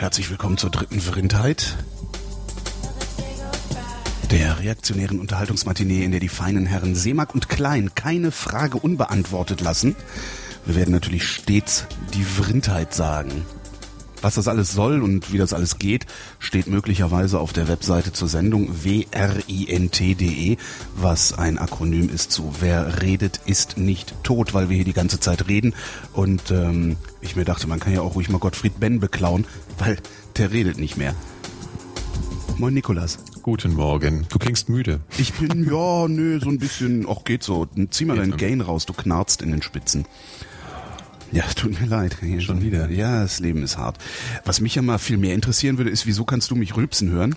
Herzlich willkommen zur dritten Verrindheit. Der reaktionären Unterhaltungsmatinee, in der die feinen Herren Seemack und Klein keine Frage unbeantwortet lassen. Wir werden natürlich stets die Vrindheit sagen. Was das alles soll und wie das alles geht, steht möglicherweise auf der Webseite zur Sendung wrint.de, was ein Akronym ist zu Wer redet, ist nicht tot, weil wir hier die ganze Zeit reden. Und ähm, ich mir dachte, man kann ja auch ruhig mal Gottfried Benn beklauen, weil der redet nicht mehr. Moin Nikolas. Guten Morgen. Du klingst müde. Ich bin, ja, nö, so ein bisschen, ach geht so. Zieh mal deinen Gain raus, du knarzt in den Spitzen. Ja, tut mir leid. Hier schon wieder. Ja, das Leben ist hart. Was mich ja mal viel mehr interessieren würde, ist, wieso kannst du mich rülpsen hören?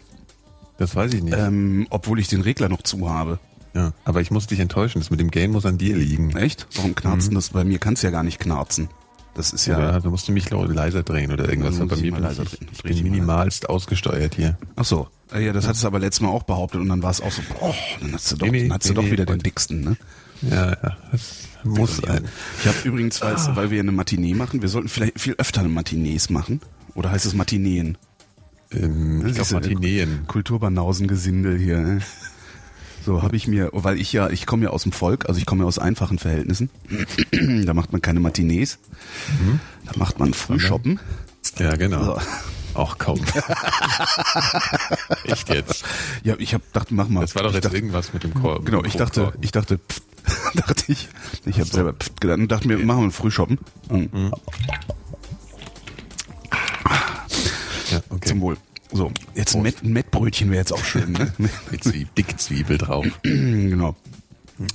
Das weiß ich nicht. Ähm, obwohl ich den Regler noch zu habe. Ja, aber ich muss dich enttäuschen. Das mit dem Gain muss an dir liegen. Echt? Warum knarzen mhm. das? Bei mir kannst du ja gar nicht knarzen. Das ist ja. Ja, du musst mich leiser drehen oder irgendwas. Bei mir bin leiser drehen. Ich, ich bin minimalst ausgesteuert hier. Ach so. Ja, das ja. hattest du aber letztes Mal auch behauptet und dann war es auch so, boah, dann hast du doch, nee, nee, dann hast du nee, doch wieder den dicksten, ne? Ja, ja. Das muss sein. Ich habe übrigens, weil, ah. weil wir eine Matinee machen, wir sollten vielleicht viel öfter eine Matinees machen. Oder heißt es Matineen? Ähm, ich glaube Matineen. Kulturbanausengesindel hier. Ne? So habe ich mir, weil ich ja, ich komme ja aus dem Volk, also ich komme ja aus einfachen Verhältnissen. da macht man keine Matinees. Mhm. Da macht man Frühshoppen. Ja, genau. So. Auch kaum. Echt jetzt? Ja, ich habe dachte, mach mal. Das war doch jetzt dachte, irgendwas mit dem Korb. Genau, ich dachte, ich dachte, pff, dachte ich. Ich habe so. selber pff gedacht und dachte mir, machen wir ein Frühshoppen. Mhm. Ja, okay. Zum Wohl. So, jetzt ein, Met, ein Mettbrötchen wäre jetzt auch schön, ne? Mit Zwiebel, Dickzwiebel drauf. genau.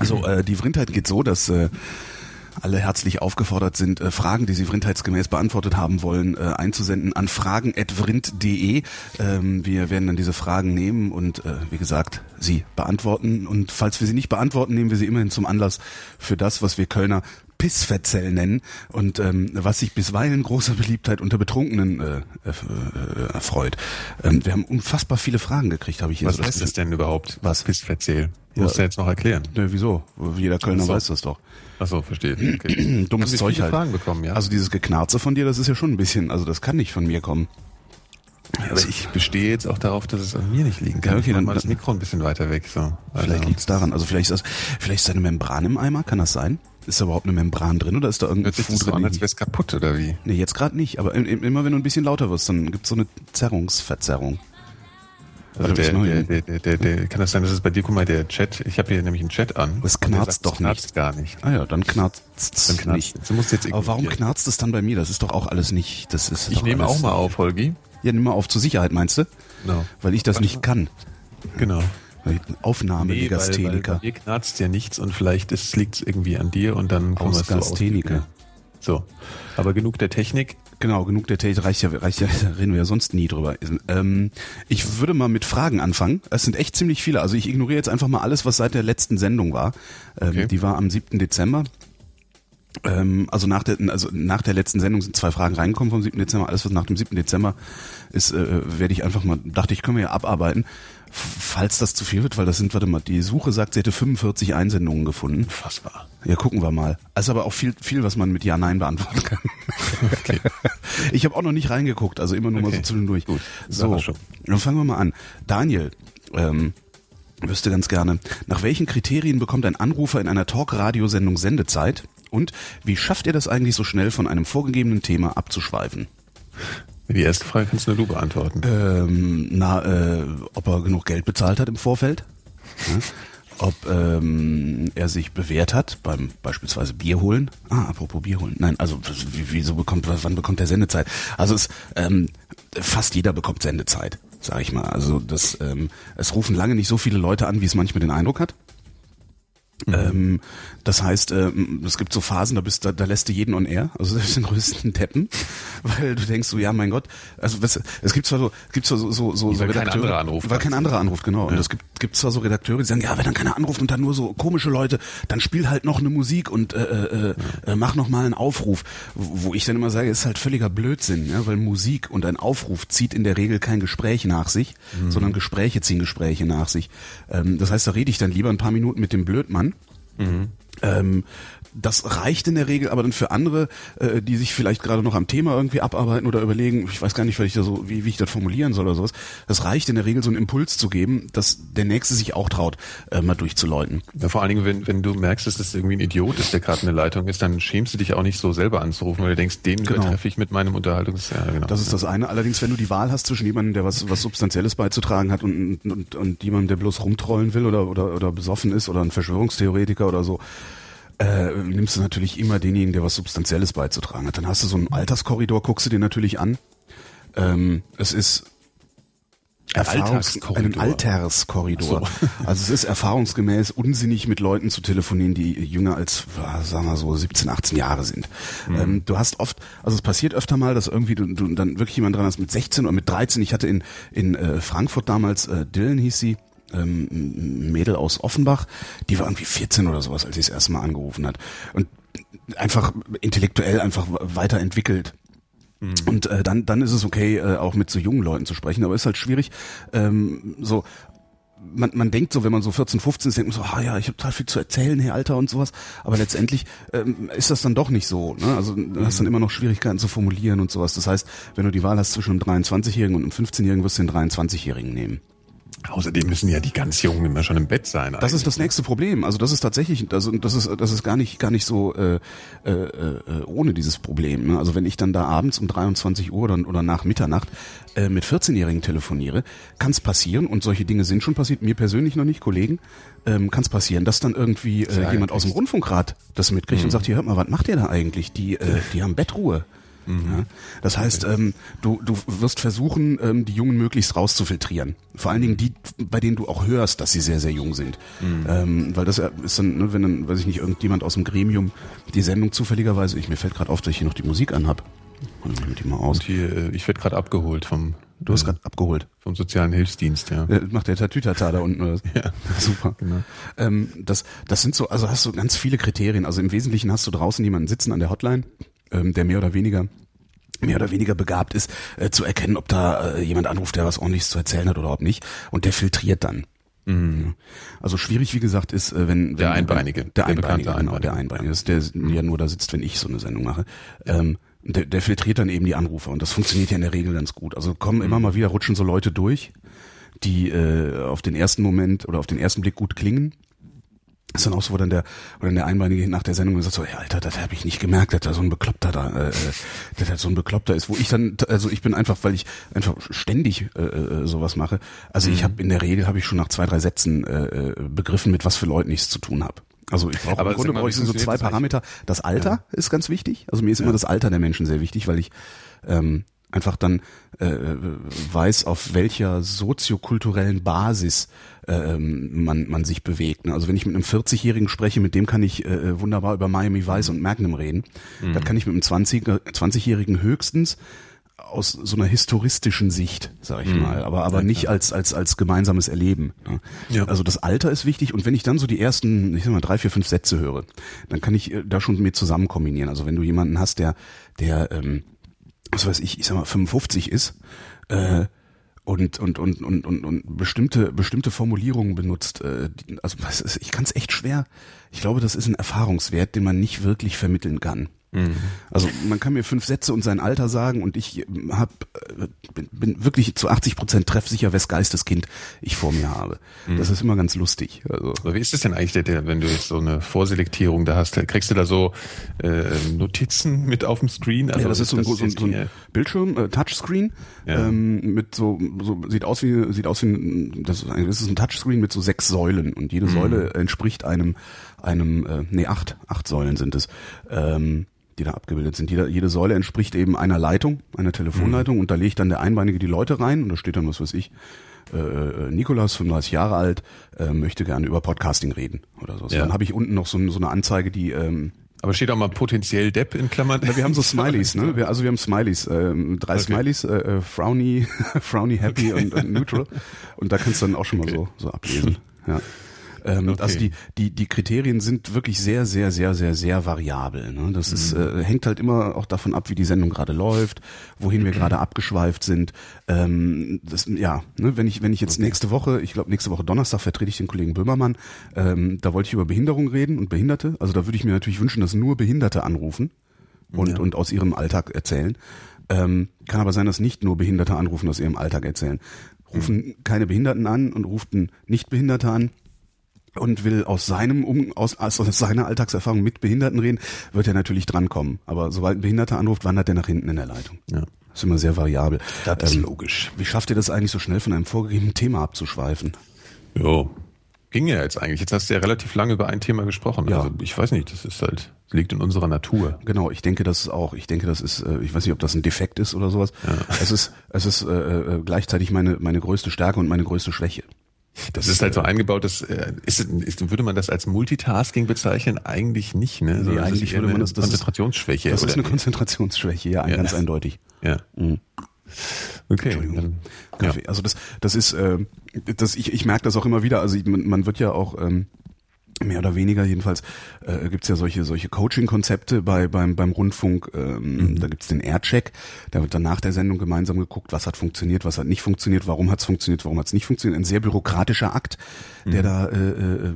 Also äh, die Vrindheit geht so, dass äh, alle herzlich aufgefordert sind, äh, Fragen, die sie vrindheitsgemäß beantwortet haben wollen, äh, einzusenden an fragen.vrind.de. Ähm, wir werden dann diese Fragen nehmen und äh, wie gesagt, sie beantworten. Und falls wir sie nicht beantworten, nehmen wir sie immerhin zum Anlass für das, was wir Kölner Pissverzell nennen und ähm, was sich bisweilen großer Beliebtheit unter Betrunkenen äh, äh, erfreut. Ähm, wir haben unfassbar viele Fragen gekriegt, habe ich hier Was so heißt das denn überhaupt? Was? Pissverzell? Ja. Musst du jetzt noch erklären. Ne, wieso? Jeder Kölner so. weiß das doch. Ach so, verstehe. Okay. Dummes Zeug halt. Fragen bekommen, ja? Also dieses Geknarze von dir, das ist ja schon ein bisschen, also das kann nicht von mir kommen. Aber ich bestehe jetzt auch darauf, dass es an mir nicht liegen kann. Ja, okay, dann mal das Mikro ein bisschen weiter weg. So. Vielleicht also. liegt es daran. Also vielleicht ist das, vielleicht ist da eine Membran im Eimer, kann das sein? Ist da überhaupt eine Membran drin oder ist da irgendein Fuß drin? als wäre es kaputt oder wie? Nee, jetzt gerade nicht. Aber immer wenn du ein bisschen lauter wirst, dann gibt es so eine Zerrungsverzerrung. Also der, der, der, der, der, kann das sein, dass es bei dir, guck mal, der Chat, ich habe hier nämlich einen Chat an. Das knarzt doch nicht. knarzt gar nicht. Ah ja, dann knarzt es nicht. Du musst jetzt Aber warum knarzt es dann bei mir? Das ist doch auch alles nicht, das ist Ich nehme auch mal auf, Holgi. Ja, nimm mal auf zur Sicherheit, meinst du? Genau. Weil ich das nicht kann. Genau. Aufnahme nee, Legastheniker. Weil, weil bei knarzt ja nichts und vielleicht liegt es irgendwie an dir und dann kommen wir Ausgastheniker. So. Aber genug der Technik. Genau, genug der Technik reicht ja, reicht ja, reden wir ja sonst nie drüber. Ähm, ich würde mal mit Fragen anfangen. Es sind echt ziemlich viele. Also ich ignoriere jetzt einfach mal alles, was seit der letzten Sendung war. Ähm, okay. Die war am 7. Dezember. Ähm, also nach der, also nach der letzten Sendung sind zwei Fragen reingekommen vom 7. Dezember. Alles, was nach dem 7. Dezember ist, äh, werde ich einfach mal, dachte ich, können wir ja abarbeiten falls das zu viel wird, weil das sind, warte mal, die Suche sagt, sie hätte 45 Einsendungen gefunden. Fassbar. Ja, gucken wir mal. Also aber auch viel, viel, was man mit Ja, Nein beantworten kann. Okay. Ich habe auch noch nicht reingeguckt, also immer nur okay. mal so zwischendurch. Gut, so, dann fangen wir mal an. Daniel, ähm, wüsste ganz gerne, nach welchen Kriterien bekommt ein Anrufer in einer Talk-Radiosendung Sendezeit? Und wie schafft er das eigentlich so schnell von einem vorgegebenen Thema abzuschweifen? Die erste Frage kannst nur du beantworten. Ähm, na, äh, ob er genug Geld bezahlt hat im Vorfeld. Ja? Ob ähm, er sich bewährt hat beim beispielsweise Bier holen. Ah, apropos Bier holen. Nein, also wieso bekommt, wann bekommt er Sendezeit? Also es, ähm, fast jeder bekommt Sendezeit, sag ich mal. Also das, ähm, es rufen lange nicht so viele Leute an, wie es manchmal den Eindruck hat. Mhm. Ähm, das heißt, ähm, es gibt so Phasen, da bist da, da lässt du jeden on air, also selbst den größten Deppen, weil du denkst so, ja, mein Gott, also was, es gibt zwar so, gibt zwar so so so, so weil Redakteure, kein anderer anruft, weil kein anderer anruft, genau. Ja. Und es gibt gibt zwar so Redakteure, die sagen, ja, wenn dann keiner anruft und dann nur so komische Leute, dann spiel halt noch eine Musik und äh, äh, ja. äh, mach noch mal einen Aufruf, wo ich dann immer sage, ist halt völliger Blödsinn, ja, weil Musik und ein Aufruf zieht in der Regel kein Gespräch nach sich, mhm. sondern Gespräche ziehen Gespräche nach sich. Ähm, das heißt, da rede ich dann lieber ein paar Minuten mit dem Blödmann Mhm. Ähm, das reicht in der Regel, aber dann für andere, äh, die sich vielleicht gerade noch am Thema irgendwie abarbeiten oder überlegen, ich weiß gar nicht, ich da so, wie, wie ich das formulieren soll oder sowas, das reicht in der Regel so einen Impuls zu geben, dass der Nächste sich auch traut, äh, mal durchzuläuten. Ja, vor allen Dingen, wenn, wenn du merkst, dass das irgendwie ein Idiot ist, der gerade in der Leitung ist, dann schämst du dich auch nicht so selber anzurufen, weil du denkst, den genau. treffe ich mit meinem Unterhaltungs... Ja, genau. Das ist das eine. Allerdings, wenn du die Wahl hast zwischen jemandem, der was, was Substanzielles beizutragen hat und, und, und jemandem, der bloß rumtrollen will oder, oder, oder besoffen ist oder ein Verschwörungstheoretiker oder so, äh, nimmst du natürlich immer denjenigen, der was Substanzielles beizutragen hat. Dann hast du so einen Alterskorridor, guckst du dir natürlich an. Ähm, es ist Erfahrungs einen Alterskorridor. So. Also es ist erfahrungsgemäß unsinnig, mit Leuten zu telefonieren, die jünger als, sagen wir so, 17, 18 Jahre sind. Mhm. Ähm, du hast oft, also es passiert öfter mal, dass irgendwie du, du dann wirklich jemand dran hast mit 16 oder mit 13. Ich hatte in, in äh, Frankfurt damals, äh, Dylan hieß sie, ähm, ein Mädel aus Offenbach, die war irgendwie 14 oder sowas, als sie das erste Mal angerufen hat. Und einfach intellektuell einfach weiterentwickelt. Mhm. Und äh, dann, dann ist es okay, äh, auch mit so jungen Leuten zu sprechen, aber ist halt schwierig, ähm, so man, man denkt so, wenn man so 14, 15 ist, denkt man so, ah ja, ich habe total viel zu erzählen, hey Alter und sowas. Aber letztendlich ähm, ist das dann doch nicht so. Ne? Also du hast dann immer noch Schwierigkeiten zu formulieren und sowas. Das heißt, wenn du die Wahl hast zwischen einem 23-Jährigen und einem 15-Jährigen, wirst du den 23-Jährigen nehmen. Außerdem müssen ja die ganz Jungen immer schon im Bett sein. Das ist das nächste Problem. Also das ist tatsächlich, das, das ist, das ist gar nicht, gar nicht so äh, äh, äh, ohne dieses Problem. Ne? Also wenn ich dann da abends um 23 Uhr oder, oder nach Mitternacht äh, mit 14-Jährigen telefoniere, kann es passieren und solche Dinge sind schon passiert. Mir persönlich noch nicht, Kollegen, ähm, kann es passieren, dass dann irgendwie äh, jemand aus dem Rundfunkrat das mitkriegt mhm. und sagt, hier hört mal, was macht ihr da eigentlich? Die, äh, die haben Bettruhe. Mhm. Ja? Das heißt, ähm, du, du wirst versuchen, ähm, die Jungen möglichst rauszufiltrieren. Vor allen Dingen die, bei denen du auch hörst, dass sie sehr, sehr jung sind. Mhm. Ähm, weil das ist dann, ne, wenn dann, weiß ich nicht, irgendjemand aus dem Gremium die Sendung zufälligerweise, ich mir fällt gerade auf, dass ich hier noch die Musik anhab. Die mal aus. Und hier, äh, ich werde gerade abgeholt vom Du hast gerade abgeholt. Vom sozialen Hilfsdienst, ja. ja macht der Tatütata da unten. Oder? ja, super. Genau. Ähm, das, das sind so, also hast du ganz viele Kriterien. Also im Wesentlichen hast du draußen jemanden sitzen an der Hotline, ähm, der mehr oder weniger mehr oder weniger begabt ist, äh, zu erkennen, ob da äh, jemand anruft, der was ordentliches zu erzählen hat oder ob nicht. Und der filtriert dann. Mhm. Also schwierig, wie gesagt, ist, äh, wenn, wenn der Einbeinige, der, der Einbeinige, genau, der Einbeinige, ist der ja nur da sitzt, wenn ich so eine Sendung mache. Ähm, der, der filtriert dann eben die Anrufer und das funktioniert ja in der Regel ganz gut. Also kommen mhm. immer mal wieder rutschen so Leute durch, die äh, auf den ersten Moment oder auf den ersten Blick gut klingen ist dann auch so, wo dann der, wo dann der Einbeinige nach der Sendung gesagt so, ja, Alter, das habe ich nicht gemerkt, dass da so ein Bekloppter da, äh, dass da so ein Bekloppter ist, wo ich dann, also ich bin einfach, weil ich einfach ständig äh, äh sowas mache, also mhm. ich habe in der Regel, habe ich schon nach zwei, drei Sätzen äh, äh begriffen, mit was für Leuten ich es zu tun habe. Also ich brauche im Grunde brauche ich so zwei Parameter. Das Alter ja. ist ganz wichtig. Also mir ist ja. immer das Alter der Menschen sehr wichtig, weil ich ähm, einfach dann äh, weiß, auf welcher soziokulturellen Basis äh, man, man sich bewegt. Ne? Also wenn ich mit einem 40-Jährigen spreche, mit dem kann ich äh, wunderbar über Miami Vice und Magnum reden. Mhm. Das kann ich mit einem 20, 20-Jährigen höchstens aus so einer historistischen Sicht, sag ich mhm. mal, aber aber ja, nicht als als als gemeinsames Erleben. Ne? Ja. Also das Alter ist wichtig und wenn ich dann so die ersten, ich sag mal drei, vier, fünf Sätze höre, dann kann ich äh, da schon mit zusammen kombinieren. Also wenn du jemanden hast, der der ähm, was weiß ich, ich sag mal 55 ist äh, und, und, und, und, und, und bestimmte, bestimmte Formulierungen benutzt. Äh, also ich kann es echt schwer. Ich glaube, das ist ein Erfahrungswert, den man nicht wirklich vermitteln kann. Mhm. Also man kann mir fünf Sätze und sein Alter sagen und ich hab, äh, bin, bin wirklich zu 80 Prozent treffsicher, wes Geisteskind ich vor mir habe. Mhm. Das ist immer ganz lustig. Also. Aber wie ist es denn eigentlich, wenn du jetzt so eine Vorselektierung da hast, kriegst du da so äh, Notizen mit auf dem Screen? Also ja, das ist so ein, so, so ein Bildschirm, äh, Touchscreen, ja. ähm, mit so, so sieht aus wie sieht aus wie das ist, ein, das ist ein Touchscreen mit so sechs Säulen und jede mhm. Säule entspricht einem einem äh, nee acht acht Säulen sind es. Ähm, die da abgebildet sind. Jede, jede Säule entspricht eben einer Leitung, einer Telefonleitung mhm. und da legt dann der Einbeinige die Leute rein und da steht dann, was weiß ich, äh, äh Nikolas, 35 Jahre alt, äh, möchte gerne über Podcasting reden oder so. Ja. Dann habe ich unten noch so, so eine Anzeige, die ähm, aber steht auch mal potenziell Depp in Klammern. Ja, wir haben so Smileys, ne? Wir, also wir haben Smileys, ähm, drei okay. Smileys, äh, äh, Frowny, Frowny, Happy und, und Neutral. Und da kannst du dann auch schon mal okay. so, so ablesen. Ja. Ähm, okay. Also die, die, die Kriterien sind wirklich sehr, sehr, sehr, sehr, sehr variabel. Ne? Das mhm. ist, äh, hängt halt immer auch davon ab, wie die Sendung gerade läuft, wohin wir gerade abgeschweift sind. Ähm, das, ja, ne? wenn ich, wenn ich jetzt okay. nächste Woche, ich glaube nächste Woche Donnerstag vertrete ich den Kollegen Böhmermann, ähm, da wollte ich über Behinderung reden und Behinderte. Also da würde ich mir natürlich wünschen, dass nur Behinderte anrufen und, ja. und aus ihrem Alltag erzählen. Ähm, kann aber sein, dass nicht nur Behinderte anrufen, aus ihrem Alltag erzählen. Rufen mhm. keine Behinderten an und ruft Nichtbehinderte an und will aus seinem um, aus, aus seiner Alltagserfahrung mit Behinderten reden, wird er natürlich drankommen. Aber sobald ein Behinderter anruft, wandert er nach hinten in der Leitung. Ja. Das ist immer sehr variabel. Das ist ähm, logisch. Wie schafft ihr das eigentlich so schnell von einem vorgegebenen Thema abzuschweifen? Jo, ging ja jetzt eigentlich. Jetzt hast du ja relativ lange über ein Thema gesprochen. Ja. Also ich weiß nicht, das ist halt, liegt in unserer Natur. Genau, ich denke das auch. Ich denke, das ist, äh, ich weiß nicht, ob das ein Defekt ist oder sowas. Ja. Es ist, es ist äh, äh, gleichzeitig meine, meine größte Stärke und meine größte Schwäche. Das ist halt so eingebaut, das äh, ist, ist, würde man das als Multitasking bezeichnen? Eigentlich nicht, ne? So, nee, eigentlich würde man das, das Konzentrationsschwäche. Das ist eine Konzentrationsschwäche, ja, ja. ganz eindeutig. Ja. Mhm. Okay. Entschuldigung. Ja. Also das, das ist, äh, das, ich, ich merke das auch immer wieder. Also man, man wird ja auch ähm, mehr oder weniger jedenfalls äh, gibt ja solche solche Coaching-Konzepte bei beim beim Rundfunk. Ähm, mhm. Da gibt's den Aircheck. Da wird dann nach der Sendung gemeinsam geguckt, was hat funktioniert, was hat nicht funktioniert, warum hat's funktioniert, warum hat's nicht funktioniert. Ein sehr bürokratischer Akt, mhm. der da äh, äh,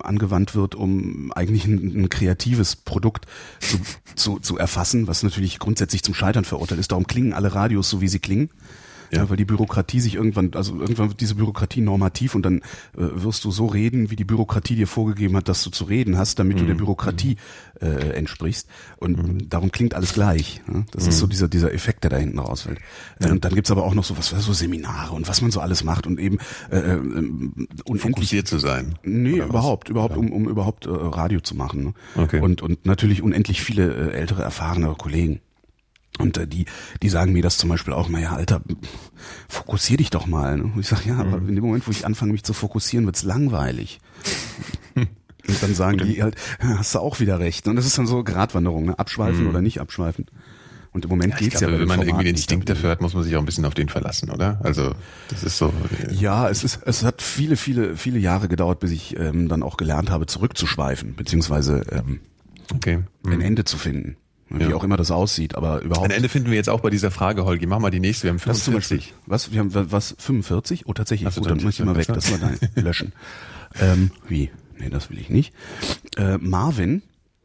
angewandt wird, um eigentlich ein, ein kreatives Produkt zu, zu, zu erfassen, was natürlich grundsätzlich zum Scheitern verurteilt ist. Darum klingen alle Radios so, wie sie klingen. Ja. ja. weil die Bürokratie sich irgendwann, also irgendwann wird diese Bürokratie normativ und dann äh, wirst du so reden, wie die Bürokratie dir vorgegeben hat, dass du zu reden hast, damit mhm. du der mhm. Bürokratie äh, entsprichst. Und mhm. darum klingt alles gleich. Ne? Das mhm. ist so dieser, dieser Effekt, der da hinten rausfällt. Ja. Und dann gibt's aber auch noch so was, so Seminare und was man so alles macht und eben äh, äh, und fokussiert zu sein. Nee, überhaupt, überhaupt, um, um überhaupt äh, Radio zu machen. Ne? Okay. Und, und natürlich unendlich viele äh, ältere, erfahrene Kollegen. Und äh, die, die sagen mir das zum Beispiel auch mal, ja, Alter, fokussier dich doch mal. Ne? Und ich sage, ja, aber mhm. in dem Moment, wo ich anfange, mich zu fokussieren, wird's langweilig. Und dann sagen die halt, hast du auch wieder recht. Und das ist dann so Gratwanderung, ne? abschweifen mhm. oder nicht abschweifen. Und im Moment ja, geht's glaube, ja. Wenn man irgendwie den Instinkt dafür hat, muss man sich auch ein bisschen auf den verlassen, oder? Also das ist so. Äh ja, es ist, es hat viele, viele, viele Jahre gedauert, bis ich ähm, dann auch gelernt habe, zurückzuschweifen, beziehungsweise ähm, okay. mhm. ein Ende zu finden. Wie ja. auch immer das aussieht, aber überhaupt. Ein Ende finden wir jetzt auch bei dieser Frage, Holgi. Mach mal die nächste. Wir haben 45. Was? Wir haben was? 45? Oh, tatsächlich. Gut, dann mach ich mal weg. Das mal löschen. ähm, wie? Nee, das will ich nicht. Äh, Marvin.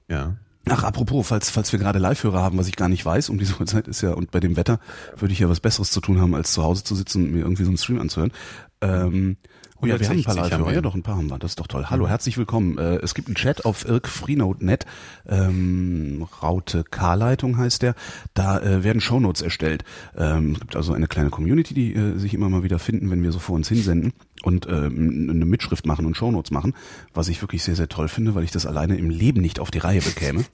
Ja. Ach, apropos, falls, falls wir gerade Live-Hörer haben, was ich gar nicht weiß, um diese Uhrzeit ist ja, und bei dem Wetter würde ich ja was Besseres zu tun haben, als zu Hause zu sitzen und mir irgendwie so einen Stream anzuhören. Ähm, Oh ja, wir haben ein paar Live-Hörer. Ja, doch, ein paar haben wir. Das ist doch toll. Hallo, herzlich willkommen. Äh, es gibt einen Chat auf irkfreenode.net. Ähm, Raute K-Leitung heißt der. Da äh, werden Shownotes erstellt. Ähm, es gibt also eine kleine Community, die äh, sich immer mal wieder finden, wenn wir so vor uns hinsenden und ähm, eine Mitschrift machen und Shownotes machen, was ich wirklich sehr, sehr toll finde, weil ich das alleine im Leben nicht auf die Reihe bekäme.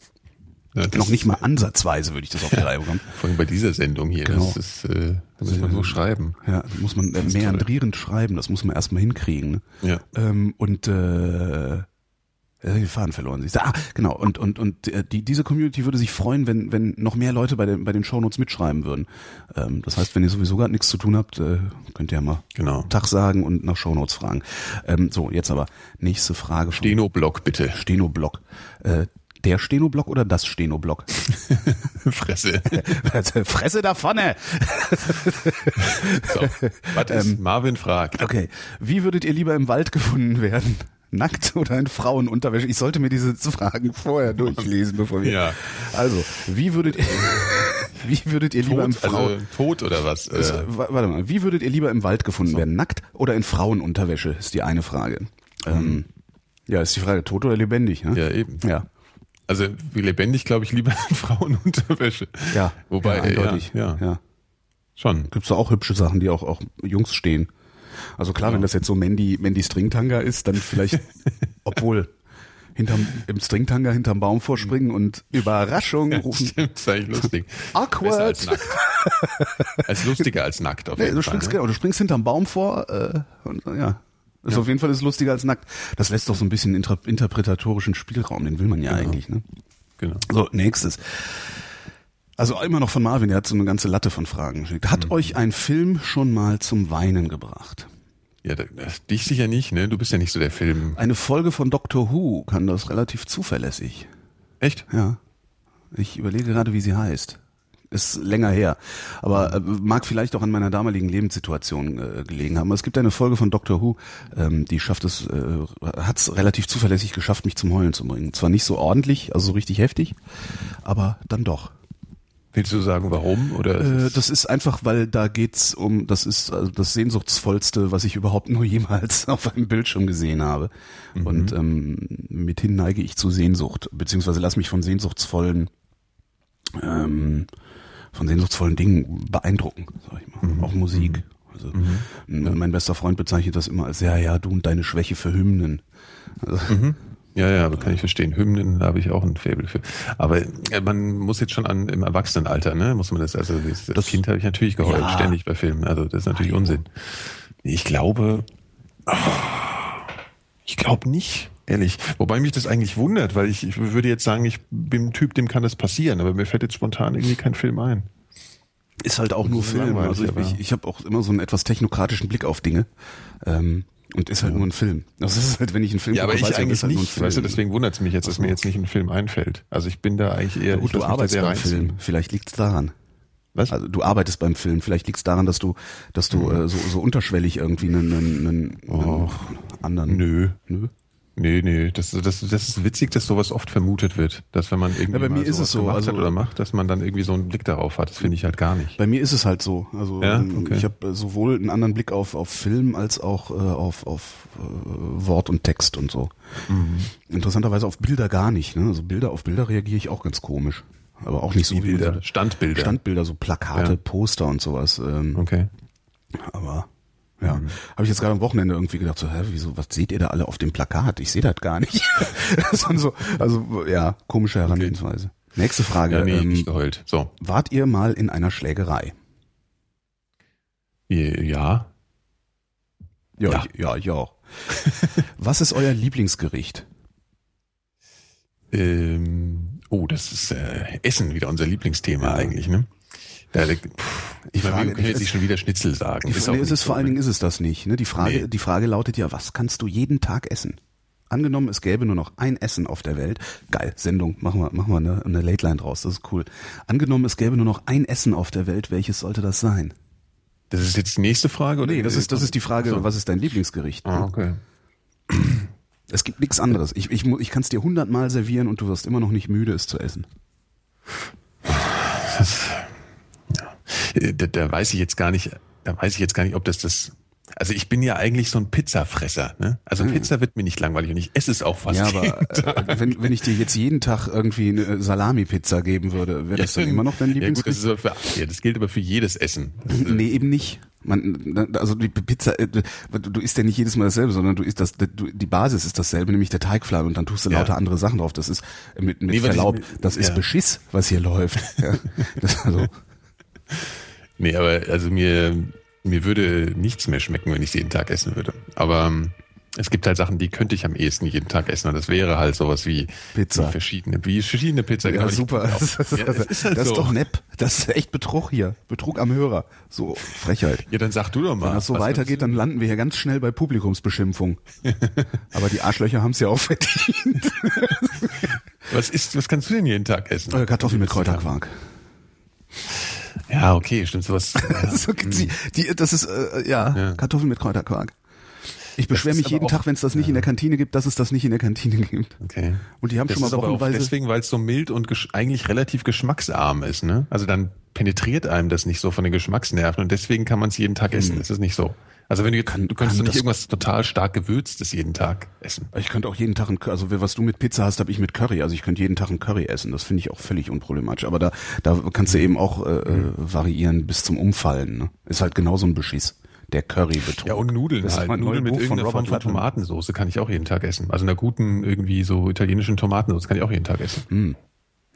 Ja, Noch nicht mal ansatzweise würde ich das auf die Reihe bekommen. Vor allem bei dieser Sendung hier. Genau. Das ist, äh, das muss man so schreiben. Ja, muss man äh, meandrierend schreiben. Das muss man erstmal hinkriegen. Ne? Ja. Ähm, und äh, die Faden verloren sich. Ah, genau. Und und und äh, die diese Community würde sich freuen, wenn wenn noch mehr Leute bei den bei den Shownotes mitschreiben würden. Ähm, das heißt, wenn ihr sowieso gerade nichts zu tun habt, äh, könnt ihr ja mal genau. Tag sagen und nach Shownotes fragen. Ähm, so jetzt aber nächste Frage. Steno-Block bitte. Steno-Block. Äh, der Stenoblock oder das Stenoblock? Fresse. Fresse da vorne. so, was ist ähm, Marvin fragt. Okay. Wie würdet ihr lieber im Wald gefunden werden? Nackt oder in Frauenunterwäsche? Ich sollte mir diese Fragen vorher durchlesen, bevor wir. Ja. Also, wie würdet ihr, wie würdet ihr lieber tot, im Frauen, also tot oder was? Äh, warte mal, wie würdet ihr lieber im Wald gefunden so. werden? Nackt oder in Frauenunterwäsche? Ist die eine Frage. Mhm. Ähm, ja, ist die Frage tot oder lebendig? Ne? Ja, eben. Ja. Also wie lebendig, glaube ich, lieber Frauenunterwäsche. Ja, wobei ja, eindeutig. Ja, ja. ja. Schon. Gibt's da auch hübsche Sachen, die auch auch Jungs stehen. Also klar, ja. wenn das jetzt so Mandy Mandy Stringtanga ist, dann vielleicht, obwohl hinterm im Stringtanga hinterm Baum vorspringen und Überraschung rufen. Stimmt, das ist eigentlich lustig. Awkward. als nackt. als lustiger als nackt auf jeden nee, du Fall. Springst, ne? Du springst hinterm Baum vor äh, und ja, ist ja. auf jeden Fall ist lustiger als nackt. Das lässt doch so ein bisschen inter interpretatorischen Spielraum, den will man ja genau. eigentlich, ne? Genau. So, nächstes. Also immer noch von Marvin, der hat so eine ganze Latte von Fragen geschickt. Hat mhm. euch ein Film schon mal zum Weinen gebracht? Ja, das, dich sicher nicht, ne? Du bist ja nicht so der Film. Eine Folge von Doctor Who kann das relativ zuverlässig. Echt? Ja. Ich überlege gerade, wie sie heißt. Ist länger her. Aber äh, mag vielleicht auch an meiner damaligen Lebenssituation äh, gelegen haben. Es gibt eine Folge von Doctor Who, ähm, die schafft es, äh, hat es relativ zuverlässig geschafft, mich zum Heulen zu bringen. Zwar nicht so ordentlich, also so richtig heftig, aber dann doch. Willst du sagen, warum? Oder äh, das ist einfach, weil da geht's um, das ist also das sehnsuchtsvollste, was ich überhaupt nur jemals auf einem Bildschirm gesehen habe. Mhm. Und ähm, mithin neige ich zu Sehnsucht, beziehungsweise lass mich von sehnsuchtsvollen, ähm, von sehnsuchtsvollen Dingen beeindrucken, sag ich mal. Mhm. Auch Musik. Also mhm. mein bester Freund bezeichnet das immer als ja, ja, du und deine Schwäche für Hymnen. Also, mhm. Ja, ja, aber kann ich verstehen. Hymnen habe ich auch ein Faible für. Aber äh, man muss jetzt schon an im Erwachsenenalter, ne, muss man das, also das, das Kind habe ich natürlich geheult, ja. ständig bei Filmen. Also das ist natürlich Ajo. Unsinn. Ich glaube, ich glaube nicht, ehrlich. Wobei mich das eigentlich wundert, weil ich, ich würde jetzt sagen, ich bin ein Typ, dem kann das passieren, aber mir fällt jetzt spontan irgendwie kein Film ein. Ist halt auch nur Film. Also ich, ich, ich habe auch immer so einen etwas technokratischen Blick auf Dinge. Ähm, und ist halt ja. nur ein Film. Das ist halt, wenn ich einen Film Ja, aber ich weiß, eigentlich halt nicht. Weißt du, deswegen wundert es mich jetzt, dass mir jetzt nicht ein Film einfällt. Also ich bin da eigentlich eher. Ja, gut, du arbeitest beim Film. Vielleicht liegt's daran. Was? Also du arbeitest beim Film. Vielleicht liegt's daran, dass du, dass du mhm. äh, so, so unterschwellig irgendwie einen, einen, einen, oh. anderen. Nö. Nö. Nee, nee, das, das, das ist witzig, dass sowas oft vermutet wird, dass wenn man irgendwie ja, bei mir ist es so, also, oder macht, dass man dann irgendwie so einen Blick darauf hat. Das finde ich halt gar nicht. Bei mir ist es halt so. Also ja? Ähm, okay. ich habe sowohl einen anderen Blick auf, auf Film als auch äh, auf, auf äh, Wort und Text und so. Mhm. Interessanterweise auf Bilder gar nicht. Ne? Also Bilder auf Bilder reagiere ich auch ganz komisch. Aber auch nicht so wie Bilder. Standbilder. Standbilder, so Plakate, ja. Poster und sowas. Ähm, okay. Aber ja, mhm. habe ich jetzt gerade am Wochenende irgendwie gedacht, so, hä, wieso, was seht ihr da alle auf dem Plakat? Ich sehe das gar nicht. so, also ja, komische Herangehensweise. Okay. Nächste Frage. Ja, nee, ähm, nicht geheult. So. Wart ihr mal in einer Schlägerei? Ja. Ja, ja, ich, ja, ich auch. was ist euer Lieblingsgericht? Ähm, oh, das ist äh, Essen wieder unser Lieblingsthema ja. eigentlich, ne? Ja, ich meine, wir können jetzt nicht schon wieder Schnitzel sagen. Die, nee, ist es, vor allen Dingen ist es das nicht. Ne? Die, Frage, nee. die Frage lautet ja, was kannst du jeden Tag essen? Angenommen, es gäbe nur noch ein Essen auf der Welt. Geil, Sendung, machen wir, machen wir eine, eine Late Line draus, das ist cool. Angenommen, es gäbe nur noch ein Essen auf der Welt, welches sollte das sein? Das ist jetzt die nächste Frage? Oder? Nee, das ist, das ist die Frage, so. was ist dein Lieblingsgericht? Ah, okay. Es gibt nichts anderes. Ich, ich, ich kann es dir hundertmal servieren und du wirst immer noch nicht müde, es zu essen. Das äh, da, da weiß ich jetzt gar nicht, da weiß ich jetzt gar nicht, ob das das also ich bin ja eigentlich so ein Pizzafresser. Ne? Also hm. Pizza wird mir nicht langweilig und ich esse es auch fast. Ja, aber äh, wenn, wenn ich dir jetzt jeden Tag irgendwie eine Salami-Pizza geben würde, wäre das dann immer noch dein Lieblingsgericht? Ja, gut, das, für, ja, das gilt aber für jedes Essen. nee, eben nicht. Man, also die Pizza, äh, du, isst ja nicht jedes Mal dasselbe, sondern du isst das, du, die Basis ist dasselbe, nämlich der Teigfladen und dann tust du lauter andere Sachen drauf. Das ist mit, mit nee, Verlaub, das ist Beschiss, was hier läuft. Ja, das, also. Nee, aber also mir, mir würde nichts mehr schmecken, wenn ich sie jeden Tag essen würde. Aber ähm, es gibt halt Sachen, die könnte ich am ehesten jeden Tag essen. Und das wäre halt sowas wie Pizza. Verschiedene, wie verschiedene Pizza. Ja, genau, super. Das, das, ja, das, ist, halt das so. ist doch nepp. Das ist echt Betrug hier. Betrug am Hörer. So Frechheit. Ja, dann sag du doch mal. Wenn das so weitergeht, dann landen wir hier ganz schnell bei Publikumsbeschimpfung. Aber die Arschlöcher haben es ja auch verdient. was ist, was kannst du denn jeden Tag essen? Äh, Kartoffeln mit Kräuterquark. Ja, okay, stimmt sowas. so, die, die, das ist äh, ja, ja, Kartoffeln mit Kräuterquark. Ich beschwere mich jeden auch, Tag, wenn es das nicht ja. in der Kantine gibt, dass es das nicht in der Kantine gibt. Okay. Und die haben das schon mal wochenweise. deswegen, weil es so mild und eigentlich relativ geschmacksarm ist, ne? Also dann penetriert einem das nicht so von den Geschmacksnerven und deswegen kann man es jeden Tag essen. Mhm. Das ist nicht so. Also wenn du kann, du könntest du nicht irgendwas total stark gewürztes jeden Tag essen. Ich könnte auch jeden Tag ein, also was du mit Pizza hast, habe ich mit Curry. Also ich könnte jeden Tag ein Curry essen. Das finde ich auch völlig unproblematisch. Aber da, da kannst du eben auch äh, äh mhm. variieren bis zum Umfallen. Ne? Ist halt genauso ein Beschiss. Der Curry betrug. Ja und Nudeln das halt. Nudeln mit irgendeiner Form von Tomatensauce kann ich auch jeden Tag essen. Also einer guten irgendwie so italienischen Tomatensauce kann ich auch jeden Tag essen. Mm.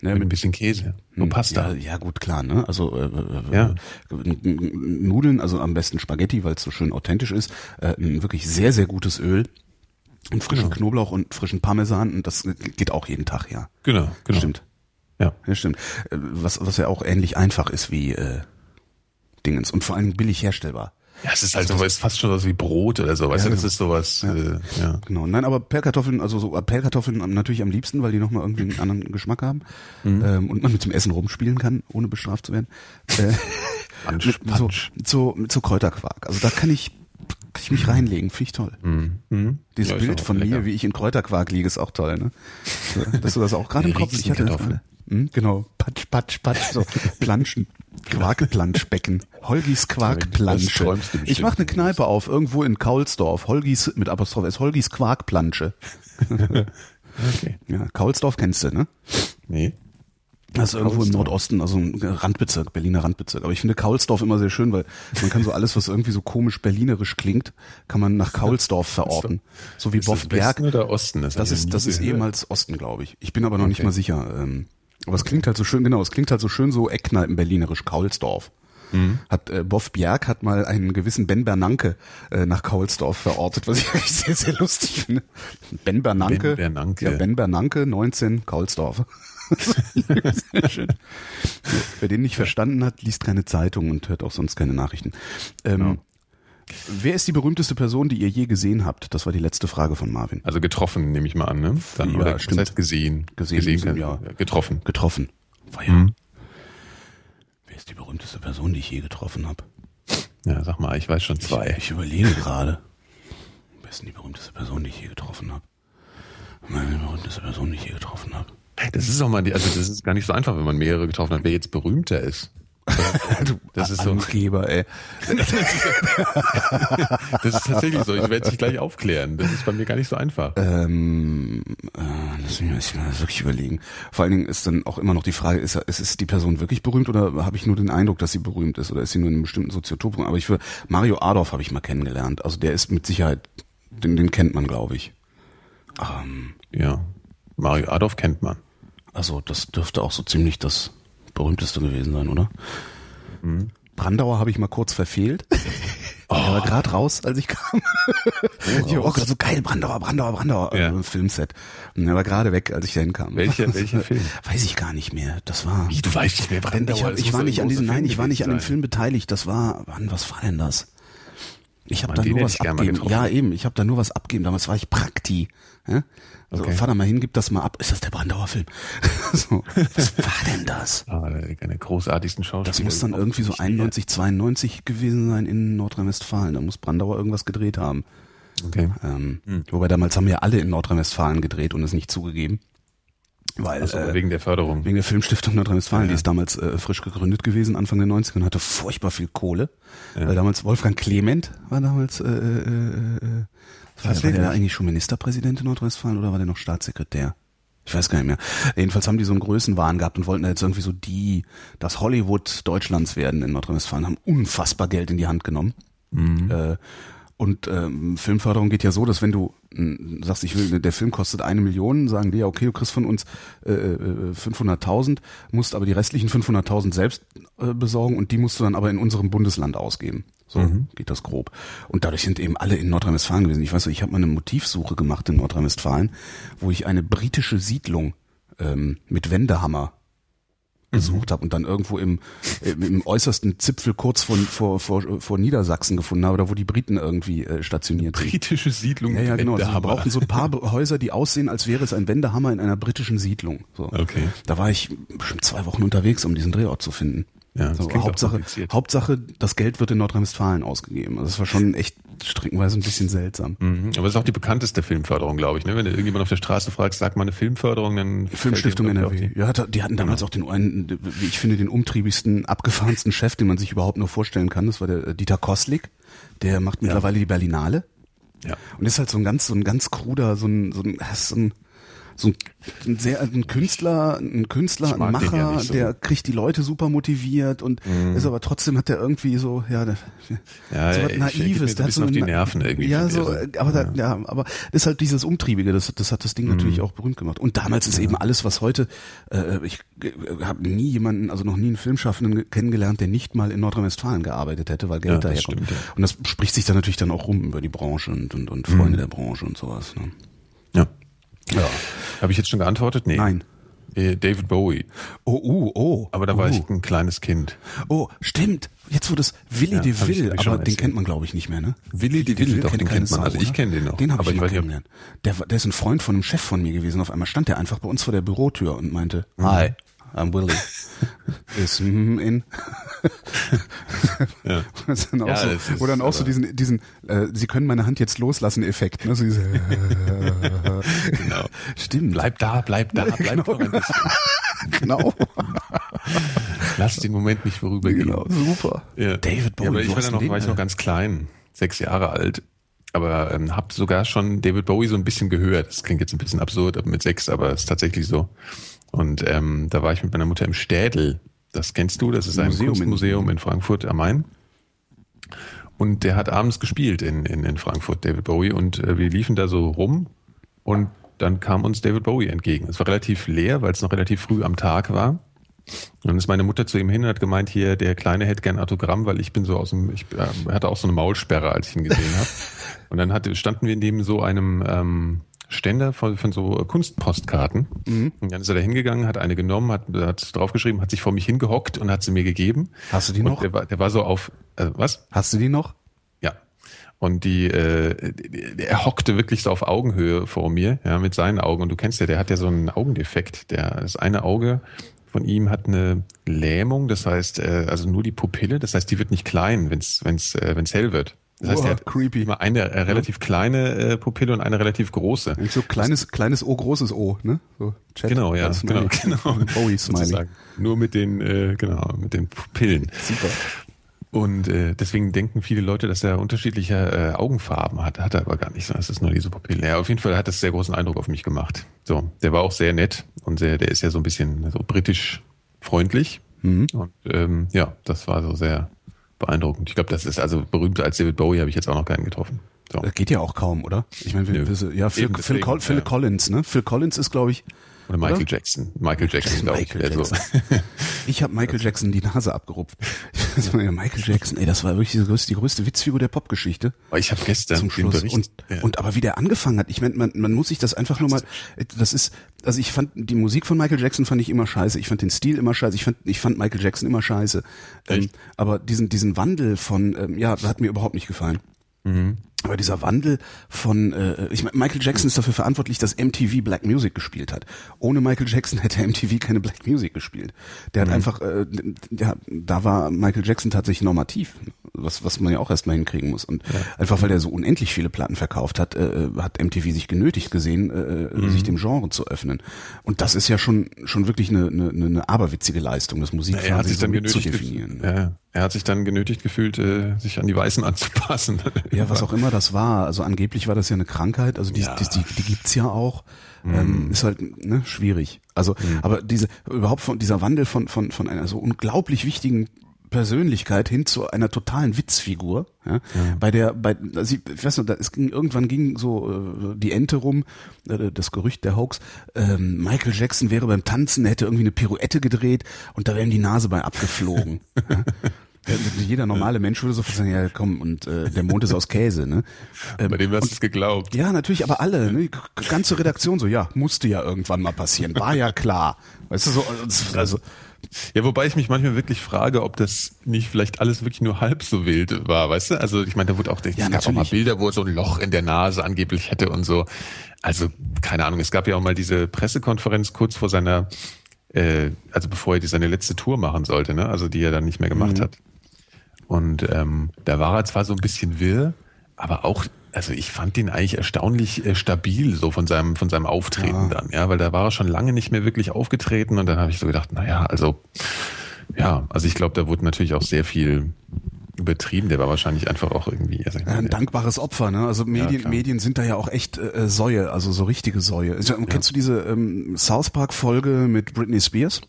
Ne, mit ein bisschen Käse. Nur hm, Pasta. Ja, ja, gut, klar, ne? Also äh, äh ja. Nudeln, also am besten Spaghetti, weil es so schön authentisch ist. Äh, ein wirklich sehr, sehr gutes Öl. Und frischen genau. Knoblauch und frischen Parmesan. Und das geht auch jeden Tag, ja. Genau, genau. Stimmt. Ja. ja, stimmt. Äh, was, was ja auch ähnlich einfach ist wie äh, Dingens. Und vor allem billig herstellbar. Ja, es ist halt so, es ist fast schon was wie Brot oder so, weißt ja, du, das genau. ist sowas, ja. Äh, ja. Genau, nein, aber Pellkartoffeln, also so äh, Pellkartoffeln natürlich am liebsten, weil die nochmal irgendwie einen anderen Geschmack haben mhm. ähm, und man mit dem Essen rumspielen kann, ohne bestraft zu werden. Äh, Punch, Punch. So, so, so Kräuterquark. Also da kann ich kann ich mich reinlegen, finde ich toll. Mhm. Mhm. Dieses ja, Bild von lecker. mir, wie ich in Kräuterquark liege, ist auch toll, ne? Dass du das auch gerade im Kopf ich hatte. Hm, genau, patsch, patsch, patsch, so Planschen, Quarkplanschbecken, Holgis Quarkplansche. Ich mache eine Kneipe auf, irgendwo in Kaulsdorf, Holgis, mit Apostroph S, Holgis Quarkplansche. okay. Ja, Kaulsdorf kennst du, ne? Nee. Also irgendwo im Nordosten, also ein Randbezirk, Berliner Randbezirk. Aber ich finde Kaulsdorf immer sehr schön, weil man kann so alles, was irgendwie so komisch berlinerisch klingt, kann man nach Kaulsdorf verorten. So wie Boffberg. Westen oder Osten? Das, das ist, das ist ehemals Osten, glaube ich. Ich bin aber noch okay. nicht mal sicher. Ähm, aber es klingt halt so schön, genau, es klingt halt so schön so Eckkneipen berlinerisch, Kaulsdorf. Mhm. Hat äh, Boff Bjerg hat mal einen gewissen Ben Bernanke äh, nach Kaulsdorf verortet, was ich eigentlich sehr, sehr lustig finde. Ben Bernanke. Ben Bernanke. Ja, Ben Bernanke, 19, Kaulsdorf. sehr schön. Wer den nicht verstanden hat, liest keine Zeitung und hört auch sonst keine Nachrichten. Ähm, genau. Wer ist die berühmteste Person, die ihr je gesehen habt? Das war die letzte Frage von Marvin. Also getroffen, nehme ich mal an, ne? Dann, ja, oder stimmt. Das heißt gesehen. Gesehen, gesehen ja. Getroffen. Getroffen. War ja. Mhm. Wer ist die berühmteste Person, die ich je getroffen habe? Ja, sag mal, ich weiß schon zwei. Ich, ich überlege gerade. Wer ist denn die berühmteste Person, die ich je getroffen habe? Meine berühmteste Person, die ich je getroffen habe. Das ist auch mal die, also das ist gar nicht so einfach, wenn man mehrere getroffen hat, wer jetzt berühmter ist. du, das ist so. Angeber, ey. das ist tatsächlich so. Ich werde es gleich aufklären. Das ist bei mir gar nicht so einfach. Ähm, äh, lass mich mal wirklich überlegen. Vor allen Dingen ist dann auch immer noch die Frage, ist, ist, ist die Person wirklich berühmt oder habe ich nur den Eindruck, dass sie berühmt ist oder ist sie nur in einem bestimmten Soziotop? Aber ich für Mario Adorf habe ich mal kennengelernt. Also der ist mit Sicherheit, den, den kennt man, glaube ich. Ähm, ja, Mario Adorf kennt man. Also das dürfte auch so ziemlich das berühmteste gewesen sein, oder? Mhm. Brandauer habe ich mal kurz verfehlt. Oh. Er war gerade raus, als ich kam. Oh, ich war auch so geil, Brandauer, Brandauer, Brandauer, ja. äh, Filmset. Und er war gerade weg, als ich dahin kam. Welcher, welcher Film? Weiß ich gar nicht mehr. Das war. Wie, du weißt nicht mehr, Brandauer. Ich, hab, ich war nicht an diesem, nein, ich war nicht an dem Film beteiligt. Das war, wann, was war denn das? Ich habe da nur was abgeben. Ja, eben. Ich habe da nur was abgeben. Damals war ich Prakti. Ja? Also okay. fahr da mal hin, gib das mal ab. Ist das der Brandauer Film? so, was war denn das? Ah, eine großartigsten Schauspieler. Das muss dann irgendwie so 91, 92 gewesen sein in Nordrhein-Westfalen. Da muss Brandauer irgendwas gedreht haben. Okay. Ähm, hm. Wobei damals haben ja alle in Nordrhein-Westfalen gedreht und es nicht zugegeben. Weil, so, äh, wegen der Förderung. Wegen der Filmstiftung Nordrhein-Westfalen, ja, die ist damals äh, frisch gegründet gewesen, Anfang der 90er und hatte furchtbar viel Kohle. Ja. Weil damals Wolfgang Clement war damals äh, äh, äh, was war der eigentlich schon Ministerpräsident in Nordrhein-Westfalen oder war der noch Staatssekretär? Ich weiß gar nicht mehr. Jedenfalls haben die so einen Größenwahn gehabt und wollten jetzt irgendwie so die, das Hollywood Deutschlands werden in Nordrhein-Westfalen, haben unfassbar Geld in die Hand genommen. Mhm. Äh, und ähm, Filmförderung geht ja so, dass wenn du äh, sagst, ich will, der Film kostet eine Million, sagen die ja, okay, du kriegst von uns äh, 500.000, äh, musst aber die restlichen 500.000 selbst äh, besorgen und die musst du dann aber in unserem Bundesland ausgeben. So mhm. geht das grob. Und dadurch sind eben alle in Nordrhein-Westfalen gewesen. Ich weiß nicht, ich habe mal eine Motivsuche gemacht in Nordrhein-Westfalen, wo ich eine britische Siedlung ähm, mit Wendehammer gesucht mhm. habe und dann irgendwo im, im äußersten Zipfel kurz von, vor, vor, vor Niedersachsen gefunden habe, da wo die Briten irgendwie äh, stationiert sind. Britische Siedlung. Ja, ja, genau. Also wir brauchten so ein paar Häuser, die aussehen, als wäre es ein Wendehammer in einer britischen Siedlung. So. Okay. Da war ich bestimmt zwei Wochen unterwegs, um diesen Drehort zu finden. Ja, so, Hauptsache, Hauptsache, das Geld wird in Nordrhein-Westfalen ausgegeben. Also das war schon echt streckenweise ein bisschen seltsam. Mhm. Aber es ist auch die bekannteste Filmförderung, glaube ich. Ne? Wenn du irgendjemand auf der Straße fragst, sag mal eine Filmförderung, dann Filmstiftung NRW. Ja, die hatten damals genau. auch den einen, wie ich finde, den umtriebigsten, abgefahrensten Chef, den man sich überhaupt nur vorstellen kann. Das war der äh, Dieter Koslik. Der macht mittlerweile ja. die Berlinale. Ja. Und ist halt so ein ganz, so ein ganz kruder, so ein, so ein, so ein so ein, sehr ein Künstler, ein Künstler, ein Macher, ja so. der kriegt die Leute super motiviert und mhm. ist aber trotzdem hat der irgendwie so ja, der, ja so was Naives, der hat so auf die Nerven irgendwie. Ja, so, aber ja. Da, ja, aber das ist halt dieses umtriebige, das das hat das Ding mhm. natürlich auch berühmt gemacht. Und damals ist ja. eben alles, was heute äh, ich äh, habe nie jemanden, also noch nie einen Filmschaffenden kennengelernt, der nicht mal in Nordrhein-Westfalen gearbeitet hätte, weil Geld ja, daher kommt. Stimmt. Und das spricht sich dann natürlich dann auch rum über die Branche und und, und Freunde mhm. der Branche und sowas. Ne? Ja. Ja. Habe ich jetzt schon geantwortet? Nee. Nein. Äh, David Bowie. Oh, uh, oh. Aber da uh. war ich ein kleines Kind. Oh, stimmt. Jetzt wo das Willi Ja, de ich- ich aber den kennt man glaube ich nicht mehr, ne? Willi de Will, doch, den kennt man. Sau, Also ich kenne den noch. Den habe ich ob- kennengelernt. Der, der ist ein Freund von einem Chef von mir gewesen. Auf einmal stand der einfach bei uns vor der Bürotür und meinte. Hi, I'm Willi. ist mm, in. Ja. Dann auch Ja, so, ist wo dann auch so diesen, diesen, äh, Sie können meine Hand jetzt loslassen Effekt. Ne? So diese, Genau. Stimmt. Bleib da, bleib da, bleib Genau. ein bisschen. genau. Lass den Moment nicht vorübergehen. genau. Super. Ja. David Bowie. Ja, aber ich war, noch, war ich noch ganz klein, sechs Jahre alt. Aber ähm, habe sogar schon David Bowie so ein bisschen gehört. Das klingt jetzt ein bisschen absurd aber mit sechs, aber es ist tatsächlich so. Und ähm, da war ich mit meiner Mutter im Städel. Das kennst du, das ist ein Museum in- Kunstmuseum in Frankfurt am Main. Und der hat abends gespielt in, in, in Frankfurt, David Bowie. Und äh, wir liefen da so rum und dann kam uns David Bowie entgegen. Es war relativ leer, weil es noch relativ früh am Tag war. Und dann ist meine Mutter zu ihm hin und hat gemeint, hier, der Kleine hätte gern Autogramm, weil ich bin so aus dem, ich äh, hatte auch so eine Maulsperre, als ich ihn gesehen habe. Und dann hatte, standen wir neben so einem ähm, Ständer von, von so Kunstpostkarten. Und dann ist er da hingegangen, hat eine genommen, hat, hat draufgeschrieben, hat sich vor mich hingehockt und hat sie mir gegeben. Hast du die und noch? Der war, der war so auf, äh, was? Hast du die noch? Ja. Und die, äh, er hockte wirklich so auf Augenhöhe vor mir, ja, mit seinen Augen. Und du kennst ja, der hat ja so einen Augendefekt. Der, das eine Auge von ihm hat eine Lähmung, das heißt, äh, also nur die Pupille, das heißt, die wird nicht klein, wenn's, wenn's, äh, wenn's hell wird. Das heißt, er hat creepy. immer eine äh, relativ kleine äh, Pupille und eine relativ große. Eigentlich so kleines, kleines O, großes O, ne? So Chat, Genau, ja, genau, genau. Bowie Smiley. Sozusagen. Nur mit den, äh, genau, mit den Pupillen. Super. Und äh, deswegen denken viele Leute, dass er unterschiedliche äh, Augenfarben hat. Hat er aber gar nicht. sondern Es ist nur diese Pupille. Ja, auf jeden Fall hat das sehr großen Eindruck auf mich gemacht. So, der war auch sehr nett und sehr, der ist ja so ein bisschen so britisch freundlich. Mhm. Und ähm, ja, das war so sehr beeindruckend. Ich glaube, das ist also berühmter als David Bowie habe ich jetzt auch noch keinen getroffen. So. Das geht ja auch kaum, oder? Ich meine, ja, Phil, Phil, Phil. Collins, ne? Phil Collins ist, glaube ich, Oder Michael oder? Jackson. Michael Jackson, glaube ich. Michael der so. Ich habe Michael Jackson die Nase abgerupft. Michael Jackson, ey, das war wirklich die größte, die größte Witzfigur der Popgeschichte. Aber ich habe gestern zum Schluss. Und, ja. und aber wie der angefangen hat, ich meine, man, man muss sich das einfach nur mal, das ist, also ich fand die Musik von Michael Jackson fand ich immer scheiße, ich fand den Stil immer scheiße, ich fand, ich fand Michael Jackson immer scheiße. Ähm, aber diesen, diesen Wandel von, ähm, ja, das hat mir überhaupt nicht gefallen. Mhm. Aber dieser Wandel von, äh, ich meine, Michael Jackson ist dafür verantwortlich, dass MTV Black Music gespielt hat. Ohne Michael Jackson hätte MTV keine Black Music gespielt. Der hat Mhm. einfach, äh, der, da war Michael Jackson tatsächlich normativ, was, was man ja auch erstmal hinkriegen muss. Und einfach weil er so unendlich viele Platten verkauft hat, äh, hat MTV sich genötigt gesehen, äh, Mhm. sich dem Genre zu öffnen. Und das ist ja schon, schon wirklich eine, eine, eine aberwitzige Leistung, das er Musikfernsehen sich so mitzudefinieren. gef- ja, er hat sich dann genötigt gefühlt, äh, sich an die Weißen anzupassen. Ja, was auch immer das war. Also angeblich war das ja eine Krankheit. Also die, Ja. die, die, die gibt's ja auch. Ähm, ist halt ne, schwierig. Also, aber diese überhaupt von dieser Wandel von von von einer so unglaublich wichtigen Persönlichkeit hin zu einer totalen Witzfigur, ja, bei der, bei, also ich, ich weiß noch, da, es ging, irgendwann ging so äh, die Ente rum, äh, das Gerücht der Hoax, ähm, Michael Jackson wäre beim Tanzen, hätte irgendwie eine Pirouette gedreht und da wäre ihm die Nase bei abgeflogen. ja. Jeder normale Mensch würde sofort sagen, ja komm, und äh, der Mond ist aus Käse, ne? Ähm, Bei dem hast du es geglaubt. ja, natürlich, aber alle, ne? ganze Redaktion so, ja, musste ja irgendwann mal passieren, war ja klar. Weißt du, so, also, Ja, wobei ich mich manchmal wirklich frage, ob das nicht vielleicht alles wirklich nur halb so wild war, weißt du? Also ich meine, da wurde auch, es Ja, gab auch mal. Bilder, wo er so ein Loch in der Nase angeblich hätte und so. Also keine Ahnung, es gab ja auch mal diese Pressekonferenz kurz vor seiner, äh, also bevor er die, seine letzte Tour machen sollte, ne? Also die er dann nicht mehr gemacht Mhm. hat. Und ähm, da war er zwar so ein bisschen wirr, aber auch, also ich fand ihn eigentlich erstaunlich äh, stabil so von seinem von seinem Auftreten dann, ja, weil da war er schon lange nicht mehr wirklich aufgetreten und dann habe ich so gedacht, naja, also ja, also ich glaube, da wurde natürlich auch sehr viel übertrieben. Der war wahrscheinlich einfach auch irgendwie, also ich ein meine, dankbares Opfer, ne? Also Medien, klar. Medien sind da ja auch echt äh, Säue, also so richtige Säue. Also, Kennst du diese ähm, South Park Folge mit Britney Spears?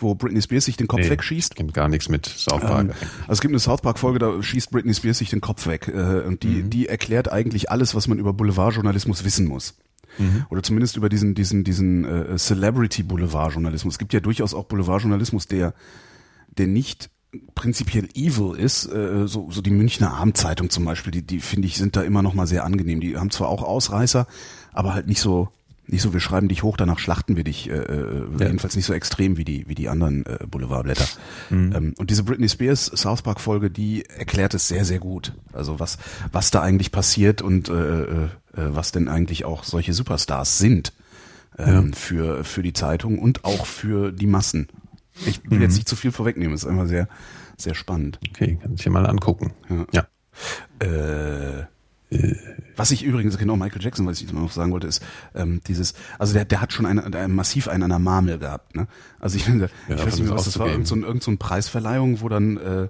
Wo Britney Spears sich den Kopf nee, wegschießt? kenn gar nichts mit South Park. Ähm, also es gibt eine South Park Folge, da schießt Britney Spears sich den Kopf weg äh, und die die erklärt eigentlich alles, was man über Boulevardjournalismus wissen muss. Oder zumindest über diesen diesen diesen äh, Celebrity Boulevardjournalismus. Es gibt ja durchaus auch Boulevardjournalismus, der der nicht prinzipiell evil ist, äh, so, so die Münchner Abendzeitung zum Beispiel, die, die finde ich sind da immer noch mal sehr angenehm. Die haben zwar auch Ausreißer, aber halt nicht so nicht so, wir schreiben dich hoch, danach schlachten wir dich, äh, äh ja. jedenfalls nicht so extrem wie die, wie die anderen äh, Boulevardblätter. Mhm. Ähm, und diese Britney Spears South Park Folge, die erklärt es sehr, sehr gut. Also was, was da eigentlich passiert und äh, äh, äh was denn eigentlich auch solche Superstars sind ähm, ja. für, für die Zeitung und auch für die Massen. Ich will mhm. jetzt nicht zu viel vorwegnehmen, ist einfach sehr, sehr spannend. Okay, kann ich dir mal angucken. Ja. ja. Äh, was ich übrigens, genau, Michael Jackson, was ich noch sagen wollte, ist ähm, dieses, also der, der hat schon eine, eine massiv einen an der Marmel gehabt. Ne? Also ich, finde, ja, ich weiß nicht mehr, was das war, irgend so, irgend so Preisverleihung, wo dann äh,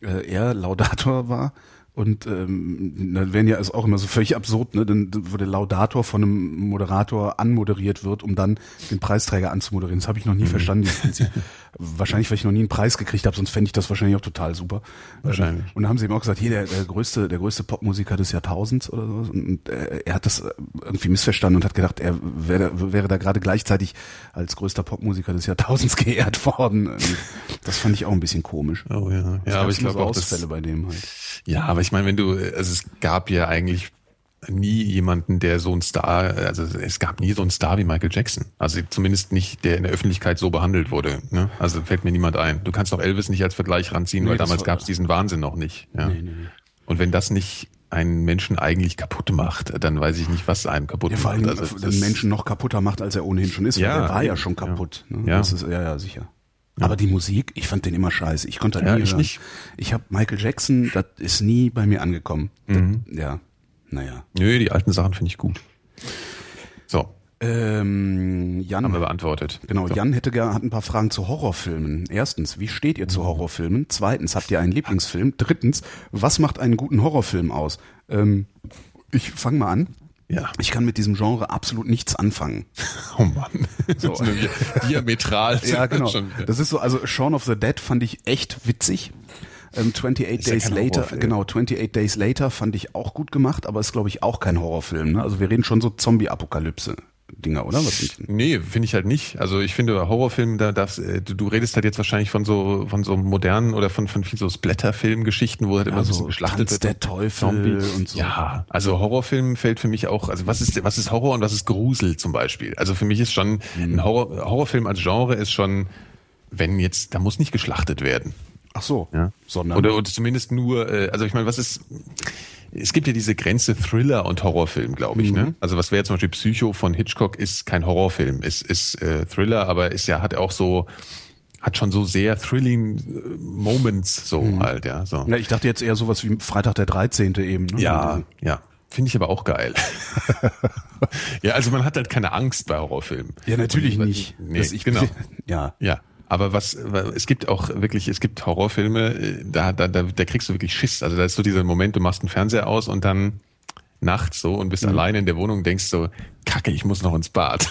äh, er Laudator war und ähm, da werden ja ist auch immer so völlig absurd, ne? Dann wo der Laudator von einem Moderator anmoderiert wird, um dann den Preisträger anzumoderieren. Das habe ich noch nie mhm. verstanden, dieses Prinzip. wahrscheinlich, weil ich noch nie einen Preis gekriegt habe, sonst fände ich das wahrscheinlich auch total super. Wahrscheinlich. Und da haben sie eben auch gesagt, hier der, der größte, der größte Popmusiker des Jahrtausends oder so. Und äh, er hat das irgendwie missverstanden und hat gedacht, er wäre, wäre da gerade gleichzeitig als größter Popmusiker des Jahrtausends geehrt worden. Das fand ich auch ein bisschen komisch. Oh ja, ja, aber ich glaube auch Ausfälle bei dem halt. Ja, aber ich meine, wenn du, also es gab ja eigentlich nie jemanden, der so ein Star, also es gab nie so einen Star wie Michael Jackson. Also zumindest nicht, der in der Öffentlichkeit so behandelt wurde. Ne? Also fällt mir niemand ein. Du kannst auch Elvis nicht als Vergleich ranziehen, nee, weil damals gab es diesen Wahnsinn noch nicht. Ja? Nee, nee. Und wenn das nicht einen Menschen eigentlich kaputt macht, dann weiß ich nicht, was einen kaputt ja, vor allem Also den Menschen noch kaputter macht, als er ohnehin schon ist. Ja, er war ja schon kaputt. Ja, ne? ja. Das ist, ja, ja, sicher. Aber die Musik, ich fand den immer scheiße. Ich konnte ja, nie ich hören. nicht. Ich habe Michael Jackson, das ist nie bei mir angekommen. Mhm. Das, ja, naja. Nö, die alten Sachen finde ich gut. So. Ähm, Jan haben wir beantwortet. Genau, so. Jan hätte gerne hat ein paar Fragen zu Horrorfilmen. Erstens, wie steht ihr zu mhm. Horrorfilmen? Zweitens, habt ihr einen Lieblingsfilm? Drittens, was macht einen guten Horrorfilm aus? Ähm, ich fange mal an. Ja. Ich kann mit diesem Genre absolut nichts anfangen. Oh Mann. So. diametral. ja, genau. Das ist so, also Shaun of the Dead fand ich echt witzig. Ähm, 28 Days Later, genau, 28 Days Later fand ich auch gut gemacht, aber ist glaube ich auch kein Horrorfilm. Ne? Also wir reden schon so Zombie-Apokalypse. Dinger, oder? Was nee, finde ich halt nicht. Also ich finde Horrorfilm, da darfst äh, du, du redest halt jetzt wahrscheinlich von so von so modernen oder von von viel so Splatter-Film-Geschichten, wo halt immer so, so geschlachtet Tanz wird. der Teufel und so. Ja, also Horrorfilm fällt für mich auch, also was ist was ist Horror und was ist Grusel zum Beispiel? Also für mich ist schon hm. ein Horror, Horrorfilm als Genre ist schon, wenn jetzt, da muss nicht geschlachtet werden. Ach so, ja. sondern oder, oder zumindest nur, äh, also ich meine, was ist es gibt ja diese Grenze Thriller und Horrorfilm, glaube ich. Ne? Mhm. Ne? Also was wäre zum Beispiel Psycho von Hitchcock ist kein Horrorfilm, ist ist äh, Thriller, aber ist ja hat auch so hat schon so sehr thrilling äh, Moments so mhm. halt, ja. So. Ja, ich dachte jetzt eher sowas wie Freitag der 13. eben. Ne? Ja, ja. Finde ich aber auch geil. ja, also man hat halt keine Angst bei Horrorfilmen. Ja, natürlich nicht. Nee, ich, genau. Ja. Ja. Aber was, es gibt auch wirklich, es gibt Horrorfilme, äh, da, da, da, da kriegst du wirklich Schiss. Also da ist so dieser Moment, du machst einen Fernseher aus und dann nachts so und bist mhm. alleine in der Wohnung und denkst so, kacke, ich muss noch ins Bad.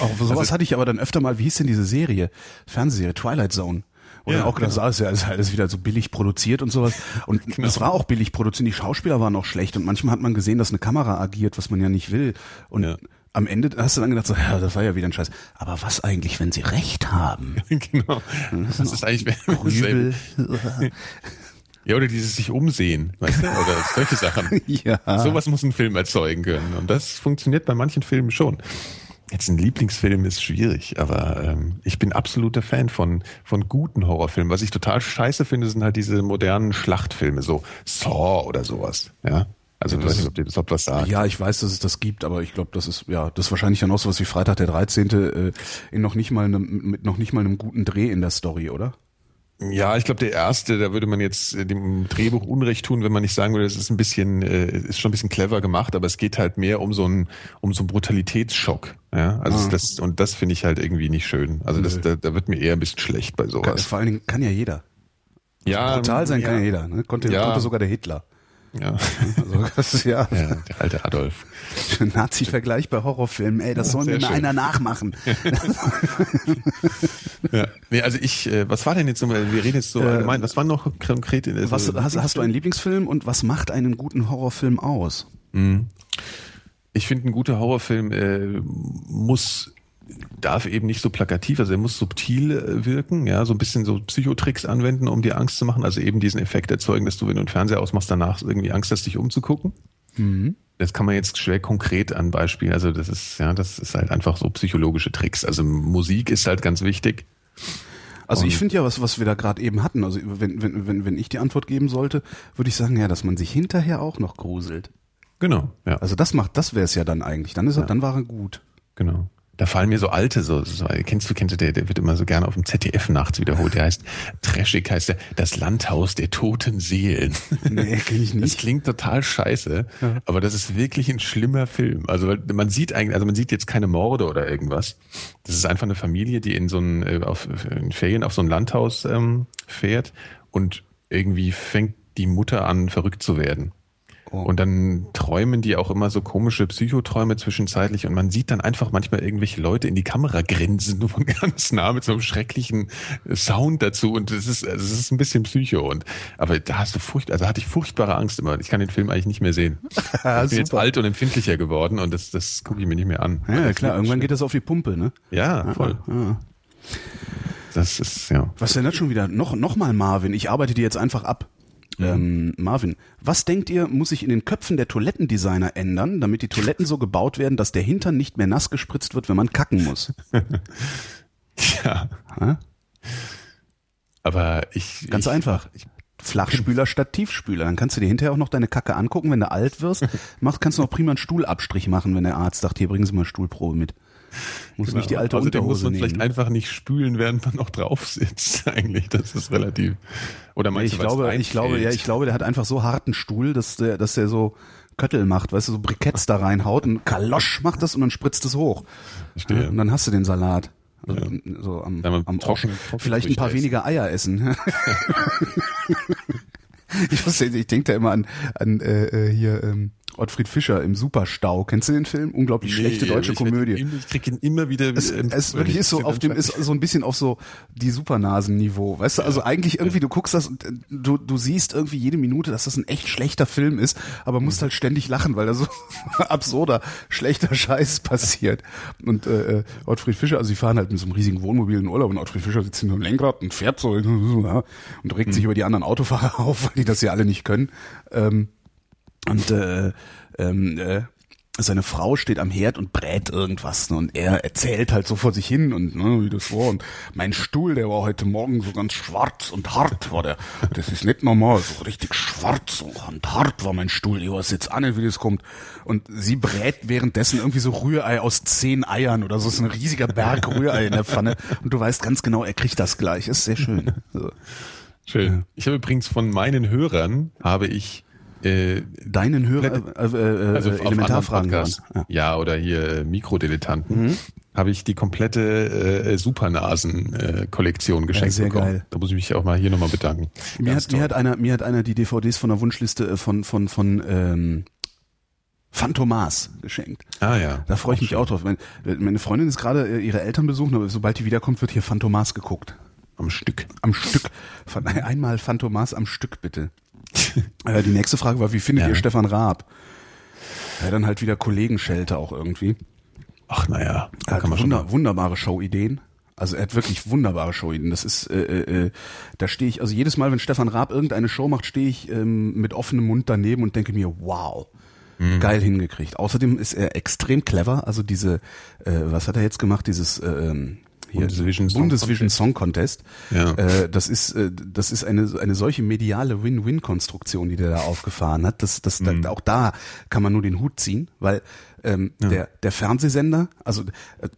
Auch sowas also, hatte ich aber dann öfter mal, wie hieß denn diese Serie? Fernsehserie, Twilight Zone. Und ja, auch genau. das ist ja alles wieder so billig produziert und sowas. Und genau. es war auch billig produziert. Die Schauspieler waren auch schlecht. Und manchmal hat man gesehen, dass eine Kamera agiert, was man ja nicht will. Und ja am Ende hast du dann gedacht, so, ja, das war ja wieder ein Scheiß. Aber was eigentlich, wenn sie recht haben? genau. Das ist, ist eigentlich Grübel. Ja, oder dieses sich umsehen, weißt du? Oder solche Sachen. ja. Sowas muss ein Film erzeugen können. Und das funktioniert bei manchen Filmen schon. Jetzt ein Lieblingsfilm ist schwierig, aber ähm, ich bin absoluter Fan von, von guten Horrorfilmen. Was ich total scheiße finde, sind halt diese modernen Schlachtfilme, so Saw oder sowas. Ja. Also ich weiß nicht, ob dir das ob was sagt. Ja, ich weiß, dass es das gibt, aber ich glaube, das ist ja, das ist wahrscheinlich dann auch sowas wie Freitag der 13. Äh, in noch nicht mal einem, mit noch nicht mal einem guten Dreh in der Story, oder? Ja, ich glaube, der erste, da würde man jetzt äh, dem Drehbuch Unrecht tun, wenn man nicht sagen würde, es ist ein bisschen, äh, ist schon ein bisschen clever gemacht, aber es geht halt mehr um so einen, um so einen Brutalitätsschock. Ja, also ah. das, und das finde ich halt irgendwie nicht schön. Also das, da, da wird mir eher ein bisschen schlecht bei sowas. Vor allen Dingen kann ja jeder. Ja. Brutal sein ja. kann ja jeder, ne? Konnte, ja. konnte sogar der Hitler. Ja. Also, das ja. ja. Der alte Adolf. Nazi-Vergleich bei Horrorfilmen, ey, das ja, soll mir mal einer nachmachen. ja. Nee, also ich, äh, was war denn jetzt so, wir reden jetzt so äh, allgemein, was war noch konkret? In, also was, hast, hast du einen Lieblingsfilm und was macht einen guten Horrorfilm aus? Mhm. Ich finde, ein guter Horrorfilm äh, muss darf eben nicht so plakativ, also er muss subtil äh, wirken, ja, so ein bisschen so Psychotricks anwenden, um dir Angst zu machen, also eben diesen Effekt erzeugen, dass du, wenn du einen Fernseher ausmachst, danach irgendwie Angst hast, dich umzugucken. Mhm. das kann man jetzt schwer konkret an Beispielen. Also das ist, ja, das ist halt einfach so psychologische Tricks. Also Musik ist halt ganz wichtig. Also ich finde ja, was, was wir da gerade eben hatten, also wenn, wenn, wenn, wenn ich die Antwort geben sollte, würde ich sagen, ja, dass man sich hinterher auch noch gruselt. Genau, ja. Also das macht, das wäre es ja dann eigentlich. Dann ist er, ja. dann war er gut. Genau da fallen mir so alte, so, so kennst du, kennst du, der, der wird immer so gerne auf dem ZDF nachts wiederholt. Der heißt, Trashig heißt der, das Landhaus der toten Seelen. Nee, kenn ich nicht. Das klingt total scheiße, ja. aber das ist wirklich ein schlimmer Film. Also weil man sieht eigentlich, also man sieht jetzt keine Morde oder irgendwas. Das ist einfach eine Familie, die in so ein, äh, auf, in Ferien auf so ein Landhaus ähm, fährt und irgendwie fängt die Mutter an, verrückt zu werden. Oh. Und dann träumen die auch immer so komische Psychoträume zwischenzeitlich und man sieht dann einfach manchmal irgendwelche Leute in die Kamera grinsen, nur von ganz nah mit so einem schrecklichen Sound dazu und es ist, es ist ein bisschen Psycho und, aber da hast du furcht, also hatte ich furchtbare Angst immer. Ich kann den Film eigentlich nicht mehr sehen. ich bin jetzt alt und empfindlicher geworden und das, das gucke ich mir nicht mehr an. Ja, klar, irgendwann geht das auf die Pumpe, ne? Ja, voll. Ah, ah. Das ist, ja. Was denn das schon wieder? Noch, noch mal Marvin, ich arbeite dir jetzt einfach ab. Ähm, Marvin, was denkt ihr, muss sich in den Köpfen der Toilettendesigner ändern, damit die Toiletten so gebaut werden, dass der Hintern nicht mehr nass gespritzt wird, wenn man kacken muss? ja. Ha? Aber ich. Ganz ich, einfach. Ich, Flachspüler statt Tiefspüler. Dann kannst du dir hinterher auch noch deine Kacke angucken, wenn du alt wirst. Machst, kannst du noch prima einen Stuhlabstrich machen, wenn der Arzt sagt, hier bringen Sie mal Stuhlprobe mit. Muss genau. nicht die alte Außerdem Unterhose muss man nehmen. vielleicht einfach nicht spülen, während man noch drauf sitzt. Eigentlich, das ist relativ. Oder meinst ich du, glaube, ich glaube, ja, ich glaube, der hat einfach so harten Stuhl, dass der, dass der so Köttel macht, weißt du, so Briketts da reinhaut und Kalosch macht das und dann spritzt es hoch. Verstehe. Und dann hast du den Salat. Also, ja. so am, am trocken, Vielleicht ein paar weniger Eier essen. ich, ich denke da immer an, an äh, äh hier ähm, Ottfried Fischer im Superstau. Kennst du den Film? Unglaublich nee, schlechte deutsche Komödie. Ihn, ich krieg ihn immer wieder. Es, es wirklich ist so auf dem ist so ein bisschen auf so die Supernasen-Niveau. Weißt du, also eigentlich irgendwie du guckst das und äh, du du siehst irgendwie jede Minute, dass das ein echt schlechter Film ist, aber musst mhm. halt ständig lachen, weil da so absurder schlechter Scheiß passiert. Und äh, äh, Ottfried Fischer, also sie fahren halt mit so einem riesigen Wohnmobil in Urlaub und Ottfried Fischer sitzt hinter dem Lenkrad und fährt so und regt sich mhm. über die anderen Autofahrer auf, weil die das ja alle nicht können. Ähm, und äh, ähm, äh, seine Frau steht am Herd und brät irgendwas ne, und er erzählt halt so vor sich hin und ne, wie das war und mein Stuhl, der war heute Morgen so ganz schwarz und hart war der. Das ist nicht normal, so richtig schwarz und hart war mein Stuhl. Ich weiß jetzt auch nicht, wie das kommt. Und sie brät währenddessen irgendwie so Rührei aus zehn Eiern oder so, ist ein riesiger Berg Rührei in der Pfanne und du weißt ganz genau, er kriegt das gleich. Ist sehr schön. So. Schön. Ich habe übrigens von meinen Hörern habe ich äh, Deinen Hörer, äh, äh, also Elementarfragen ja. ja. oder hier Mikrodilettanten, mhm. habe ich die komplette äh, Supernasen-Kollektion äh, geschenkt ja, sehr bekommen. Geil. Da muss ich mich auch mal hier nochmal bedanken. Mir hat, mir hat einer, mir hat einer die DVDs von der Wunschliste äh, von von von ähm, Phantomas geschenkt. Ah ja. Da freue ich mich schön. auch drauf. Meine Freundin ist gerade äh, ihre Eltern besuchen, aber sobald die wiederkommt, wird hier Phantomas geguckt. Am Stück. Am Stück. Einmal Phantomas am Stück, bitte. Äh, die nächste Frage war, wie findet ja. ihr Stefan Raab? Ja, dann halt wieder Kollegenschelte auch irgendwie. Ach naja, er hat wunder, wunderbare Showideen. Also er hat wirklich wunderbare Showideen. Das ist, äh, äh, äh, da stehe ich, also jedes Mal, wenn Stefan Raab irgendeine Show macht, stehe ich ähm, mit offenem Mund daneben und denke mir, wow, mhm. geil hingekriegt. Außerdem ist er extrem clever. Also diese, äh, was hat er jetzt gemacht? Dieses äh, ähm, Bundesvision, Song, Bundesvision Contest. Song Contest. Ja. Äh, das ist äh, das ist eine eine solche mediale Win-Win-Konstruktion, die der da aufgefahren hat. Das das mhm. da, auch da kann man nur den Hut ziehen, weil ähm, ja. der der Fernsehsender, also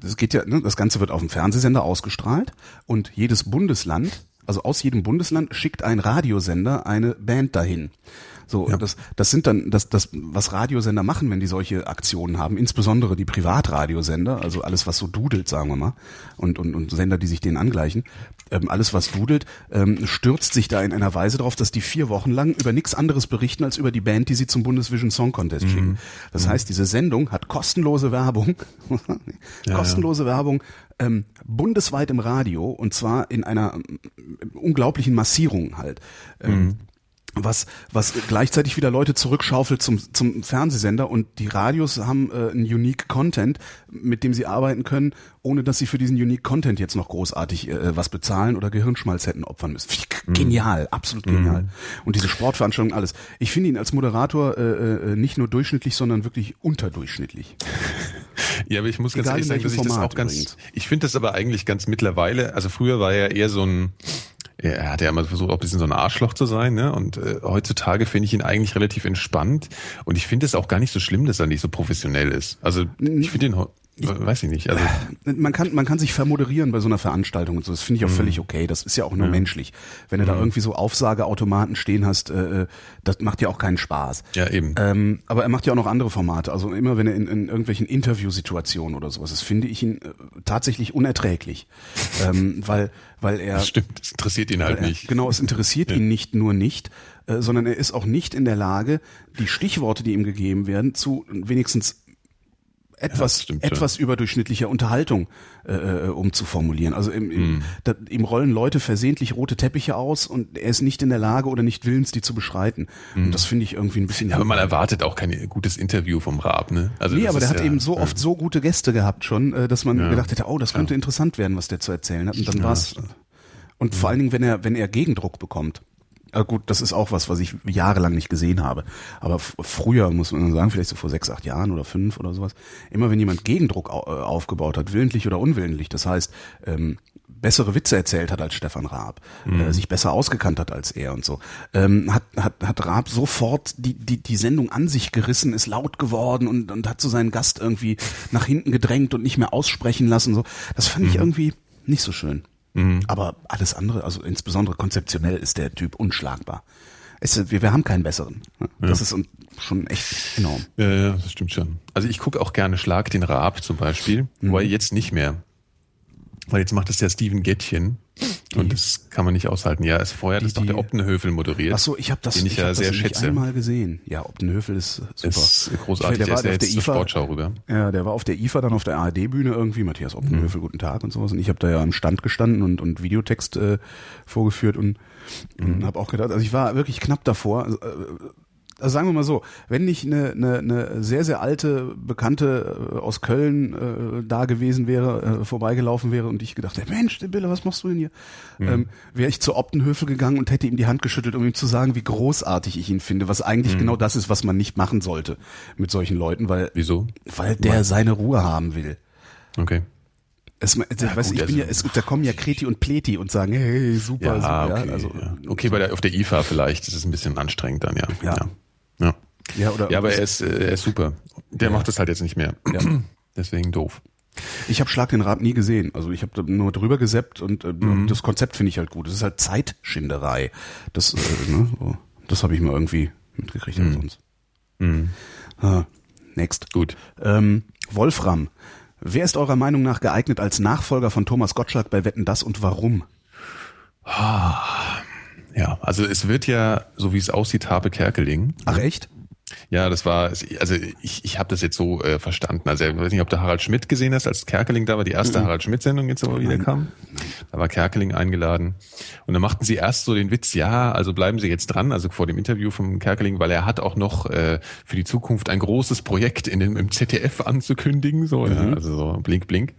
es geht ja, ne, das Ganze wird auf dem Fernsehsender ausgestrahlt und jedes Bundesland, also aus jedem Bundesland schickt ein Radiosender eine Band dahin. So, ja. das, das sind dann das, das, was Radiosender machen, wenn die solche Aktionen haben, insbesondere die Privatradiosender, also alles, was so dudelt, sagen wir mal, und, und, und Sender, die sich denen angleichen, ähm, alles, was dudelt, ähm, stürzt sich da in einer Weise drauf, dass die vier Wochen lang über nichts anderes berichten, als über die Band, die sie zum Bundesvision Song Contest schicken. Mhm. Das mhm. heißt, diese Sendung hat kostenlose Werbung, ja, kostenlose ja. Werbung ähm, bundesweit im Radio und zwar in einer ähm, unglaublichen Massierung halt. Ähm, mhm was, was gleichzeitig wieder Leute zurückschaufelt zum, zum Fernsehsender und die Radios haben äh, einen Unique Content, mit dem sie arbeiten können, ohne dass sie für diesen Unique Content jetzt noch großartig äh, was bezahlen oder Gehirnschmalz hätten opfern müssen. Mhm. Genial, absolut genial. Mhm. Und diese Sportveranstaltung, alles. Ich finde ihn als Moderator äh, äh, nicht nur durchschnittlich, sondern wirklich unterdurchschnittlich. ja, aber ich muss Egal ganz ehrlich sagen, dass ich Format das auch ganz, übrigens. ich finde das aber eigentlich ganz mittlerweile, also früher war er eher so ein, er hat ja immer versucht, auch ein bisschen so ein Arschloch zu sein, ne? Und äh, heutzutage finde ich ihn eigentlich relativ entspannt. Und ich finde es auch gar nicht so schlimm, dass er nicht so professionell ist. Also ich finde ihn Weiß ich nicht. Also man kann man kann sich vermoderieren bei so einer Veranstaltung und so. Das finde ich auch mhm. völlig okay. Das ist ja auch nur ja. menschlich. Wenn du mhm. da irgendwie so Aufsageautomaten stehen hast, äh, äh, das macht ja auch keinen Spaß. Ja eben. Ähm, aber er macht ja auch noch andere Formate. Also immer wenn er in, in irgendwelchen Interviewsituationen oder sowas ist, finde ich ihn äh, tatsächlich unerträglich, ähm, weil weil er. Das stimmt. Das interessiert ihn halt er, nicht. Genau, es interessiert ja. ihn nicht nur nicht, äh, sondern er ist auch nicht in der Lage, die Stichworte, die ihm gegeben werden, zu wenigstens etwas, ja, etwas schon. überdurchschnittlicher Unterhaltung äh, äh, umzuformulieren. Also im, im, mm. da, ihm rollen Leute versehentlich rote Teppiche aus und er ist nicht in der Lage oder nicht willens, die zu beschreiten. Mm. Und hm. das finde ich irgendwie ein bisschen. Ja, aber man erwartet auch kein gutes Interview vom Raab, ne? Also nee, aber der hat ja, eben so oft so gute Gäste gehabt schon, äh, dass man gedacht hätte, oh, das könnte interessant werden, was der zu erzählen hat. Und dann war's. Und vor allen Dingen, wenn er, wenn er Gegendruck bekommt. Ah, gut, das ist auch was, was ich jahrelang nicht gesehen habe. Aber früher, muss man sagen, vielleicht so vor sechs, acht Jahren oder fünf oder sowas, immer wenn jemand Gegendruck äh, aufgebaut hat, willentlich oder unwillentlich, das heißt, ähm, bessere Witze erzählt hat als Stefan Raab, mhm. äh, sich besser ausgekannt hat als er und so, ähm, hat, hat, hat Raab sofort die, die, die Sendung an sich gerissen, ist laut geworden und, und hat so seinen Gast irgendwie nach hinten gedrängt und nicht mehr aussprechen lassen. So, Das fand mhm. ich irgendwie nicht so schön. Mhm. Aber alles andere, also insbesondere konzeptionell ist der Typ unschlagbar. Es, wir, wir haben keinen besseren. Das ja. ist schon echt enorm. Ja, ja, das stimmt schon. Also ich gucke auch gerne Schlag den Raab zum Beispiel, mhm. wobei jetzt nicht mehr. Weil jetzt macht es der Steven Gettchen. Und das kann man nicht aushalten. Ja, es vorher hat es doch der Optenhöfel moderiert. Ach so, ich habe das, den ich, ich ja sehr schätze. einmal gesehen. Ja, Optenhöfel ist super. Ist großartig. der, der war ja jetzt IFA, Sportschau rüber. Ja, der war auf der IFA dann auf der ARD-Bühne irgendwie. Matthias Optenhöfel, mhm. guten Tag und sowas. Und ich habe da ja am Stand gestanden und und Videotext äh, vorgeführt und, mhm. und habe auch gedacht, also ich war wirklich knapp davor. Also, äh, also sagen wir mal so, wenn nicht eine, eine, eine sehr, sehr alte Bekannte äh, aus Köln äh, da gewesen wäre, äh, vorbeigelaufen wäre und ich gedacht hätte, Mensch, Bille, was machst du denn hier? Mhm. Ähm, wäre ich zur Optenhöfe gegangen und hätte ihm die Hand geschüttelt, um ihm zu sagen, wie großartig ich ihn finde, was eigentlich mhm. genau das ist, was man nicht machen sollte mit solchen Leuten, weil, Wieso? weil der Weil? seine Ruhe haben will. Okay. Es, ja, weiß, gut, ich bin also, ja, es, da kommen ja Kreti und Pleti und sagen, hey, super, ja, super. Okay, ja, also, ja. okay bei der, auf der IFA vielleicht, das ist ein bisschen anstrengend dann, ja. Ja. Ja. Ja. Ja, oder ja aber er ist, äh, er ist super. Der ja. macht das halt jetzt nicht mehr. Ja. Deswegen doof. Ich habe Schlag den Rab nie gesehen. Also ich habe nur drüber geseppt und äh, mhm. das Konzept finde ich halt gut. Es ist halt Zeitschinderei. Das, äh, ne, so. das habe ich mal irgendwie mitgekriegt mhm. sonst. Mhm. Ah, next. Gut. Ähm, Wolfram. Wer ist eurer Meinung nach geeignet als Nachfolger von Thomas Gottschalk bei Wetten das und warum? Ah. Ja, also es wird ja, so wie es aussieht, Habe Kerkeling. Ach echt? Ja, das war, also ich, ich habe das jetzt so äh, verstanden. Also ich weiß nicht, ob du Harald Schmidt gesehen hast, als Kerkeling da war, die erste mhm. Harald Schmidt-Sendung jetzt aber wieder kam. Da war Kerkeling eingeladen. Und dann machten sie erst so den Witz, ja, also bleiben Sie jetzt dran, also vor dem Interview vom Kerkeling, weil er hat auch noch äh, für die Zukunft ein großes Projekt in dem, im ZDF anzukündigen. So, mhm. ja, also so blink, blink.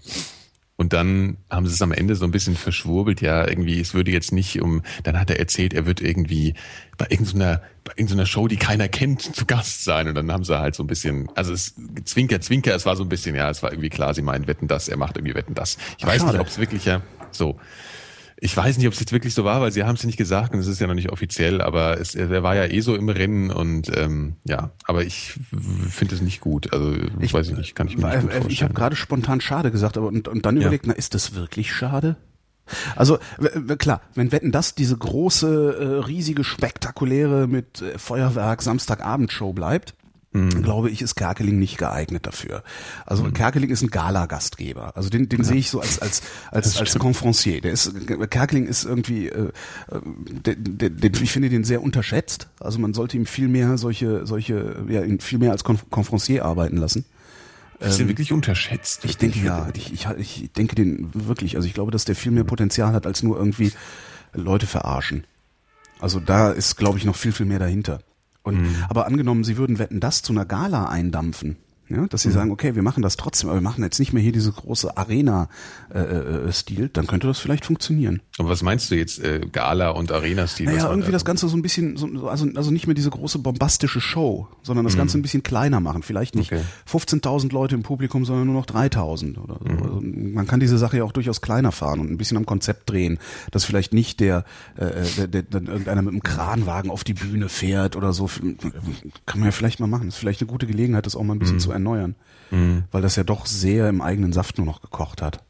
Und dann haben sie es am Ende so ein bisschen verschwurbelt, ja, irgendwie, es würde jetzt nicht um, dann hat er erzählt, er wird irgendwie bei irgendeiner, bei irgendeiner Show, die keiner kennt, zu Gast sein. Und dann haben sie halt so ein bisschen, also es Zwinker, Zwinker, es war so ein bisschen, ja, es war irgendwie klar, sie meinen Wetten das, er macht irgendwie Wetten das. Ich weiß schade. nicht, ob es wirklich ja so. Ich weiß nicht, ob es jetzt wirklich so war, weil sie haben es ja nicht gesagt und es ist ja noch nicht offiziell, aber es, er war ja eh so im Rennen und ähm, ja, aber ich finde es nicht gut. Also ich weiß ich nicht, kann ich mir nicht gut vorstellen. Ich habe gerade spontan schade gesagt, aber und, und dann überlegt, ja. na, ist das wirklich schade? Also klar, wenn Wetten das diese große, äh, riesige, spektakuläre mit äh, Feuerwerk Samstagabendshow bleibt, mhm. glaube ich, ist Kerkeling nicht geeignet dafür. Also mhm. Kerkeling ist ein Gala-Gastgeber. Also den, den ja. sehe ich so als als als als Confrancier. Der ist Kerkeling ist irgendwie, äh, der, der, der, ich finde den sehr unterschätzt. Also man sollte ihm viel mehr solche solche ja ihn viel mehr als Confrancier arbeiten lassen. Ist ähm, wirklich unterschätzt? Ich denke ja, ich, ich, ich denke den wirklich. Also ich glaube, dass der viel mehr Potenzial hat als nur irgendwie Leute verarschen. Also da ist, glaube ich, noch viel, viel mehr dahinter. Und, mhm. Aber angenommen, Sie würden wetten, das zu einer Gala eindampfen, ja, dass sie mhm. sagen, okay, wir machen das trotzdem, aber wir machen jetzt nicht mehr hier diese große Arena-Stil, äh, äh, dann könnte das vielleicht funktionieren. Aber was meinst du jetzt, äh, Gala und Arena-Stil? Naja, irgendwie das Ganze so ein bisschen, so, also, also nicht mehr diese große bombastische Show, sondern das mhm. Ganze ein bisschen kleiner machen. Vielleicht nicht okay. 15.000 Leute im Publikum, sondern nur noch 3.000 oder so. Mhm. Also man kann diese Sache ja auch durchaus kleiner fahren und ein bisschen am Konzept drehen, dass vielleicht nicht der, äh, äh der, der, der irgendeiner mit einem Kranwagen auf die Bühne fährt oder so. Kann man ja vielleicht mal machen. Das ist vielleicht eine gute Gelegenheit, das auch mal ein bisschen mhm. zu erneuern. Mhm. Weil das ja doch sehr im eigenen Saft nur noch gekocht hat.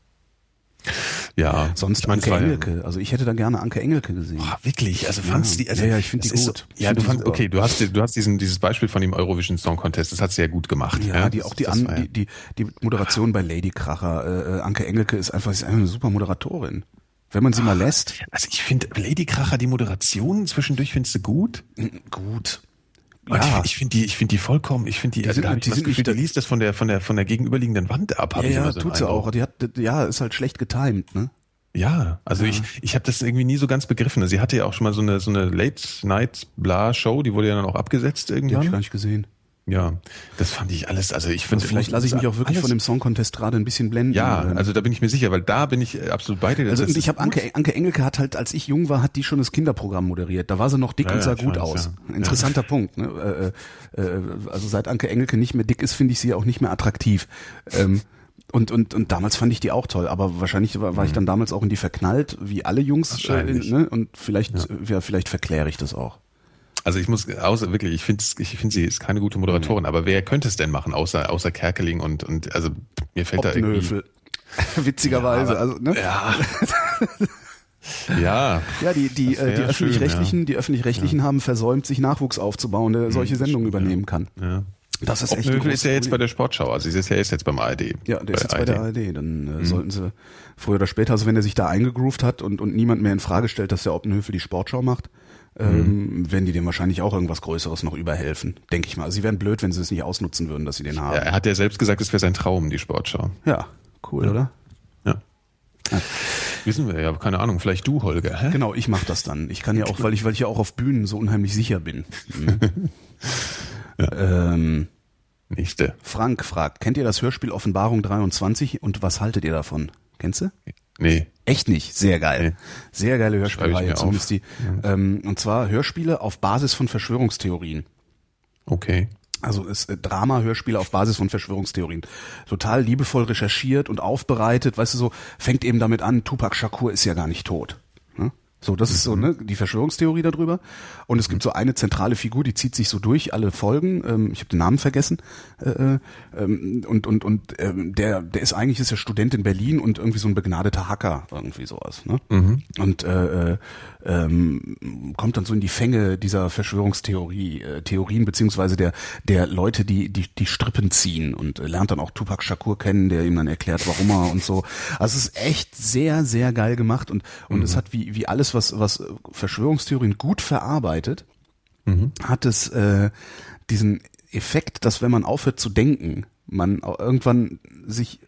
Ja. Sonst ich mein, Anke Engelke. Also ich hätte da gerne Anke Engelke gesehen. Boah, wirklich? Also fandst ja. die, also ja, ja, ich finde die gut. So, ja, du fandst, okay, du hast, du hast diesen, dieses Beispiel von dem Eurovision Song Contest, das hat sehr gut gemacht. Ja, ja die, auch die, an, die, die, die Moderation bei Lady Kracher, äh, Anke Engelke ist einfach, ist einfach eine super Moderatorin. Wenn man sie mal lässt. Also ich finde Lady Kracher, die Moderation zwischendurch findest du gut? Gut. Ja. Ich, ich finde die, ich finde die vollkommen, ich finde die, die also sind, die, sind Gefühl, die liest das von der, von der, von der gegenüberliegenden Wand ab. Ja, ja, so tut sie auch. Die hat, ja, ist halt schlecht getimed, ne? Ja, also ja. ich, ich habe das irgendwie nie so ganz begriffen. Sie hatte ja auch schon mal so eine, so eine Late-Night-Bla-Show, die wurde ja dann auch abgesetzt irgendwann. Die hab ich gar nicht gesehen. Ja, das fand ich alles, also ich finde. Also vielleicht lasse ich mich auch wirklich von dem Song Contest gerade ein bisschen blenden. Ja, also da bin ich mir sicher, weil da bin ich absolut bei dir. Also ich habe Anke, Anke Engelke hat halt, als ich jung war, hat die schon das Kinderprogramm moderiert. Da war sie noch dick ja, und sah ja, gut weiß, aus. Ja. Interessanter Punkt. Ne? Äh, äh, also seit Anke Engelke nicht mehr dick ist, finde ich sie auch nicht mehr attraktiv. Ähm, und, und, und damals fand ich die auch toll, aber wahrscheinlich war, war ich mhm. dann damals auch in die verknallt, wie alle Jungs. Äh, ne? Und vielleicht, ja. vielleicht verkläre ich das auch. Also ich muss außer wirklich, ich finde, ich finde, sie ist keine gute Moderatorin, mhm. aber wer könnte es denn machen, außer außer Kerkeling und und also mir fällt Obnöfel. da irgendwie witzigerweise, ja, also ne? Ja. ja. Ja, die die äh, die öffentlich-rechtlichen, ja. die öffentlich-rechtlichen ja. haben versäumt, sich Nachwuchs aufzubauen, der solche Sendungen übernehmen kann. Ja. Das ist echt Obnövel ist ja jetzt bei der Sportschau, also ist ja jetzt beim ARD. Ja, der ist jetzt bei der ARD. Dann äh, mhm. sollten sie früher oder später, also wenn er sich da eingegroovt hat und, und niemand mehr in Frage stellt, dass der Obnövel die Sportschau macht, ähm, mhm. werden die dem wahrscheinlich auch irgendwas Größeres noch überhelfen, denke ich mal. Also sie wären blöd, wenn sie es nicht ausnutzen würden, dass sie den haben. Ja, er hat ja selbst gesagt, es wäre sein Traum, die Sportschau. Ja, cool, ja. oder? Ja. ja. Wissen wir ja, keine Ahnung, vielleicht du, Holger. Hä? Genau, ich mach das dann. Ich kann ja auch, weil ich, weil ich ja auch auf Bühnen so unheimlich sicher bin. Mhm. ja. ähm, Nächste. Frank fragt, kennt ihr das Hörspiel Offenbarung 23 und was haltet ihr davon? Kennst du? Nee. Echt nicht. Sehr geil. Nee. Sehr geile Hörspielreihe. Zumindest die. Ja. Ähm, und zwar Hörspiele auf Basis von Verschwörungstheorien. Okay. Also ist äh, Drama-Hörspiele auf Basis von Verschwörungstheorien. Total liebevoll recherchiert und aufbereitet. Weißt du so, fängt eben damit an, Tupac Shakur ist ja gar nicht tot. So, das ist so ne, die Verschwörungstheorie darüber. Und es gibt so eine zentrale Figur, die zieht sich so durch alle Folgen. Ähm, ich habe den Namen vergessen. Äh, äh, ähm, und und und ähm, der der ist eigentlich ist ja Student in Berlin und irgendwie so ein begnadeter Hacker irgendwie sowas. Ne? Mhm. Und äh, äh, ähm, kommt dann so in die Fänge dieser Verschwörungstheorie äh, Theorien beziehungsweise der der Leute, die die die Strippen ziehen und äh, lernt dann auch Tupac Shakur kennen, der ihm dann erklärt, warum er und so. Also es ist echt sehr sehr geil gemacht und und mhm. es hat wie wie alles was, was Verschwörungstheorien gut verarbeitet, mhm. hat es äh, diesen Effekt, dass wenn man aufhört zu denken, man irgendwann sich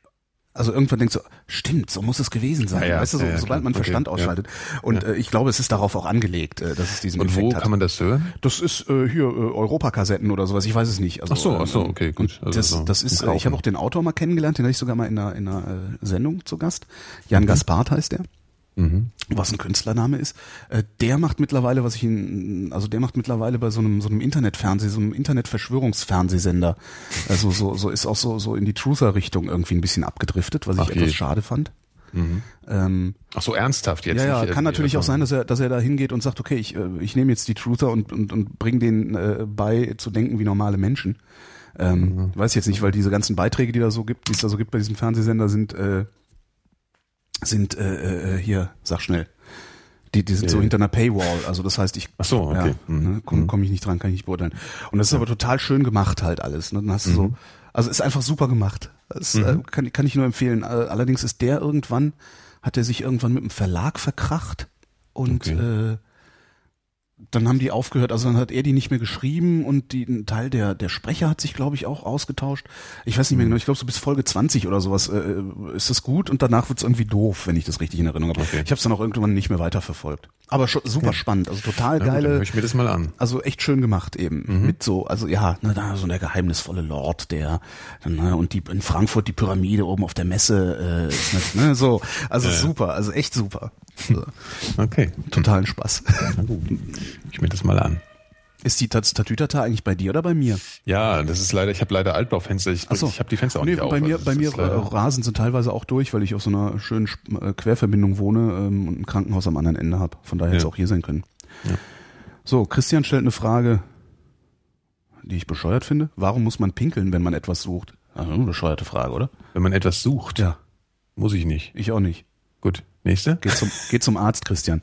also irgendwann denkt so, stimmt, so muss es gewesen sein. Ja, ja, weißt du, so, ja, sobald man okay, Verstand ausschaltet. Und äh, ich glaube, es ist darauf auch angelegt, äh, dass es diesen Und Effekt wo hat. kann man das hören? Das ist äh, hier äh, Europakassetten oder sowas, ich weiß es nicht. Also, ach so, ach so, ähm, okay, gut. Also das, so das ist, äh, ich habe auch den Autor mal kennengelernt, den hatte ich sogar mal in einer, in einer äh, Sendung zu Gast. Jan mhm. Gaspard heißt der mhm. was ein Künstlername ist. Äh, der macht mittlerweile, was ich ihn, also der macht mittlerweile bei so einem so einem Internetfernseh, so einem Internetverschwörungsfernsehsender, also so so ist auch so so in die Truther-Richtung irgendwie ein bisschen abgedriftet, was ich Ach etwas je. schade fand. Mhm. Ähm, Ach so ernsthaft jetzt? Ja, ja, kann natürlich auch sein, dass er, dass er da hingeht und sagt, okay, ich, äh, ich nehme jetzt die Truther und und, und bring denen äh, bei zu denken wie normale Menschen. Ähm, mhm. Weiß jetzt nicht, weil diese ganzen Beiträge, die da so gibt, die es da so gibt bei diesem Fernsehsender, sind äh, sind äh, äh, hier, sag schnell. Die, die sind so hinter einer Paywall, also das heißt, ich Ach so, okay. ja, mhm. ne, komme komm ich nicht dran, kann ich nicht beurteilen. Und das ist aber total schön gemacht halt alles. Ne? Dann hast du mhm. so, also ist einfach super gemacht. Das äh, mhm. äh, kann, kann ich nur empfehlen. Allerdings ist der irgendwann, hat er sich irgendwann mit dem Verlag verkracht und okay. äh, dann haben die aufgehört, also dann hat er die nicht mehr geschrieben und die, ein Teil der, der Sprecher hat sich, glaube ich, auch ausgetauscht. Ich weiß nicht mehr mhm. genau, ich glaube so bis Folge 20 oder sowas äh, ist das gut und danach wird es irgendwie doof, wenn ich das richtig in Erinnerung habe. Okay. Ich habe es dann auch irgendwann nicht mehr weiterverfolgt. Aber schon super spannend, also total gut, dann geile. höre ich mir das mal an. Also echt schön gemacht eben. Mhm. Mit so, also ja, ne, da so der geheimnisvolle Lord, der ne, und die in Frankfurt die Pyramide oben auf der Messe äh, ist ne, so. Also super, also echt super. Okay, totalen Spaß. na gut. Ich mir das mal an. Ist die Tat- Tatütata eigentlich bei dir oder bei mir? Ja, das ist leider, ich habe leider Altbaufenster. Ich, Ach so. ich habe die Fenster auch nee, nicht auf. bei mir, also bei mir äh, rasen sie teilweise auch durch, weil ich auf so einer schönen äh, Querverbindung wohne ähm, und ein Krankenhaus am anderen Ende habe. Von daher hätte es Ja. auch hier sein können. Ja. So, Christian stellt eine Frage, die ich bescheuert finde. Warum muss man pinkeln, wenn man etwas sucht? Also, eine bescheuerte Frage, oder? Wenn man etwas sucht, Ja, muss ich nicht. ich auch nicht. Gut, nächste. Geht zum, geht zum Arzt, Christian.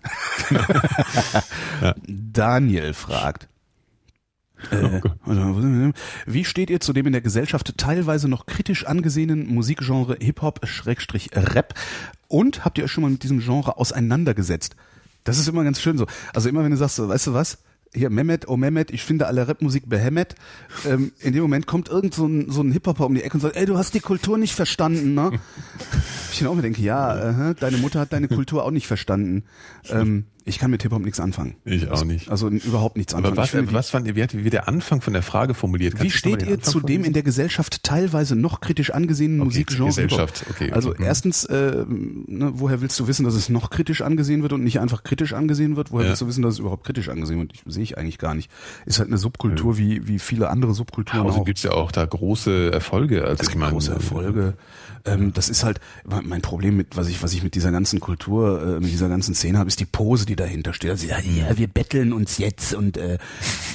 Daniel fragt. Äh, wie steht ihr zu dem in der Gesellschaft teilweise noch kritisch angesehenen Musikgenre Hip-Hop-Rap? Und habt ihr euch schon mal mit diesem Genre auseinandergesetzt? Das ist immer ganz schön so. Also immer wenn du sagst, so, weißt du was? Hier, Mehmet, oh Mehmet, ich finde alle Rapmusik behemmet. Ähm, in dem Moment kommt irgend so ein, so ein Hip-Hopper um die Ecke und sagt, ey, du hast die Kultur nicht verstanden, ne? ich dann auch mir denke, ja, äh, deine Mutter hat deine Kultur auch nicht verstanden. Ähm, ich kann mit Hip-Hop nichts anfangen. Ich auch nicht. Also überhaupt nichts Aber anfangen. was, Ich finde die- was fand ihr, wie, hat, wie der Anfang von der Frage formuliert? wie Kannst du steht ihr zu dem in der Gesellschaft teilweise noch kritisch angesehenen Okay, Musikgenre? Gesellschaft, okay, Also. Mhm. erstens, äh, ne, woher willst du wissen, dass es noch kritisch angesehen wird und nicht einfach kritisch angesehen wird? Woher Ja. willst du wissen, dass es überhaupt kritisch angesehen wird? Ich, sehe ich eigentlich gar nicht. Ist halt eine Subkultur wie, wie viele andere Subkulturen Außerdem auch. gibt's ja auch da große Erfolge. Also Es ich gibt meine, große Erfolge. Ähm, das ist halt mein Problem mit, was ich, was ich mit dieser ganzen Kultur, äh, mit dieser ganzen Szene habe, ist die Pose, die dahinter steht. Also ja, ja wir betteln uns jetzt und äh,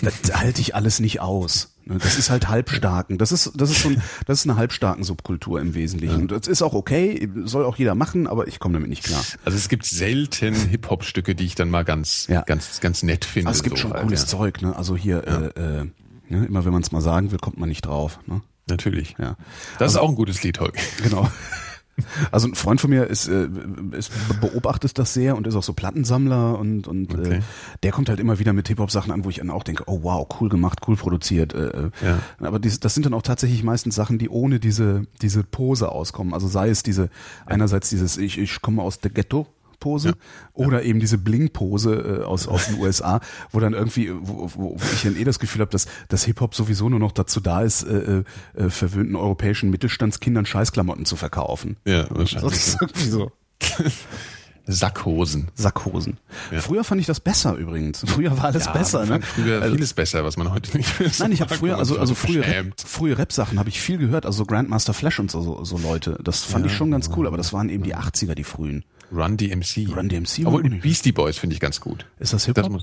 das halte ich alles nicht aus. Ne, Das ist halt halbstarken. Das ist, das ist so ein, das ist eine halbstarken Subkultur im Wesentlichen. Und Das ist auch okay, soll auch jeder machen, aber ich komme damit nicht klar. Also es gibt selten Hip-Hop-Stücke, die ich dann mal ganz, Ja. ganz, ganz nett finde. Also es gibt so schon halt, cooles ja. Zeug, ne? Also hier, äh, äh, ne? immer wenn man es mal sagen will, kommt man nicht drauf. Ne? Natürlich. Ja. Das ist auch ein gutes Lied, Holger. Genau. Also ein Freund von mir ist, äh, ist beobachtet das sehr und ist auch so Plattensammler und und Okay. äh, der kommt halt immer wieder mit Hip Hop Sachen an, wo ich dann auch denke, oh wow, cool gemacht, cool produziert. Äh, äh. Ja. Aber dies, das sind dann auch tatsächlich meistens Sachen, die ohne diese diese Pose auskommen. Also sei es diese einerseits dieses ich ich komme aus der Ghetto Pose oder eben diese Bling-Pose äh, aus, aus den USA, wo dann irgendwie, wo, wo, wo ich dann eh das Gefühl habe, dass, dass Hip-Hop sowieso nur noch dazu da ist, äh, äh, verwöhnten europäischen Mittelstandskindern Scheißklamotten zu verkaufen. Ja, Das wahrscheinlich. ist irgendwie so. Sackhosen. Sackhosen. Ja. Früher fand ich das besser übrigens. Früher war alles Ja, besser. Ne? Früher Also- vieles besser, was man heute nicht mehr so Nein, ich habe früher, also, also frühe, Rap, frühe Rap-Sachen habe ich viel gehört, also so Grandmaster Flash und so, so, so Leute. Das fand ich schon ganz cool, aber das waren eben die 80er, die frühen. Run DMC. Run DMC Obwohl, Beastie Boys finde ich ganz gut. Ist das Hip-Hop?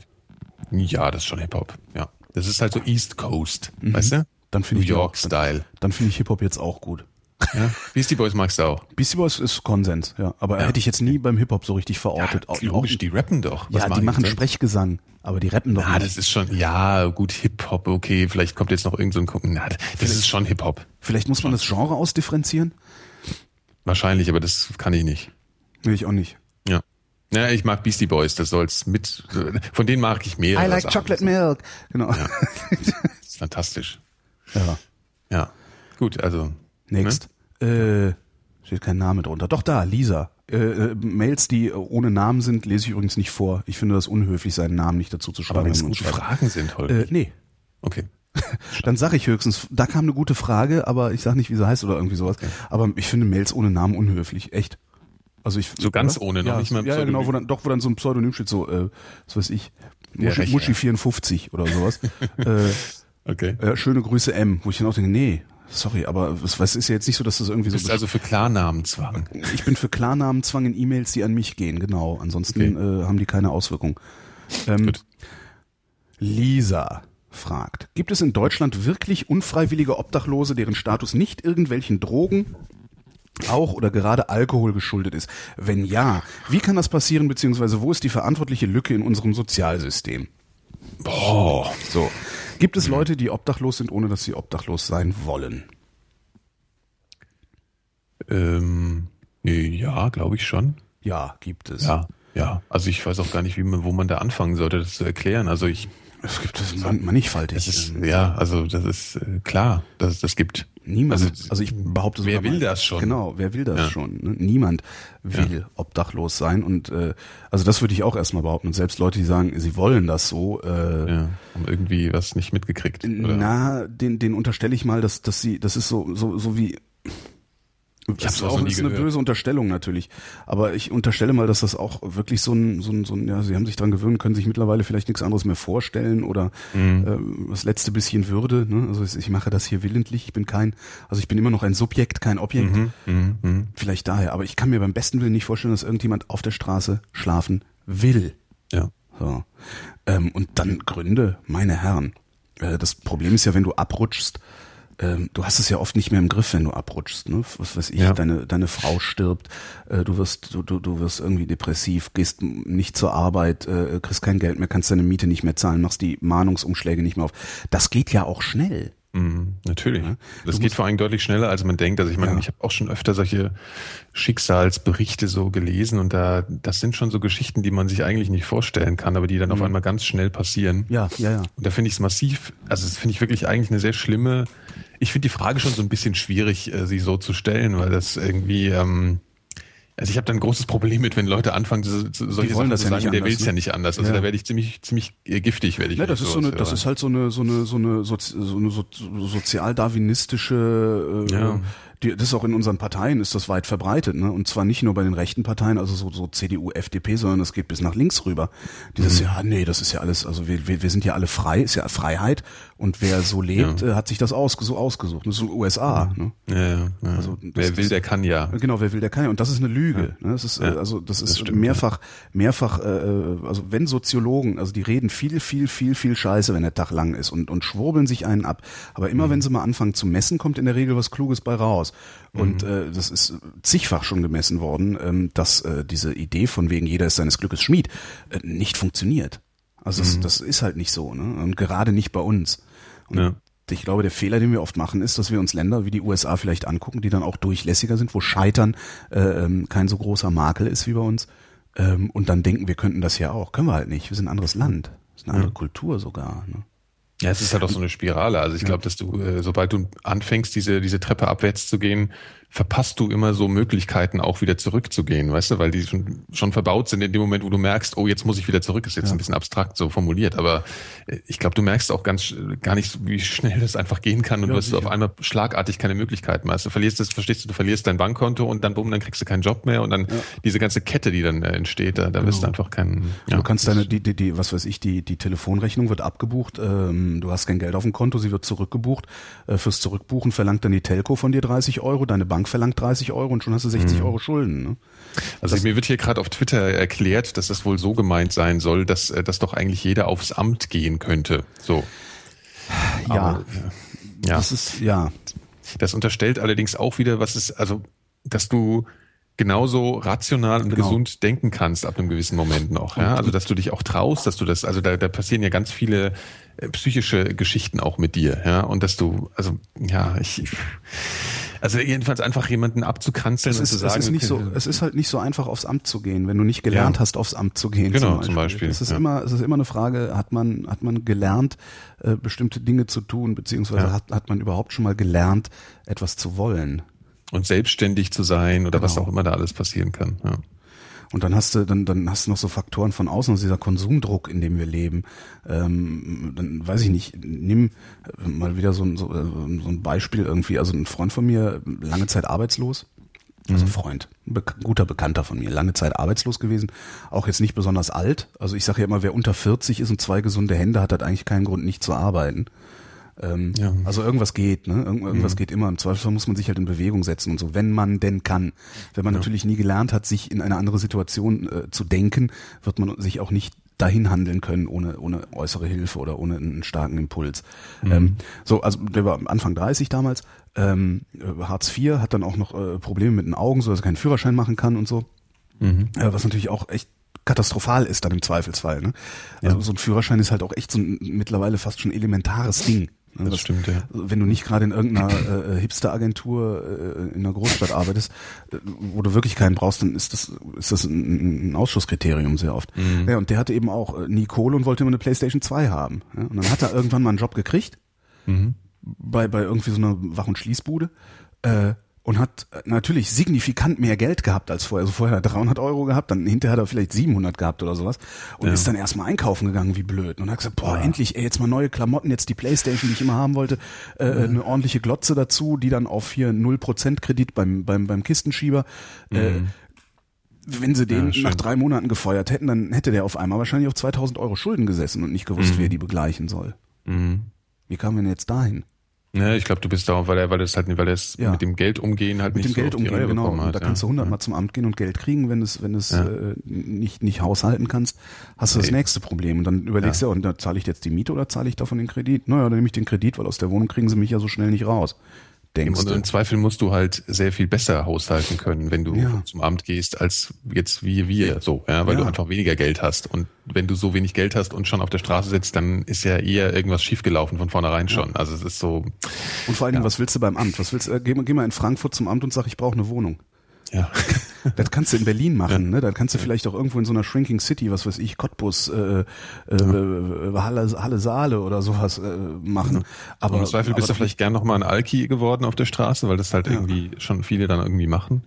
ja, das ist schon Hip-Hop. Ja. Das ist halt so East Coast, weißt du? Mhm. Dann New York-Style. Dann finde ich Hip-Hop jetzt auch gut. Ja? Beastie Boys magst du auch. Beastie Boys ist Konsens, ja. Aber Ja. hätte ich jetzt nie beim Hip-Hop so richtig verortet. Auch- logisch, die rappen doch. Was ja, die machen? Sprechgesang, aber die rappen doch Na, nicht. das ist schon, ja, gut, Hip-Hop, okay, vielleicht kommt jetzt noch irgend so ein Gucken. Na, das ist schon Hip-Hop. Vielleicht muss man das Genre ausdifferenzieren? Wahrscheinlich, aber das kann ich nicht. Nee, ich auch nicht. Ja. Ja, ich mag Beastie Boys, das soll's mit, von denen mag ich mehr. I like chocolate milk. Genau. Ja. Das ist fantastisch. Ja. Gut, also. Next. Äh, steht kein Name drunter. Doch da, Lisa. Äh, äh, Mails, die ohne Namen sind, lese ich übrigens nicht vor. Ich finde das unhöflich, seinen Namen nicht dazu zu schreiben. Aber wenn es gute schreibt. Fragen sind, Holger. Äh, nee. Okay. Dann sage ich höchstens, da kam eine gute Frage, aber ich sage nicht, wie sie heißt oder irgendwie sowas. Aber ich finde Mails ohne Namen unhöflich, echt. Also ich So ganz ohne, noch ja, nicht mal ein Ja, ja, genau, wo Pseudonym. dann, doch, wo dann so ein Pseudonym steht, so, äh, was weiß ich, Muschi, Rechner. Muschi 54 oder sowas. äh, Okay. äh, schöne Grüße M, wo ich dann auch denke, nee, sorry, aber was, was ist ja jetzt nicht so, dass das irgendwie Du so bist also für Klarnamenzwang. ich bin für Klarnamenzwang in E-Mails, die an mich gehen, genau. Ansonsten äh, haben die keine Auswirkung. Ähm, Gut. Lisa fragt, gibt es in Deutschland wirklich unfreiwillige Obdachlose, deren Status nicht irgendwelchen Drogen, auch oder gerade Alkohol geschuldet ist? Wenn ja, wie kann das passieren, beziehungsweise wo ist die verantwortliche Lücke in unserem Sozialsystem? Boah. So. Gibt es Leute, die obdachlos sind, ohne dass sie obdachlos sein wollen? Ähm, ja, glaube ich schon. Ja, gibt es. Ja, ja. Also ich weiß auch gar nicht, wie man, wo man da anfangen sollte, das zu erklären. Also ich, Es gibt es man- mannigfaltig. das ist, ja, also das ist äh, klar, dass es das gibt. Niemand. Also, also ich behaupte sogar Wer will mal, das schon? Genau, wer will das ja. schon? Ne? Niemand will ja. obdachlos sein. Und äh, also das würde ich auch erstmal behaupten. Und selbst Leute, die sagen, sie wollen das so, äh, ja, haben irgendwie was nicht mitgekriegt. Oder? Na, den, den unterstelle ich mal, dass, dass sie, das ist so, so, so wie ich habe auch, ist eine böse Unterstellung natürlich, aber ich unterstelle mal, dass das auch wirklich so ein, so ein, so ein ja, sie haben sich dran gewöhnt, können sich mittlerweile vielleicht nichts anderes mehr vorstellen oder mhm. äh, das letzte bisschen Würde. Ne? Also ich mache das hier willentlich, ich bin kein, also ich bin immer noch ein Subjekt, kein Objekt. Mhm. Mhm. mhm. Vielleicht daher, aber ich kann mir beim besten Willen nicht vorstellen, dass irgendjemand auf der Straße schlafen will. Ja. So. Ähm, und dann Gründe, meine Herren. Äh, das Problem ist ja, wenn du abrutschst, ähm, du hast es ja oft nicht mehr im Griff, wenn du abrutschst, ne? Was weiß ich, ja. deine, deine Frau stirbt, äh, du wirst, du, du, du wirst irgendwie depressiv, gehst nicht zur Arbeit, äh, kriegst kein Geld mehr, kannst deine Miete nicht mehr zahlen, machst die Mahnungsumschläge nicht mehr auf. Das geht ja auch schnell. Mhm, natürlich. Ja? Das geht vor allem deutlich schneller, als man denkt. Also ich meine, ja. ich habe auch schon öfter solche Schicksalsberichte so gelesen und da, das sind schon so Geschichten, die man sich eigentlich nicht vorstellen kann, aber die dann mhm. auf einmal ganz schnell passieren. Ja, ja, ja. Und da finde ich es massiv, also das finde ich wirklich eigentlich eine sehr schlimme, ich finde die Frage schon so ein bisschen schwierig, äh, sie so zu stellen, weil das irgendwie, ähm, also ich habe da ein großes Problem mit, wenn Leute anfangen, so, solche Sachen zu sagen, der will es ne? ja nicht anders. Also ja. da werde ich ziemlich, ziemlich äh, giftig, werde ich. Ja, das ist so eine, das ist halt so eine, so eine, so eine, so, so eine so, sozialdarwinistische äh, ja die, das ist auch in unseren Parteien ist das weit verbreitet, ne? Und zwar nicht nur bei den rechten Parteien, also so, so CDU, FDP, sondern das geht bis nach links rüber. Dieses, mhm. ja, nee, das ist ja alles, also wir, wir, wir sind ja alle frei, ist ja Freiheit und wer so lebt, ja. äh, hat sich das ausge so ausgesucht. Das ist so USA, mhm. ne? Ja, ja, ja. Also, wer will, der kann ja. Genau, wer will, der kann ja. Und das ist eine Lüge. Ne? Das ist, ja. also das ist das mehrfach, mehrfach, äh, also wenn Soziologen, also die reden viel, viel, viel, viel Scheiße, wenn der Tag lang ist und, und schwurbeln sich einen ab. Aber immer mhm. wenn sie mal anfangen zu messen, kommt in der Regel was Kluges bei raus. Und mhm. äh, das ist zigfach schon gemessen worden, ähm, dass äh, diese Idee von wegen jeder ist seines Glückes Schmied äh, nicht funktioniert. Also mhm. das, das ist halt nicht so, ne? Und gerade nicht bei uns. Und ja. ich glaube, der Fehler, den wir oft machen, ist, dass wir uns Länder wie die USA vielleicht angucken, die dann auch durchlässiger sind, wo Scheitern äh, ähm, kein so großer Makel ist wie bei uns. Ähm, und dann denken, wir könnten das ja auch. Können wir halt nicht. Wir sind ein anderes Land. Das ist eine andere ja. Kultur sogar. Ne? Ja, es ist halt auch so eine Spirale. Also ich glaube, dass du, äh, sobald du anfängst, diese, diese Treppe abwärts zu gehen, verpasst du immer so Möglichkeiten, auch wieder zurückzugehen, weißt du, weil die schon, schon verbaut sind in dem Moment, wo du merkst, oh, jetzt muss ich wieder zurück, ist jetzt ja. ein bisschen abstrakt so formuliert, aber äh, ich glaube, du merkst auch ganz gar nicht, wie schnell das einfach gehen kann und ja, du hast auf einmal schlagartig keine Möglichkeiten mehr. Also du verlierst das, verstehst du, du verlierst dein Bankkonto und dann bumm, dann kriegst du keinen Job mehr und dann ja. diese ganze Kette, die dann äh, entsteht, da, da genau. bist du einfach kein. Ja, du kannst deine, die, die, die, was weiß ich, die, die Telefonrechnung wird abgebucht, ähm, du hast kein Geld auf dem Konto, sie wird zurückgebucht. Äh, fürs Zurückbuchen verlangt dann die Telco von dir 30 Euro, deine Bank verlangt 30 Euro und schon hast du 60 mhm. Euro Schulden. Ne? Also das, mir wird hier gerade auf Twitter erklärt, dass das wohl so gemeint sein soll, dass, äh, dass doch eigentlich jeder aufs Amt gehen könnte. So. Ja. Aber, äh, ja. Das ist, ja. Das unterstellt allerdings auch wieder, was ist, also, dass du genauso rational und genau. gesund denken kannst ab einem gewissen Moment noch. Ja? Also dass du dich auch traust, dass du das, also da, da passieren ja ganz viele äh, psychische Geschichten auch mit dir, ja, und dass du, also ja, ich, also jedenfalls einfach jemanden abzukanzeln es ist, und zu sagen, es ist nicht okay, so, es ist halt nicht so einfach aufs Amt zu gehen, wenn du nicht gelernt ja. hast, aufs Amt zu gehen. Genau, zum Beispiel. Zum Beispiel es ist ja. immer, es ist immer eine Frage, hat man, hat man gelernt, äh, bestimmte Dinge zu tun, beziehungsweise ja. hat, hat man überhaupt schon mal gelernt, etwas zu wollen und selbstständig zu sein oder genau. was auch immer da alles passieren kann. Ja. Und dann hast du, dann, dann hast du noch so Faktoren von außen, also dieser Konsumdruck, in dem wir leben. Ähm, dann weiß ich nicht, nimm mal wieder so, so, so ein Beispiel irgendwie. Also ein Freund von mir, lange Zeit arbeitslos. Also mhm. Freund, ein guter Bekannter von mir, lange Zeit arbeitslos gewesen, auch jetzt nicht besonders alt. Also ich sage ja immer, wer unter 40 ist und zwei gesunde Hände hat, hat eigentlich keinen Grund, nicht zu arbeiten. Ähm, ja. Also irgendwas geht, ne? Irgend, irgendwas mhm. geht immer. Im Zweifelsfall muss man sich halt in Bewegung setzen und so, wenn man denn kann. Wenn man ja. natürlich nie gelernt hat, sich in eine andere Situation äh, zu denken, wird man sich auch nicht dahin handeln können ohne ohne äußere Hilfe oder ohne einen starken Impuls. Mhm. Ähm, so, also der war Anfang 30 damals. Ähm, Hartz IV hat dann auch noch äh, Probleme mit den Augen, so dass er keinen Führerschein machen kann und so. Mhm. Äh, was natürlich auch echt katastrophal ist dann im Zweifelsfall. Ne? Also ja. so ein Führerschein ist halt auch echt so ein mittlerweile fast schon elementares Ding. Das, das stimmt, ja. Wenn du nicht gerade in irgendeiner äh, Hipster-Agentur äh, in einer Großstadt arbeitest, äh, wo du wirklich keinen brauchst, dann ist das, ist das ein, ein Ausschusskriterium sehr oft. Mhm. Ja, und der hatte eben auch äh, nie Kohle und wollte immer eine Playstation 2 haben. Ja? Und dann hat er irgendwann mal einen Job gekriegt. Mhm bei, bei irgendwie so einer Wach- und Schließbude. Äh, und hat natürlich signifikant mehr Geld gehabt als vorher. Also vorher hat er 300 Euro gehabt, dann hinterher hat er vielleicht 700 gehabt oder sowas und ja. ist dann erstmal einkaufen gegangen wie blöd und hat gesagt, boah, ja. endlich, ey, jetzt mal neue Klamotten, jetzt die Playstation, die ich immer haben wollte, äh, mhm. eine ordentliche Glotze dazu, die dann auf hier 0% Kredit beim, beim, beim Kistenschieber. Äh, mhm. Äh, wenn sie den ja, nach drei Monaten gefeuert hätten, dann hätte der auf einmal wahrscheinlich auf 2000 Euro Schulden gesessen und nicht gewusst, mhm. wer die begleichen soll. Mhm. Wie kamen wir denn jetzt dahin? Ne, ich glaube, du bist da, weil er, weil es halt, weil es ja. mit dem Geld umgehen halt mit nicht dem Geld umgehen, genau. Hat, da kannst du hundertmal ja. zum Amt gehen und Geld kriegen, wenn es, wenn es ja. äh, nicht nicht haushalten kannst, hast du das nächste Problem und dann überlegst du, ja, und da zahle ich jetzt die Miete oder zahle ich davon den Kredit? Naja, dann nehme ich den Kredit, weil aus der Wohnung kriegen sie mich ja so schnell nicht raus denkst. Und im Zweifel musst du halt sehr viel besser haushalten können, wenn du ja. zum Amt gehst, als jetzt wie wir so, ja, weil ja. du einfach weniger Geld hast. Und wenn du so wenig Geld hast und schon auf der Straße sitzt, dann ist ja eher irgendwas schiefgelaufen von vornherein schon. Ja. Also es ist so. Und vor allen Dingen, was willst du beim Amt? Was willst du? Äh, geh, geh mal in Frankfurt zum Amt und sag, ich brauche eine Wohnung. Ja. Das kannst du in Berlin machen, ne? Dann kannst du vielleicht auch irgendwo in so einer Shrinking City, was weiß ich, Cottbus, äh, äh, ja. Halle, Halle Saale oder sowas äh, machen. Aber im Zweifel bist du vielleicht gern nochmal ein Alki geworden auf der Straße, weil das halt irgendwie schon viele dann irgendwie machen.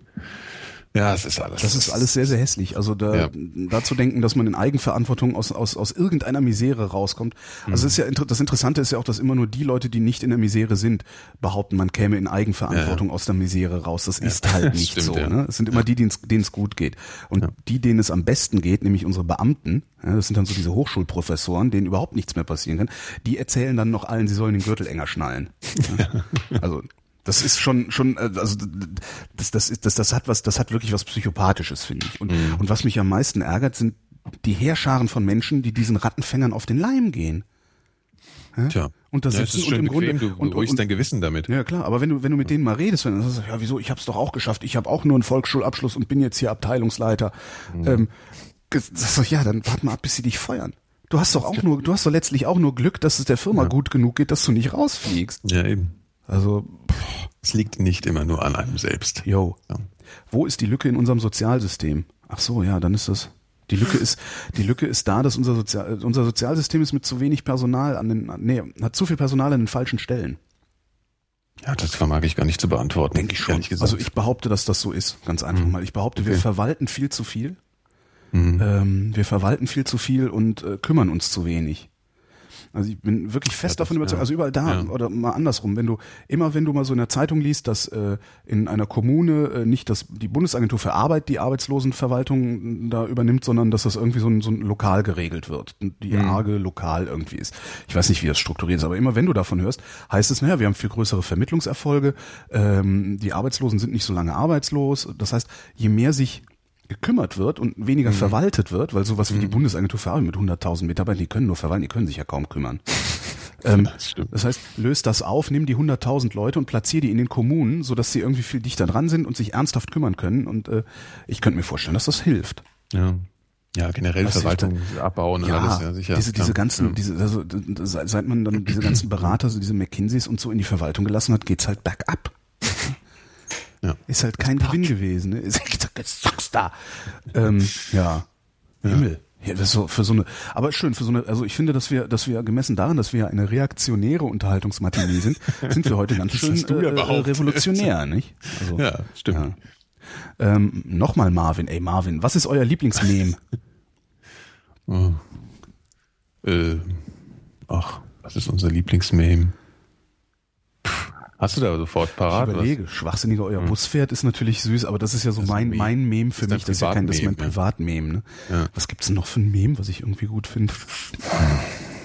Ja, es ist alles. Das ist alles sehr, sehr hässlich. Also da, ja. da zu denken, dass man in Eigenverantwortung aus, aus, aus irgendeiner Misere rauskommt. Also mhm. ist ja das Interessante ist ja auch, dass immer nur die Leute, die nicht in der Misere sind, behaupten, man käme in Eigenverantwortung ja. aus der Misere raus. Das ja. ist halt nicht Stimmt, so. Ne? Es sind immer die, denen es gut geht. Und die, denen es am besten geht, nämlich unsere Beamten, das sind dann so diese Hochschulprofessoren, denen überhaupt nichts mehr passieren kann, die erzählen dann noch allen, sie sollen den Gürtel enger schnallen. Also das ist schon, schon, äh, also das, das ist, das, das hat was, das hat wirklich was Psychopathisches, finde ich. Und, mhm. und was mich am meisten ärgert, sind die Heerscharen von Menschen, die diesen Rattenfängern auf den Leim gehen. Ja? Tja. Und da sitzen ja, und im Grunde du und, und, dein Gewissen damit. Ja klar, aber wenn du wenn du mit denen mal redest, wenn du sagst, ja wieso, ich hab's doch auch geschafft, ich habe auch nur einen Volksschulabschluss und bin jetzt hier Abteilungsleiter. Mhm. Ähm, sagst du, ja, dann warte mal ab, bis sie dich feuern. Du hast doch auch nur, du hast doch letztlich auch nur Glück, dass es der Firma ja. gut genug geht, dass du nicht rausfliegst. Ja eben. Also es liegt nicht immer nur an einem selbst. Jo. Ja. Wo ist die Lücke in unserem Sozialsystem? Ach so, ja, dann ist das. Die Lücke ist, die Lücke ist da, dass unser, Sozial, unser Sozialsystem ist mit zu wenig Personal an den, nee, hat zu viel Personal an den falschen Stellen. Ja, das vermag ich gar nicht zu beantworten. Denke ich schon. Also ich behaupte, dass das so ist, ganz einfach mhm. mal. Ich behaupte, okay. wir verwalten viel zu viel. Mhm. Ähm, wir verwalten viel zu viel und äh, kümmern uns zu wenig. Also ich bin wirklich fest ja, davon überzeugt, ja. also überall da ja. oder mal andersrum, wenn du immer wenn du mal so in der Zeitung liest, dass äh, in einer Kommune äh, nicht das die Bundesagentur für Arbeit die Arbeitslosenverwaltung da übernimmt, sondern dass das irgendwie so ein, so ein lokal geregelt wird, die mhm. arge lokal irgendwie ist. Ich weiß nicht, wie das strukturiert ist, aber immer wenn du davon hörst, heißt es, naja, wir haben viel größere Vermittlungserfolge, ähm, die Arbeitslosen sind nicht so lange arbeitslos. Das heißt, je mehr sich gekümmert wird und weniger mhm. verwaltet wird, weil sowas wie die mhm. Bundesagentur für Arbeit mit 100.000 Mitarbeitern, die können nur verwalten, die können sich ja kaum kümmern. ähm, das, das, heißt, löst das auf, nimm die 100.000 Leute und platziere die in den Kommunen, sodass sie irgendwie viel dichter dran sind und sich ernsthaft kümmern können. Und äh, ich könnte mir vorstellen, dass das hilft. Ja. Ja, generell Was Verwaltung abbauen und ja, alles, ja, sicher. Diese, diese ganzen, ja. diese, also, seit man dann diese ganzen Berater, so diese McKinseys und so in die Verwaltung gelassen hat, geht's halt bergab. Ja. Ist halt kein Gewinn gewesen. Ne? Ist sagst da. Ähm, ja. ja. Himmel. Ja, das ist so für so eine, aber schön für so eine, also ich finde, dass wir, dass wir gemessen daran, dass wir eine reaktionäre Unterhaltungsmatinee sind, sind wir heute ganz schön äh, revolutionär, nicht? Also, ja, stimmt. Ja. Ähm, Nochmal Marvin, ey Marvin, was ist euer Lieblingsmeme? oh. äh, ach, was ist unser Lieblingsmeme? Hast du da sofort parat? Ich überlege, was? schwachsinniger euer hm. Buspferd ist natürlich süß, aber das ist ja so das mein, mein Meme für mich. Das ist ja kein, das ist mein Privatmeme. Ne? Ja. Was gibt's denn noch für ein Meme, was ich irgendwie gut finde?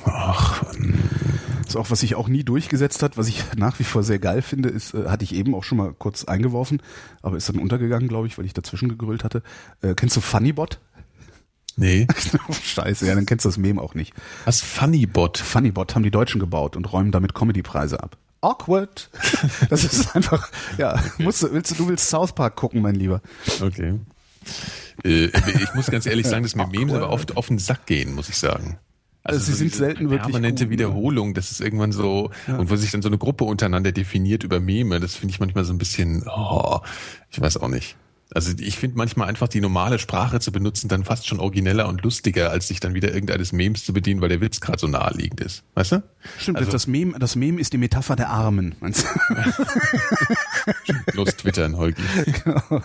Ach, das ist auch, was sich auch nie durchgesetzt hat, was ich nach wie vor sehr geil finde, ist, äh, hatte ich eben auch schon mal kurz eingeworfen, aber ist dann untergegangen, glaube ich, weil ich dazwischen gegrüllt hatte. Äh, kennst du Funnybot? Nee. Scheiße, ja, dann kennst du das Meme auch nicht. Was? Funnybot? Funnybot haben die Deutschen gebaut und räumen damit Comedypreise ab awkward. Das ist einfach, ja, musst du, willst du, du willst South Park gucken, mein Lieber. Okay. Äh, ich muss ganz ehrlich sagen, dass mir Memes aber oft auf den Sack gehen, muss ich sagen. Also, sie so sind selten wirklich permanente gut, ne? Wiederholung, das ist irgendwann so ja. und wo sich dann so eine Gruppe untereinander definiert über Meme, das finde ich manchmal so ein bisschen, oh, ich weiß auch nicht. Also ich finde manchmal einfach die normale Sprache zu benutzen dann fast schon origineller und lustiger, als sich dann wieder irgendeines Memes zu bedienen, weil der Witz gerade so naheliegend ist. Weißt du? Stimmt, also, das, Meme, das Meme ist die Metapher der Armen. Meinst du? Los twittern, Holgi. Genau.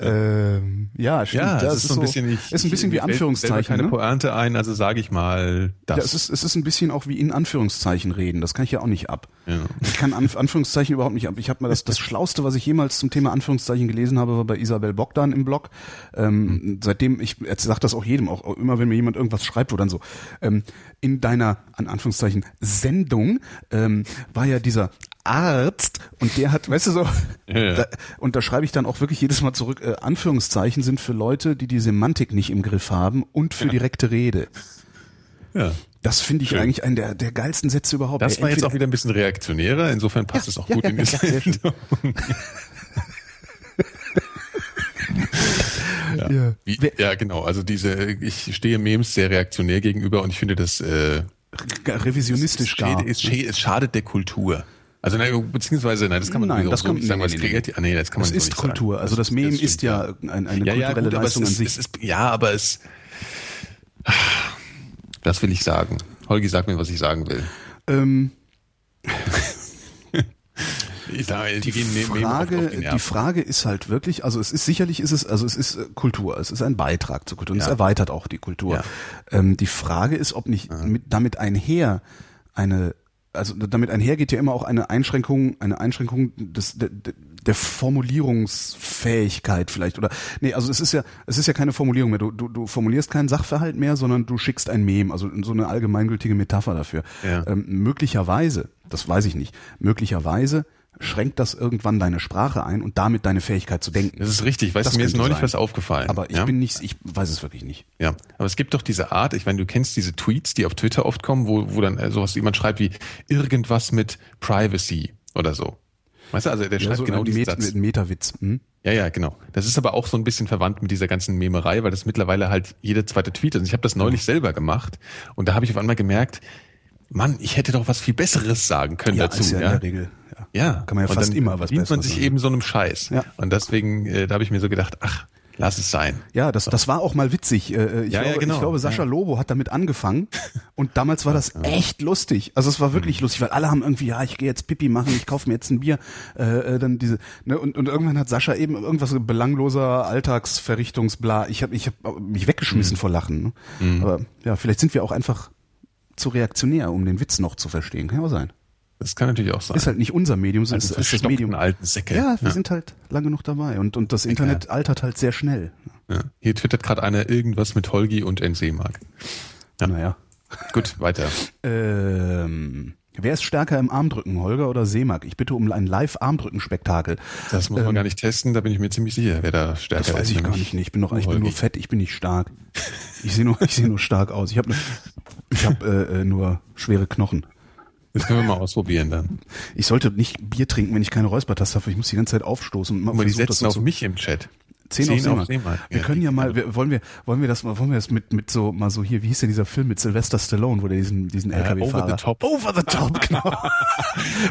Ähm, ja, stimmt. Ja, das, ist so ein bisschen, ich, ist ein bisschen wie Anführungszeichen. keine ne? Pointe ein, also sage ich mal das. Ja, es ist, es ist ein bisschen auch wie in Anführungszeichen reden. Das kann ich ja auch nicht ab. Ja. Ich kann Anführungszeichen überhaupt nicht ab. Ich habe mal das, das Schlauste, was ich jemals zum Thema Anführungszeichen gelesen habe, war bei Isabel Bogdan im Blog. Ähm, mhm. Seitdem, ich sage das auch jedem, auch immer wenn mir jemand irgendwas schreibt, wo dann so, ähm, in deiner, an Anführungszeichen, Sendung ähm, war ja dieser Arzt und der hat, weißt du so, ja, ja. Da, und da schreibe ich dann auch wirklich jedes Mal zurück, äh, Anführungszeichen sind für Leute, die die Semantik nicht im Griff haben und für ja. direkte Rede. Ja. Das finde ich Schön. eigentlich einen der, der geilsten Sätze überhaupt. Das war jetzt auch wieder ein bisschen reaktionärer, insofern passt es auch gut in die Sendung. Ja. Ja. Wie, ja, genau. Also diese, ich stehe Memes sehr reaktionär gegenüber und ich finde das äh, revisionistisch gar. Es, es schadet der Kultur. Also nein, beziehungsweise nein, das kann man nein, das so kann, nicht sagen, nee, nee, nee. Ah, nee, das kann man das ist so Kultur. Sagen. Also das Meme das ist ja eine, eine ja, kulturelle ja, gut, Leistung an sich. Ist, ja, aber es das will ich sagen. Holgi, sag mir, was ich sagen will. Ähm, ich sage, die, die Frage, die Frage ist halt wirklich, also es ist sicherlich ist es, also es ist äh, Kultur, es ist ein Beitrag zur Kultur und ja. es erweitert auch die Kultur. Ja. Ähm, die Frage ist, ob nicht mit, damit einher eine also damit einhergeht ja immer auch eine Einschränkung, eine Einschränkung des, der, der Formulierungsfähigkeit vielleicht oder nee, also es ist ja es ist ja keine Formulierung mehr. Du, du, du formulierst keinen Sachverhalt mehr, sondern du schickst ein Mem, also so eine allgemeingültige Metapher dafür. Ja. Ähm, möglicherweise, das weiß ich nicht, möglicherweise schränkt das irgendwann deine Sprache ein und damit deine Fähigkeit zu denken. Das ist richtig. Weißt das du, mir ist neulich sein. was aufgefallen. Aber ich ja? bin nicht, ich weiß es wirklich nicht. Ja, aber es gibt doch diese Art, ich meine, du kennst diese Tweets, die auf Twitter oft kommen, wo, wo dann äh, sowas jemand schreibt wie irgendwas mit Privacy oder so. Weißt du, also der schreibt ja, so genau diesen Met Satz. Metawitz. Hm? Ja, ja, genau. Das ist aber auch so ein bisschen verwandt mit dieser ganzen Memerei, weil das mittlerweile halt jeder zweite Tweet ist. Und ich habe das neulich selber gemacht und da habe ich auf einmal gemerkt, Mann, ich hätte doch was viel Besseres sagen können ja, dazu. Ist ja, ja, in der Regel. Ja. Kann man ja fast immer was Besseres man sich sagen. eben so einem Scheiß. Ja. Und deswegen, äh, da habe ich mir so gedacht, ach, Lass es sein. Ja, das, das war auch mal witzig. Äh, äh, ich, ja, glaube, ja, genau. ich glaube, Sascha Lobo hat damit angefangen und damals war das echt lustig. Also es war wirklich mhm. lustig, weil alle haben irgendwie, ja, ich gehe jetzt Pipi machen, ich kaufe mir jetzt ein Bier. Äh, äh, dann diese, ne, und, und irgendwann hat Sascha eben irgendwas belangloser Alltagsverrichtungsbla. Ich habe ich hab mich weggeschmissen mhm. vor Lachen. Ne? Mhm. Aber ja, vielleicht sind wir auch einfach zu reaktionär, um den Witz noch zu verstehen. Kann ja auch sein. Das kann natürlich auch sein. Ist halt nicht unser Medium, sondern also ist das Medium. alten Säcke. Ja, wir ja. sind halt lang genug dabei und, und das Internet ja. altert halt sehr schnell. Ja. Hier twittert gerade einer irgendwas mit Holgi und NC-Mark. Ja. Naja. Gut, weiter. ähm, wer ist stärker im Armdrücken, Holger oder Seemark? Ich bitte um ein Live-Armdrücken-Spektakel. Das muss man ähm, gar nicht testen, da bin ich mir ziemlich sicher, wer da stärker ist. Das weiß ich gar nicht. Ich bin, noch, ich bin nur fett, ich bin nicht stark. Ich sehe nur, ich sehe nur stark aus. Ich habe ich hab, äh, äh, nur schwere Knochen. Das können wir mal ausprobieren dann. Ich sollte nicht Bier trinken, wenn ich keine Räuspertaste habe. Ich muss die ganze Zeit aufstoßen. Und mal die setzen auf so mich im Chat. Zehn, Zehn auf Seemann. Wir ja, können ja mal, wir, wollen wir, wollen wir das mal, wollen wir das mit, mit so, mal so hier, wie hieß denn dieser Film mit Sylvester Stallone, wo der diesen, diesen LKW-Fahrer. Over the top. Over the top, genau.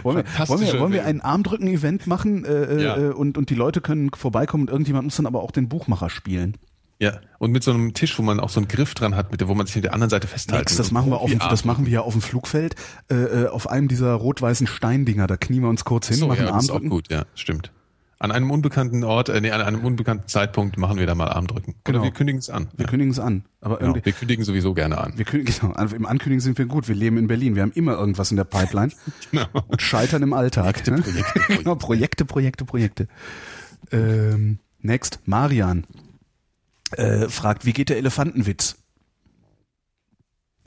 wollen, wir, wollen wir, wollen wir ein Armdrücken-Event machen, äh, äh, ja. und, und die Leute können vorbeikommen und irgendjemand muss dann aber auch den Buchmacher spielen. Ja, und mit so einem Tisch, wo man auch so einen Griff dran hat, mit wo man sich mit der anderen Seite festhalten Nix, das machen wir auf dem, das machen wir ja auf dem Flugfeld, äh, äh, auf einem dieser rot-weißen Steindinger, da knien wir uns kurz hin, so, machen ja, das ist auch gut, ja, stimmt. An einem unbekannten Ort, äh, nee, an einem unbekannten Zeitpunkt machen wir da mal Armdrücken. Genau. Oder wir kündigen es an. Wir ja. kündigen es an. Aber genau. Wir kündigen sowieso gerne an. Wir kündigen, genau, also im Ankündigen sind wir gut. Wir leben in Berlin. Wir haben immer irgendwas in der Pipeline. genau. Und scheitern im Alltag. Projekte, ne? Projekte, Projekte. genau, Projekte, Projekte, Projekte. Ähm, next, Marian äh, fragt, wie geht der Elefantenwitz?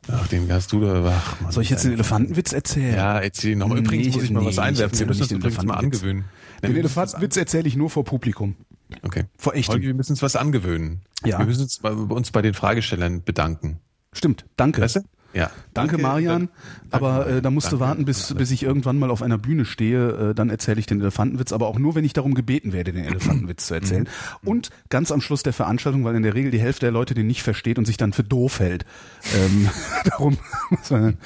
Ach, den hast du da. Ach, Mann, Soll ich jetzt den Elefantenwitz erzählen? Ja, erzähl noch. Übrigens nee, muss ich mal nee, was einwerfen. Wir müssen uns übrigens mal angewöhnen. Den Elefantenwitz erzähle ich nur vor Publikum. Okay. Vor echt. Wir müssen uns was angewöhnen. Ja. Wir müssen uns bei, uns bei den Fragestellern bedanken. Stimmt, danke. Weißt du? Ja. Danke, danke Marian. Danke, aber äh, da musst danke, du warten, bis, bis ich irgendwann mal auf einer Bühne stehe. Äh, dann erzähle ich den Elefantenwitz, aber auch nur, wenn ich darum gebeten werde, den Elefantenwitz zu erzählen. Mhm. Und ganz am Schluss der Veranstaltung, weil in der Regel die Hälfte der Leute den nicht versteht und sich dann für doof hält. Ähm, darum muss man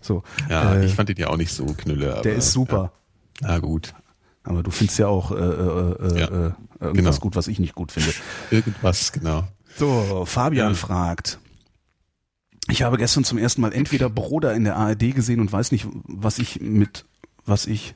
so. Ja, äh, ich fand den ja auch nicht so knülle. Aber, der ist super. Ja. Na gut. Aber du findest ja auch äh, äh, ja, äh, irgendwas genau. gut, was ich nicht gut finde. Irgendwas, genau. So, Fabian ja. fragt. Ich habe gestern zum ersten Mal entweder Broder in der ARD gesehen und weiß nicht, was ich mit, was ich,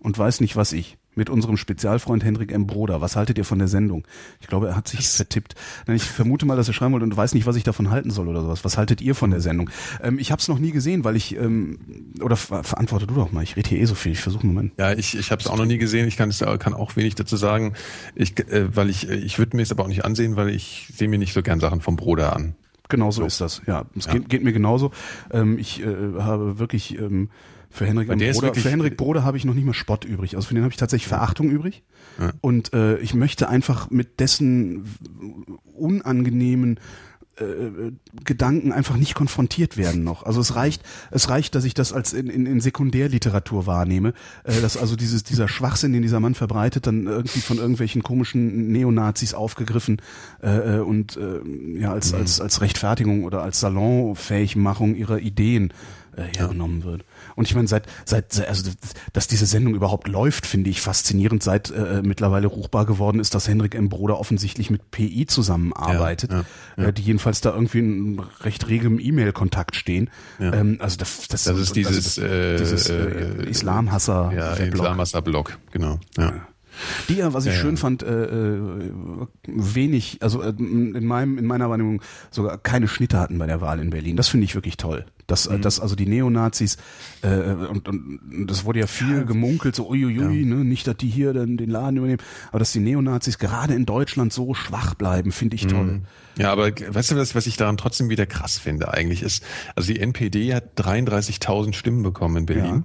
und weiß nicht, was ich mit unserem Spezialfreund Hendrik M. Broder. Was haltet ihr von der Sendung? Ich glaube, er hat sich das vertippt. Ich vermute mal, dass er schreiben wollte und weiß nicht, was ich davon halten soll oder sowas. Was haltet ihr von der Sendung? Ähm, ich habe es noch nie gesehen, weil ich ähm, oder verantworte du doch mal. Ich rede hier eh so viel. Ich versuche einen Moment. Ja, ich, ich habe es auch noch nie gesehen. Ich kann, kann auch wenig dazu sagen. Ich, äh, weil ich ich würde mir es aber auch nicht ansehen, weil ich sehe mir nicht so gern Sachen vom Broder an. Genau so, so. ist das. Ja, es ja. Geht, geht mir genauso. Ähm, ich äh, habe wirklich ähm, für Henrik, Broder, für Henrik Broder habe ich noch nicht mal Spott übrig. Also für den habe ich tatsächlich Verachtung übrig. Ja. Und äh, ich möchte einfach mit dessen unangenehmen äh, Gedanken einfach nicht konfrontiert werden noch. Also es reicht, es reicht, dass ich das als in, in, in Sekundärliteratur wahrnehme, äh, dass also dieses dieser Schwachsinn, den dieser Mann verbreitet, dann irgendwie von irgendwelchen komischen Neonazis aufgegriffen äh, äh und äh, ja als mhm. als als Rechtfertigung oder als Salonfähigmachung ihrer Ideen äh, hergenommen wird. Und ich meine, seit, seit, also, dass diese Sendung überhaupt läuft, finde ich faszinierend, seit äh, mittlerweile ruchbar geworden ist, dass Henrik M. Broder offensichtlich mit PI zusammenarbeitet, ja, ja, äh, die jedenfalls da irgendwie in recht regem E-Mail-Kontakt stehen. Ähm, also das, das, das ist dieses, also das, äh, dieses äh, äh Islamhasser. Ja, Islamhasser-Blog, genau. Ja. Die ja, was ich ja, schön fand, äh, äh, wenig, also äh, in meinem, in meiner Wahrnehmung sogar keine Schnitte hatten bei der Wahl in Berlin. Das finde ich wirklich toll. Dass, äh, mhm. dass also die Neonazis äh, und, und das wurde ja viel gemunkelt, so uiuiui, ja. ne, nicht, dass die hier dann den Laden übernehmen, aber dass die Neonazis gerade in Deutschland so schwach bleiben, finde ich toll. Mhm. Ja, aber weißt du, was, was ich daran trotzdem wieder krass finde eigentlich ist, also die NPD hat 33.000 Stimmen bekommen in Berlin.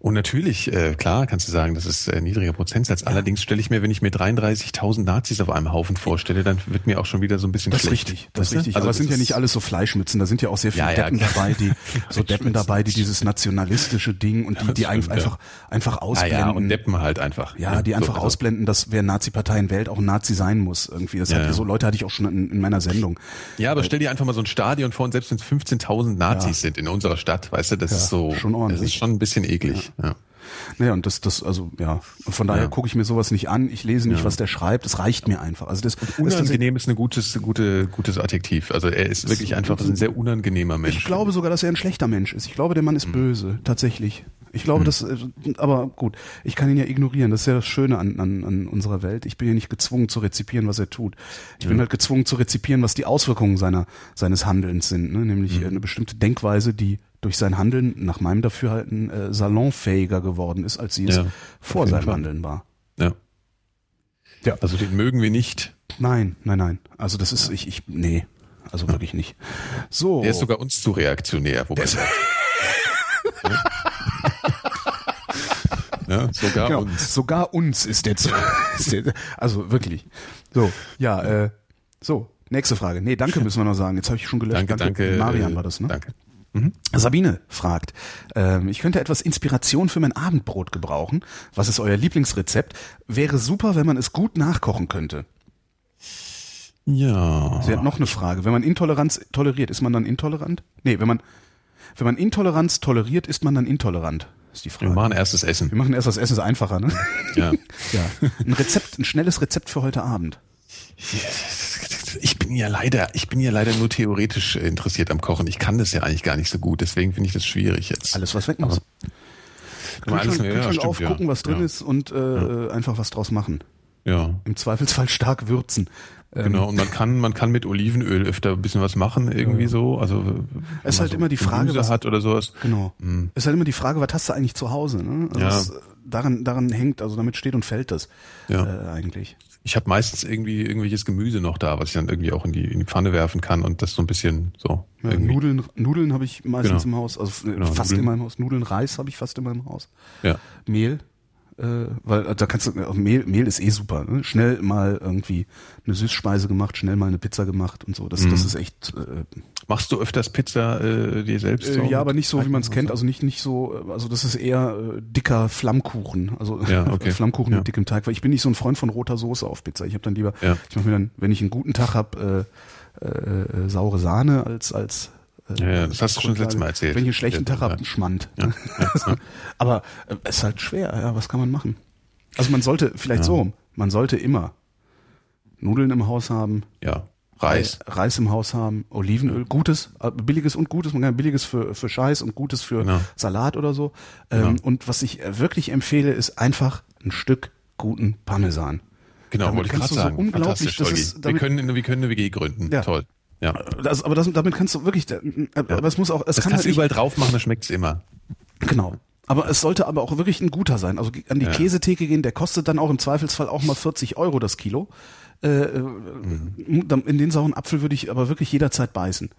Ja. Und natürlich, äh, klar, kannst du sagen, das ist äh, niedriger Prozentsatz. Ja. Allerdings stelle ich mir, wenn ich mir 33.000 Nazis auf einem Haufen vorstelle, dann wird mir auch schon wieder so ein bisschen das schlecht. Das ist richtig, das ist richtig. Also Aber es sind ja nicht alles so Fleischmützen, da sind ja auch sehr viele ja, Deppen ja, dabei, die so Deppen dabei, die dieses nationalistische Ding und die, die stimmt, einfach einfach ausblenden. Ja, ja, und Deppen halt einfach. Ja, die einfach so, also ausblenden, dass wer Nazi-Parteien wählt, auch ein Nazi sein muss irgendwie. Das hat, so Leute hatte ich auch schon in, in, meiner Sendung. Ja, aber stell dir einfach mal so ein Stadion vor und selbst wenn es 15.000 Nazis sind in unserer Stadt, weißt du, das ist so, schon ordentlich. das ist schon ein bisschen eklig. Ja. Naja, und das, das, also ja, von daher ja. gucke ich mir sowas nicht an, ich lese nicht, ja. was der schreibt, das reicht mir einfach. Also das unangenehm das, ist ein gutes, gute, gutes Adjektiv. Also er ist wirklich einfach ein sehr unangenehmer Mensch. Ich glaube sogar, dass er ein schlechter Mensch ist. Ich glaube, der Mann ist mhm. böse, tatsächlich. Ich glaube, mhm. das, äh, aber gut, ich kann ihn ja ignorieren. Das ist ja das Schöne an, an, an unserer Welt. Ich bin ja nicht gezwungen zu rezipieren, was er tut. Ich ja. bin halt gezwungen zu rezipieren, was die Auswirkungen seiner, seines Handelns sind, ne? nämlich mhm. eine bestimmte Denkweise, die durch sein Handeln nach meinem Dafürhalten äh, salonfähiger geworden ist, als sie es ja, vor seinem Fall. Handeln war. Ja. Ja. Also den mögen wir nicht. Nein, nein, nein. Also das ist, ich, ich, nee, also ja. wirklich nicht. So. Der ist sogar uns zu reaktionär, wobei. ja. ja, sogar genau. uns. Sogar uns ist der, zu, ist der also wirklich. So, ja, äh, so, nächste Frage. Nee, danke müssen wir noch sagen. Jetzt habe ich schon gelöscht. Danke, danke. danke Marian war das, ne? Danke. Mhm. Sabine fragt, ähm, ich könnte etwas Inspiration für mein Abendbrot gebrauchen. Was ist euer Lieblingsrezept? Wäre super, wenn man es gut nachkochen könnte. Ja. Sie hat noch eine Frage. Wenn man Intoleranz toleriert, ist man dann intolerant? Nee, wenn man, wenn man Intoleranz toleriert, ist man dann intolerant? Ist die Frage. Wir machen erst das Essen. Wir machen erst das Essen, ist einfacher, ne? Ja. ja. Ein Rezept, ein schnelles Rezept für heute Abend ich bin ja leider, ich bin ja leider nur theoretisch interessiert am Kochen. Ich kann das ja eigentlich gar nicht so gut, deswegen finde ich das schwierig jetzt. Alles was weg muss. Alles, Kühlschrank ja, stimmt, aufgucken, ja. was drin ja. ist und äh, einfach was draus machen. Ja. Im Zweifelsfall stark würzen. Ähm, genau, und man kann, man kann mit Olivenöl öfter ein bisschen was machen, irgendwie ja. so. Also es ist halt so immer die Frage, was hat oder sowas. Genau. Mhm. Es ist halt immer die Frage, was hast du eigentlich zu Hause? Ne? Also ja. Daran, daran hängt, also damit steht und fällt das ja. äh, eigentlich. Ich habe meistens irgendwie irgendwelches Gemüse noch da, was ich dann irgendwie auch in die, in die Pfanne werfen kann und das so ein bisschen so. Ja, Nudeln, Nudeln habe ich meistens genau. im Haus, also genau, fast Nudeln. immer im Haus. Nudeln, Reis habe ich fast immer im Haus. Ja. Mehl, äh, weil da kannst du Mehl, Mehl ist eh super. Ne? Schnell mal irgendwie eine Süßspeise gemacht, schnell mal eine Pizza gemacht und so. Das, mhm. das ist echt. Äh, Machst du öfters Pizza äh, dir selbst? Äh, ja, aber nicht so, wie man es kennt. Also nicht nicht so. Also das ist eher äh, dicker Flammkuchen. Also ja, okay. Flammkuchen ja. mit dickem Teig. Weil ich bin nicht so ein Freund von roter Soße auf Pizza. Ich habe dann lieber. Ja. Ich mache mir dann, wenn ich einen guten Tag habe, äh, äh, äh, saure Sahne als als Äh, ja, ja, das hast du schon das letzte Mal erzählt. Wenn ich einen schlechten Tag habe, Schmand. Ja, ja, Aber äh, es ist halt schwer, ja, was kann man machen? Also man sollte, vielleicht so, man sollte immer Nudeln im Haus haben. Ja. Reis. Reis im Haus haben, Olivenöl, gutes, äh, billiges und gutes, man kann billiges für, für Scheiß und gutes für genau. Salat oder so. Ähm, genau. Und was ich wirklich empfehle, ist einfach ein Stück guten Parmesan. Genau, damit wollte ich gerade sagen. So unglaublich, das ist, damit, wir können, wir können eine WG gründen. Ja. Toll. Ja. Das, aber das, damit kannst du wirklich, äh, aber es muss auch, es das kann kannst halt überall drauf machen, dann schmeckt's immer. Genau. Aber es sollte aber auch wirklich ein guter sein. Also an die ja. Käsetheke gehen, der kostet dann auch im Zweifelsfall auch mal 40 Euro das Kilo. Äh, mhm. In den sauren Apfel würde ich aber wirklich jederzeit beißen.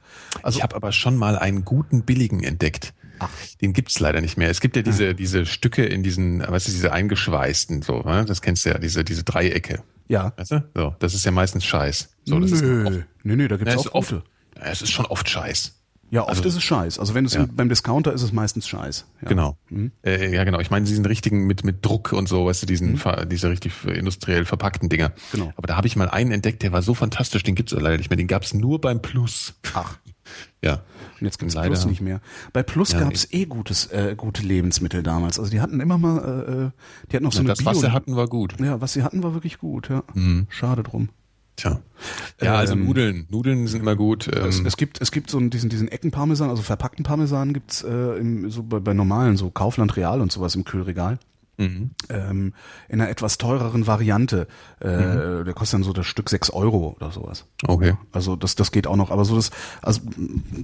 Also, ich habe aber schon mal einen guten billigen entdeckt. Ach. Den gibt's leider nicht mehr. Es gibt ja diese, ja. diese Stücke in diesen, was ist diese eingeschweißten, so, ne? das kennst du ja, diese, diese Dreiecke. Ja. Weißt du? So, das ist ja meistens Scheiß. So, das nö. Ist oft, nö, nö, da gibt's ja, auch oft, es ist schon oft Scheiß. Ja, oft also, ist es Scheiß. Also wenn es ja. beim Discounter ist es meistens Scheiß. Ja. Genau. Mhm. Äh, ja, genau. Ich meine diesen richtigen mit mit Druck und so, weißt du, diesen mhm. diese richtig industriell verpackten Dinger. Genau. Aber da habe ich mal einen entdeckt, der war so fantastisch, den gibt's leider nicht mehr. Den gab's nur beim Plus. Ach. Ja. Und jetzt gibt's leider. Plus nicht mehr. Bei Plus ja, gab's eh gutes, äh, gute Lebensmittel damals. Also die hatten immer mal, äh, äh die hatten noch so ja, eine Das, Bio was sie hatten, war gut. Ja, was sie hatten, war wirklich gut, ja. Mhm. Schade drum. Tja. Ja, also ähm, Nudeln. Nudeln sind immer gut. Ähm. Es, es, gibt, es gibt so diesen, diesen Eckenparmesan, also verpackten Parmesan gibt's äh, im, so bei, bei normalen, so Kaufland Real und sowas im Kühlregal. Mhm. Ähm, in einer etwas teureren Variante. Äh, mhm. Der kostet dann so das Stück sechs Euro oder sowas. Okay. Also das, das geht auch noch. Aber so das, also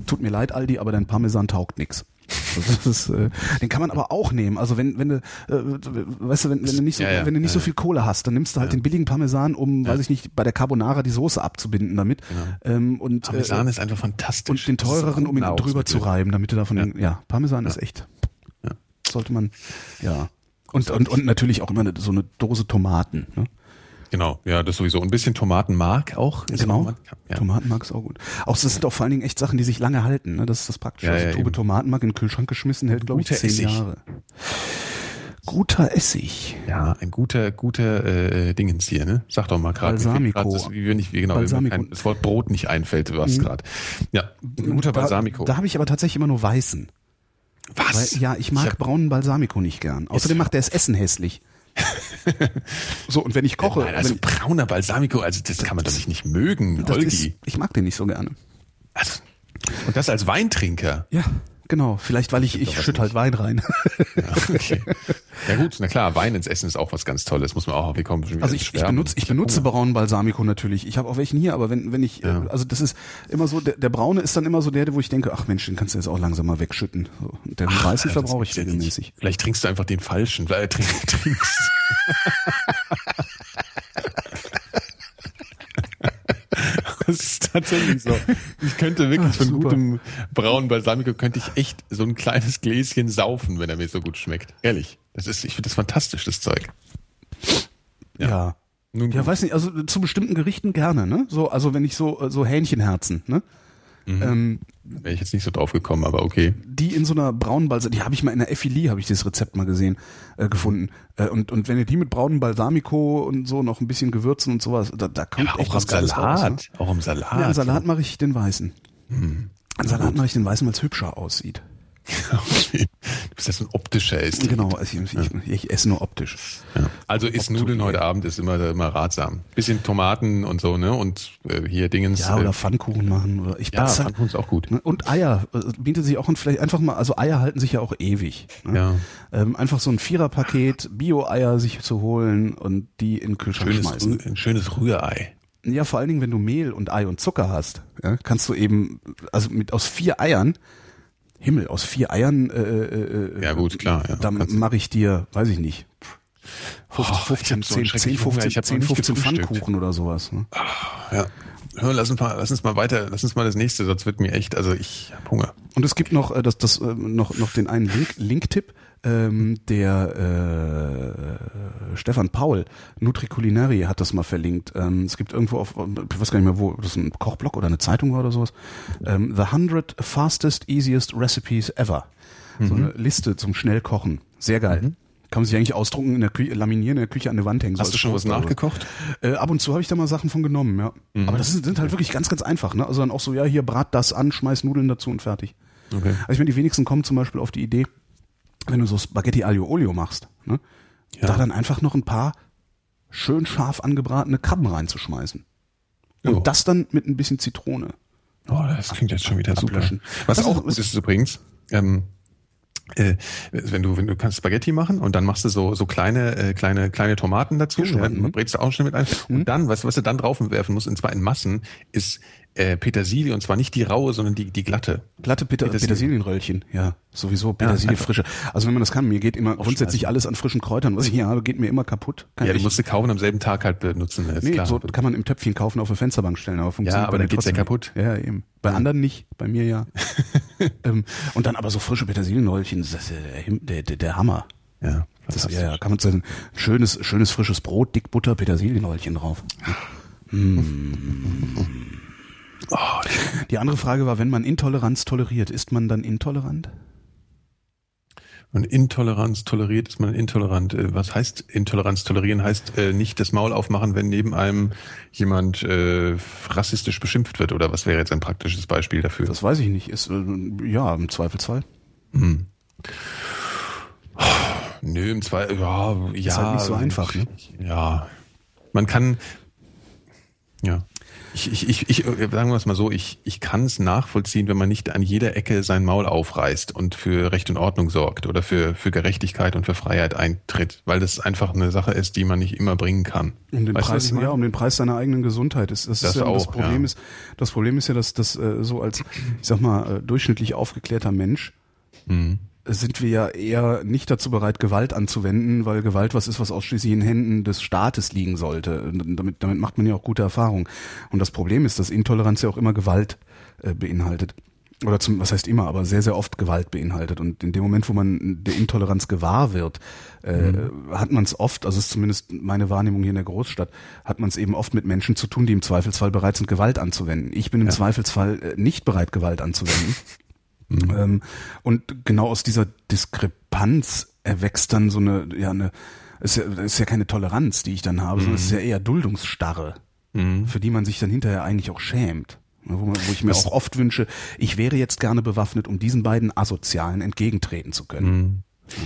tut mir leid, Aldi, aber dein Parmesan taugt nix. Ist, äh, den kann man aber auch nehmen. Also wenn, wenn du, äh, weißt du, wenn, wenn du nicht so, ja, ja, wenn du nicht ja, so viel Kohle hast, dann nimmst du halt den billigen Parmesan, um, weiß ich nicht, bei der Carbonara die Soße abzubinden damit. Ähm, und, Parmesan äh, ist einfach fantastisch. Und den teureren, um ihn drüber zu reiben, damit du davon, ja, ja Parmesan ist echt. Sollte man, ja. Und, und, und natürlich auch immer eine, so eine Dose Tomaten. Ne? Genau, ja, das sowieso. Ein bisschen Tomatenmark auch. Genau, ja. Tomatenmark ist auch gut. Auch das sind auch vor allen Dingen echt Sachen, die sich lange halten. Ne? Das ist das Praktische. Ja, also ja, Tube Tomatenmark in den Kühlschrank geschmissen, hält glaube ich zehn Essig. Jahre. Guter Essig. Ja, ein guter, guter äh, Dingens hier, ne? Sag doch mal gerade. Balsamico. Wie, wie, wie genau, Balsamico. Kein, das Wort Brot nicht einfällt, was mhm. gerade. Ja, guter da, Balsamico. Da habe ich aber tatsächlich immer nur weißen. Was? Weil, ja, ich mag ich hab, braunen Balsamico nicht gern. Außerdem macht der das Essen hässlich. so, und wenn ich koche. Nein, also brauner Balsamico, also das kann man doch nicht, nicht mögen, Holgi. Ist, ich mag den nicht so gerne. Also, und das als Weintrinker? Ja. Genau, vielleicht weil ich, ich schütte halt Wein rein. Ja, okay. ja gut, na klar, Wein ins Essen ist auch was ganz Tolles, muss man auch, wir kommen Also ich, ich benutze, ich benutze braunen Balsamico natürlich. Ich habe auch welchen hier, aber wenn, wenn ich, ja. also das ist immer so, der, der braune ist dann immer so der, wo ich denke, ach Mensch, den kannst du jetzt auch langsam mal wegschütten. So, den ach, weißen verbrauche ich regelmäßig. Vielleicht trinkst du einfach den falschen, weil er trinkt, trinkst. Das ist tatsächlich so. Ich könnte wirklich Ach, von super. gutem braunen Balsamico könnte ich echt so ein kleines Gläschen saufen, wenn er mir so gut schmeckt. Ehrlich. Das ist, ich finde das fantastisch, das Zeug. Ja. ja. Nun ja, weiß nicht, also zu bestimmten Gerichten gerne, ne? So, also wenn ich so, so Hähnchenherzen, ne? Mhm. Ähm, Wäre ich jetzt nicht so drauf gekommen, aber okay. Die in so einer braunen Balsamico, die habe ich mal in der Effilie, habe ich das Rezept mal gesehen, äh, gefunden. Äh, und, und wenn ihr die mit braunen Balsamico und so noch ein bisschen Gewürzen und sowas, da, da kommt ja, echt was Salat, raus, ne? Auch im Salat. Ja, im Salat mache ich den weißen. Hm. Im Salat mache ich den weißen, weil es hübscher aussieht. Okay. Du bist ja so ein optischer Esst. Genau, also ich, ich, ich, esse nur optisch. Ja. Also isst Nudeln heute Abend ist immer, immer ratsam. Bisschen Tomaten und so, ne? Und äh, hier Dingens. Ja, oder äh, Pfannkuchen machen. Oder ich ja, Pfannkuchen ist auch gut. Ne? Und Eier äh, bietet sich auch vielleicht einfach mal, also Eier halten sich ja auch ewig. Ne? Ja. Ähm, einfach so ein Viererpaket Bio-Eier sich zu holen und die in den Kühlschrank schönes, schmeißen. Ein schönes Rührei. Ja, vor allen Dingen, wenn du Mehl und Ei und Zucker hast, ja, kannst du eben, also mit aus vier Eiern Himmel, aus vier Eiern. Äh, äh, äh ja gut, klar. Ja, dann mache ich dir, weiß ich nicht, 15, 15, 10, 10, 15, 10, 15 Pfannkuchen oder sowas. Ne? Ja. Hör, lass uns mal, lass uns mal weiter, lass uns mal das nächste, sonst wird mir echt, also ich hab Hunger. Und es gibt noch, äh, das, das, äh, noch, noch den einen Link, Link-Tipp, ähm, der äh, Stefan Paul, Nutriculinary, hat das mal verlinkt. Ähm, es gibt irgendwo auf, ich weiß gar nicht mehr wo, das ist ein Kochblog oder eine Zeitung war oder sowas. Ähm, The 100 Fastest, Easiest Recipes Ever. Mhm. So eine Liste zum Schnellkochen. Sehr geil. Mhm. Kann man sich eigentlich ausdrucken, in der Küche, laminieren, in der Küche an der Wand hängen. Hast du schon was nachgekocht? Äh, ab und zu habe ich da mal Sachen von genommen, ja. Mhm. Aber das sind, sind, halt wirklich ganz, ganz einfach. Ne? Also dann auch so, ja, hier brat das an, schmeiß Nudeln dazu und fertig. Okay. Also ich meine, die wenigsten kommen zum Beispiel auf die Idee, wenn du so Spaghetti Aglio Olio machst, ne? Ja. da dann einfach noch ein paar schön scharf angebratene Krabben reinzuschmeißen. Und jo. das dann mit ein bisschen Zitrone. Oh, das klingt jetzt schon wieder super. Was, was auch gut ist übrigens, ähm, äh, wenn du wenn du kannst Spaghetti machen und dann machst du so so kleine äh, kleine kleine Tomaten dazu, ja, brätst du auch schnell mit ein mhm. und dann was was du dann drauf werfen musst und zwar in Massen ist äh, Petersilie und zwar nicht die raue, sondern die, die glatte. Glatte Peter, Petersilie. Petersilienröllchen, ja, sowieso Petersilie ja, frische. Also wenn man das kann, mir geht immer grundsätzlich alles an frischen Kräutern, was ich hier habe, geht mir immer kaputt. Kann ja, du musst sie kaufen am selben Tag halt benutzen. Ist nee, klar. so kann man im Töpfchen kaufen, auf eine Fensterbank stellen, aber funktioniert Ja, aber dann geht's ja kaputt. Ja, eben. Bei ja. anderen nicht, bei mir ja. ähm, und dann aber so frische Petersilienröllchen, das ist der, der, der Hammer. Ja. Das, ja, ja, kann man so ein schönes, schönes frisches Brot, dick Butter, Petersilienröllchen drauf. Mmh. Oh, die andere Frage war, wenn man Intoleranz toleriert, ist man dann intolerant? Wenn Intoleranz toleriert, ist man intolerant. Äh, was heißt Intoleranz tolerieren? Heißt äh, nicht das Maul aufmachen, wenn neben einem jemand äh, rassistisch beschimpft wird? Oder was wäre jetzt ein praktisches Beispiel dafür? Das weiß ich nicht. Ist, äh, ja, im Zweifelsfall. Hm. Nö, im Zweifel, ja, ja. Ist halt nicht so einfach, ne? Ja. Man kann, ja. Ich, ich, ich, ich sagen wir es mal so, ich, ich kann es nachvollziehen, wenn man nicht an jeder Ecke sein Maul aufreißt und für Recht und Ordnung sorgt oder für, für Gerechtigkeit und für Freiheit eintritt, weil das einfach eine Sache ist, die man nicht immer bringen kann. Um den weißt Preis, ja, um den Preis seiner eigenen Gesundheit. Das, das, das ist ja, auch, das Problem ja. ist, das Problem ist ja, dass das äh, so als, ich sag mal, äh, durchschnittlich aufgeklärter Mensch mhm sind wir ja eher nicht dazu bereit, Gewalt anzuwenden, weil Gewalt was ist, was ausschließlich in Händen des Staates liegen sollte. Damit, damit macht man ja auch gute Erfahrungen. Und das Problem ist, dass Intoleranz ja auch immer Gewalt äh, beinhaltet. Oder zum, was heißt immer, aber sehr, sehr oft Gewalt beinhaltet. Und in dem Moment, wo man der Intoleranz gewahr wird, äh, mhm. hat man es oft, also ist zumindest meine Wahrnehmung hier in der Großstadt, hat man es eben oft mit Menschen zu tun, die im Zweifelsfall bereit sind, Gewalt anzuwenden. Ich bin im ja. Zweifelsfall äh, nicht bereit, Gewalt anzuwenden. Mhm. Ähm, und genau aus dieser Diskrepanz erwächst dann so eine, ja, eine, ist ja, ist ja keine Toleranz, die ich dann habe, mhm. sondern es ist ja eher Duldungsstarre, mhm. für die man sich dann hinterher eigentlich auch schämt. Wo, man, wo ich mir das auch oft wünsche, ich wäre jetzt gerne bewaffnet, um diesen beiden Asozialen entgegentreten zu können. Mhm.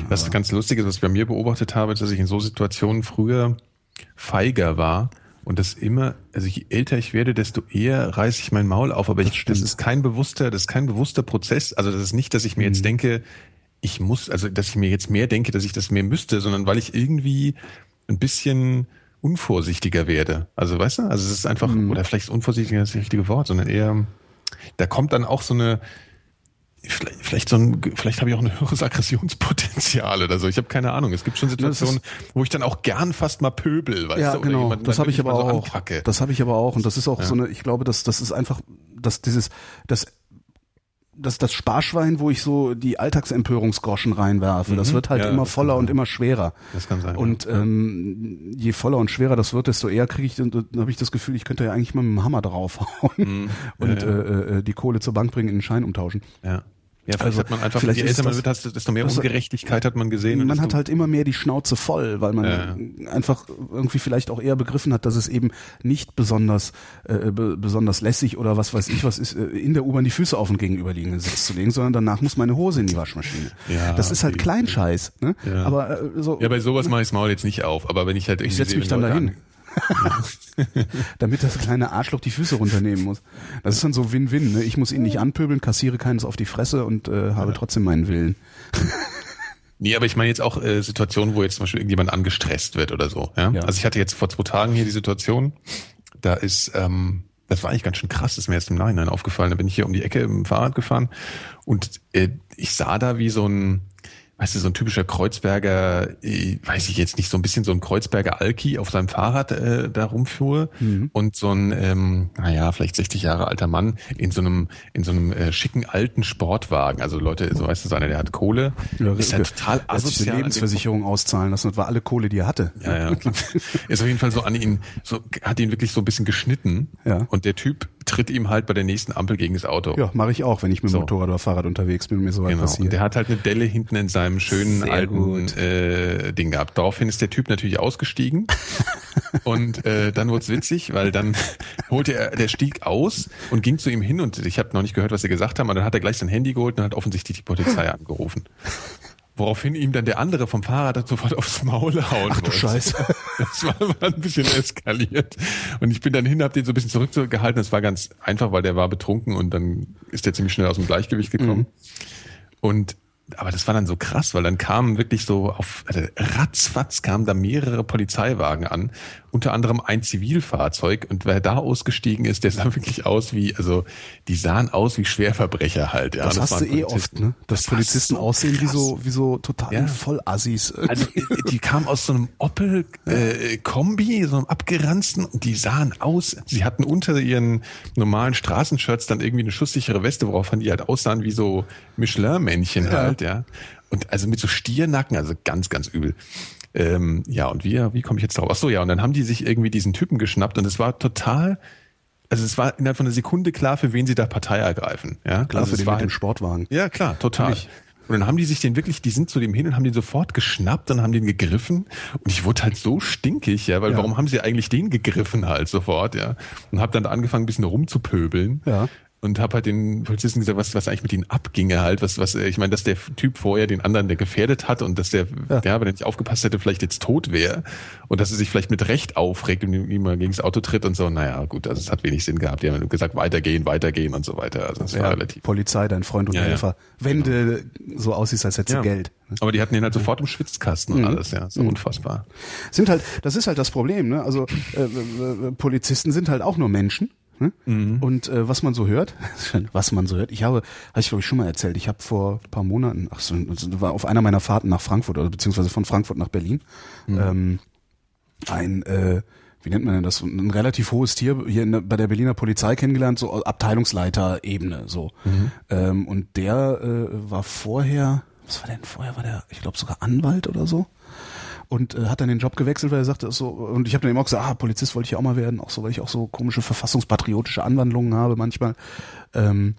Was ganz lustig ist, was ich bei mir beobachtet habe, ist, dass ich in so Situationen früher feiger war und das immer, also je älter ich werde, desto eher reiße ich mein Maul auf. Aber das, ich, das ist kein bewusster, das ist kein bewusster Prozess. Also das ist nicht, dass ich mir mhm. jetzt denke, ich muss, also dass ich mir jetzt mehr denke, dass ich das mehr müsste, sondern weil ich irgendwie ein bisschen unvorsichtiger werde. Also weißt du, also es ist einfach, mhm. oder vielleicht unvorsichtiger ist das richtige Wort, sondern eher, da kommt dann auch so eine, Vielleicht, vielleicht so ein, vielleicht habe ich auch ein höheres Aggressionspotenzial oder so. Ich habe keine Ahnung. Es gibt schon Situationen, wo ich dann auch gern fast mal pöbel, weißt ja, du? Genau. Das habe ich aber so auch. Ankacke. Das habe ich aber auch. Und das ist auch ja. so eine, ich glaube, dass das ist einfach, dass dieses, das das, das Sparschwein, wo ich so die Alltagsempörungsgroschen reinwerfe, mhm, das wird halt ja, immer voller und immer schwerer. Das kann sein. Und ja. ähm, je voller und schwerer das wird, desto eher kriege ich, dann, dann habe ich das Gefühl, ich könnte ja eigentlich mal mit dem Hammer draufhauen mhm, und ja, Äh, äh, die Kohle zur Bank bringen, in den Schein umtauschen. Ja. Ja, vielleicht also, hat man einfach, je älter man wird, desto mehr Ungerechtigkeit hat man gesehen. Man hat halt immer mehr die Schnauze voll, weil man ja. einfach irgendwie vielleicht auch eher begriffen hat, dass es eben nicht besonders äh, besonders lässig oder was weiß ich was ist, äh, in der U-Bahn die Füße auf den gegenüberliegenden Sitz zu legen, sondern danach muss meine Hose in die Waschmaschine. Ja, das ist halt Kleinscheiß. Ne? Ja. Aber äh, so. Ja, bei sowas mache ich Maul jetzt nicht auf. Aber wenn ich halt irgendwie ich setze mich dann dahin. Damit das kleine Arschloch die Füße runternehmen muss. Das ist dann so Win-Win. Ne? Ich muss ihn nicht anpöbeln, kassiere keines auf die Fresse und äh, habe ja. trotzdem meinen Willen. Nee, aber ich meine jetzt auch äh, Situationen, wo jetzt zum Beispiel irgendjemand angestresst wird oder so. Ja? ja? Also ich hatte jetzt vor zwei Tagen hier die Situation, da ist, ähm, das war eigentlich ganz schön krass, das ist mir jetzt im Nachhinein aufgefallen. Da bin ich hier um die Ecke im Fahrrad gefahren und äh, ich sah da wie so ein, weißt du, so ein typischer Kreuzberger, äh, weiß ich jetzt nicht, so ein bisschen so ein Kreuzberger Alki auf seinem Fahrrad äh, da rumfuhr mhm. und so ein, ähm, naja, vielleicht 60 Jahre alter Mann in so einem, in so einem äh, schicken alten Sportwagen. Also Leute, so weißt du, so einer, der hat Kohle, ja, ist ja total asozial. Lebensversicherung auszahlen lassen, das war alle Kohle, die er hatte. Ja, ja. ist auf jeden Fall so an ihn, so, hat ihn wirklich so ein bisschen geschnitten. Ja. Und der Typ tritt ihm halt bei der nächsten Ampel gegen das Auto. Ja, mache ich auch, wenn ich mit dem so. Motorrad oder Fahrrad unterwegs bin und mir so genau. passiert. Und der hat halt eine Delle hinten in seinem schönen Sehr alten äh, Ding gehabt. Daraufhin ist der Typ natürlich ausgestiegen und äh, dann wurde es witzig, weil dann holte er, der stieg aus und ging zu ihm hin und ich habe noch nicht gehört, was sie gesagt haben, aber dann hat er gleich sein Handy geholt und hat offensichtlich die Polizei angerufen. Woraufhin ihm dann der andere vom Fahrrad sofort aufs Maul hauen Ach du Scheiße. Das war, war ein bisschen eskaliert. Und ich bin dann hin, hab den so ein bisschen zurückgehalten. Das war ganz einfach, weil der war betrunken und dann ist der ziemlich schnell aus dem Gleichgewicht gekommen. Mhm. Und aber das war dann so krass, weil dann kamen wirklich so auf also ratzfatz kamen da mehrere Polizeiwagen an, unter anderem ein Zivilfahrzeug und wer da ausgestiegen ist, der sah wirklich aus wie also die sahen aus wie Schwerverbrecher halt. Ja, das, das hast du eh oft, ne? Dass das Polizisten so aussehen krass. wie so wie so total ja. Vollassis. Also die kamen aus so einem Opel äh, Kombi, so einem abgeranzten und die sahen aus, sie hatten unter ihren normalen Straßenshirts dann irgendwie eine schusssichere Weste, worauf die halt aussahen wie so Michelin-Männchen ja. halt, ja. Und also mit so Stiernacken, also ganz, ganz übel. Ähm, ja, und wie, wie komme ich jetzt drauf? Ach so, ja, und dann haben die sich irgendwie diesen Typen geschnappt und es war total, also es war innerhalb von einer Sekunde klar, für wen sie da Partei ergreifen. Ja, klar, also für den war mit dem Sportwagen. Ja, klar, total. Natürlich. Und dann haben die sich den wirklich, die sind zu dem hin und haben den sofort geschnappt und haben den gegriffen. Und ich wurde halt so stinkig, ja, weil ja. warum haben sie eigentlich den gegriffen halt sofort, ja? Und habe dann angefangen, ein bisschen rumzupöbeln. Ja und habe halt den Polizisten gesagt, was, was eigentlich mit ihnen abginge halt, was, was, ich meine, dass der Typ vorher den anderen, der gefährdet hat und dass der, ja, ja wenn er nicht aufgepasst hätte, vielleicht jetzt tot wäre und dass er sich vielleicht mit Recht aufregt und ihm mal gegen das Auto tritt und so, naja, gut, also es hat wenig Sinn gehabt. Die haben gesagt, weitergehen, weitergehen und so weiter. Also das ja, war relativ. Polizei, dein Freund und ja, Helfer. Wenn genau. du so aussiehst, als hättest du Geld. Ne? Aber die hatten ihn halt sofort im Schwitzkasten und mhm. alles, ja. So mhm. unfassbar. Sind halt, das ist halt das Problem, ne? Also äh, äh, äh Polizisten sind halt auch nur Menschen Ne? Mhm. Und äh, was man so hört, was man so hört, ich habe, habe ich glaube ich schon mal erzählt, ich habe vor paar Monaten, ach so, war auf einer meiner Fahrten nach Frankfurt oder beziehungsweise von Frankfurt nach Berlin, mhm. ähm, ein, äh, wie nennt man denn das, ein relativ hohes Tier hier in, bei der Berliner Polizei kennengelernt, so Abteilungsleiter-Ebene, so. Mhm. Ähm, und der äh, war vorher, was war denn vorher, war der, ich glaube sogar Anwalt oder so und äh, hat dann den Job gewechselt, weil er sagte so und ich habe dann eben auch gesagt, ah, Polizist wollte ich auch mal werden, auch so, weil ich auch so komische verfassungspatriotische Anwandlungen habe manchmal. Ähm,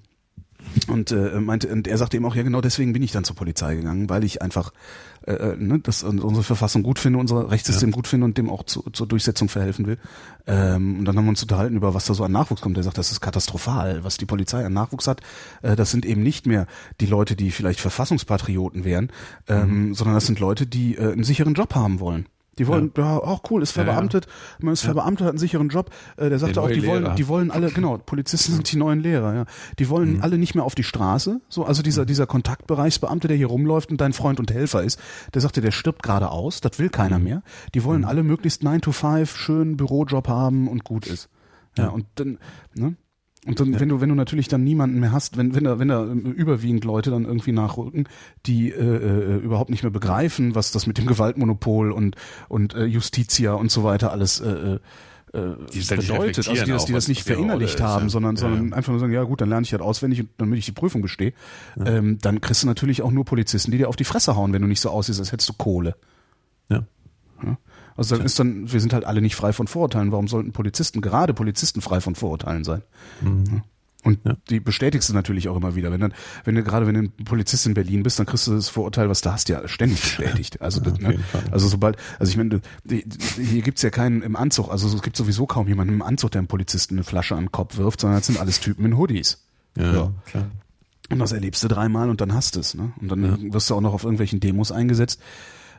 und äh, meinte und er sagte eben auch ja genau deswegen bin ich dann zur Polizei gegangen weil ich einfach äh, äh ne, das unsere Verfassung gut finde unser Rechtssystem ja. gut finde und dem auch zu, zur Durchsetzung verhelfen will ähm, und dann haben wir uns unterhalten über was da so an Nachwuchs kommt er sagt das ist katastrophal was die Polizei an Nachwuchs hat äh, das sind eben nicht mehr die Leute die vielleicht Verfassungspatrioten wären ähm, mhm. sondern das sind Leute die äh, einen sicheren Job haben wollen die wollen, ja, ja auch cool, ist verbeamtet, man ist verbeamtet, hat einen sicheren Job. Äh, der sagte auch, die Lehrer. wollen, die wollen alle, genau, Polizisten sind die neuen Lehrer, ja. Die wollen mhm. alle nicht mehr auf die Straße. So, also dieser, dieser Kontaktbereichsbeamte, der hier rumläuft und dein Freund und Helfer ist, der sagte, der stirbt gerade aus, das will keiner mhm. mehr. Die wollen mhm. alle möglichst 9 to 5, schönen Bürojob haben und gut ist. Ja, und dann, ne? Und dann, ja. wenn du, wenn du natürlich dann niemanden mehr hast, wenn, wenn da, wenn da überwiegend Leute dann irgendwie nachrücken, die äh, äh, überhaupt nicht mehr begreifen, was das mit dem Gewaltmonopol und und äh, Justitia und so weiter alles äh, äh, die bedeutet, also die das, die das nicht verinnerlicht ist, haben, ja. sondern, ja. sondern einfach nur sagen, ja gut, dann lerne ich halt auswendig, damit ich die Prüfung bestehe. Ja. Ähm, dann kriegst du natürlich auch nur Polizisten, die dir auf die Fresse hauen, wenn du nicht so aussiehst, als hättest du Kohle. Ja. Also dann ist dann, wir sind halt alle nicht frei von Vorurteilen. Warum sollten Polizisten, gerade Polizisten, frei von Vorurteilen sein? Mhm. Und ja. die bestätigst du natürlich auch immer wieder. Wenn dann, wenn du gerade wenn du ein Polizist in Berlin bist, dann kriegst du das Vorurteil, was du hast, ja ständig bestätigt. Also, ja, ne? also sobald, also ich meine, hier gibt's ja keinen im Anzug, also es gibt sowieso kaum jemanden im Anzug, der einem Polizisten eine Flasche an den Kopf wirft, sondern das sind alles Typen in Hoodies. Ja, ja. klar. Und das erlebst du dreimal und dann hast du es. Ne? Und dann wirst du auch noch auf irgendwelchen Demos eingesetzt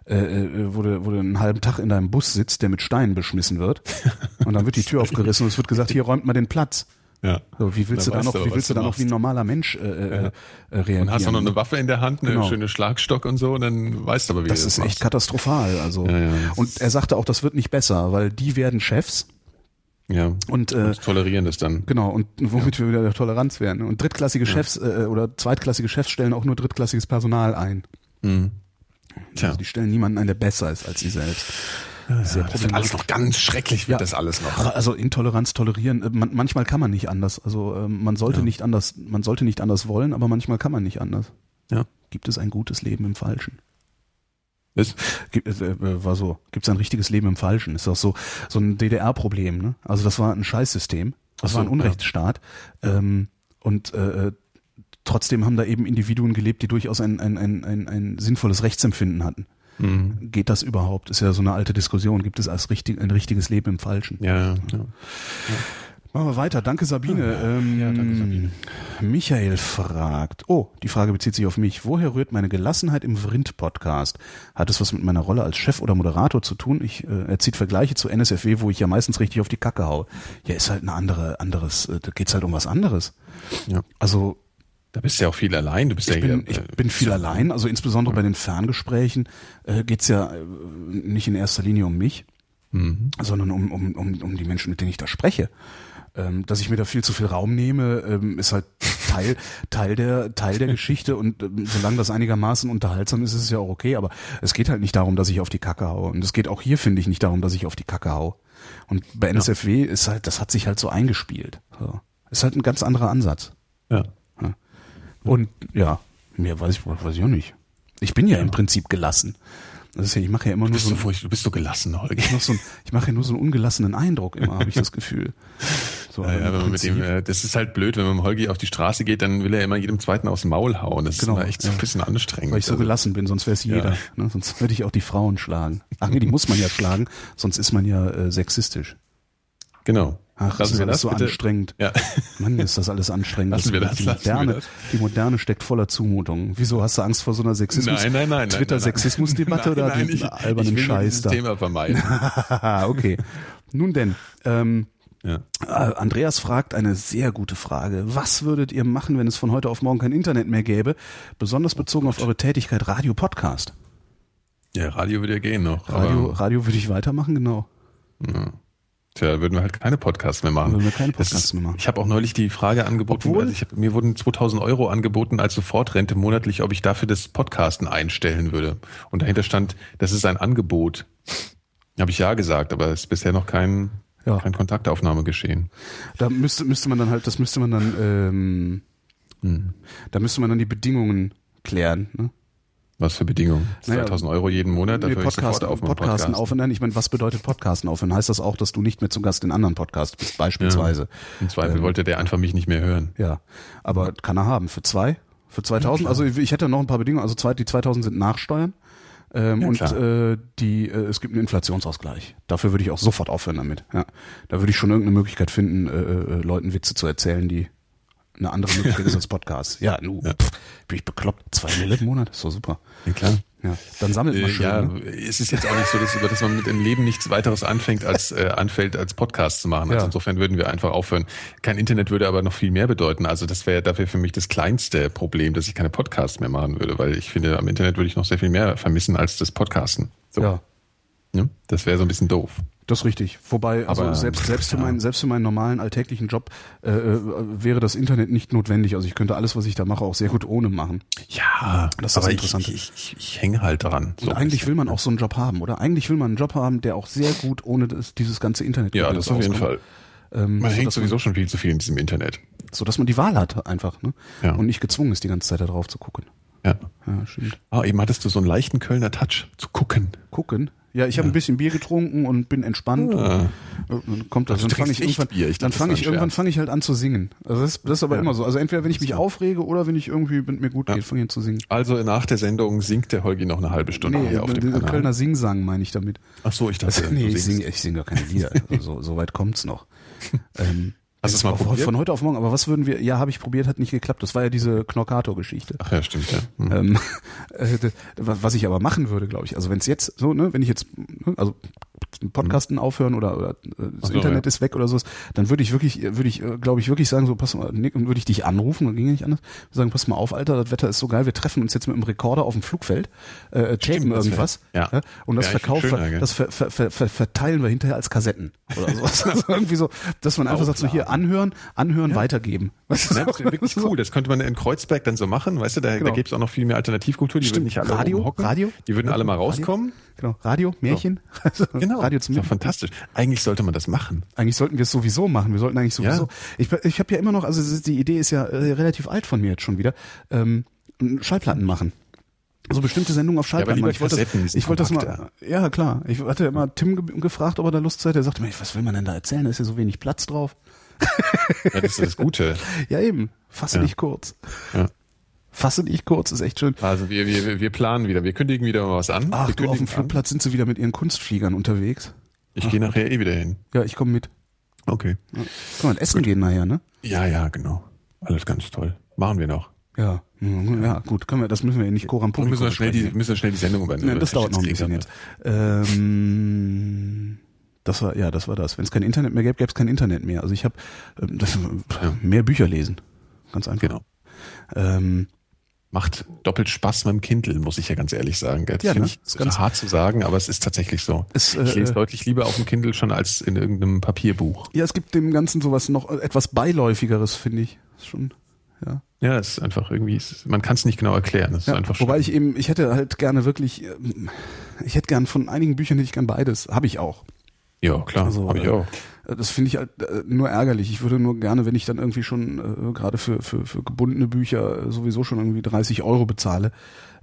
äh, äh, wo, du, wo du einen halben Tag in deinem Bus sitzt, der mit Steinen beschmissen wird. und dann wird die Tür aufgerissen und es wird gesagt, hier räumt mal den Platz. Ja. So, wie willst du da noch, wie willst du da noch wie ein normaler Mensch äh, äh, ja. äh, reagieren? Und hast du noch eine Waffe in der Hand, eine genau. schöne Schlagstock und so, und dann weißt du aber, wie das, das ist echt katastrophal. Also ja, ja, und er sagte auch, das wird nicht besser, weil die werden Chefs. Ja. Und, äh, und tolerieren das dann. Genau. Und womit wir wieder der Toleranz werden. Und drittklassige Chefs äh, oder zweitklassige Chefs stellen auch nur drittklassiges Personal ein. Mhm. Tja. Also die stellen niemanden ein, der besser ist als sie selbst. Sehr ja, das wird alles noch ganz schrecklich, wird ja, das alles noch. Also Intoleranz tolerieren, äh, man, manchmal kann man nicht anders. Also ähm, man sollte ja. nicht anders, man sollte nicht anders wollen, aber manchmal kann man nicht anders. Ja. Gibt es ein gutes Leben im Falschen? Was? Gibt, äh, äh, war so. Gibt es ein richtiges Leben im Falschen? Ist doch so so ein DDR-Problem. Ne? Also das war ein Scheißsystem. Das so, war ein Unrechtsstaat. Ja. Ähm, und äh, trotzdem haben da eben Individuen gelebt, die durchaus ein, ein, ein, ein, ein sinnvolles Rechtsempfinden hatten. Mhm. Geht das überhaupt? Ist ja so eine alte Diskussion. Gibt es als richtig, ein richtiges Leben im Falschen? Ja, ja. ja. Machen wir weiter. Danke, Sabine. Ähm, ja, danke, Sabine. Michael fragt, oh, die Frage bezieht sich auf mich. Woher rührt meine Gelassenheit im Vrind-Podcast? Hat es was mit meiner Rolle als Chef oder Moderator zu tun? Ich, äh, er zieht Vergleiche zu NSFW, wo ich ja meistens richtig auf die Kacke hau. Ja, ist halt ein andere, anderes, äh, da geht's halt um was anderes. Ja. Also, da bist du ja auch viel allein. Du bist ich ja bin, hier, ich bin viel ja allein. Also insbesondere ja. bei den Ferngesprächen äh, geht's ja äh, nicht in erster Linie um mich, mhm. sondern um, um, um, um die Menschen, mit denen ich da spreche. Ähm, dass ich mir da viel zu viel Raum nehme, ähm, ist halt Teil, Teil der, Teil der Geschichte und ähm, solange das einigermaßen unterhaltsam ist, ist es ja auch okay, aber es geht halt nicht darum, dass ich auf die Kacke haue. Und es geht auch hier, finde ich, nicht darum, dass ich auf die Kacke hau. Und bei NSFW ja. ist halt, das hat sich halt so eingespielt. So. Ist halt ein ganz anderer Ansatz. Ja. Ja. Und ja, mehr weiß ich, weiß ich auch nicht. Ich bin ja, ja. im Prinzip gelassen. Das ist ja, ich mache ja immer nur so, ein, du bist so gelassen, Holger. Ich, so ein, ich mache ja nur so einen ungelassenen Eindruck immer, habe ich das Gefühl. So, ja, ja, mit dem, äh, das ist halt blöd, wenn man mit Holgi auf die Straße geht, dann will er immer jedem Zweiten aus dem Maul hauen. Das genau, ist echt so ein bisschen anstrengend. Weil ich so also, gelassen bin, sonst wäre es jeder. Ja. Ne? Sonst würde ich auch die Frauen schlagen. Ach nee, die muss man ja schlagen, sonst ist man ja äh, sexistisch. Genau. Ach, das ist alles so bitte? anstrengend. Ja. Mann, ist das alles anstrengend. Lassen wir das, die, moderne, die moderne steckt voller Zumutungen. Wieso hast du Angst vor so einer Sexismus? Nein, nein, nein. Twitter-Sexismus-Debatte oder nein, ich, albernen ich will Scheiß da? Thema vermeiden. okay. Nun denn, ähm, ja. Äh, Andreas fragt eine sehr gute Frage. Was würdet ihr machen, wenn es von heute auf morgen kein Internet mehr gäbe? Besonders bezogen auf eure Tätigkeit Radio Podcast. Ja, Radio würde ja gehen noch. Radio, Radio würde ich weitermachen, genau. Ja. Tja, würden wir halt keine Podcasts mehr machen. Würden wir keine Podcasts ist, mehr machen. Ich habe auch neulich die Frage angeboten, Obwohl, also ich hab, mir wurden 2000 Euro angeboten als Sofortrente monatlich, ob ich dafür das Podcasten einstellen würde. Und dahinter stand, das ist ein Angebot. Habe ich ja gesagt, aber es ist bisher noch kein, ja. kein Kontaktaufnahme geschehen. Da müsste, müsste man dann halt, das müsste man dann, ähm, hm. da müsste man dann die Bedingungen klären. Ne? Was für Bedingungen? 2000 naja, Euro jeden Monat? Dafür Podcast, auf Podcasten aufhören. Ich meine, was bedeutet Podcasten aufhören? Heißt das auch, dass du nicht mehr zu Gast in anderen Podcasts bist, beispielsweise? Ja, Im Zweifel ähm, wollte der einfach mich nicht mehr hören. Ja, aber kann er haben. Für zwei? Für 2000? Ja, also ich hätte noch ein paar Bedingungen. Also zwei, die 2000 sind Nachsteuern. Ähm, ja, und äh, die, äh, es gibt einen Inflationsausgleich. Dafür würde ich auch sofort aufhören damit. Ja. Da würde ich schon irgendeine Möglichkeit finden, äh, äh, Leuten Witze zu erzählen, die eine andere Möglichkeit ist als Podcast. Ja, nu, ja. Pff, bin ich bekloppt. Zwei Mille im Monat, ist doch super. Ja, klar. Ja, dann sammelt man äh, schön. Ja, ne? es ist jetzt auch nicht so, dass, dass man mit dem Leben nichts weiteres anfängt, als äh, anfällt, als Podcast zu machen. Also ja. insofern würden wir einfach aufhören. Kein Internet würde aber noch viel mehr bedeuten. Also das wäre dafür für mich das kleinste Problem, dass ich keine Podcasts mehr machen würde, weil ich finde, am Internet würde ich noch sehr viel mehr vermissen als das Podcasten. So. Ja. ja das wäre so ein bisschen doof. Das ist richtig. Wobei, also Aber, selbst, selbst, für meinen, selbst für meinen normalen alltäglichen Job äh, äh, wäre das Internet nicht notwendig. Also ich könnte alles, was ich da mache, auch sehr gut ohne machen. Ja, das ist aber interessant. Ich, ich, ich, hänge halt dran. So Und eigentlich will man auch so einen Job haben, oder? Eigentlich will man einen Job haben, der auch sehr gut ohne das, dieses ganze Internet Ja, das auf jeden Fall. Ähm, man so, hängt sowieso schon viel zu viel in diesem Internet. So dass man die Wahl hat einfach, ne? Ja. Und nicht gezwungen ist, die ganze Zeit da drauf zu gucken. Ja. Ja, stimmt. Ah, eben hattest du so einen leichten Kölner Touch zu gucken. Gucken? Ja, ich habe ja. ein bisschen Bier getrunken und bin entspannt. Ja. Und dann kommt das. Also dann fange ich irgendwann, Bier. Ich dann fange ich irgendwann fange ich halt an zu singen. Also das, das ist aber ja. immer so. Also entweder wenn ich mich aufrege oder wenn ich irgendwie wenn mir gut geht, fange ich an zu singen. Also nach der Sendung singt der Holgi noch eine halbe Stunde nee, hier auf dem Kanal. Kölner Singsang meine ich damit. Ach so, ich dachte. Also, nee, ich singe ich singe gar keine Lieder. Also, so, so weit kommt's noch. ähm, Hast du es mal probiert? Von heute auf morgen. Aber was würden wir? Ja, habe ich probiert, hat nicht geklappt. Das war ja diese Knorkator-Geschichte. Ach ja, stimmt ja. Mhm. Ähm, äh, was ich aber machen würde, glaube ich. Also wenn es jetzt so, ne, wenn ich jetzt, ne, also Podcasten mhm. aufhören oder, oder äh, das so, Internet ja. ist weg oder so, dann würde ich wirklich, würde ich, äh, glaube ich, wirklich sagen, so, pass mal, Nick, und würde ich dich anrufen, dann ging ja nicht anders, sagen, pass mal auf, Alter, das Wetter ist so geil, wir treffen uns jetzt mit dem Rekorder auf dem Flugfeld, äh, tapen irgendwas, wär, ja. und das ja, verkaufen, das ver, ver, ver, verteilen wir hinterher als Kassetten oder sowas. also irgendwie so, dass man einfach sagt, so hier anhören, anhören, ja. weitergeben. Das ist wirklich cool. Das könnte man in Kreuzberg dann so machen, weißt du, da, genau. da gäbe es auch noch viel mehr Alternativkultur, die Stimmt. würden nicht alle Radio, hocken. Radio, die würden alle mal rauskommen. Genau, Radio, Märchen. So. genau. Radio zum ja, fantastisch. Eigentlich sollte man das machen. Eigentlich sollten wir es sowieso machen. Wir sollten eigentlich sowieso. Ja. Ich, ich habe ja immer noch, also die Idee ist ja äh, relativ alt von mir jetzt schon wieder, ähm, Schallplatten machen. so bestimmte Sendungen auf Schallplatten. Ja, ich wollte das, ich wollte das mal, ja klar. Ich hatte immer Tim ge gefragt, ob er da Lust hat. Er sagte mir, was will man denn da erzählen? Da ist ja so wenig Platz drauf. ja, das ist das Gute. ja eben. Fasse ja. dich kurz. Ja. Fasse dich kurz, ist echt schön. Also wir, wir, wir planen wieder, wir kündigen wieder mal was an. Ach, du, auf dem Flugplatz sind sie wieder mit ihren Kunstfliegern unterwegs. Ich gehe nachher eh wieder hin. Ja, ich komme mit. Okay. Ja. Können wir essen Gut. gehen nachher, ne? Ja, ja, genau. Alles ganz toll. Machen wir noch. Ja, ja, gut, können wir, das müssen wir ja nicht Koram Publikum müssen wir schnell die, müssen wir schnell die Sendung übernehmen. Ja, das dauert noch ein bisschen jetzt. Ähm, das war, ja, das war das. Wenn es kein Internet mehr gäbe, gäbe es kein Internet mehr. Also ich habe ähm, mehr Bücher lesen. Ganz einfach. Genau. Ähm, Macht doppelt Spaß mit dem Kindle, muss ich ja ganz ehrlich sagen. Das ja, finde ne? ich ganz hart zu sagen, aber es ist tatsächlich so. Es, äh, ich lese deutlich lieber auf dem Kindle schon als in irgendeinem Papierbuch. Ja, es gibt dem Ganzen sowas noch etwas beiläufigeres, finde ich. Ist schon ja. Ja, es ist einfach irgendwie, man kann es nicht genau erklären. Es ja, ist einfach wobei ich eben, ich hätte halt gerne wirklich, ähm, ich hätte gern von einigen Büchern hätte ich gern beides. Habe ich auch. Ja, klar, also, habe ich auch. Das finde ich halt äh, nur ärgerlich. Ich würde nur gerne, wenn ich dann irgendwie schon äh, gerade für, für, für gebundene Bücher äh, sowieso schon irgendwie 30 Euro bezahle,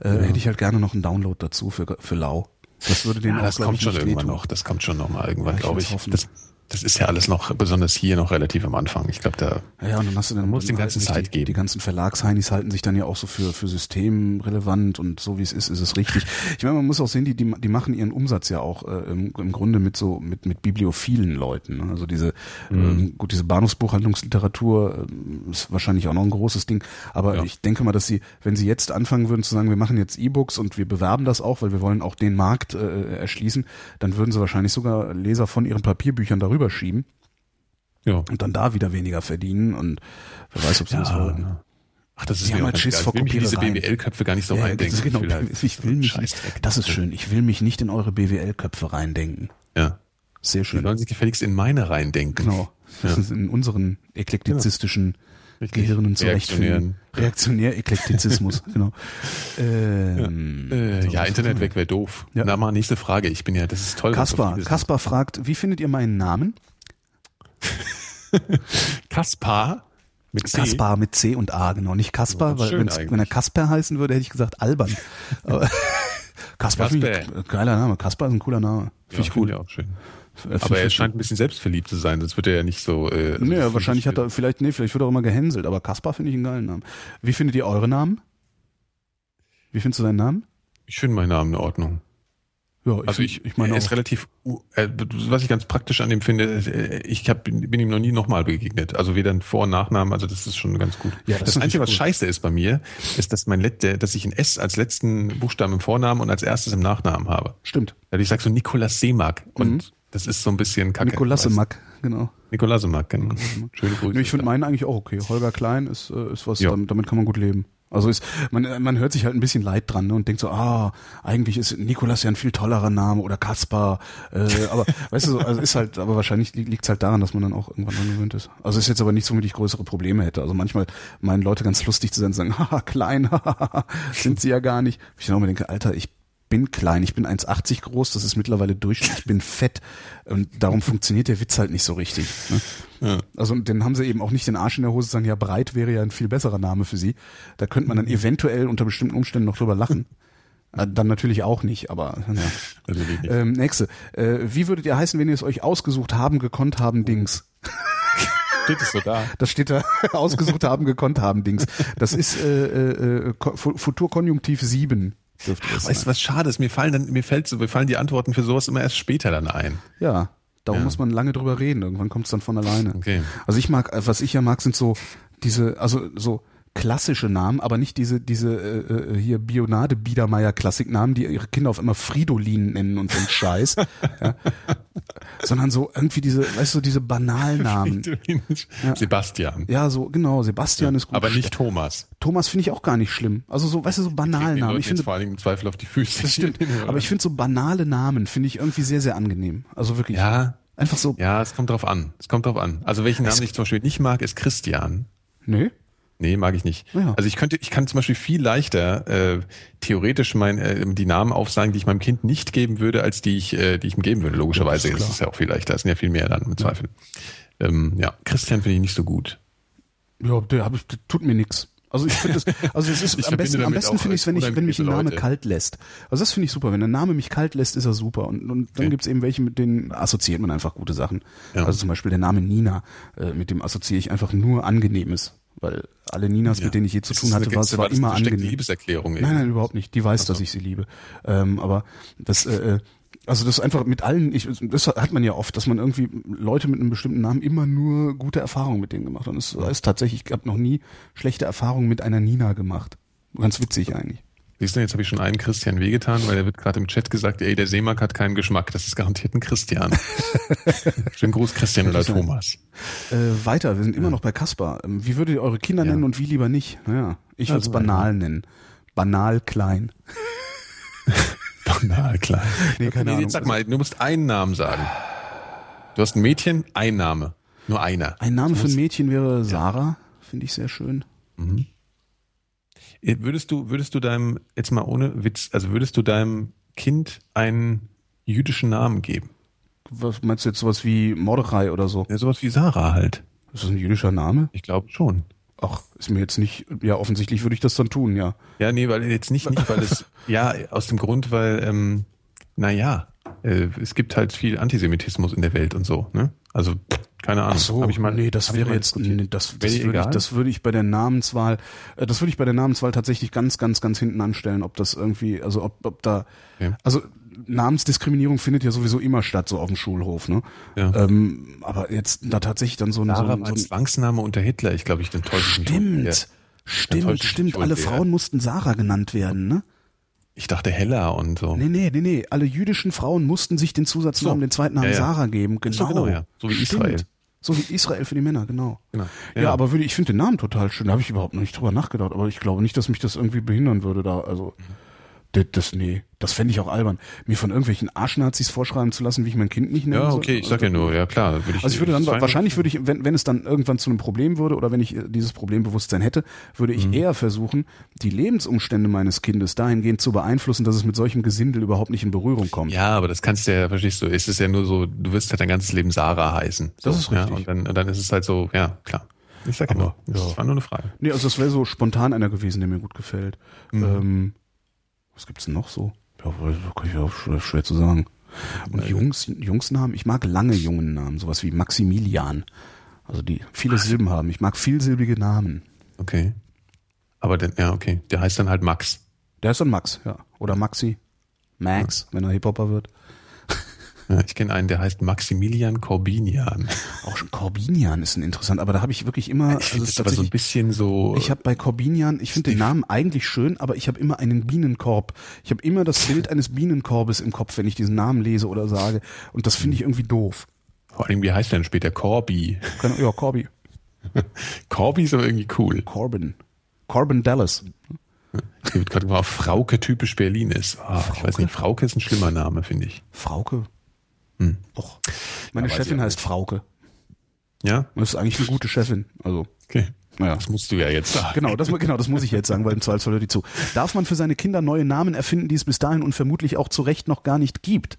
äh, ja. hätte ich halt gerne noch einen Download dazu für, für lau. Das würde den ja, auch, das kommt schon irgendwann noch. Das kommt schon noch mal irgendwann, ja, glaube ich. Das, das ist ja alles noch, besonders hier noch relativ am Anfang. Ich glaube, da ja, und dann hast du dann muss dem ganzen Zeit die, geben. Die ganzen Verlagsheinis halten sich dann ja auch so für für systemrelevant und so wie es ist, ist es richtig. Ich meine, man muss auch sehen, die die, die machen ihren Umsatz ja auch äh, im, im Grunde mit so mit mit bibliophilen Leuten. Ne? Also diese mhm. ähm, gut diese Bahnhofsbuchhandlungsliteratur äh, ist wahrscheinlich auch noch ein großes Ding. Aber ja. ich denke mal, dass sie, wenn sie jetzt anfangen würden zu sagen, wir machen jetzt E-Books und wir bewerben das auch, weil wir wollen auch den Markt äh, erschließen, dann würden sie wahrscheinlich sogar Leser von ihren Papierbüchern darüber rüberschieben. Ja. Und dann da wieder weniger verdienen und wer weiß, ob sie ja. das wollen. Ach, das ist mir halt Schiss vor ich will mich diese BWL-Köpfe gar nicht so ja, reindenken. Genau, ich, will, ich will mich, das ist schön. Ich will mich nicht in eure BWL-Köpfe reindenken. Ja. Sehr schön. Die sollen sich gefälligst in meine reindenken. Genau. Das ja. ist in unseren eklektizistischen ja. Gehirnen zurechtfinden. Reaktionär Eklektizismus, genau. Ähm, ja, äh, so, ja Internet weg wäre doof. Ja. Na mal nächste Frage. Ich bin ja, das ist toll. Kaspar, Kaspar fragt, wie findet ihr meinen Namen? Kaspar mit C. Kaspar mit C und A, genau. Nicht Kaspar, oh, weil wenn er Kasper heißen würde, hätte ich gesagt albern. Kaspar, geiler Name. Kaspar ist ein cooler Name. Finde ich cool. auch schön. Aber er scheint ein bisschen selbstverliebt zu sein, sonst wird er ja nicht so. Äh, nee, wahrscheinlich hat er, vielleicht, nee, vielleicht wird er auch immer gehänselt, aber Kaspar finde ich einen geilen Namen. Wie findet ihr eure Namen? Wie findest du deinen Namen? Ich finde meinen Namen in Ordnung. Ja, ich, also ich, ich meine, er ist relativ, äh, was ich ganz praktisch an dem finde, äh, ich hab, bin ihm noch nie nochmal begegnet. Also weder ein Vor- und Nachnamen, also das ist schon ganz gut. Ja, das, das Einzige, was scheiße ist bei mir, ist, dass mein Let dass ich ein S als letzten Buchstaben im Vornamen und als erstes im Nachnamen habe. Stimmt. Also ich sag so Nikolaus Seemark und mhm. Das ist so ein bisschen kacke. Nikolasemak, genau. Nikolasemak, genau. Schöne Grüße. Ich finde meinen eigentlich auch okay. Holger Klein ist, äh, ist was, damit, damit kann man gut leben. Also ist, man, man hört sich halt ein bisschen leid dran ne, und denkt so, ah, eigentlich ist Nikolas ja ein viel tollerer Name oder Kaspar. Äh, aber weißt du, so, also ist halt, aber wahrscheinlich liegt es halt daran, dass man dann auch irgendwann dran gewöhnt ist. Also ist jetzt aber nicht womit ich größere Probleme hätte. Also manchmal meinen Leute ganz lustig zu sein und sagen, haha, klein, haha, sind sie ja gar nicht. Ich dann auch mir denke, Alter, ich bin klein, ich bin 1,80 groß, das ist mittlerweile Durchschnitt, ich bin fett und darum funktioniert der Witz halt nicht so richtig. Ne? Ja. Also dann haben sie eben auch nicht den Arsch in der Hose, sagen, ja, breit wäre ja ein viel besserer Name für sie. Da könnte man dann eventuell unter bestimmten Umständen noch drüber lachen. Äh, dann natürlich auch nicht, aber ja. Also ähm, nächste. Äh, wie würdet ihr heißen, wenn ihr es euch ausgesucht haben, gekonnt haben, Dings? Steht es so da? Das steht da, ausgesucht haben, gekonnt haben, Dings. Das ist äh, äh, Futurkonjunktiv 7. Ach, weißt du, was schade ist? Mir fallen dann, mir fällt so, mir fallen die Antworten für sowas immer erst später dann ein. Ja. Darum ja. muss man lange drüber reden. Irgendwann kommt es dann von alleine. Okay. Also ich mag, was ich ja mag, sind so diese, also so klassische Namen, aber nicht diese diese äh, äh hier Bionade Biedermeier Klassiknamen, die ihre Kinder auf immer Fridolin nennen und so ein Scheiß, ja. sondern so irgendwie diese, weißt du, diese banalen Namen. Ja. Sebastian. Ja, so genau, Sebastian ja, ist gut. Aber nicht Thomas. Thomas finde ich auch gar nicht schlimm. Also so, weißt du, so banale Namen. Ich finde vor allem im Zweifel auf die Füße. Das stimmt. aber ich finde so banale Namen finde ich irgendwie sehr sehr angenehm. Also wirklich. Ja. Einfach so. Ja, es kommt drauf an. Es kommt drauf an. Also welchen Namen ich zum Beispiel nicht mag, ist Christian. Nö. Nee, mag ich nicht. Ja. Also ich könnte, ich kann zum Beispiel viel leichter äh, theoretisch mein, äh, die Namen aufsagen, die ich meinem Kind nicht geben würde, als die ich, äh, die ich ihm geben würde. Logischerweise ja, das ist, ist ja auch viel leichter. Es sind ja viel mehr dann mit Zweifel. Ähm, ja, Christian finde ich nicht so gut. Ja, der, hab ich, der tut mir nix. Also ich finde das, also es ist am besten, am besten finde ich es, wenn ich, wenn mich ein Name Leute. kalt lässt. Also das finde ich super. Wenn der Name mich kalt lässt, ist er super. Und, und dann Okay. gibt's eben welche, mit denen assoziiert man einfach gute Sachen. Ja. Also zum Beispiel der Name Nina, äh, mit dem assoziiere ich einfach nur Angenehmes. Weil alle Ninas, mit denen ich je zu tun hatte, eine war es war immer angenehm. Liebeserklärung. Nein, nein, überhaupt nicht. Die weiß, dass ich sie liebe. Ähm, aber das, äh, äh, also das einfach mit allen, ich, das hat man ja oft, dass man irgendwie Leute mit einem bestimmten Namen immer nur gute Erfahrungen mit denen gemacht hat. Und es ist tatsächlich, ich habe noch nie schlechte Erfahrungen mit einer Nina gemacht. Ganz witzig eigentlich. Siehst du, jetzt habe ich schon einen Christian wehgetan, weil er wird gerade im Chat gesagt, ey, der Seemark hat keinen Geschmack. Das ist garantiert ein Christian. Schönen Gruß, Christian oder. Thomas. Äh, weiter, wir sind immer noch bei Kaspar. Ähm, wie würdet ihr eure Kinder Ja. nennen und wie lieber nicht? Naja, ich würde es Also, banal nennen. Banal klein. Banal, klar. Nee, keine nee, Ahnung. Jetzt sag mal, du musst einen Namen sagen. Du hast ein Mädchen, ein Name. Nur einer. Ein Name für ein Mädchen wäre Sarah, finde ich sehr schön. Äh, Würdest du, würdest du deinem, jetzt mal ohne Witz, also würdest du deinem Kind einen jüdischen Namen geben? Was meinst du jetzt sowas wie Mordechai oder so? Ja, sowas wie Sarah halt. Ist das ein jüdischer Name? Ich glaube schon. Ach, ist mir jetzt nicht, ja, offensichtlich würde ich das dann tun, ja. Ja, nee, weil jetzt nicht, nicht, weil es, ja, aus dem Grund, weil, ähm, naja, äh, es gibt halt viel Antisemitismus in der Welt und so, ne? Also, keine Ahnung. Ach so, Hab ich mal, nee, das wäre jetzt, nee, das, das würde ich, das würde ich bei der Namenswahl, äh, das würde ich bei der Namenswahl tatsächlich ganz, ganz, ganz hinten anstellen, ob das irgendwie, also ob, ob da, Okay. also Namensdiskriminierung findet ja sowieso immer statt, so auf dem Schulhof, ne? Ja. Ähm, aber jetzt da tatsächlich dann so ein, so ein, so ein Zwangsname unter Hitler, ich glaube, ich den täusche mich Stimmt. Ja. stimmt, stimmt. mich Alle. Frauen mussten Sarah genannt werden, ne? Ich dachte Hella und so. Nee, nee, nee, nee. Alle jüdischen Frauen mussten sich den Zusatznamen, So. den zweiten Namen Ja, ja. Sarah geben. Genau. So genau, ja. So wie Stimmt. Israel. So wie Israel für die Männer, genau. Genau. Ja, aber würde, ich finde den Namen total schön. Da habe ich überhaupt noch nicht drüber nachgedacht. Aber ich glaube nicht, dass mich das irgendwie behindern würde da. Also, das, das nee, das fände ich auch albern. Mir von irgendwelchen Arschnazis vorschreiben zu lassen, wie ich mein Kind nicht nenne. Ja, soll. okay, ich sag ja nur, ja klar. Würde ich, Also ich würde dann, wahrscheinlich würde ich, wenn, wenn es dann irgendwann zu einem Problem würde oder wenn ich äh, dieses Problembewusstsein hätte, würde Mhm. ich eher versuchen, die Lebensumstände meines Kindes dahingehend zu beeinflussen, dass es mit solchem Gesindel überhaupt nicht in Berührung kommt. Ja, aber das kannst du ja, verstehst du, es ist ja nur so, du wirst halt dein ganzes Leben Sarah heißen. So, Das ist richtig. Ja, und, dann, und dann ist es halt so, ja, klar. Ich sag ja Aber, nur, das war nur eine Frage. Nee, also das wäre so spontan einer gewesen, der mir gut gefällt. Mhm. Ähm, was gibt's denn noch so? Ja, kann ich auch schwer, zu sagen. Und Jungs, Jungsnamen, ich mag lange Jungennamen, sowas wie Maximilian. Also die viele Silben haben. Ich mag vielsilbige Namen. Okay. Aber dann, ja, okay. Der heißt dann halt Max. Der ist dann Max, ja. Oder Maxi. Max, wenn er Hip-Hopper wird. Ja, ich kenne einen, der heißt Maximilian Corbinian. Auch schon Corbinian ist ein interessant, aber da habe ich wirklich immer, Ich also das ist aber so ein bisschen so. ich habe bei Corbinian, ich finde den Namen eigentlich schön, aber ich habe immer einen Bienenkorb. Ich habe immer das Bild eines Bienenkorbes im Kopf, wenn ich diesen Namen lese oder sage. Und das finde ich irgendwie doof. vor allem, wie heißt der denn später? Corby. Ja, Corby. Corby ist aber irgendwie cool. Corbin. Corbin Dallas. Hier wird gerade mal Frauke typisch Berlin ist. Ah, ich weiß nicht, Frauke ist ein schlimmer Name, finde ich. Frauke. Hm. Och. Meine Ja, Chefin heißt Frauke. Ja? Das ist eigentlich eine gute Chefin. Also, Okay. naja. Das musst du ja jetzt sagen. Genau, das, genau, das muss ich jetzt sagen, weil im Zweifelsfall hört die zu. Darf man für seine Kinder neue Namen erfinden, die es bis dahin und vermutlich auch zu Recht noch gar nicht gibt?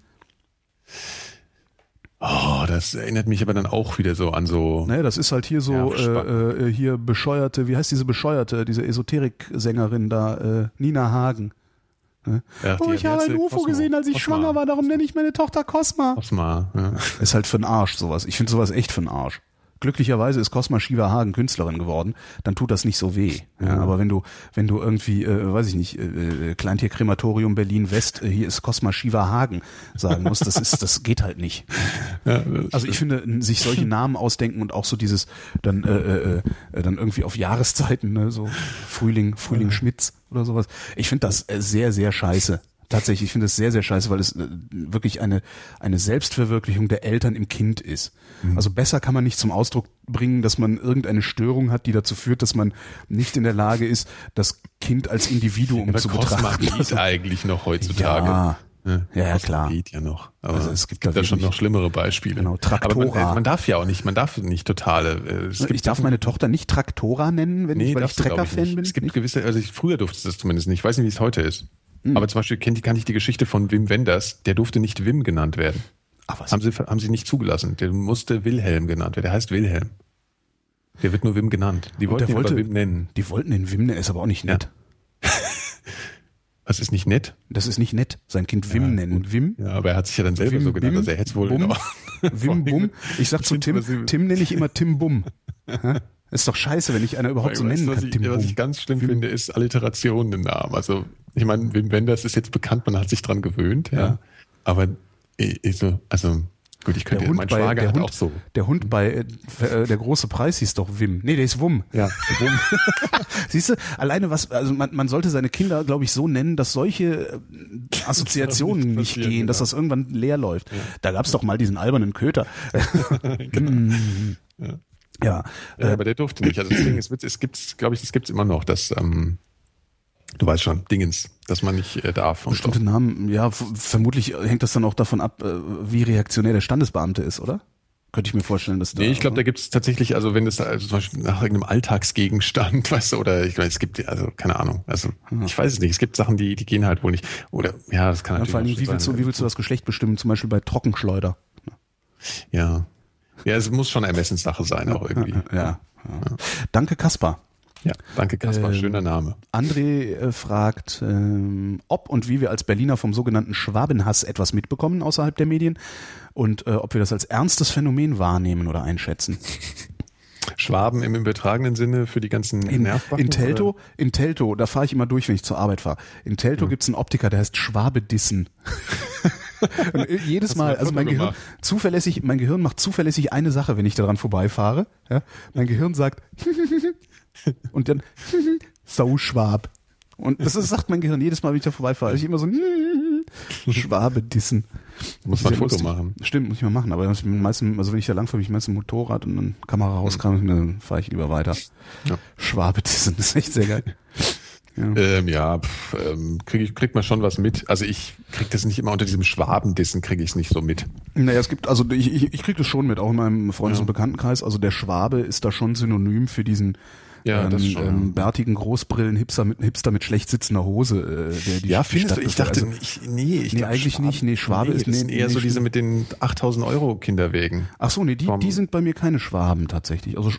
Oh, das erinnert mich aber dann auch wieder so an so. Ne, das ist halt hier so, Ja, äh, äh, hier bescheuerte, wie heißt diese bescheuerte, diese Esoterik-Sängerin da, äh, Nina Hagen. Ja, Oh, ich habe ein? UFO Cosma. gesehen, als ich Cosma. schwanger war, darum nenne ich meine Tochter Cosma. Cosma, ja. Ist halt für den Arsch sowas. Ich finde sowas echt für den Arsch. Glücklicherweise ist Cosma Shiva Hagen Künstlerin geworden, dann tut das nicht so weh. Ja, aber wenn du, wenn du irgendwie, äh, weiß ich nicht, äh, äh, Kleintierkrematorium Berlin West, äh, hier ist Cosma Shiva Hagen sagen musst, das ist, das geht halt nicht. Ja, Also ich finde, sich solche Namen ausdenken und auch so dieses dann äh, äh, äh, dann irgendwie auf Jahreszeiten, ne, so Frühling, Frühling Schmitz oder sowas. Ich finde das äh, sehr, sehr scheiße. Tatsächlich, ich finde es sehr, sehr scheiße, weil es äh, wirklich eine, eine Selbstverwirklichung der Eltern im Kind ist. Also besser kann man nicht zum Ausdruck bringen, dass man irgendeine Störung hat, die dazu führt, dass man nicht in der Lage ist, das Kind als Individuum zu betrachten. geht Also, eigentlich noch heutzutage. ja, Ja, Ja, klar. Geht ja noch. Aber Also es gibt, gibt da schon noch schlimmere Beispiele. Genau, Aber man, Traktora. äh, man darf ja auch nicht, man darf nicht totale. äh, ich darf meine Tochter nicht Traktora nennen, wenn ich, weil ich Trecker-Fan bin. Es gibt Nicht? gewisse, also ich, früher durfte es das zumindest nicht. Ich weiß nicht, wie es heute ist. Hm. Aber zum Beispiel kennt, die- kann ich die Geschichte von Wim Wenders. Der durfte nicht Wim genannt werden. Ach was. Haben sie, haben sie nicht zugelassen. Der musste Wilhelm genannt werden. Der heißt Wilhelm. Der wird nur Wim genannt. Die wollten ihn wollte, Wim nennen. Die wollten den Wim nennen, ist aber auch nicht nett. Ja. Was ist nicht nett? Das ist nicht nett, sein Kind Wim ja, nennen. Gut. Wim? Ja, aber er hat sich ja dann selber Wim, so genannt, also er hätte es wohl Bum, Wim Bum. Ich sag zu Tim, Tim nenne ich immer Tim Bum. ist doch scheiße, wenn ich einer überhaupt so nennen kann. Ich, was ich ganz schlimm Wim. finde, ist Alliteration im Namen. Also ich meine, Wim Wenders ist jetzt bekannt, man hat sich dran gewöhnt, ja. ja. Aber ich, so, also Gut, ich könnte der Hund mein bei, Schwager der hat Hund, auch so. Der Hund bei äh, der große Preis hieß doch Wim. Nee, der ist Wum. Ja, Wum. Siehst du, alleine was, also man, man sollte seine Kinder, glaube ich, so nennen, dass solche äh, Assoziationen nicht gehen, genau. dass das irgendwann leer läuft. Ja. Da gab's doch mal diesen albernen Köter. genau. ja. Ja, ja äh, aber der durfte nicht. Also deswegen, es, wird, es gibt, glaube ich, das gibt's immer noch, dass ähm, Du weißt schon, Dingens, dass man nicht äh, darf. Bestimmte Stoff. Namen, ja, vermutlich hängt das dann auch davon ab, äh, wie reaktionär der Standesbeamte ist, oder? Könnte ich mir vorstellen, dass da. Nee, ich glaube, da gibt es tatsächlich, also wenn es also zum Beispiel nach irgendeinem Alltagsgegenstand, weißt du, oder ich meine, es gibt, also keine Ahnung, also ja. ich weiß es nicht, es gibt Sachen, die, die gehen halt wohl nicht. Oder ja, das kann ja, natürlich. Vor allem, wie willst, du, wie willst du das Geschlecht bestimmen, zum Beispiel bei Trockenschleuder? Ja. Ja, es muss schon Ermessenssache sein, auch irgendwie. Ja, ja. Danke, Kaspar. Ja, danke Kaspar, ähm, schöner Name. André äh, fragt, ähm, ob und wie wir als Berliner vom sogenannten Schwabenhass etwas mitbekommen außerhalb der Medien und äh, ob wir das als ernstes Phänomen wahrnehmen oder einschätzen. Schwaben im übertragenen Sinne für die ganzen in, Nervbacken? In Telto, in Telto, da fahre ich immer durch, wenn ich zur Arbeit fahre. In Telto ja. gibt's einen Optiker, der heißt Schwabedissen. und jedes Mal, also mein Gehirn, zuverlässig, mein Gehirn macht zuverlässig eine Sache, wenn ich daran vorbeifahre. Ja? Mein Gehirn sagt, und dann Sauschwab. Und das ist, sagt mein Gehirn jedes Mal, wenn ich da vorbeifahre. Ich immer so Schwabe dissen. Muss man ein Foto machen. Stimmt, muss ich mal machen. Aber meistens, also wenn ich da lang fahre, ich meistens Motorrad und dann Kamera rauskam, dann fahre ich lieber weiter. Ja. Schwabe dissen, das ist echt sehr geil. Ja, ähm, ja pff, ähm, krieg ich, kriegt man schon was mit. Also ich krieg das nicht immer unter diesem Schwabendissen, kriege ich es nicht so mit. Naja, es gibt, also ich, ich, ich krieg das schon mit, auch in meinem Freundes- ja. und Bekanntenkreis. Also der Schwabe ist da schon synonym für diesen ja, ähm, das schon. Ähm, bärtigen Großbrillen, Hipster mit, Hipster mit schlecht sitzender Hose. Äh, der die ja, findest du? Ich dachte, also, ich, nee, ich nee, eigentlich Schwabe, nicht. Nee, Schwabe nee, ist nee, sind eher nee, so diese mit den 8000 Euro Kinderwegen. Ach so, nee, die, die sind bei mir keine Schwaben tatsächlich. Also,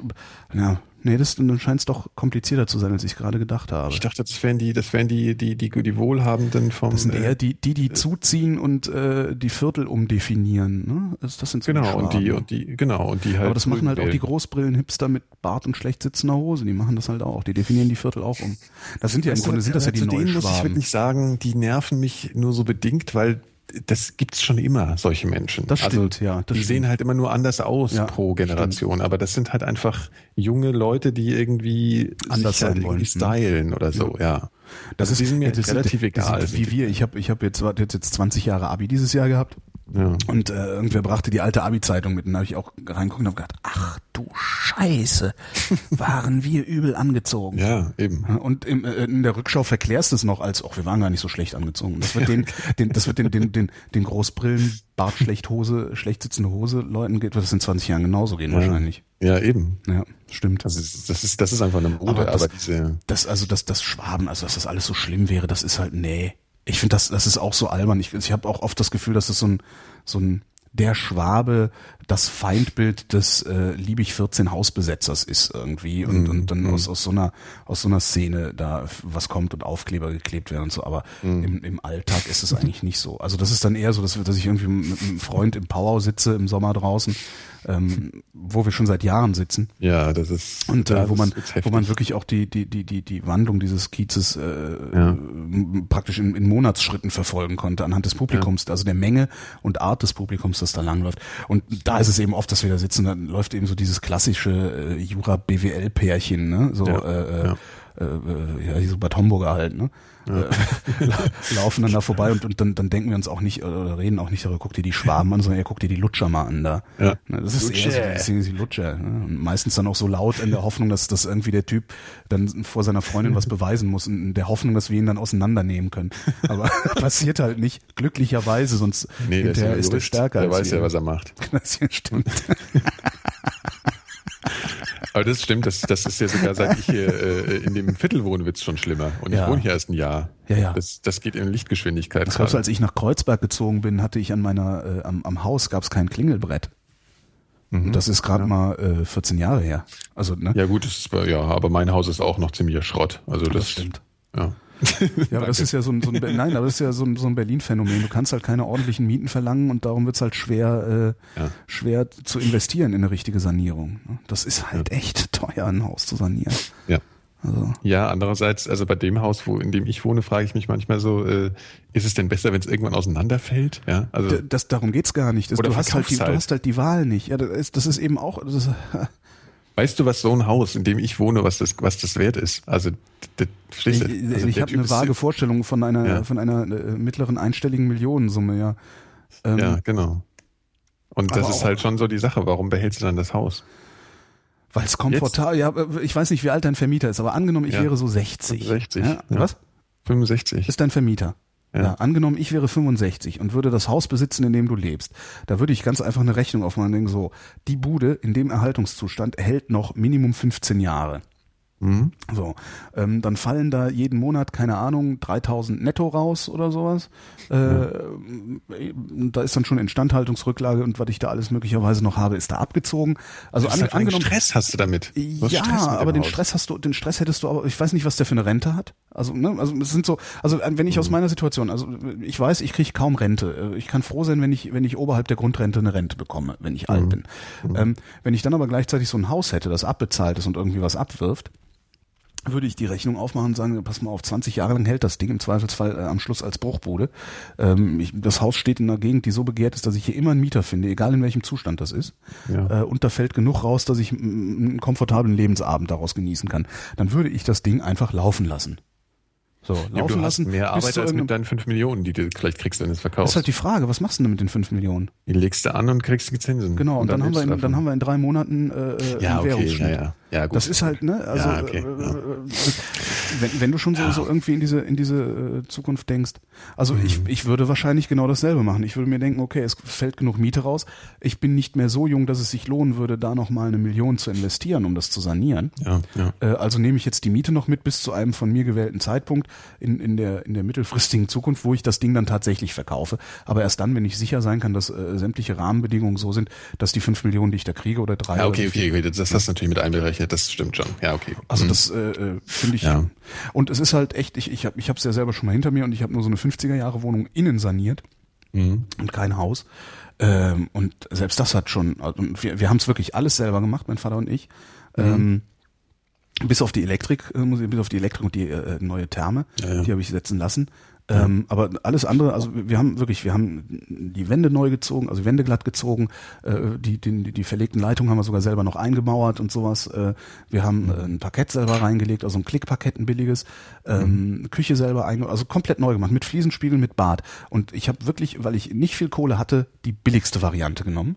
ja, Nee, das, dann scheint es doch komplizierter zu sein, als ich gerade gedacht habe. Ich dachte, das wären die, das wären die, die, die, die Wohlhabenden vom. Das sind eher die, die, die äh, zuziehen und äh, die Viertel umdefinieren. Ne? Das, das sind so genau und die und die genau und die halt. Aber das machen halt auch die Großbrillen-Hipster mit Bart und schlecht sitzender Hose. Die machen das halt auch. Die definieren die Viertel auch um. Das sind ja im Grunde sind das ja die neuen muss ich wirklich sagen, die nerven mich nur so bedingt, weil das gibt's schon immer, solche Menschen. Das also stimmt, also, ja. Das die stimmt. sehen halt immer nur anders aus ja, pro Generation, stimmt. aber das sind halt einfach junge Leute, die irgendwie anders sich halt sein irgendwie stylen oder so, ja. ja. Das also ist, die sind mir das relativ sind, egal. Sind wie wir. Ich habe ich hab jetzt, jetzt 20 Jahre Abi dieses Jahr gehabt. Ja. Und äh, irgendwer brachte die alte Abi-Zeitung mit und da habe ich auch reingeguckt und habe gedacht, ach du Scheiße, waren wir übel angezogen. Ja, eben. Und im, äh, in der Rückschau verklärst du es noch als, ach, wir waren gar nicht so schlecht angezogen. Das wird den, den das wird den, den, den, den Großbrillen, Bart, schlecht Hose, schlecht sitzende Hose Leuten geht, was in 20 Jahren genauso gehen ja. wahrscheinlich. Ja, eben. Ja, stimmt. Das ist, das ist, das ist einfach eine Mode, aber, das, aber diese. Das, also, dass das Schwaben, also, dass das alles so schlimm wäre, das ist halt, nee. Ich finde, das, das ist auch so albern. Ich, ich habe auch oft das Gefühl, dass das so ein, so ein der Schwabe das Feindbild des äh, Liebig 14 Hausbesetzers ist irgendwie und, mm, und dann mm. aus, aus so einer aus so einer Szene da was kommt und Aufkleber geklebt werden und so, aber mm. im, im Alltag ist es eigentlich nicht so. Also das ist dann eher so, dass, dass ich irgendwie mit einem Freund im Powwow sitze im Sommer draußen ähm, wo wir schon seit Jahren sitzen. Ja, das ist und äh, wo man wo man wirklich auch die die die die die Wandlung dieses Kiezes äh, ja. praktisch in, in Monatsschritten verfolgen konnte anhand des Publikums, ja. also der Menge und Art des Publikums, das da langläuft. Und da ist es eben oft, dass wir da sitzen, dann läuft eben so dieses klassische äh, Jura BWL Pärchen, ne, so ja. Äh, äh ja, so Bad Homburger halt, ne? Ja. Äh, laufen dann da vorbei und, und dann, dann denken wir uns auch nicht oder reden auch nicht darüber, guck dir die Schwaben an, sondern ja, guck dir die Lutscher mal an da. Ja. Ne, das ist Lutscher. eher so die, Lutscher. Ne? Und meistens dann auch so laut in der Hoffnung, dass, dass irgendwie der Typ dann vor seiner Freundin was beweisen muss, in der Hoffnung, dass wir ihn dann auseinandernehmen können. Aber passiert halt nicht, glücklicherweise, sonst nee, hinterher ist, ist der stärker. Der weiß ja, was er macht. Das stimmt. Aber das stimmt, das, das ist ja sogar, seit ich hier äh, in dem Viertel wohne, wird's schon schlimmer. Und ja. ich wohne hier erst ein Jahr. Ja, ja. Das, das geht in Lichtgeschwindigkeit. Das glaubst du, als ich nach Kreuzberg gezogen bin, hatte ich an meiner, äh, am, am Haus gab's kein Klingelbrett. Mhm. Das ist gerade ja. mal äh, 14 Jahre her. Also, ne? Ja gut, ist, ja, aber mein Haus ist auch noch ziemlicher Schrott. Also das, das stimmt. Ja. Ja, aber das ist ja so ein, so ein nein, aber das ist ja so ein, so ein Berlin-Phänomen. Du kannst halt keine ordentlichen Mieten verlangen und darum wird's halt schwer, äh, ja. schwer zu investieren in eine richtige Sanierung. Ne? Das ist halt ja. echt teuer, ein Haus zu sanieren. Ja. Also. Ja, andererseits, also bei dem Haus, wo in dem ich wohne, frage ich mich manchmal so, äh, ist es denn besser, wenn es irgendwann auseinanderfällt? Ja, also das, darum geht's gar nicht. Das, du, hast halt die, halt. du hast halt die Wahl nicht. Ja, das ist, das ist eben auch. Das Weißt du, was so ein Haus, in dem ich wohne, was das, was das wert ist? Also, das, ich, also ich habe eine vage Vorstellung von einer, ja. von einer äh, mittleren einstelligen Millionensumme, ja. Ähm, ja, genau. Und das ist halt schon so die Sache. Warum behältst du dann das Haus? Weil es komfortabel, ja, ich weiß nicht, wie alt dein Vermieter ist, aber angenommen, ich ja. wäre so 60. 60. Ja, was? 65. Ist dein Vermieter. Ja. ja. angenommen, ich wäre 65 und würde das Haus besitzen, in dem du lebst. Da würde ich ganz einfach eine Rechnung aufmachen und denken so, die Bude in dem Erhaltungszustand hält noch Minimum 15 Jahre. Mhm. So, ähm, dann fallen da jeden Monat, keine Ahnung, 3000 netto raus oder sowas. Äh, ja. Da ist dann schon Instandhaltungsrücklage und was ich da alles möglicherweise noch habe, ist da abgezogen. Also an, halt angenommen. Stress hast du damit. Du ja, aber den Haus. Stress hast du, den Stress hättest du aber, ich weiß nicht, was der für eine Rente hat. Also, ne, also es sind so, also wenn ich mhm. aus meiner Situation, also ich weiß, ich kriege kaum Rente. Ich kann froh sein, wenn ich, wenn ich oberhalb der Grundrente eine Rente bekomme, wenn ich mhm. alt bin. Mhm. Ähm, wenn ich dann aber gleichzeitig so ein Haus hätte, das abbezahlt ist und irgendwie was abwirft, würde ich die Rechnung aufmachen und sagen, pass mal auf, 20 Jahre lang hält das Ding im Zweifelsfall äh, am Schluss als Bruchbude. Ähm, ich, das Haus steht in einer Gegend, die so begehrt ist, dass ich hier immer einen Mieter finde, egal in welchem Zustand das ist. Ja. Äh, und da fällt genug raus, dass ich einen komfortablen Lebensabend daraus genießen kann. Dann würde ich das Ding einfach laufen lassen. So, laufen ja, du lassen. Hast mehr Arbeit als mit deinen fünf Millionen, die du vielleicht kriegst, wenn du es verkaufst. Das ist halt die Frage, was machst du denn mit den fünf Millionen? Die legst du an und kriegst die Zinsen. Genau, und, und dann, dann, haben wir in, dann haben wir in drei Monaten äh, äh ja, einen okay, ja, ja. Ja, gut. Das ist halt, ne, also ja, okay, äh, ja. wenn, wenn du schon so, so irgendwie in diese in diese äh, Zukunft denkst. Also mhm. ich, ich würde wahrscheinlich genau dasselbe machen. Ich würde mir denken, okay, es fällt genug Miete raus. Ich bin nicht mehr so jung, dass es sich lohnen würde, da nochmal eine Million zu investieren, um das zu sanieren. Ja, ja. Äh, also nehme ich jetzt die Miete noch mit bis zu einem von mir gewählten Zeitpunkt in, in der in der mittelfristigen Zukunft, wo ich das Ding dann tatsächlich verkaufe. Aber erst dann, wenn ich sicher sein kann, dass äh, sämtliche Rahmenbedingungen so sind, dass die fünf Millionen, die ich da kriege, oder drei. Ja, okay, okay, okay, das hast du natürlich mit einberechnet gerechnet, das stimmt schon. Ja, okay. Also mhm. das äh, äh, finde ich. Ja. Und es ist halt echt, ich, ich habe ich es ja selber schon mal hinter mir und ich habe nur so eine 50er Jahre Wohnung innen saniert mhm. und kein Haus. Ähm, und selbst das hat schon, also wir, wir haben es wirklich alles selber gemacht, mein Vater und ich. Mhm. Ähm, bis auf die Elektrik, äh, bis auf die Elektrik und die äh, neue Therme, ja, ja. die habe ich setzen lassen. Ähm, aber alles andere, also wir haben wirklich, wir haben die Wände neu gezogen, also Wände glatt gezogen, äh, die, die, die verlegten Leitungen haben wir sogar selber noch eingemauert und sowas. Äh, wir haben äh, ein Parkett selber reingelegt, also ein Klickparkett, ein billiges, ähm, mhm. Küche selber eingemauert, also komplett neu gemacht, mit Fliesenspiegel, mit Bad. Und ich habe wirklich, weil ich nicht viel Kohle hatte, die billigste Variante genommen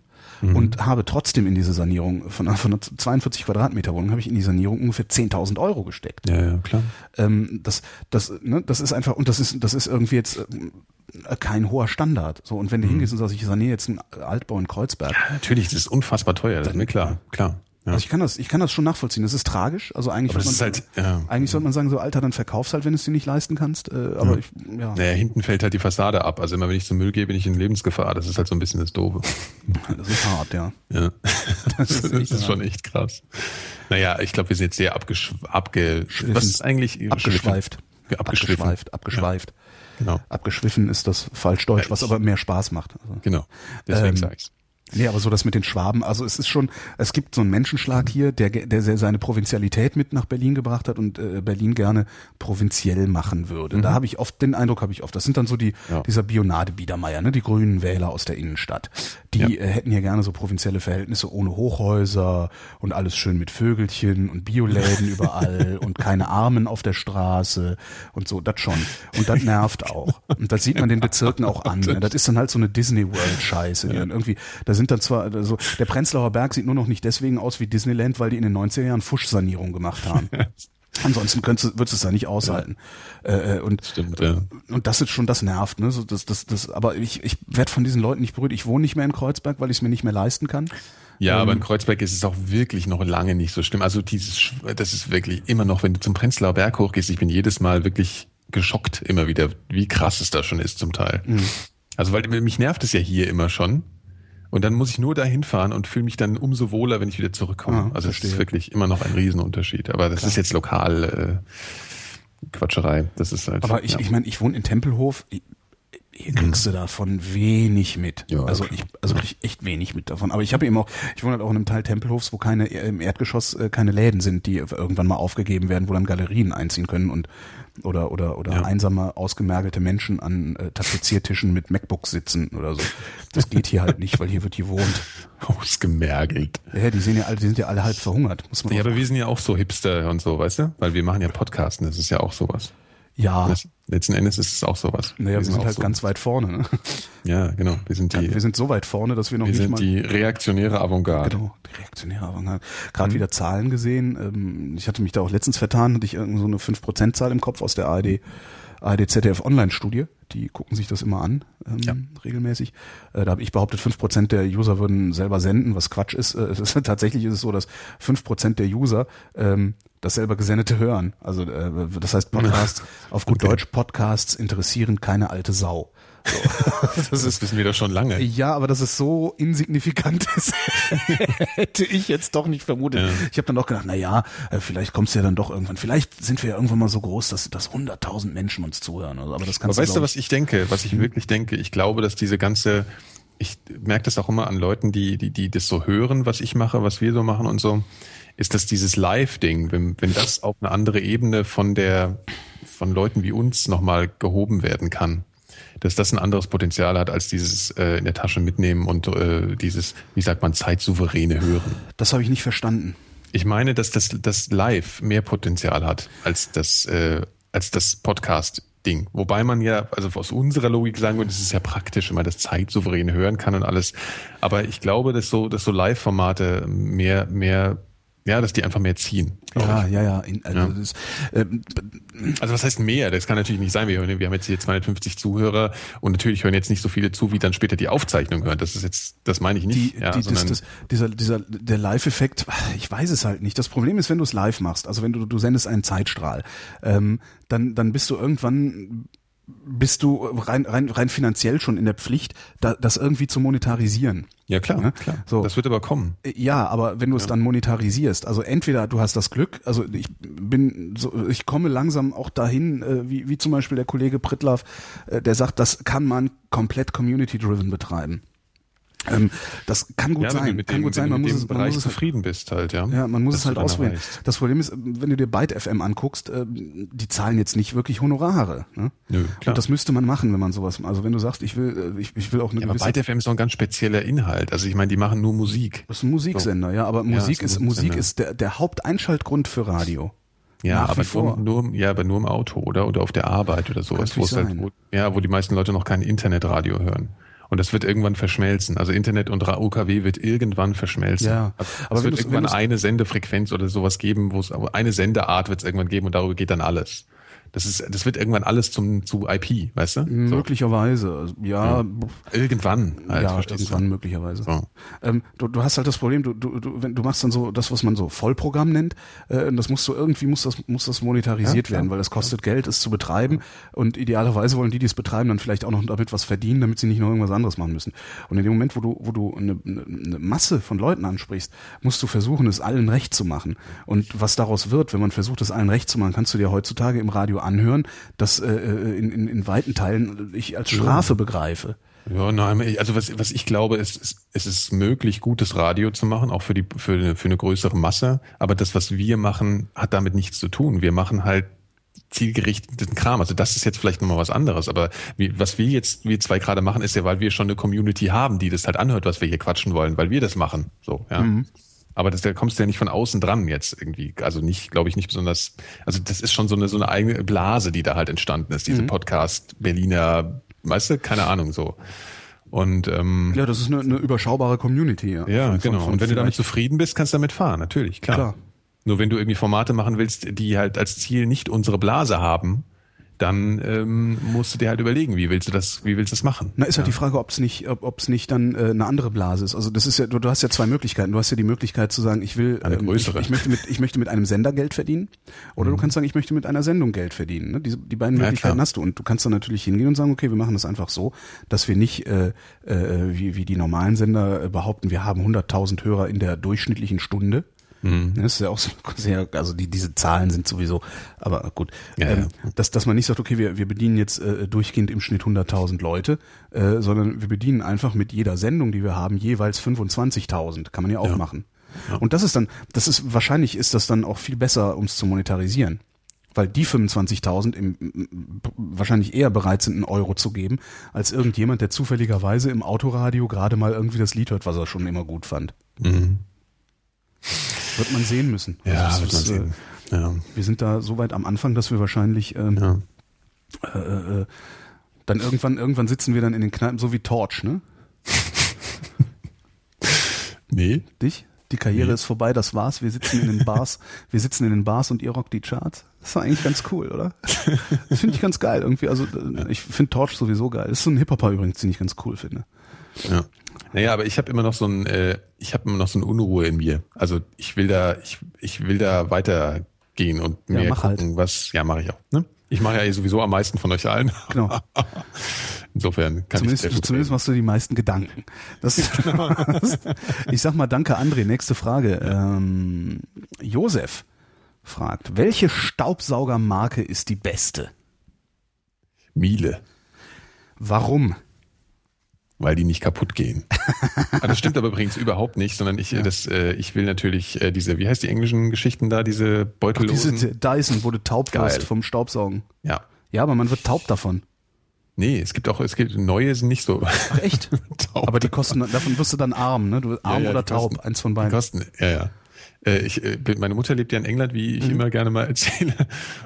mhm. und habe trotzdem in diese Sanierung von, von einer 42 Quadratmeter Wohnung habe ich in die Sanierung ungefähr 10.000 Euro gesteckt. Ja, ja, klar. Ähm, das, das, ne, das ist einfach und das ist, das ist irgendwie jetzt äh, kein hoher Standard. So und wenn du mhm. hingehst und sagst, ich saniere jetzt einen Altbau in Kreuzberg. Ja, natürlich, das ist unfassbar teuer. Das ist mir klar, klar. Ja. Also ich kann das, ich kann das schon nachvollziehen. Das ist tragisch. Also eigentlich, das man, halt, ja. eigentlich sollte man sagen, so Alter, dann verkaufst halt, wenn du es dir nicht leisten kannst. Äh, aber ja. ich, ja. Naja, hinten fällt halt die Fassade ab. Also immer wenn ich zum Müll gehe, bin ich in Lebensgefahr. Das ist halt so ein bisschen das Doofe. Das ist hart, ja. Ja. Das ist, das ist schon echt krass. Naja, ich glaube, wir sind jetzt sehr abgesch abge Was ist eigentlich abgeschweift? Abgeschweift, abgeschweift. Genau. Abgeschwiffen ist das falsch Deutsch, was aber mehr Spaß macht. Also, genau. Deswegen ähm, sage ich's. Nee, aber so das mit den Schwaben, also es ist schon, es gibt so einen Menschenschlag hier, der, der seine Provinzialität mit nach Berlin gebracht hat und äh, Berlin gerne provinziell machen würde. Mhm. Da habe ich oft, den Eindruck habe ich oft, das sind dann so die, ja. dieser Bionade Biedermeier, ne, die grünen Wähler aus der Innenstadt. Die ja. äh, hätten ja gerne so provinzielle Verhältnisse ohne Hochhäuser und alles schön mit Vögelchen und Bioläden überall und keine Armen auf der Straße und so, das schon. Und das nervt auch. Und das sieht man den Bezirken auch an. Ne? Das ist dann halt so eine Disney World Scheiße, die dann irgendwie, sind dann zwar, also der Prenzlauer Berg sieht nur noch nicht deswegen aus wie Disneyland, weil die in den 90er Jahren Fuschsanierung gemacht haben. Ansonsten könntest, würdest du es da nicht aushalten. Ja. Äh, und, Stimmt, ja. und das ist schon, das nervt. Ne? So, das, das, das, aber ich, ich werde von diesen Leuten nicht berührt. Ich wohne nicht mehr in Kreuzberg, weil ich es mir nicht mehr leisten kann. Ja, ähm, aber in Kreuzberg ist es auch wirklich noch lange nicht so schlimm. Also dieses, das ist wirklich immer noch, wenn du zum Prenzlauer Berg hochgehst, ich bin jedes Mal wirklich geschockt immer wieder, wie krass es da schon ist zum Teil. Mhm. Also weil mich nervt es ja hier immer schon. Und dann muss ich nur dahin fahren und fühle mich dann umso wohler, wenn ich wieder zurückkomme. Ah, also es ist wirklich immer noch ein Riesenunterschied. Aber das Klar. ist jetzt lokal äh, Quatscherei. Das ist halt. Aber ich, ja. ich meine, ich wohne in Tempelhof. Hier kriegst mhm. du davon wenig mit. Ja, also ich, also ich echt wenig mit davon. Aber ich habe eben auch, ich wohne halt auch in einem Teil Tempelhofs, wo keine im Erdgeschoss äh, keine Läden sind, die irgendwann mal aufgegeben werden, wo dann Galerien einziehen können und oder oder oder ja. einsame ausgemergelte Menschen an äh, Tapeziertischen mit MacBooks sitzen oder so. Das geht hier halt nicht, weil hier wird gewohnt. Ausgemergelt. Ja, die sind ja alle, die sind ja alle halb verhungert, muss man. Ja, aber wir sind ja auch so Hipster und so, weißt du? Weil wir machen ja Podcasten, das ist ja auch sowas. Ja. Das, letzten Endes ist es auch sowas. Naja, wir, wir sind, sind halt so. ganz weit vorne. Ne? Ja, genau. Wir sind die. Wir sind so weit vorne, dass wir noch wir nicht sind mal. Die reaktionäre Avantgarde. Genau, die reaktionäre Avantgarde. Gerade mhm. wieder Zahlen gesehen. Ähm, ich hatte mich da auch letztens vertan, hatte ich irgend so eine 5%-Zahl im Kopf aus der ARD. ARD ZDF Online-Studie, die gucken sich das immer an, ähm, ja. regelmäßig. Äh, da habe ich behauptet, fünf Prozent der User würden selber senden, was Quatsch ist. Äh, ist tatsächlich ist es so, dass fünf Prozent der User ähm, das selber Gesendete hören. Also äh, das heißt Podcasts, auf gut okay. Deutsch, Podcasts interessieren keine alte Sau. So. Das, das ist, wissen wir doch schon lange. Ja, aber dass es so insignifikant ist, hätte ich jetzt doch nicht vermutet. Ja. Ich habe dann doch gedacht, na ja, äh, vielleicht kommst du ja dann doch irgendwann. Vielleicht sind wir ja irgendwann mal so groß, dass, dass 100.000 Menschen uns zuhören. Aber das kannst aber du, weißt du, was ich denke, was ich hm? wirklich denke? Ich glaube, dass diese ganze, ich merke das auch immer an Leuten, die, die, die das so hören, was ich mache, was wir so machen und so ist das dieses Live-Ding, wenn, wenn das auf eine andere Ebene von der, von Leuten wie uns nochmal gehoben werden kann, dass das ein anderes Potenzial hat als dieses äh, in der Tasche mitnehmen und äh, dieses, wie sagt man, zeitsouveräne Hören. Das habe ich nicht verstanden. Ich meine, dass das, das Live mehr Potenzial hat als das, äh, als das Podcast. Ding. Wobei man ja, also aus unserer Logik sagen würde, es ist ja praktisch, wenn man das zeitsouverän hören kann und alles. Aber ich glaube, dass so, dass so Live-Formate mehr, mehr ja, dass die einfach mehr ziehen. Ja, ja, ja, also, ja. Das, äh, also was heißt mehr? Das kann natürlich nicht sein. Wir, hören, wir haben jetzt hier 250 Zuhörer und natürlich hören jetzt nicht so viele zu, wie dann später die Aufzeichnung hören. Das ist jetzt, das meine ich nicht. Die, ja, die, das, das, dieser, dieser, der Live-Effekt, ich weiß es halt nicht. Das Problem ist, wenn du es live machst, also wenn du, du sendest einen Zeitstrahl, ähm, dann, dann bist du irgendwann bist du rein, rein, rein finanziell schon in der Pflicht, da, das irgendwie zu monetarisieren. Ja, klar, ja? klar. So. Das wird aber kommen. Ja, aber wenn du ja. es dann monetarisierst, also entweder du hast das Glück, also ich bin so, ich komme langsam auch dahin, äh, wie, wie zum Beispiel der Kollege Pritlaff, äh, der sagt, das kann man komplett community-driven betreiben. Ähm, das kann gut ja, sein. Mit kann dem, gut sein. Man muss, es, man muss es zufrieden bist halt, ja. Ja, man muss es halt auswählen. Das Problem ist, wenn du dir Byte FM anguckst, äh, die zahlen jetzt nicht wirklich Honorare. Ne? Nö, klar. Und das müsste man machen, wenn man sowas. Also wenn du sagst, ich will, äh, ich, ich will auch eine ja, aber Byte FM ist doch ein ganz spezieller Inhalt. Also ich meine, die machen nur Musik. Das ist ein Musiksender, so. ja. Aber Musik ja, ist, ist Musik ist der, der Haupteinschaltgrund für Radio. Ja, aber nur, nur, ja, aber nur im Auto oder oder auf der Arbeit oder sowas, wo halt, wo, ja, wo die meisten Leute noch kein Internetradio hören. Und das wird irgendwann verschmelzen. Also Internet und UKW wird irgendwann verschmelzen. Ja, aber es wird irgendwann eine Sendefrequenz oder sowas geben, wo es eine Sendeart wird es irgendwann geben und darüber geht dann alles. Das ist, das wird irgendwann alles zum zu IP, weißt du? Möglicherweise, ja. ja. Irgendwann. Halt, ja, irgendwann du? möglicherweise. So. Ähm, du, du hast halt das Problem, du, du, du, wenn, du machst dann so das, was man so Vollprogramm nennt. Äh, das musst du irgendwie muss das muss das monetarisiert ja, werden, weil das kostet Geld, es zu betreiben. Und idealerweise wollen die, die es betreiben, dann vielleicht auch noch damit was verdienen, damit sie nicht noch irgendwas anderes machen müssen. Und in dem Moment, wo du, wo du eine, eine Masse von Leuten ansprichst, musst du versuchen, es allen recht zu machen. Und was daraus wird, wenn man versucht, es allen recht zu machen, kannst du dir heutzutage im Radio anhören, das äh, äh, in, in, in weiten Teilen ich als Strafe begreife. Ja, nein, also was, was ich glaube, ist, ist, es ist möglich, gutes Radio zu machen, auch für die für eine, für eine größere Masse. Aber das, was wir machen, hat damit nichts zu tun. Wir machen halt zielgerichteten Kram. Also das ist jetzt vielleicht nochmal was anderes. Aber wie, was wir jetzt, wir zwei gerade machen, ist ja, weil wir schon eine Community haben, die das halt anhört, was wir hier quatschen wollen, weil wir das machen. So, ja. Mhm. Aber das, da kommst du ja nicht von außen dran jetzt irgendwie. Also nicht, glaube ich, nicht besonders. Also das ist schon so eine so eine eigene Blase, die da halt entstanden ist. Diese mhm. Podcast Berliner, weißt du, keine Ahnung so. Und ähm, ja, das ist eine, eine überschaubare Community. Ja, ja von, genau. Von, von und wenn du damit zufrieden bist, kannst du damit fahren, natürlich, klar. klar. Nur wenn du irgendwie Formate machen willst, die halt als Ziel nicht unsere Blase haben, dann ähm, musst du dir halt überlegen, wie willst du das, wie willst du das machen? Na, ist halt die Frage, ob es nicht, ob es nicht dann äh, eine andere Blase ist. Also das ist ja, du, du hast ja zwei Möglichkeiten. Du hast ja die Möglichkeit zu sagen, ich will, Eine ähm, ich, größere. ich möchte mit, ich möchte mit einem Sender Geld verdienen, oder du kannst sagen, ich möchte mit einer Sendung Geld verdienen. Ne? Diese, die beiden Mhm. Ja, Möglichkeiten klar. hast du. Und du kannst dann natürlich hingehen und sagen, okay, wir machen das einfach so, dass wir nicht äh, äh, wie, wie die normalen Sender äh, behaupten, wir haben 100.000 Hörer in der durchschnittlichen Stunde. Mhm. Das ist ja auch so sehr, also die, diese Zahlen sind sowieso, aber gut, Ja, ähm, ja. Dass, dass man nicht sagt, okay, wir, wir bedienen jetzt äh, durchgehend im Schnitt 100.000 Leute, äh, sondern wir bedienen einfach mit jeder Sendung, die wir haben, jeweils 25.000. Kann man ja auch Ja. machen. Und das ist dann, das ist, wahrscheinlich ist das dann auch viel besser, um es zu monetarisieren. Weil die 25.000 im, im- wahrscheinlich eher bereit sind, einen Euro zu geben, als irgendjemand, der zufälligerweise im Autoradio gerade mal irgendwie das Lied hört, was er schon immer gut fand. Mhm. Wird man sehen müssen. Ja, Also wird es man ist, sehen. Ja. Äh, wir sind da so weit am Anfang, dass wir wahrscheinlich ähm, Ja. äh, äh, dann irgendwann, irgendwann sitzen wir dann in den Kneipen, so wie Torch, ne? Nee. Dich? Die Karriere Nee. ist vorbei, das war's. Wir sitzen in den Bars, wir sitzen in den Bars und ihr rockt die Charts. Das war eigentlich ganz cool, oder? Das finde ich ganz geil irgendwie. Also äh, ich finde Torch sowieso geil. Das ist so ein Hip-Hopper übrigens, den ich ganz cool finde. Ja. Naja, aber ich habe immer noch so ein, äh, ich habe immer noch so eine Unruhe in mir. Also ich will da, ich, ich will da weitergehen und Ja, mir halt. gucken, was. Ja, mache ich auch. Ne? Ich mache ja eh sowieso am meisten von euch allen. Genau. Insofern kann Zumindest, ich zumindest machst du die meisten Gedanken. Das, ich sag mal danke, André. Nächste Frage. Ähm, Josef fragt, welche Staubsaugermarke ist die beste? Miele, Warum? Weil die nicht kaputt gehen. Ah, das stimmt aber übrigens überhaupt nicht, sondern ich, äh, das, äh, ich will natürlich äh, diese, wie heißt die englischen Geschichten da, diese Ach, Beutellosen? diese Dyson, wo du taub Geil. wirst vom Staubsaugen. ja. Ja, aber man wird taub davon. Nee, es gibt auch, es gibt neue sind nicht so. Ach, echt? taub. Aber die kosten, davon wirst du dann arm, ne? Du arm Ja, ja, oder die taub, kosten- eins von Die beiden. kosten, ja, ja. Äh, Ich, äh, meine Mutter lebt ja in England, wie Mhm. ich immer gerne mal erzähle.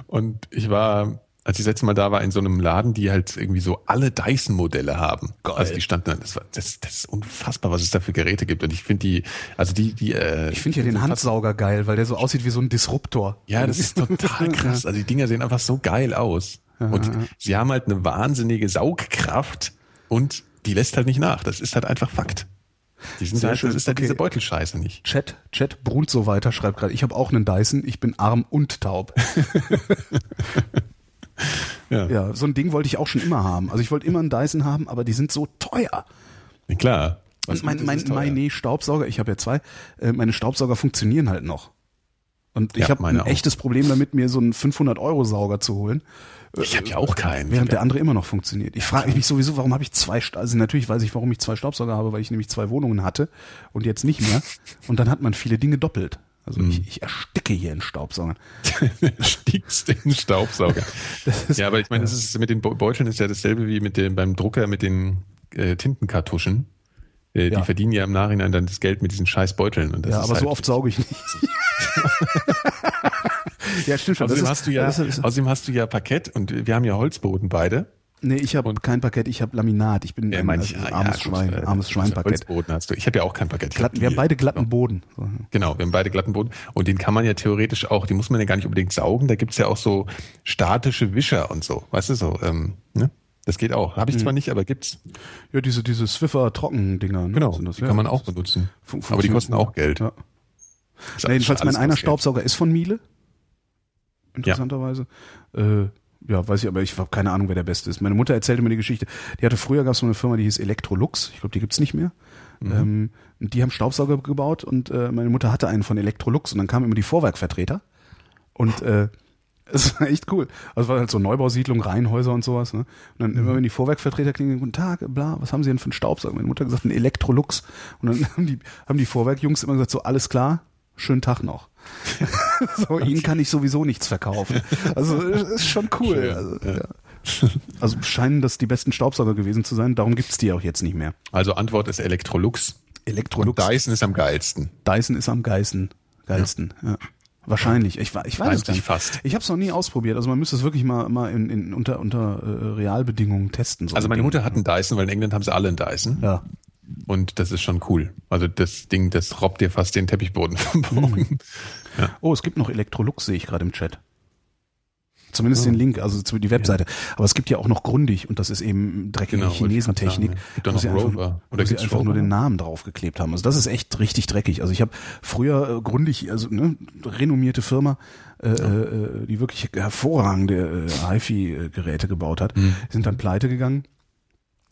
Und ich war, als ich das letzte Mal da war, in so einem Laden, die halt irgendwie so alle Dyson-Modelle haben. Geil. Also die standen, das, war, das, das ist unfassbar, was es da für Geräte gibt. Und ich finde die, also die, die, äh, Ich finde ja den Handsauger geil, weil der so aussieht wie so ein Disruptor. Ja, das ist total krass. Also die Dinger sehen einfach so geil aus. Und sie haben halt eine wahnsinnige Saugkraft und die lässt halt nicht nach. Das ist halt einfach Fakt. Die sind Sehr halt, schön. das ist halt Okay. diese Beutelscheiße nicht. Chat, Chat brummt so weiter, schreibt gerade, ich habe auch einen Dyson, ich bin arm und taub. Ja, ja, so ein Ding wollte ich auch schon immer haben. Also ich wollte immer einen Dyson haben, aber die sind so teuer. klar. Was Und mein, mein, meine Staubsauger, ich habe ja zwei, äh, meine Staubsauger funktionieren halt noch. Und ich Ja, habe ein auch. echtes Problem damit, mir so einen 500-Euro-Sauger zu holen, Ich habe ja auch keinen. während der andere immer noch funktioniert. Ich frage mich sowieso, warum habe ich zwei, also natürlich weiß ich, warum ich zwei Staubsauger habe, weil ich nämlich zwei Wohnungen hatte und jetzt nicht mehr. Und dann hat man viele Dinge doppelt. Also Mhm. ich, ich ersticke hier in Staubsaugern. stiegst den Staubsauger. ja, aber ich meine, das ist mit den Be- Beuteln ist ja dasselbe wie mit dem beim Drucker mit den äh, Tintenkartuschen. Äh, Ja. Die verdienen ja im Nachhinein dann das Geld mit diesen scheiß Beuteln. Und das Ja, ist aber halt so oft sauge ich nicht. ja, stimmt schon. Außerdem ist, hast du ja, ist, außerdem hast du ja Parkett und wir haben ja Holzboden beide. Nee, ich habe kein Parkett, ich habe Laminat. Ich bin ein meine also, ich, ja, armes gut, Schwein, äh, armes Schweinparkett. Holzboden hast du. Ich habe ja auch kein Parkett. Glatt, wir haben beide glatten Boden. So. Genau, wir haben beide glatten Boden. Und den kann man ja theoretisch auch, die muss man ja gar nicht unbedingt saugen. Da gibt's ja auch so statische Wischer und so. Weißt du so, ähm, ne? Das geht auch. Habe ich Mhm. zwar nicht, aber gibt's. Ja, diese, diese Swiffer-Trocken-Dinger. Ne? Genau, das, die ja. kann man auch benutzen. Fun- aber die kosten auch Geld. Ja. Na, jedenfalls, mein einer. Staubsauger ist von Miele. Interessanterweise. Äh, ja, weiß ich, aber ich habe keine Ahnung, wer der Beste ist. Meine Mutter erzählte mir die Geschichte. Die hatte früher gab es so eine Firma, die hieß Electrolux. Ich glaube, die gibt's nicht mehr. Mhm. Ähm, und die haben Staubsauger gebaut und äh, meine Mutter hatte einen von Electrolux und dann kamen immer die Vorwerkvertreter. Und äh, es war echt cool. Also es war halt so Neubausiedlung, Reihenhäuser und sowas. Ne? Und dann Mhm. immer, wenn die Vorwerkvertreter klingen, guten Tag, bla, was haben Sie denn für einen Staubsauger? Meine Mutter hat gesagt, ein Electrolux. Und dann haben die, haben die Vorwerkjungs immer gesagt, so alles klar, schönen Tag noch. so, ihnen kann ich sowieso nichts verkaufen. Also es ist schon cool. Also, ja. also scheinen das die besten Staubsauger gewesen zu sein. Darum gibt's die auch jetzt nicht mehr. Also Antwort ist Electrolux. Electrolux. Und Dyson ist am geilsten. Dyson ist am geilsten. geilsten. Ja. Wahrscheinlich. Ich, ich weiß es gar nicht. fast. Ich habe es noch nie ausprobiert. Also man müsste es wirklich mal, mal in, in, unter, unter äh, Realbedingungen testen. So Also ein meine Ding. Mutter hat einen Dyson, weil in England haben sie alle einen Dyson. Ja. Und das ist schon cool. Also das Ding, das robbt dir fast den Teppichboden vom Boden. Oh, es gibt noch Electrolux, sehe ich gerade im Chat. Zumindest oh. den Link, also zu die Webseite. Ja. Aber es gibt ja auch noch Grundig und das ist eben dreckige genau, Chinesentechnik. Gibt wo sie einfach, Rover. Oder wo sie einfach Rover? nur den Namen draufgeklebt haben. Also das ist echt richtig dreckig. Also ich habe früher äh, Grundig, also ne, renommierte Firma, äh, ja. äh, die wirklich hervorragende äh, HiFi-Geräte gebaut hat, mhm. sind dann pleite gegangen.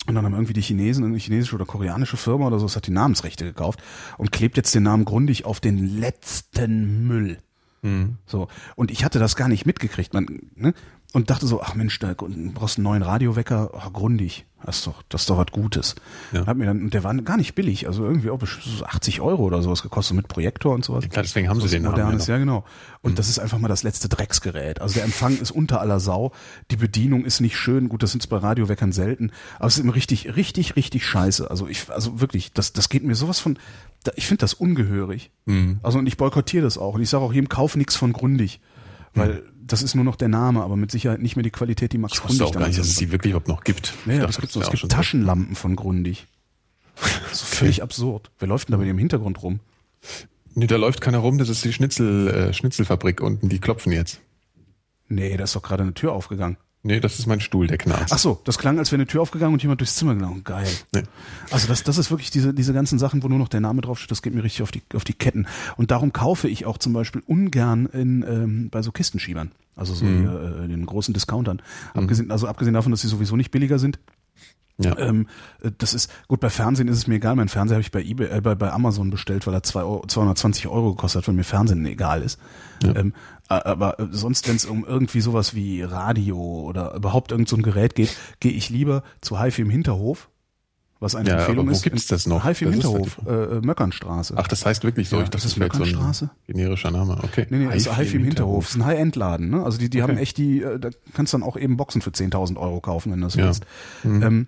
Und dann haben irgendwie die Chinesen, eine chinesische oder koreanische Firma oder so, das hat die Namensrechte gekauft und klebt jetzt den Namen Grundig auf den letzten Müll. Mhm. So. Und ich hatte das gar nicht mitgekriegt. Man, ne? Und dachte so, ach Mensch, da brauchst einen neuen Radiowecker, ach, grundig. Das ist doch, das ist doch was Gutes. Ja. Hat mir dann, und der war gar nicht billig, also irgendwie auch 80 Euro oder sowas gekostet mit Projektor und sowas. Ja, klar, deswegen haben so sie den modernes, Namen. Ja, genau. Und mhm. das ist einfach mal das letzte Drecksgerät. Also der Empfang ist unter aller Sau. Die Bedienung ist nicht schön. Gut, das sind bei Radioweckern selten. Aber es ist immer richtig, richtig, richtig scheiße. Also ich, also wirklich, das, das geht mir sowas von, ich finde das ungehörig. Mhm. Also und ich boykottiere das auch. Und ich sage auch jedem, kauf nichts von Grundig. Weil das ist nur noch der Name, aber mit Sicherheit nicht mehr die Qualität, die Max ich Grundig auch gar nicht, dass es sie wirklich überhaupt noch gibt. Ja, das gibt's noch. Es gibt Taschenlampen von Grundig. Das ist okay. völlig absurd. Wer läuft denn da dir im Hintergrund rum? Nee, da läuft keiner rum, das ist die Schnitzel, äh, Schnitzelfabrik unten, die klopfen jetzt. Nee, da ist doch gerade eine Tür aufgegangen. Nee, das ist mein Stuhl, der knarzt. Ach so, das klang, als wäre eine Tür aufgegangen und jemand durchs Zimmer gelaufen. Geil. Nee. Also das, das ist wirklich diese, diese ganzen Sachen, wo nur noch der Name draufsteht, das geht mir richtig auf die, auf die Ketten. Und darum kaufe ich auch zum Beispiel ungern in, ähm, bei so Kistenschiebern. Also so mhm. hier, äh, den großen Discountern. Mhm. Abgesehen, also abgesehen davon, dass sie sowieso nicht billiger sind, ja. Ähm, äh, das ist gut bei Fernsehen ist es mir egal. Mein Fernseher habe ich bei eBay, äh, bei, bei Amazon bestellt, weil er zwei Euro, 220 Euro gekostet hat, weil mir Fernsehen egal ist. Ja. Ähm, aber sonst, wenn es um irgendwie sowas wie Radio oder überhaupt irgend so ein Gerät geht, gehe ich lieber zu HiFi im Hinterhof, was eine ja, Empfehlung wo ist. Wo gibt's das noch? HiFi im Hinterhof, äh, äh, Möckernstraße. Ach, das heißt wirklich so? Ja, ich das ist Möckernstraße. So generischer Name, okay. Nee, nee, das ist HiFi im Hinterhof. Das ist ein High-End-Laden, ne? Also die, die okay. haben echt die, äh, da kannst du dann auch eben Boxen für 10.000 Euro kaufen, wenn du das ja. willst. Mhm. Ähm,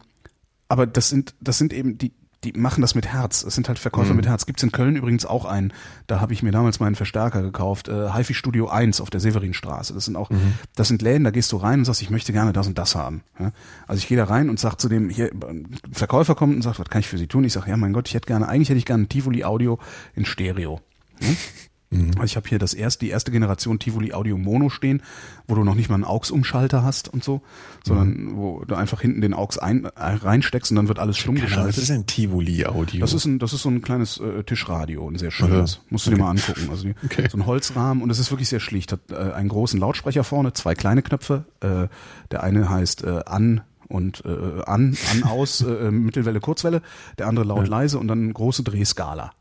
aber das sind, das sind eben die, die machen das mit Herz. Es sind halt Verkäufer mhm. mit Herz. Gibt's in Köln übrigens auch einen. Da habe ich mir damals meinen Verstärker gekauft. Äh, HiFi Studio 1 auf der Severinstraße. Das sind auch, mhm. das sind Läden, da gehst du rein und sagst, ich möchte gerne das und das haben. Ja? Also ich gehe da rein und sag zu dem, hier, ein Verkäufer kommt und sagt, was kann ich für Sie tun? Ich sage, ja mein Gott, ich hätte gerne, eigentlich hätte ich gerne ein Tivoli Audio in Stereo. Hm? Mhm. Ich habe hier das erste, die erste Generation Tivoli Audio Mono stehen, wo du noch nicht mal einen AUX-Umschalter hast und so, sondern mhm. wo du einfach hinten den AUX ein, äh, reinsteckst und dann wird alles stumm geschaltet. Was ist ein Tivoli Audio? Das ist ein, das ist so ein kleines äh, Tischradio, ein sehr schönes. Ja. Musst du okay. dir mal angucken. Also die, okay. so ein Holzrahmen und es ist wirklich sehr schlicht. Hat äh, einen großen Lautsprecher vorne, zwei kleine Knöpfe. Äh, der eine heißt äh, an und äh, an, an, aus, äh, Mittelwelle, Kurzwelle, der andere laut, ja. leise und dann große Drehskala.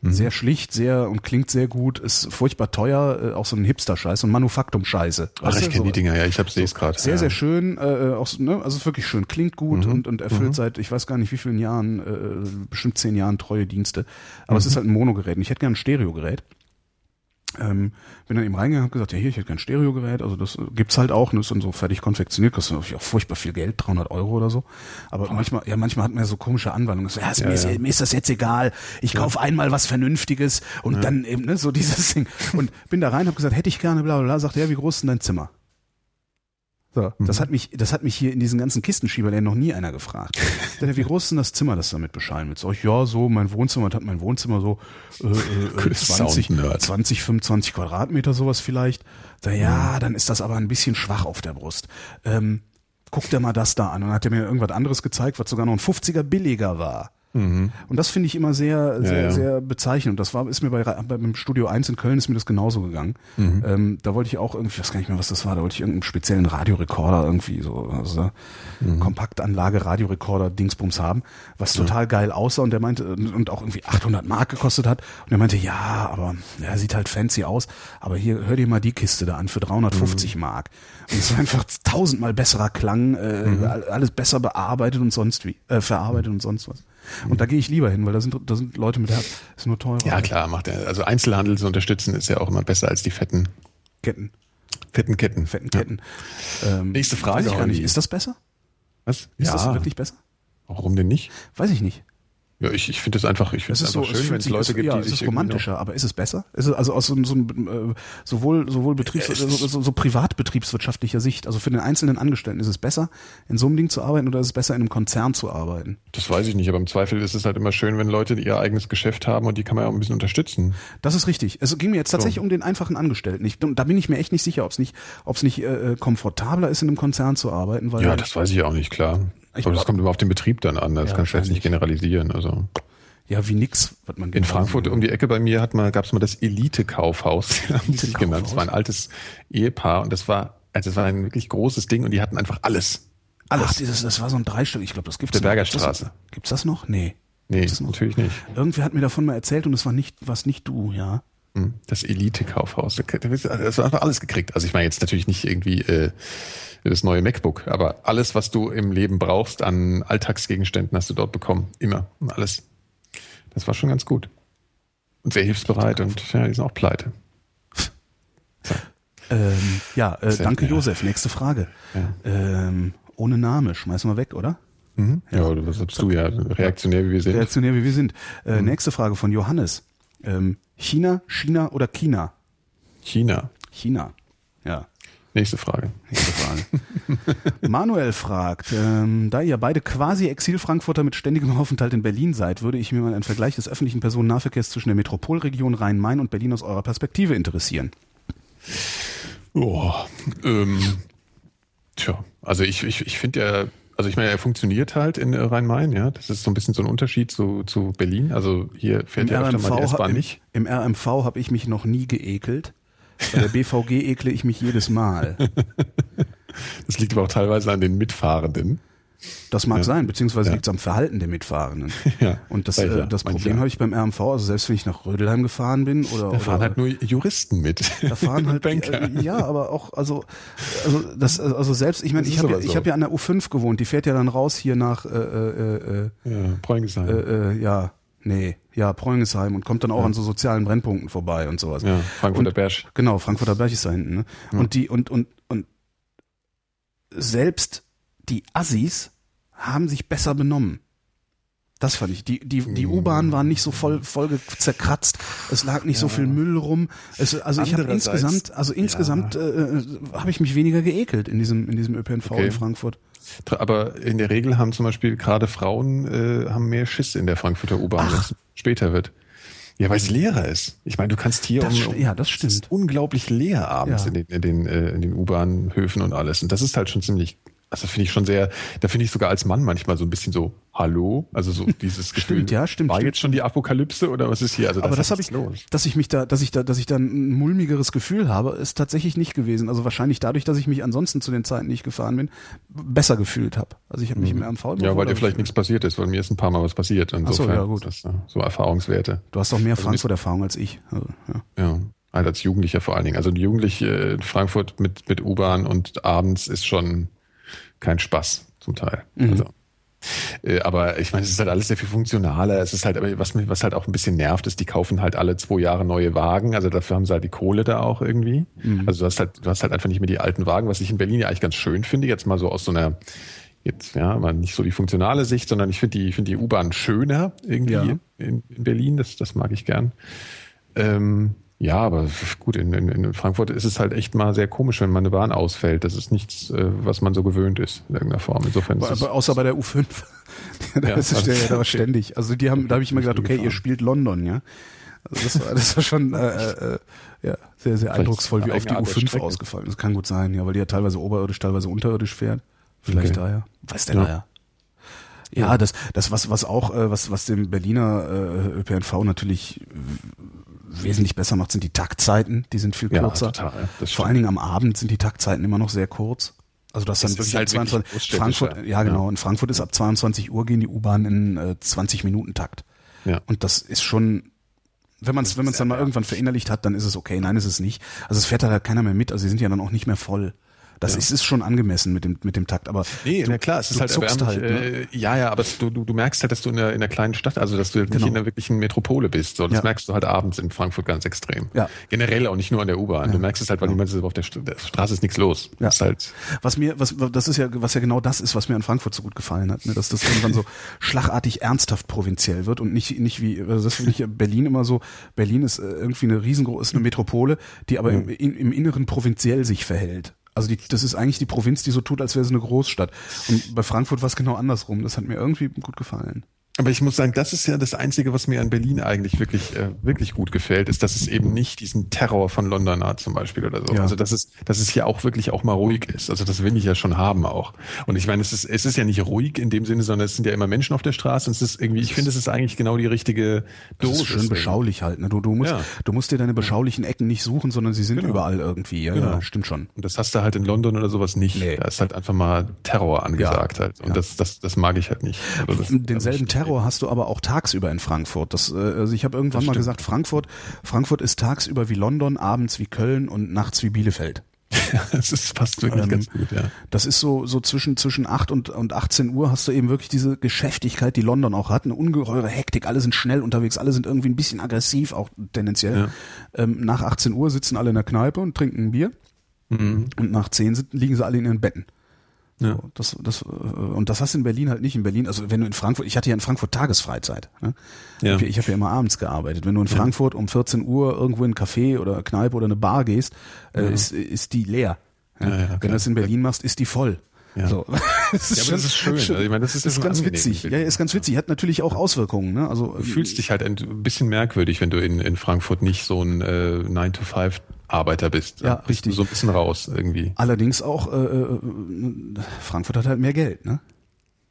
Mhm. Sehr schlicht, sehr und klingt sehr gut, ist furchtbar teuer, äh, auch so ein Hipster-Scheiß, so ein Manufaktum-Scheiße. Ach, ich kenne so, die Dinger, ja, ich habe sehe es gerade. Sehr, ja. sehr schön, äh, auch, ne, also wirklich schön, klingt gut mhm. und, und erfüllt mhm. seit, ich weiß gar nicht wie vielen Jahren, äh, bestimmt zehn Jahren treue Dienste. Aber es mhm. ist halt ein Monogerät und ich hätte gerne ein Stereogerät. Ähm, bin dann eben reingegangen und gesagt, ja hier, ich hätte kein Stereogerät, also das gibt's halt auch, und das ist dann so fertig konfektioniert, kostet natürlich auch furchtbar viel Geld, 300 Euro oder so. Aber oh. manchmal, ja, manchmal hat man ja so komische Anwandlungen. So, ja, ja, mir, ist, ja. mir ist das jetzt egal, ich ja. kaufe einmal was Vernünftiges und ja. dann eben, ne, so dieses Ding. Und bin da rein, habe gesagt, hätte ich gerne, bla bla bla, sagt er, ja, wie groß ist denn dein Zimmer? So, mhm. das hat mich, das hat mich hier in diesen ganzen Kistenschieberläden noch nie einer gefragt. Dachte, wie groß ist denn das Zimmer, das damit beschallen willst? Sag ich, ja, so, mein Wohnzimmer, hat mein Wohnzimmer so äh, äh, 20, 20, 25 Quadratmeter, sowas vielleicht. Da, ja, mhm. dann ist das aber ein bisschen schwach auf der Brust. Ähm, guck dir mal das da an. Und dann hat er mir irgendwas anderes gezeigt, was sogar noch ein 50er billiger war. Mhm. Und das finde ich immer sehr, sehr, ja, ja. sehr bezeichnend. Das war, ist mir bei, beim Studio 1 in Köln ist mir das genauso gegangen. Mhm. Ähm, da wollte ich auch irgendwie, ich weiß gar nicht mehr, was das war, da wollte ich irgendeinen speziellen Radiorekorder irgendwie so, also mhm. Kompaktanlage, Radiorekorder, Dingsbums haben, was total geil aussah und der meinte, und auch irgendwie 800 Mark gekostet hat. Und er meinte, ja, aber, ja, sieht halt fancy aus, aber hier, hör dir mal die Kiste da an für 350 mhm. Mark. Und es war einfach tausendmal besserer Klang, äh, mhm. alles besser bearbeitet und sonst wie, äh, verarbeitet und sonst was. Und da gehe ich lieber hin, weil da sind, da sind Leute mit Herz. Ist nur teurer. Ja, klar, macht er. Also Einzelhandel zu unterstützen ist ja auch immer besser als die fetten Ketten. Fetten Ketten. Fetten Ketten. Ja. Ähm, Nächste Frage. Weiß ich gar nicht. Ist das besser? Was? Ist ja. das wirklich besser? Warum denn nicht? Weiß ich nicht. Ja, ich, ich finde es einfach, ich finde es einfach so, schön, wenn es Leute gibt, ja, die es sich ist romantischer, aber ist es besser? Ist es also aus so, so einem, äh, sowohl sowohl Betriebs so, so, so privatbetriebswirtschaftlicher Sicht, also für den einzelnen Angestellten ist es besser, in so einem Ding zu arbeiten oder ist es besser in einem Konzern zu arbeiten? Das weiß ich nicht, aber im Zweifel ist es halt immer schön, wenn Leute ihr eigenes Geschäft haben und die kann man ja auch ein bisschen unterstützen. Das ist richtig. Es ging mir jetzt tatsächlich um den einfachen Angestellten. Ich, da bin ich mir echt nicht sicher, ob es nicht, ob es nicht äh, komfortabler ist, in einem Konzern zu arbeiten, weil Ja, das weiß ich auch nicht, klar. Ich- aber das kommt immer auf den Betrieb dann an. Das Ja, kannst du jetzt nicht generalisieren. Also ja wie nix, was man in Frankfurt um die Ecke bei mir hat mal, gab es mal das Elite-Kaufhaus, haben die sich genannt. Das war ein altes Ehepaar und das war, also das war ein wirklich großes Ding und die hatten einfach alles. alles. Ach, dieses, das war so ein Dreistück. Ich glaube, das gibt's Der noch. Bergerstraße. Gibt's das, gibt's das noch? Nee. Nee, natürlich nicht. Irgendwer hat mir davon mal erzählt und es war nicht, was nicht du, ja. Hm, Das Elite-Kaufhaus. Da- da- Das war einfach alles gekriegt. Also ich meine jetzt natürlich nicht irgendwie äh, das neue MacBook, aber alles, was du im Leben brauchst an Alltagsgegenständen, hast du dort bekommen. Immer. Alles. Das war schon ganz gut. Und sehr hilfsbereit und ja, die sind auch pleite. Ähm, ja, äh, danke fair. Josef. Nächste Frage. Ja. Ähm, ohne Name, schmeißen wir weg, oder? Mhm. Ja, oder was sagst du ja, reaktionär wie wir sind. Reaktionär wie wir sind. Mhm. Äh, Nächste Frage von Johannes. Ähm, China, China oder China? China. China. Ja. Nächste Frage. Nächste Frage. Manuel fragt, ähm, da ihr beide quasi Exil-Frankfurter mit ständigem Aufenthalt in Berlin seid, würde ich mir mal einen Vergleich des öffentlichen Personennahverkehrs zwischen der Metropolregion Rhein-Main und Berlin aus eurer Perspektive interessieren. Oh, ähm, tja, also ich, ich, ich finde ja, also ich meine, er funktioniert halt in äh, Rhein-Main, ja. Das ist so ein bisschen so ein Unterschied zu, zu Berlin. Also hier fährt ja öfter mal die S-Bahn im, nicht. Im RMV habe ich mich noch nie geekelt. Bei der BVG ekle ich mich jedes Mal. Das liegt aber auch teilweise an den Mitfahrenden. Das mag Ja. sein, beziehungsweise Ja. liegt es am Verhalten der Mitfahrenden. Ja, Und das, äh, ja, das. Problem habe ich beim RMV, also selbst wenn ich nach Rödelheim gefahren bin oder, Da oder fahren halt nur Juristen mit. Da fahren halt Banker. äh, ja, aber auch also also das also selbst ich meine ich habe ja, so. habe ja an der U5 gewohnt, die fährt ja dann raus hier nach äh, äh, äh, ja, Preungesheim. äh, äh, ja nee ja Preungesheim und kommt dann auch an so sozialen Brennpunkten vorbei und sowas. ja, Frankfurter und- Bersch. Genau, Frankfurter Berg ist da hinten. Ne? Und die und und und selbst die Assis haben sich besser benommen. Das fand ich. Die, die, die. U-Bahn waren nicht so voll, voll zerkratzt. Es lag nicht so viel Müll rum. Es, also ich habe insgesamt, also insgesamt äh, äh, habe ich mich weniger geekelt in diesem, in diesem ÖPNV Okay. in Frankfurt. Aber in der Regel haben zum Beispiel gerade Frauen äh, haben mehr Schiss in der Frankfurter U-Bahn, wenn es später wird. Ja, weil es leerer ist. Ich meine, du kannst hier Das um, um ja, das es stimmt. ist unglaublich leer abends Ja. in den, in den, äh, in den U-Bahnhöfen und alles. Und das ist halt schon ziemlich, also finde ich schon sehr, da finde ich sogar als Mann manchmal so ein bisschen so, hallo? Also so dieses Gefühl. Stimmt, ja, stimmt, War stimmt. jetzt schon die Apokalypse oder was ist hier? Also Aber das habe ich, los. dass ich mich da, dass ich da, dass ich da ein mulmigeres Gefühl habe, ist tatsächlich nicht gewesen. Also wahrscheinlich dadurch, dass ich mich ansonsten zu den Zeiten, die ich gefahren bin, besser gefühlt habe. Also ich habe mich im RMV Mhm. Ja, weil dir vielleicht nichts passiert ist, weil mir ist ein paar Mal was passiert. Insofern ja, gut. das äh, so Erfahrungswerte. Du hast doch mehr Also Frankfurt-Erfahrung als ich. Also, ja. Ja, als Jugendlicher vor allen Dingen. Also ein Jugendliche in Frankfurt mit, mit U-Bahn und abends ist schon kein Spaß zum Teil. Mhm. Also, äh, aber ich meine, es ist halt alles sehr viel funktionaler. Es ist halt, aber was was halt auch ein bisschen nervt, ist, die kaufen halt alle zwei Jahre neue Wagen. Also dafür haben sie halt die Kohle da auch irgendwie. Mhm. Also du hast halt, du hast halt einfach nicht mehr die alten Wagen, was ich in Berlin ja eigentlich ganz schön finde. Jetzt mal so aus so einer, jetzt, ja, mal nicht so die funktionale Sicht, sondern ich finde die, ich finde die U-Bahn schöner irgendwie Ja. in, in Berlin. Das, das mag ich gern. Ähm, ja, aber gut, in, in, in Frankfurt ist es halt echt mal sehr komisch, wenn mal eine Bahn ausfällt. Das ist nichts, äh, was man so gewöhnt ist in irgendeiner Form. Insofern Aber, aber außer bei der U5. da Ja, ist es also- ja da ständig. Also die haben, da habe ich immer gedacht, okay, ihr gefahren. spielt London, ja. Also das war, das war schon äh, äh, ja, sehr, sehr eindrucksvoll, wie oft die eigene Art der U5 Strecke. ausgefallen ist. Kann gut sein, ja, weil die ja teilweise oberirdisch, teilweise unterirdisch fährt. Vielleicht Okay. daher. Weiß der Ja. daher. Ja, das, das was, was auch, äh, was, was dem Berliner äh, ÖPNV natürlich wesentlich besser macht, sind die Taktzeiten. Die sind viel ja, kürzer. total. ja, Vor allen Dingen am Abend sind die Taktzeiten immer noch sehr kurz. Also das dann Das ist wirklich ab halt wirklich 22 großstädtischer. Frankfurt, ja genau, in Frankfurt ist ab 22 Uhr gehen die U-Bahn in äh, 20 Minuten Takt. Ja. Und das ist schon, wenn man es wenn man es dann mal irgendwann verinnerlicht hat, dann ist es okay. Nein, ist es nicht. Also es fährt halt keiner mehr mit. Also sie sind ja dann auch nicht mehr voll. Das ja. ist, ist schon angemessen mit dem, mit dem Takt, aber. Nee, du, na klar, es ist halt erbärmlich. Halt, ne? äh, ja, ja, aber du, du, du merkst halt, dass du in einer, in einer kleinen Stadt, also dass du genau. nicht in einer wirklichen Metropole bist. So, das ja. merkst du halt abends in Frankfurt ganz extrem. Ja. Generell auch nicht nur an der U-Bahn. Ja. Du merkst es halt, weil niemand ist auf der, der Straße ist nichts los. Ja. ist halt was mir, was, das ist ja, was ja genau das ist, was mir an Frankfurt so gut gefallen hat, ne? dass das irgendwann so schlagartig ernsthaft provinziell wird und nicht, nicht wie, also das finde ich Berlin immer so. Berlin ist äh, irgendwie eine riesengroße, eine Metropole, die aber im, im Inneren provinziell sich verhält. Also die, das ist eigentlich die Provinz, die so tut, als wäre es eine Großstadt. Und bei Frankfurt war es genau andersrum. Das hat mir irgendwie gut gefallen. Aber ich muss sagen, das ist ja das Einzige, was mir an Berlin eigentlich wirklich, äh, wirklich gut gefällt, ist, dass es eben nicht diesen Terror von London hat zum Beispiel oder so. Ja. Also dass es, dass es hier auch wirklich auch mal ruhig ist. Also das will ich ja schon haben auch. Und ich meine, es ist, es ist ja nicht ruhig in dem Sinne, sondern es sind ja immer Menschen auf der Straße und es ist irgendwie, ich finde, es ist eigentlich genau die richtige Dosis. Das ist schön beschaulich halt. Ne? Du, du, musst, ja. du musst dir deine beschaulichen Ecken nicht suchen, sondern sie sind genau. überall irgendwie. Ja, genau. ja, stimmt schon. Und das hast du halt in London oder sowas nicht. Nee. Da ist halt einfach mal Terror angesagt halt. Und das, das, das mag ich halt nicht. Also das, Denselben Terror hast du aber auch tagsüber in Frankfurt. Das, äh, also ich habe irgendwann mal gesagt, Frankfurt, Frankfurt ist tagsüber wie London, abends wie Köln und nachts wie Bielefeld. das ist fast wirklich ähm, ganz gut, ja. Das ist so, so zwischen, zwischen 8 und, und 18 Uhr hast du eben wirklich diese Geschäftigkeit, die London auch hat, eine ungeheure Hektik, alle sind schnell unterwegs, alle sind irgendwie ein bisschen aggressiv, auch tendenziell. Ja. Ähm, nach 18 Uhr sitzen alle in der Kneipe und trinken ein Bier. Mhm. Und nach 10 sind, liegen sie alle in ihren Betten. Ja. So, das, das, äh, und das hast du in Berlin halt nicht. In Berlin, also wenn du in Frankfurt, ich hatte ja in Frankfurt Tagesfreizeit. Ne? Ja. Ich, ich habe ja immer abends gearbeitet. Wenn du in Frankfurt um 14 Uhr irgendwo in ein Café oder Kneipe oder eine Bar gehst, äh, ja. ist, ist die leer. Ja? Ja, wenn du das in Berlin machst, ist die voll. Ja. So. das ist ja, aber das ist schön. Also ich meine, das ist, das ist ganz witzig. Ja, ist ganz witzig. Hat natürlich auch Auswirkungen. Ne? Also du fühlst dich halt ein bisschen merkwürdig, wenn du in, in Frankfurt nicht so ein äh, 9 to 5 Arbeiter bist. Ja, richtig. So ein bisschen raus irgendwie. Allerdings auch, äh, äh, Frankfurt hat halt mehr Geld, ne?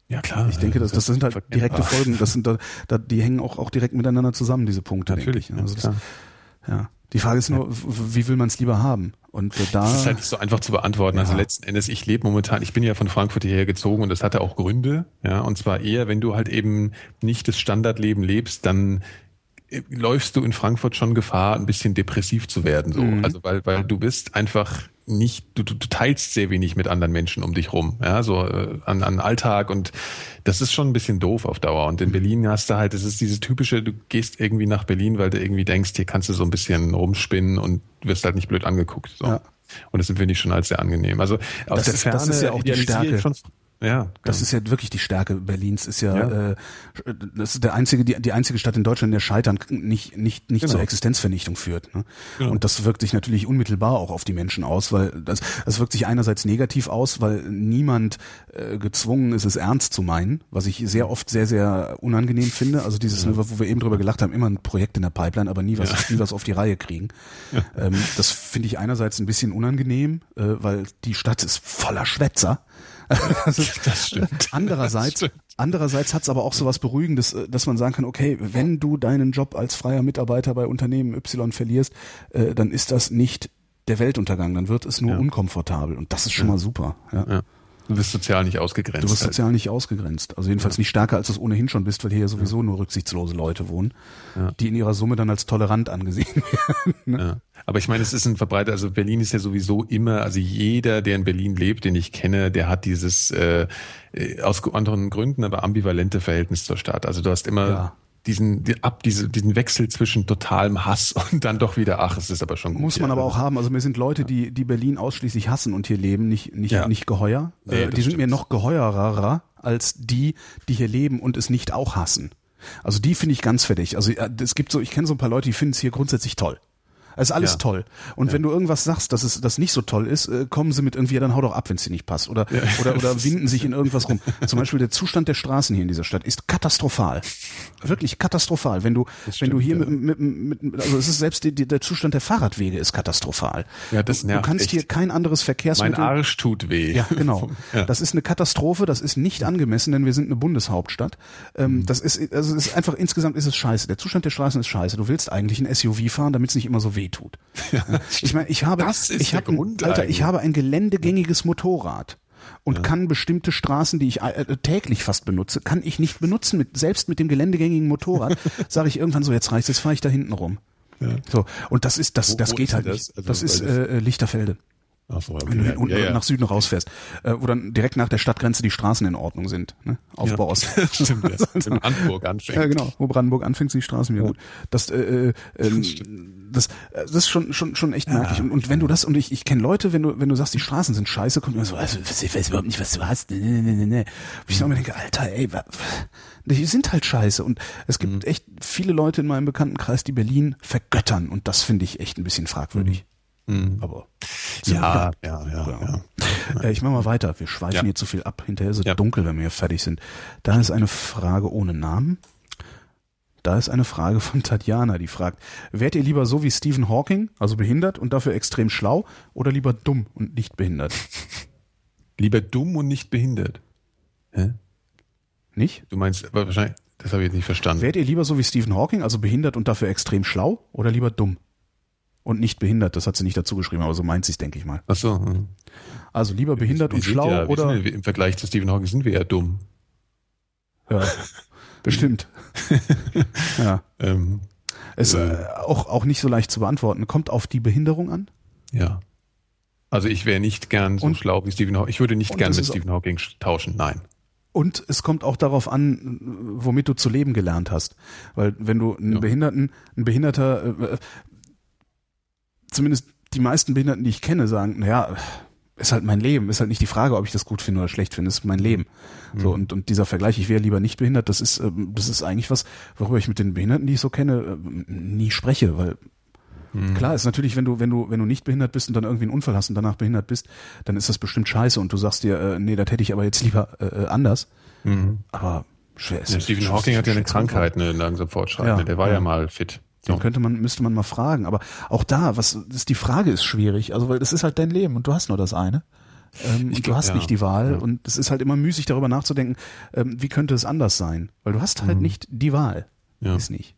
Ja klar. Ich denke, das, das sind halt direkte Folgen. Das sind da, da, die hängen auch, auch direkt miteinander zusammen, diese Punkte. Natürlich. Also das, ja. Die Frage ist nur, wie will man es lieber haben? Und da das ist halt nicht so einfach zu beantworten. Also ja. Also letzten Endes, ich lebe momentan, ich bin ja von Frankfurt hierher gezogen und das hatte auch Gründe. Ja, und zwar eher, wenn du halt eben nicht das Standardleben lebst, dann läufst du in Frankfurt schon Gefahr, ein bisschen depressiv zu werden. So. Mhm. Also weil, weil du bist einfach nicht, du, du, du teilst sehr wenig mit anderen Menschen um dich rum, ja, so äh, an, an Alltag und das ist schon ein bisschen doof auf Dauer. Und in Berlin hast du halt, es ist diese typische, du gehst irgendwie nach Berlin, weil du irgendwie denkst, hier kannst du so ein bisschen rumspinnen und wirst halt nicht blöd angeguckt. So. Ja. Und das finde ich schon als sehr angenehm. Also aus das der ist, Ferne das ist ja auch die Stärke. Schon, ja, das ist ja wirklich die Stärke Berlins. Ist ja, ja. Äh, das ist der einzige, die, die einzige Stadt in Deutschland, in der Scheitern nicht nicht nicht genau. zur Existenzvernichtung führt. Ne? Genau. Und das wirkt sich natürlich unmittelbar auch auf die Menschen aus, weil das, das wirkt sich einerseits negativ aus, weil niemand äh, gezwungen ist, es ernst zu meinen, was ich sehr oft sehr sehr unangenehm finde. Also dieses, ja. wo wir eben drüber gelacht haben, immer ein Projekt in der Pipeline, aber nie was ja. nie was auf die Reihe kriegen. Ähm, das finde ich einerseits ein bisschen unangenehm, äh, weil die Stadt ist voller Schwätzer. Also, das stimmt. Andererseits, das stimmt. andererseits hat es aber auch so was Beruhigendes, äh, dass man sagen kann, okay, wenn du deinen Job als freier Mitarbeiter bei Unternehmen Y verlierst, äh, dann ist das nicht der Weltuntergang, dann wird es nur ja. unkomfortabel und das ist schon ja. mal super. Ja. Du bist sozial nicht ausgegrenzt. Du bist halt. sozial nicht ausgegrenzt. Also jedenfalls ja. nicht stärker, als du es ohnehin schon bist, weil hier ja sowieso nur rücksichtslose Leute wohnen, ja. die in ihrer Summe dann als tolerant angesehen werden. Ne? Ja. Aber ich meine, es ist ein verbreiter, also Berlin ist ja sowieso immer, also jeder, der in Berlin lebt, den ich kenne, der hat dieses äh, äh aus anderen Gründen, aber ambivalente Verhältnis zur Stadt. Also du hast immer diesen, ab, diese, diesen Wechsel zwischen totalem Hass und dann doch wieder, ach, es ist aber schon gut. Muss man aber auch haben. Also mir sind Leute, die, die Berlin ausschließlich hassen und hier leben, nicht, nicht, ja. nicht geheuer. Nee, äh, die sind mir noch geheuerer als die, die hier leben und es nicht auch hassen. Also die finde ich ganz fertig. Also äh, es gibt so, ich kenne so ein paar Leute, die finden es hier grundsätzlich toll. Es ist alles ja. toll. Und ja. wenn du irgendwas sagst, dass es das nicht so toll ist, äh, kommen sie mit irgendwie, ja, dann hau doch ab, wenn es dir nicht passt. Oder, ja. oder, oder winden sich in irgendwas rum. Zum Beispiel der Zustand der Straßen hier in dieser Stadt ist katastrophal. Wirklich katastrophal. Wenn du, stimmt, wenn du hier mit, mit, mit, also es ist selbst die, die, der Zustand der Fahrradwege ist katastrophal. Ja, das nervt Du kannst echt. hier kein anderes Verkehrsmittel. Mein Arsch tut weh. Ja, genau. Das ist eine Katastrophe. Das ist nicht angemessen, denn wir sind eine Bundeshauptstadt. Ähm, mhm. Das ist, also es ist einfach insgesamt ist es scheiße. Der Zustand der Straßen ist scheiße. Du willst eigentlich ein SUV fahren, damit es nicht immer so weh tut. Ja, ich meine, ich habe, ich habe, ein, Alter, ich habe ein geländegängiges Motorrad und ja. kann bestimmte Straßen, die ich äh, täglich fast benutze, kann ich nicht benutzen. Mit, selbst mit dem geländegängigen Motorrad sage ich irgendwann so, jetzt reicht jetzt fahre ich da hinten rum. Ja. So und das ist das, wo, das wo geht halt das? nicht. Also, das ist äh, Lichterfelde. Ach so, okay. Wenn du unten ja, ja. nach Süden rausfährst, äh, wo dann direkt nach der Stadtgrenze die Straßen in Ordnung sind. Ne? Aufbau Ost. Stimmt, das also, in Brandenburg anfängt. Ja, genau. Wo Brandenburg anfängt, sind die Straßen wieder gut. Das, äh, äh, ähm, das, äh, das ist schon, schon, schon echt merklich. Und, und wenn du das, und ich, ich kenne Leute, wenn du, wenn du sagst, die Straßen sind scheiße, kommt immer so, also, ich weiß überhaupt nicht, was du hast. Nee, nee, nee, nee, nee. Und ich mir denke, Alter, ey, die sind halt scheiße. Und es gibt mhm. echt viele Leute in meinem Bekanntenkreis, die Berlin vergöttern. Und das finde ich echt ein bisschen fragwürdig. Mhm. Mhm. Aber ja, ja, ja, ja, ja. Äh, ich mache mal weiter. Wir schweifen ja. hier zu viel ab. Hinterher ist es ja. dunkel, wenn wir hier fertig sind. Da ist eine Frage ohne Namen. Da ist eine Frage von Tatjana, die fragt, wärt ihr lieber so wie Stephen Hawking, also behindert und dafür extrem schlau, oder lieber dumm und nicht behindert? lieber dumm und nicht behindert. Hä? Nicht? Du meinst, aber wahrscheinlich, das habe ich jetzt nicht verstanden. Wärt ihr lieber so wie Stephen Hawking, also behindert und dafür extrem schlau, oder lieber dumm? Und nicht behindert. Das hat sie nicht dazu geschrieben, aber so meint sie es, denke ich mal. Ach so. Hm. Also lieber behindert wir, wir und schlau ja, oder im Vergleich zu Stephen Hawking sind wir ja dumm. Ja, bestimmt. ja. Ähm, ist äh, auch auch nicht so leicht zu beantworten. Kommt auf die Behinderung an? Ja. Also ich wäre nicht gern so und, schlau wie Stephen Hawking. Ich würde nicht gern mit Stephen Hawking tauschen. Nein. Und es kommt auch darauf an, womit du zu leben gelernt hast. Weil wenn du einen ja. Behinderten, ein Behinderter, äh, zumindest die meisten Behinderten, die ich kenne, sagen, naja, ist halt mein Leben, ist halt nicht die Frage, ob ich das gut finde oder schlecht finde, ist mein Leben. Mhm. So und und dieser Vergleich, ich wäre lieber nicht behindert, das ist ähm, das ist eigentlich was, worüber ich mit den Behinderten, die ich so kenne, ähm, nie spreche, weil mhm. klar ist natürlich, wenn du wenn du wenn du nicht behindert bist und dann irgendwie einen Unfall hast und danach behindert bist, dann ist das bestimmt scheiße und du sagst dir, äh, nee, das hätte ich aber jetzt lieber äh, äh anders. Mhm. Aber schwer ist. Ja, Stephen Hawking hat ja eine Krankheit, eine langsam fortschreitende. Ja, der war ja, ja mal fit. Den könnte man, müsste man mal fragen. Aber auch da, was ist die Frage ist schwierig. Also weil das ist halt dein Leben und du hast nur das eine. Ähm, glaub, du hast ja. nicht die Wahl ja. und es ist halt immer müßig darüber nachzudenken, ähm, wie könnte es anders sein? Weil du hast halt mhm. nicht die Wahl. Ja. Ist nicht.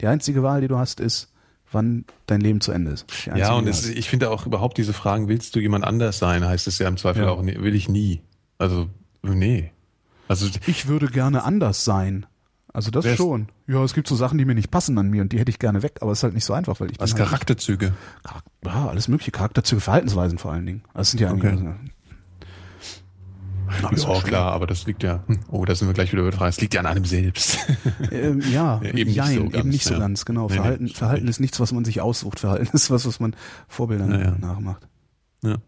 Die einzige Wahl, die du hast, ist, wann dein Leben zu Ende ist. Ja, und es, ich finde auch überhaupt diese Fragen, willst du jemand anders sein, heißt es ja im Zweifel auch, nee, will ich nie. Also, nee. Also ich würde gerne anders sein. Also das schon. Ja, es gibt so Sachen, die mir nicht passen an mir und die hätte ich gerne weg, aber es ist halt nicht so einfach, weil ich Was halt Charakterzüge? Nicht, ja, alles mögliche Charakterzüge, Verhaltensweisen vor allen Dingen. Das sind ja okay. eigentlich ja, ja klar, aber das liegt ja, hm, oh, da sind wir gleich wieder übertragen, es liegt ja an einem selbst. Ähm, ja, eben, jein, nicht so ganz, eben nicht so ja. ganz, genau. Nee, Verhalten, nee, Verhalten ist nichts, was man sich aussucht, Verhalten ist was, was man Vorbildern ja, nachmacht. Ja.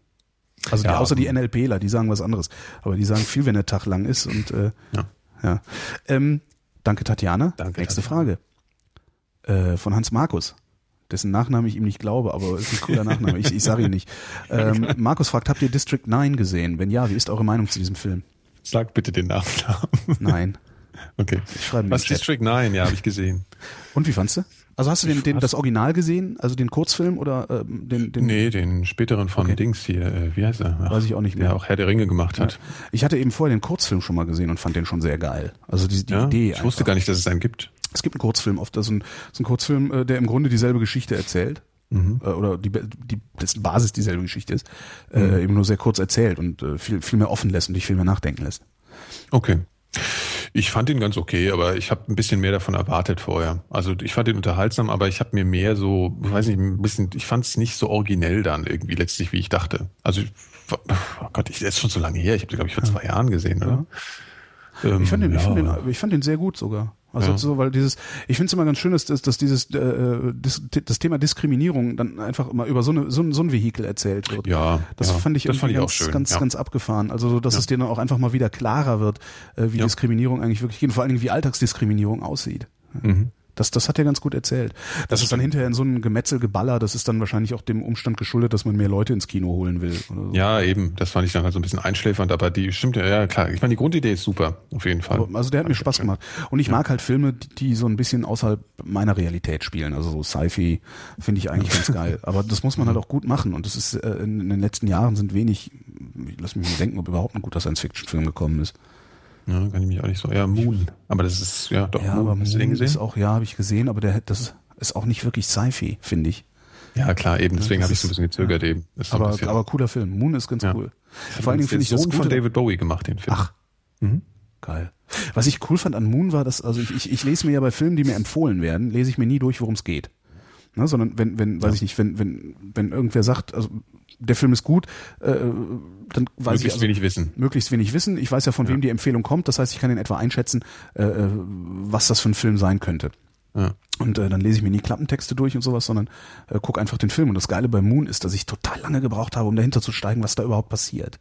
Also die, außer die NLPler, die sagen was anderes. Aber die sagen viel, wenn der Tag lang ist und äh, ja. ja. Ähm, Danke, Tatjana. Danke. Nächste Tatjana. Frage. Äh, von Hans Markus. Dessen Nachname ich ihm nicht glaube, aber ist ein cooler Nachname. Ich, ich sage ihn nicht. Ähm, Markus fragt, habt ihr District 9 gesehen? Wenn ja, wie ist eure Meinung zu diesem Film? Sag bitte den Nachnamen. Nein. Okay. Ich schreibe Was District 9? Ja, habe ich gesehen. Und wie fandst du? Also hast du den, den, das Original gesehen, also den Kurzfilm oder ähm, den, den? Nee, den späteren von okay. Dings hier, äh, wie heißt er? Ach, Weiß ich auch nicht mehr. Der auch Herr der Ringe gemacht hat. Ja. Ich hatte eben vorher den Kurzfilm schon mal gesehen und fand den schon sehr geil. Also die, die ja, Idee. Ich einfach. wusste gar nicht, dass es einen gibt. Es gibt einen Kurzfilm, oft das ist ein, so ein Kurzfilm, äh, der im Grunde dieselbe Geschichte erzählt. Mhm. Äh, oder die, die dessen Basis dieselbe Geschichte ist, äh, mhm. eben nur sehr kurz erzählt und äh, viel, viel mehr offen lässt und dich viel mehr nachdenken lässt. Okay. Ich fand ihn ganz okay, aber ich habe ein bisschen mehr davon erwartet vorher. Also ich fand ihn unterhaltsam, aber ich habe mir mehr so, ich weiß nicht, ein bisschen, ich fand es nicht so originell dann irgendwie letztlich, wie ich dachte. Also, oh Gott, ich, das ist schon so lange her. Ich habe den, glaube ich, vor zwei Jahren gesehen, oder? Ja. Ähm, ich, fand den, ja. ich, fand den, ich fand den sehr gut sogar. Also ja. so, weil dieses, ich finde es immer ganz schön, dass, dass dieses äh, das, das Thema Diskriminierung dann einfach immer über so, eine, so, ein, so ein Vehikel erzählt wird. Ja, das ja, fand ich, das fand ich ganz, auch schön. ganz, ja. ganz abgefahren. Also so, dass es dir dann auch einfach mal wieder klarer wird, äh, wie Diskriminierung eigentlich wirklich geht und vor allen Dingen wie Alltagsdiskriminierung aussieht. Mhm. Das, das hat er ganz gut erzählt. Das, das ist dann hinterher in so einem Gemetzelgeballer, das ist dann wahrscheinlich auch dem Umstand geschuldet, dass man mehr Leute ins Kino holen will. So. Ja, eben. Das fand ich dann halt so ein bisschen einschläfernd, aber die stimmt ja, ja klar. Ich meine, die Grundidee ist super, auf jeden Fall. Aber, also der hat mir Spaß gemacht. Und ich ja. mag halt Filme, die, so ein bisschen außerhalb meiner Realität spielen. Also so Sci-Fi finde ich eigentlich ganz geil. Aber das muss man halt auch gut machen. Und das ist, äh, in den letzten Jahren sind wenig, lass mich mal denken, ob überhaupt ein guter Science-Fiction-Film gekommen ist. Ja, kann ich mich auch nicht so. Ja, Moon. Aber das ist, ja, doch. Ja, Moon. aber Hast Moon ist auch, ja, habe ich gesehen, aber der, das ist auch nicht wirklich Sci-Fi, finde ich. Ja, klar, eben. Deswegen habe ich so ein bisschen gezögert ja. eben. aber, aber cooler Film. Moon ist ganz ja. cool. Vor allen Dingen finde ich das Sohn von David Bowie gemacht, den Film. Ach. Mhm. Geil. Was ich cool fand an Moon war, dass, also ich, ich, ich lese mir ja bei Filmen, die mir empfohlen werden, lese ich mir nie durch, worum es geht. Ne, sondern wenn, wenn, weiß Ja. ich nicht, wenn, wenn, wenn irgendwer sagt, also der Film ist gut, äh, dann weiß ich Möglichst also, wenig wissen. möglichst wenig wissen. Ich weiß ja, von Ja. wem die Empfehlung kommt. Das heißt, ich kann in etwa einschätzen, äh, äh, was das für ein Film sein könnte. Ja. Und äh, dann lese ich mir nie Klappentexte durch und sowas, sondern äh, gucke einfach den Film. Und das Geile bei Moon ist, dass ich total lange gebraucht habe, um dahinter zu steigen, was da überhaupt passiert.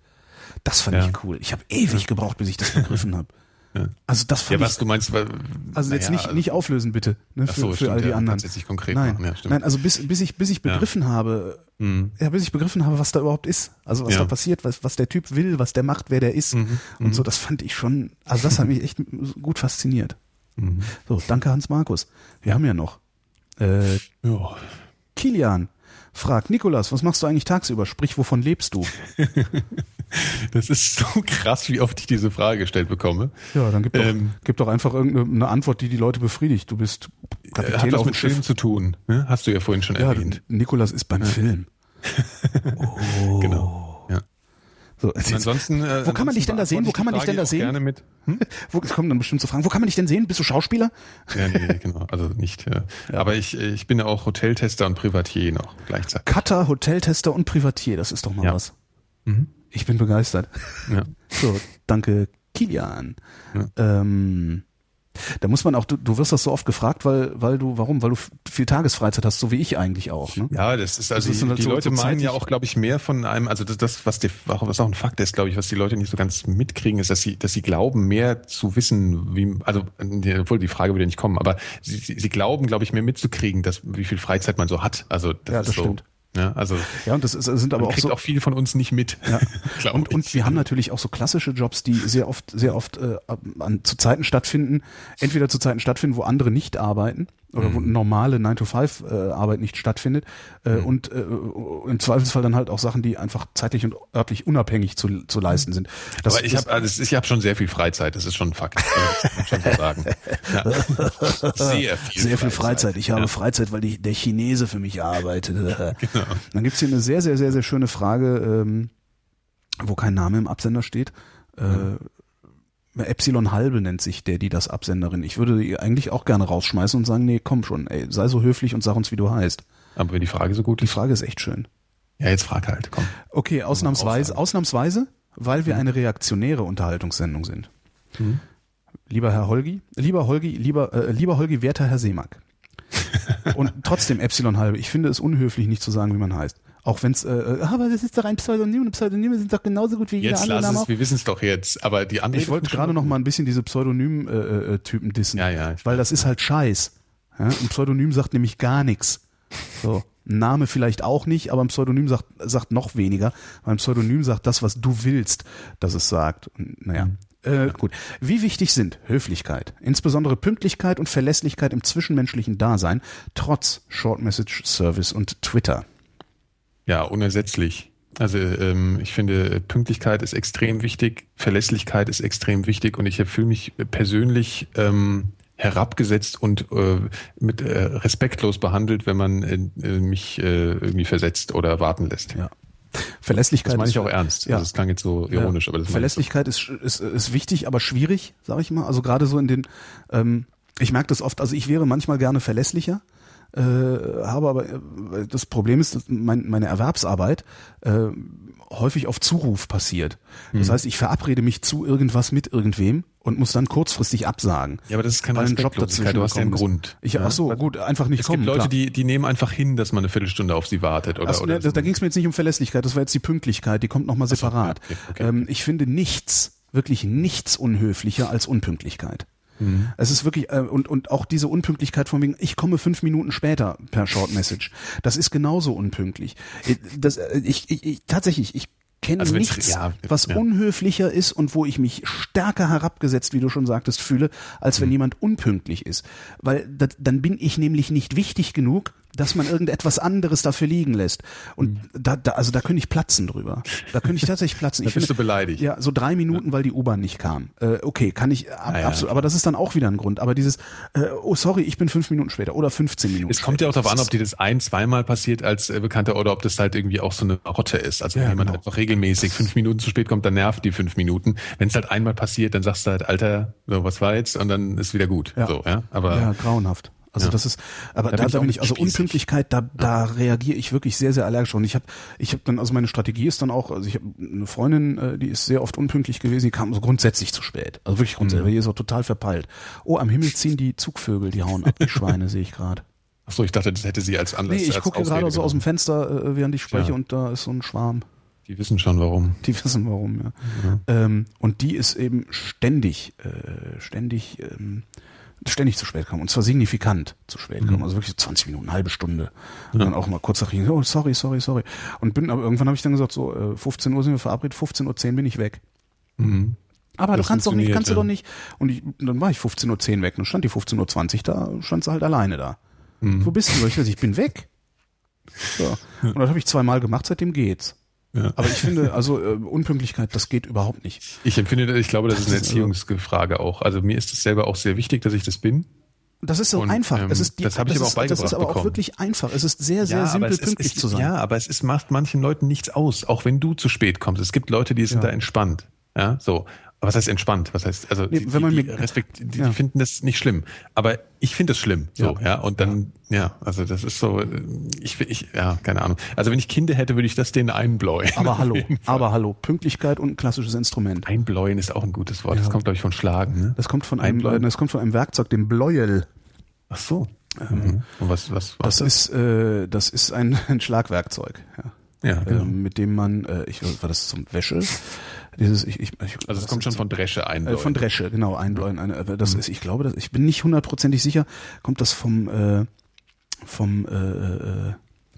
Das fand Ja. ich cool. Ich habe ewig gebraucht, bis ich das begriffen habe. Ja. Also das Ja, fand was ich. du meinst, weil, Also jetzt naja, nicht, nicht auflösen bitte, ne, für, so, für stimmt, all die ja, anderen. jetzt nicht konkret nein, machen, ja, stimmt. nein, also bis, bis ich bis ich Ja. begriffen habe, Mhm. ja, bis ich begriffen habe, was da überhaupt ist. Also was Ja. da passiert, was, was der Typ will, was der macht, wer der ist Mhm. und so. Das fand ich schon. Also das hat mich echt gut fasziniert. Mhm. So, danke Hans Markus. Wir haben ja noch äh, Ja. Kilian fragt Nikolas, was machst du eigentlich tagsüber? Sprich, wovon lebst du? Das ist so krass, wie oft ich diese Frage gestellt bekomme. Ja, dann gib doch, Ähm. gib doch einfach irgendeine eine Antwort, die die Leute befriedigt. Du bist Äh, Hat Kapitän auf dem mit Film Schiff. zu tun, ne? hast du ja vorhin schon Ja, erwähnt. Nikolas ist beim Film. Oh. Genau. Ja. So, ansonsten, äh, Wo kann man dich denn da sehen? Wo kann man dich denn da sehen? Gerne mit. Hm? wo kommen dann bestimmt so Fragen. Wo kann man dich denn sehen? Bist du Schauspieler? Ja, nee, genau. Also nicht. Ja. Aber ich, ich bin ja auch Hoteltester und Privatier noch gleichzeitig. Cutter, Hoteltester und Privatier. Das ist doch mal Ja. was. Mhm. Ich bin begeistert. Ja. So, danke Kilian. Ja. Ähm, da muss man auch, du, du wirst das so oft gefragt, weil, weil du, warum? Weil du viel Tagesfreizeit hast, so wie ich eigentlich auch. Ne? Ja, das ist also Das ist die, die so- Leute so meinen ja auch, glaube ich, mehr von einem. Also das, das was, die, was auch ein Fakt ist, glaube ich, was die Leute nicht so ganz mitkriegen, ist, dass sie, dass sie glauben, mehr zu wissen, wie, also obwohl die Frage würde nicht kommen, aber sie, sie, sie glauben, glaube ich, mehr mitzukriegen, dass wie viel Freizeit man so hat. Also das Ja, ist das so. stimmt. Ja, also Ja, und das ist, sind aber auch kriegt so. auch viel von uns nicht mit. Ja. Und, und wir haben natürlich auch so klassische Jobs, die sehr oft, sehr oft äh, an, zu Zeiten stattfinden, entweder zu Zeiten stattfinden, wo andere nicht arbeiten oder wo Mhm. normale 9-to-5-Arbeit nicht stattfindet äh, Mhm. und äh, im Zweifelsfall dann halt auch Sachen, die einfach zeitlich und örtlich unabhängig zu, zu leisten sind. Das, aber ich habe also ich hab schon sehr viel Freizeit, das ist schon ein Fakt. Das muss man schon sagen. Ja. Sehr viel sehr viel Freizeit. Ich habe Ja. Freizeit, weil die, der Chinese für mich arbeitet. Genau. Dann gibt's hier eine sehr, sehr, sehr, sehr schöne Frage, ähm, wo kein Name im Absender steht. Äh, Epsilon Halbe nennt sich der, die das Absenderin. Ich würde die eigentlich auch gerne rausschmeißen und sagen, nee, komm schon, ey, sei so höflich und sag uns, wie du heißt. Aber wenn die Frage so gut Die ist, Frage ist echt schön. ja, jetzt frag halt, komm. Okay, ausnahmsweise, ausnahmsweise, weil wir eine reaktionäre Unterhaltungssendung sind. Lieber Herr Holgi, lieber Holgi, lieber, äh, lieber Holgi, werter Herr Seemack. Und trotzdem Epsilon halbe. Ich finde es unhöflich, nicht zu sagen, wie man heißt. Auch wenn es, äh, äh, aber das ist doch ein Pseudonym und Pseudonyme sind doch genauso gut wie jeder Jetzt andere lass Name es, auch. wir wissen es doch jetzt, aber die andere Ich wollte gerade noch mal ein bisschen diese Pseudonym-Typen dissen. Ja, ja, Weil das ist halt Scheiß. Ja, ein Pseudonym sagt nämlich gar nichts. So. Ein Name vielleicht auch nicht, aber ein Pseudonym sagt, sagt noch weniger. Weil ein Pseudonym sagt das, was du willst, dass es sagt. Und, naja. Äh, gut. Wie wichtig sind Höflichkeit, insbesondere Pünktlichkeit und Verlässlichkeit im zwischenmenschlichen Dasein, trotz Short Message Service und Twitter? Ja, unersetzlich. Also ähm, ich finde, Pünktlichkeit ist extrem wichtig, Verlässlichkeit ist extrem wichtig und ich fühle mich persönlich ähm, herabgesetzt und äh, mit äh, respektlos behandelt, wenn man äh, mich äh, irgendwie versetzt oder warten lässt. Ja. Verlässlichkeit Das meine ich auch ernst. Ja. Also es klang jetzt so ironisch, aber das Verlässlichkeit ist, ist, ist wichtig, aber schwierig, sage ich mal. Also gerade so in den, ähm, ich merke das oft, also ich wäre manchmal gerne verlässlicher, äh, habe aber äh, das Problem ist, dass mein, meine Erwerbsarbeit äh, häufig auf Zuruf passiert. Das Mhm. heißt, ich verabrede mich zu irgendwas mit irgendwem und muss dann kurzfristig absagen. Ja, aber das ist keine weil Job dazwischen du hast ja einen. Grund. Ich, Ja? ach so, gut, einfach nicht Es kommen. gibt Leute, klar. die, die nehmen einfach hin, dass man eine Viertelstunde auf sie wartet. Oder, Ach, oder ne, da, da ging es mir jetzt nicht um Verlässlichkeit, das war jetzt die Pünktlichkeit, die kommt nochmal separat. okay, okay. Ähm, ich finde nichts, wirklich nichts unhöflicher als Unpünktlichkeit. Mhm. Es ist wirklich, äh, und, und auch diese Unpünktlichkeit von wegen, ich komme fünf Minuten später per Short Message, das ist genauso unpünktlich. Äh, Das, äh, ich, ich, ich, tatsächlich, ich kenne Also nichts, ja, was ja. unhöflicher ist und wo ich mich stärker herabgesetzt, wie du schon sagtest, fühle, als Mhm. wenn jemand unpünktlich ist. Weil das, dann bin ich nämlich nicht wichtig genug, dass man irgendetwas anderes dafür liegen lässt. Und da, da, also da könnte ich platzen drüber. Da könnte ich tatsächlich platzen. Mhm. Da Ich bist du beleidigt. Ja, so drei Minuten, weil die U-Bahn nicht kam. Äh, okay, kann ich ab, Ah, ja, absolut. Aber das ist dann auch wieder ein Grund. Aber dieses, äh, oh sorry, ich bin fünf Minuten später oder 15 Minuten. Es kommt ja auch später. darauf an, ob dir das ein, zweimal passiert als äh, Bekannter oder ob das halt irgendwie auch so eine Rotte ist. Also Ja, wenn jemand genau. einfach regelmäßig fünf Minuten zu spät kommt, dann nervt die fünf Minuten. Wenn es halt einmal passiert, dann sagst du halt, Alter, so, was war jetzt? Und dann ist wieder gut. Ja. So, ja. Aber ja, grauenhaft. Also ja. das ist, aber da, da, da bin ich, also Unpünktlichkeit, da, ja. da reagiere ich wirklich sehr, sehr allergisch. Und ich habe, ich habe dann, also meine Strategie ist dann auch, also ich habe eine Freundin, äh, die ist sehr oft unpünktlich gewesen, die kam so grundsätzlich zu spät. Also wirklich grundsätzlich, mhm. die ist auch total verpeilt. Oh, am Himmel ziehen die Zugvögel, die hauen ab, die Schweine, sehe ich gerade. Achso, ich dachte, das hätte sie als Anlass. Nee, ich gucke gerade so aus dem Fenster, äh, während ich spreche, ja. und da ist so ein Schwarm. Die wissen schon warum. Die wissen warum, ja. ja. Ähm, und die ist eben ständig, äh, ständig, ähm, ständig zu spät gekommen. Und zwar signifikant zu spät gekommen. Mhm. Also wirklich 20 Minuten, halbe Stunde. Und dann auch mal kurz nach hinten, oh, sorry, sorry, sorry. Und bin, aber irgendwann habe ich dann gesagt, so, äh, 15 Uhr sind wir verabredet, 15.10 Uhr bin ich weg. Mhm. Aber das du kannst doch nicht, kannst ja. du doch nicht. Und ich, dann war ich 15.10 Uhr weg. Und stand die 15.20 Uhr da, stand sie halt alleine da. Mhm. Wo bist du? Ich, ich bin weg. So. Und das habe ich zweimal gemacht, seitdem geht's. Ja. Aber ich finde, also äh, Unpünktlichkeit, das geht überhaupt nicht. Ich empfinde, ich glaube, das ist eine Erziehungsfrage auch. Also mir ist es selber auch sehr wichtig, dass ich das bin. Das ist so und, einfach. Ähm, es ist die, das habe ich aber auch beigebracht Das ist aber bekommen. auch wirklich einfach. Es ist sehr, sehr ja, simpel, pünktlich ist, zu sein. Ja, aber es ist, macht manchen Leuten nichts aus, auch wenn du zu spät kommst. Es gibt Leute, die sind ja. da entspannt. Ja, so was heißt entspannt? Was heißt, also nee, die, wenn man die, respekt, die, ja. die, finden das nicht schlimm. Aber ich finde es schlimm. So, ja. ja. Und dann, ja. ja. also das ist so, ich, ich, ja, keine Ahnung. Also wenn ich Kinder hätte, würde ich das denen einbläuen. Aber hallo, aber hallo, Pünktlichkeit und ein klassisches Instrument. Einbläuen ist auch ein gutes Wort. Das kommt, glaube ich, von Schlagen. Ne? Das kommt von einem, Einbläuen. das kommt von einem Werkzeug, dem Bläuel. Ach so. Ähm, mhm. Und was, was, was das, das ist, äh, das ist ein, ein Schlagwerkzeug. Ja. Ja, genau. ähm, mit dem man, äh, ich war das zum Wäsche, dieses, ich, ich, ich also es kommt schon von Dresche einbläuen. Äh, von Dresche, genau, einbläuen. Eine, äh, das mhm. ist, ich glaube, das, ich bin nicht hundertprozentig sicher, kommt das vom, äh, vom äh, äh,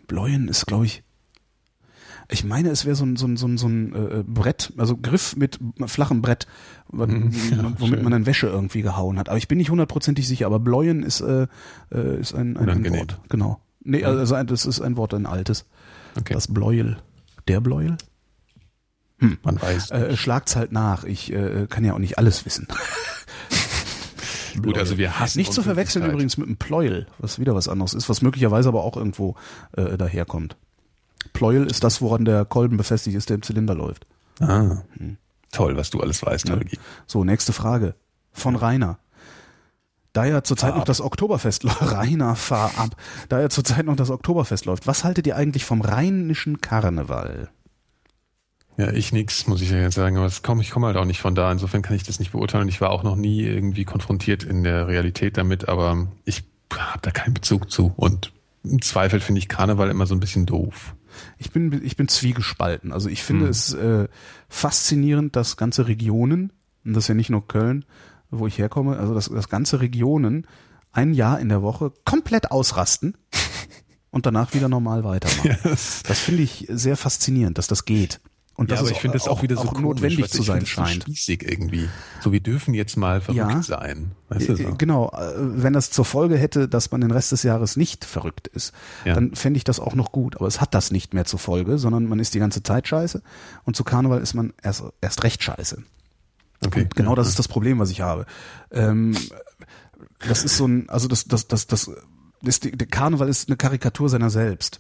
Bläuen ist, glaube ich, ich meine, es wäre so ein, so ein, so ein, so ein äh, Brett, also Griff mit flachem Brett, mhm, ja, womit schön. man dann Wäsche irgendwie gehauen hat. Aber ich bin nicht hundertprozentig sicher, aber Bläuen ist, äh, äh ist ein, ein, ein Wort. Genau. Nee, also das ist ein Wort, ein altes. Okay. Das Bläuel. Der Bläuel? Hm. Man weiß. Äh, schlagt's halt nach. Ich äh, kann ja auch nicht alles wissen. Gut, also wir hassen Nicht zu verwechseln übrigens mit einem Pleuel, was wieder was anderes ist, was möglicherweise aber auch irgendwo äh, daherkommt. Pleuel ist das, woran der Kolben befestigt ist, der im Zylinder läuft. Ah. Hm. Toll, was du alles weißt, ja. So, nächste Frage. Von Rainer. Da ja zurzeit noch das Oktoberfest läuft, Rainer, fahr ab. Da ja zurzeit noch das Oktoberfest läuft, was haltet ihr eigentlich vom rheinischen Karneval? Ja, ich nix, muss ich ja jetzt sagen. Aber komm, ich komme halt auch nicht von da. Insofern kann ich das nicht beurteilen. Ich war auch noch nie irgendwie konfrontiert in der Realität damit, aber ich habe da keinen Bezug zu. Und im Zweifel finde ich Karneval immer so ein bisschen doof. Ich bin, ich bin zwiegespalten. Also ich finde hm. es äh, faszinierend, dass ganze Regionen, und das ist ja nicht nur Köln, wo ich herkomme, also dass, dass ganze Regionen ein Jahr in der Woche komplett ausrasten und danach wieder normal weitermachen. Yes. Das finde ich sehr faszinierend, dass das geht. Und ja, das aber ich finde das auch, wieder so auch notwendig zu sein scheint. So spießig irgendwie. So, wir dürfen jetzt mal verrückt ja, sein. Weißt du so? Genau. Äh, wenn das zur Folge hätte, dass man den Rest des Jahres nicht verrückt ist, ja. dann fände ich das auch noch gut. Aber es hat das nicht mehr zur Folge, sondern man ist die ganze Zeit scheiße. Und zu Karneval ist man erst, erst recht scheiße. Okay. Und genau ja, das ist das Problem, was ich habe. Ähm, das ist so ein, also das, das, das, das, das, der Karneval ist eine Karikatur seiner selbst.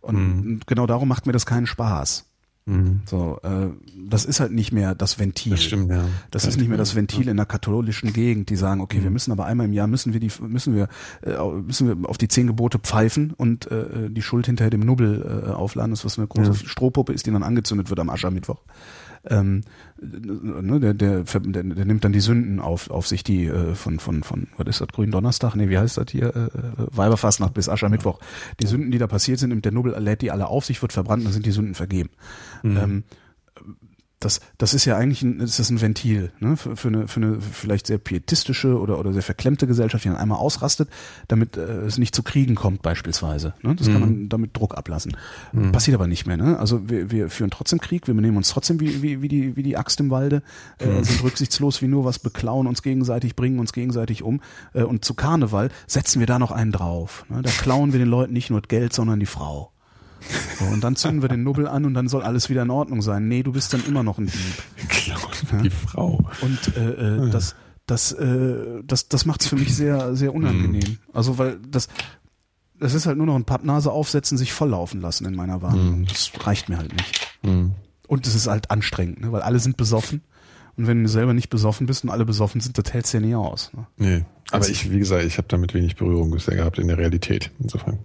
Und mhm. genau darum macht mir das keinen Spaß. Mhm. So, äh, das ist halt nicht mehr das Ventil. Das stimmt, ja. Das, ist nicht mehr das Ventil ja. in der katholischen Gegend, die sagen, okay, mhm. wir müssen aber einmal im Jahr müssen wir die müssen wir äh, müssen wir auf die zehn Gebote pfeifen und äh, die Schuld hinterher dem Nubbel äh, aufladen, das was eine große ja. Strohpuppe ist, die dann angezündet wird am Aschermittwoch ähm, ne, der, der, der, der nimmt dann die Sünden auf, auf sich, die äh, von, von, von, was ist das, Grünen Donnerstag? Nee, wie heißt das hier? Äh, Weiberfastnacht bis Aschermittwoch. Die Sünden, die da passiert sind, nimmt der Nubbel, lädt die alle auf sich, wird verbrannt, dann sind die Sünden vergeben. Mhm. Ähm, das, das ist ja eigentlich ein, ist das ein Ventil ne? für, für, eine, für eine vielleicht sehr pietistische oder, oder sehr verklemmte Gesellschaft, die dann einmal ausrastet, damit äh, es nicht zu Kriegen kommt beispielsweise. Ne? Das mhm. kann man damit Druck ablassen. Mhm. Passiert aber nicht mehr. Ne? Also wir, wir führen trotzdem Krieg, wir benehmen uns trotzdem wie, wie, wie, die, wie die Axt im Walde, äh, mhm. sind rücksichtslos wie nur was, beklauen uns gegenseitig, bringen uns gegenseitig um. Äh, und zu Karneval setzen wir da noch einen drauf. Ne? Da klauen wir den Leuten nicht nur Geld, sondern die Frau. So, und dann zünden wir den Nubbel an und dann soll alles wieder in Ordnung sein. Nee, du bist dann immer noch ein Dieb. Klauen die Frau. Und äh, äh, das, das, äh, das, das macht es für mich sehr, sehr unangenehm. Mhm. Also weil das, das ist halt nur noch ein Pappnase aufsetzen, sich volllaufen lassen in meiner Wahrnehmung. Mhm. Das reicht mir halt nicht. Mhm. Und es ist halt anstrengend, ne? weil alle sind besoffen. Und wenn du selber nicht besoffen bist und alle besoffen sind, das hältst du ja nie aus. Ne? Nee. Aber ich, wie gesagt, ich habe damit wenig Berührung bisher gehabt in der Realität. Insofern.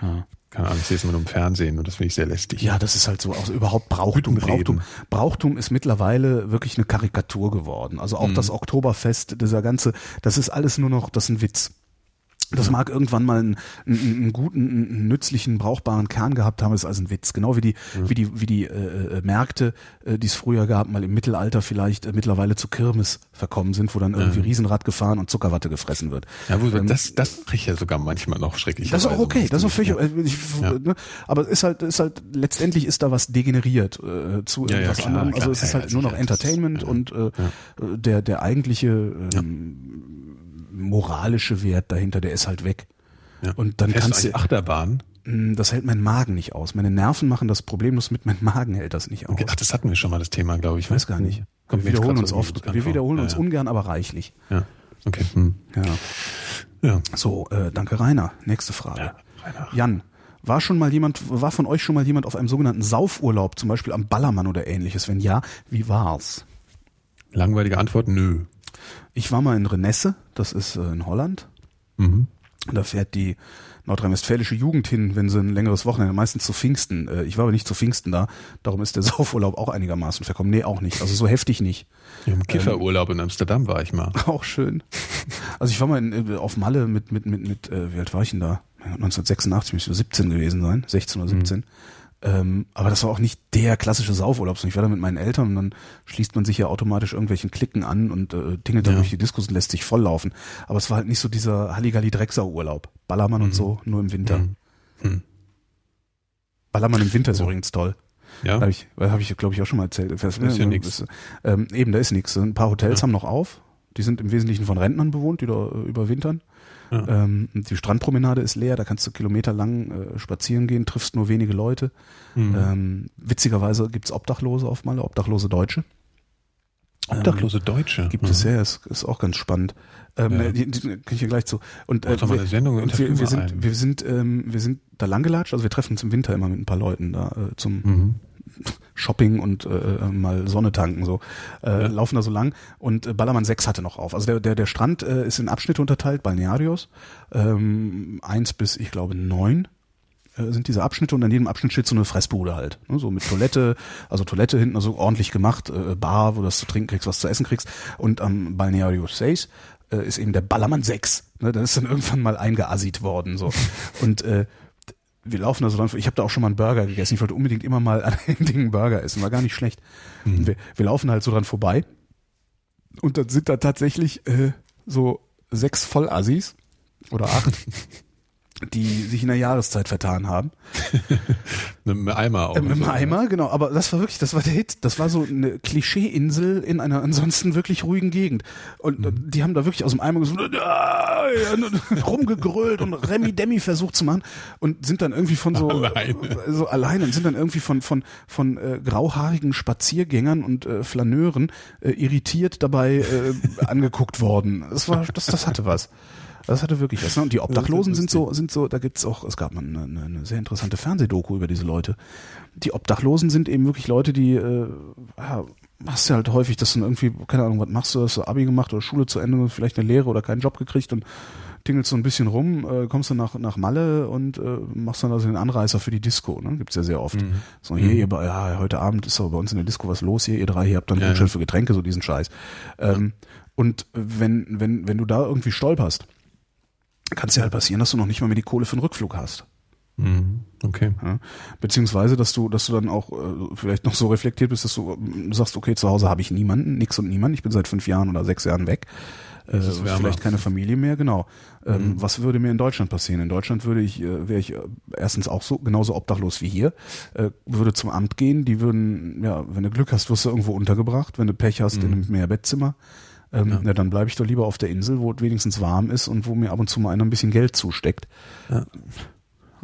Ja. Keine Ahnung, ich sehe es immer nur im Fernsehen und das finde ich sehr lästig. Ja, das ist halt so, also überhaupt Brauchtum, Brauchtum. Brauchtum ist mittlerweile wirklich eine Karikatur geworden. Also auch mhm. das Oktoberfest, dieser ganze, das ist alles nur noch, das ist ein Witz. Das ja. mag irgendwann mal einen, einen, einen guten, einen nützlichen, brauchbaren Kern gehabt haben, ist also ein Witz. Genau wie die, ja. wie die, wie die äh, äh, Märkte, äh, die es früher gab, mal im Mittelalter vielleicht äh, mittlerweile zu Kirmes verkommen sind, wo dann irgendwie ja. Riesenrad gefahren und Zuckerwatte gefressen wird. Ja, wo, ähm, das, das riecht ja sogar manchmal noch schrecklich. Das ist auch okay, das ist auch völlig, ja. Äh, ich, ne, aber es ist halt, ist halt, letztendlich ist da was degeneriert äh, zu irgendwas klar, anderem. Also klar, es ist halt nur noch Entertainment und äh, der, der eigentliche ähm, moralische Wert dahinter, der ist halt weg. Ja. Und dann Fährst kannst du Achterbahn. Hm, das hält mein Magen nicht aus. Meine Nerven machen das problemlos mit, meinem Magen hält das nicht aus. Okay. Ach, das hatten wir schon mal das Thema, glaube ich. Ich weiß gar nicht. Kommt wir wiederholen uns oft. Wir wiederholen uns ja, ja. ungern, aber reichlich. Ja. Okay. Hm. Ja. ja. So, äh, danke Rainer. Nächste Frage. Ja, Rainer. Jan, war schon mal jemand, war von euch schon mal jemand auf einem sogenannten Saufurlaub, zum Beispiel am Ballermann oder ähnliches? Wenn ja, wie war's? Langweilige Antwort, nö. Ich war mal in Renesse, das ist äh, in Holland. Mhm. Da fährt die nordrhein-westfälische Jugend hin, wenn sie ein längeres Wochenende, meistens zu Pfingsten. Äh, ich war aber nicht zu Pfingsten da, darum ist der Saufurlaub auch einigermaßen verkommen. Nee, auch nicht. Also so heftig nicht. Ja, Im Kifferurlaub ähm, in Amsterdam war ich mal. Auch schön. Also ich war mal in, äh, auf Malle mit, mit, mit, mit, wie alt war ich denn da? 1986 müsste ich 17 gewesen sein, 16 oder 17. Mhm. Ähm, aber das war auch nicht der klassische Saufurlaub. Ich war da mit meinen Eltern und dann schließt man sich ja automatisch irgendwelchen Klicken an und äh, tingelt dann ja. durch die Diskus und lässt sich volllaufen. Aber es war halt nicht so dieser Halligalli Drecksau-Urlaub. Ballermann mhm. und so, nur im Winter. Mhm. Mhm. Ballermann im Winter ist übrigens toll. Ja. Habe ich, hab ich glaube ich, auch schon mal erzählt. Das ist ja nichts. Ähm, eben, da ist nichts. Ein paar Hotels ja. haben noch auf. Die sind im Wesentlichen von Rentnern bewohnt, die da äh, überwintern. Ja. Ähm, die Strandpromenade ist leer, da kannst du kilometerlang äh, spazieren gehen, triffst nur wenige Leute. Mhm. Ähm, witzigerweise gibt's Obdachlose auf Malle, obdachlose Deutsche. Obdachlose ähm, Deutsche. Gibt mhm. es ja, ist, ist auch ganz spannend. Ähm, ja. die, die, kann ich hier gleich zu. Und, äh, wir, Sendung und wir, wir sind, wir sind, ähm, wir sind da langgelatscht. Also wir treffen uns im Winter immer mit ein paar Leuten da äh, zum mhm. Shopping und äh, mal Sonne tanken so äh, ja. laufen da so lang und äh, Ballermann 6 hatte noch auf. Also der der der Strand äh, ist in Abschnitte unterteilt, Balnearios ähm, eins bis ich glaube neun äh, sind diese Abschnitte und an jedem Abschnitt steht so eine Fressbude halt. Ne, so mit Toilette, also Toilette hinten, also ordentlich gemacht, äh, Bar, wo du was zu trinken kriegst, was zu essen kriegst. Und am Balneario 6 äh, ist eben der Ballermann 6. Ne, da ist dann irgendwann mal eingeassit worden. so Und äh, wir laufen da so lang. Ich habe da auch schon mal einen Burger gegessen. Ich wollte unbedingt immer mal an dem Ding einen Burger essen. War gar nicht schlecht. Mhm. Wir, wir, laufen halt so dran vorbei. Und dann sind da tatsächlich äh, so sechs Vollassis oder acht. die sich in der Jahreszeit vertan haben. mit einem Eimer auch. Äh, mit einem Eimer, genau. Aber das war wirklich, das war der Hit. Das war so eine Klischeeinsel in einer ansonsten wirklich ruhigen Gegend. Und mhm. die haben da wirklich aus dem Eimer gesungen, äh, rumgegrölt und Remi Demi versucht zu machen und sind dann irgendwie von so alleine, so alleine und sind dann irgendwie von von von äh, grauhaarigen Spaziergängern und äh, Flaneuren äh, irritiert dabei äh, angeguckt worden. Das war, das, das hatte was. Das hatte wirklich was. Ne? Und die Obdachlosen sind so, sind so, da gibt's auch, es gab mal eine, eine sehr interessante Fernsehdoku über diese Leute. Die Obdachlosen sind eben wirklich Leute, die, äh, ja, hast du halt häufig, dass du irgendwie, keine Ahnung, was machst du, hast du Abi gemacht oder Schule zu Ende, vielleicht eine Lehre oder keinen Job gekriegt und tingelst so ein bisschen rum, äh, kommst dann nach, nach Malle und äh, machst dann also den Anreißer für die Disco, ne? Gibt's ja sehr oft. Mhm. So, hier, mhm. ihr, ja, heute Abend ist aber bei uns in der Disco was los, hier, ihr drei, ihr habt dann ja, Gutschein ja. für Getränke, so diesen Scheiß. Ähm, und wenn, wenn, wenn du da irgendwie stolperst, kann es ja halt passieren, dass du noch nicht mal mehr die Kohle für den Rückflug hast. Mhm. Okay. Ja, beziehungsweise, dass du, dass du dann auch äh, vielleicht noch so reflektiert bist, dass du äh, sagst, okay, zu Hause habe ich niemanden, nix und niemand, ich bin seit fünf Jahren oder sechs Jahren weg. Äh, vielleicht keine Familie mehr, genau. Ähm, mhm. Was würde mir in Deutschland passieren? In Deutschland würde ich, äh, wäre ich äh, erstens auch so genauso obdachlos wie hier, äh, würde zum Amt gehen, die würden, ja, wenn du Glück hast, wirst du irgendwo untergebracht, wenn du Pech hast, mhm. in einem Mehrbettzimmer. Ähm, ja. ja. dann bleibe ich doch lieber auf der Insel, wo es wenigstens warm ist und wo mir ab und zu mal einer ein bisschen Geld zusteckt. Ja.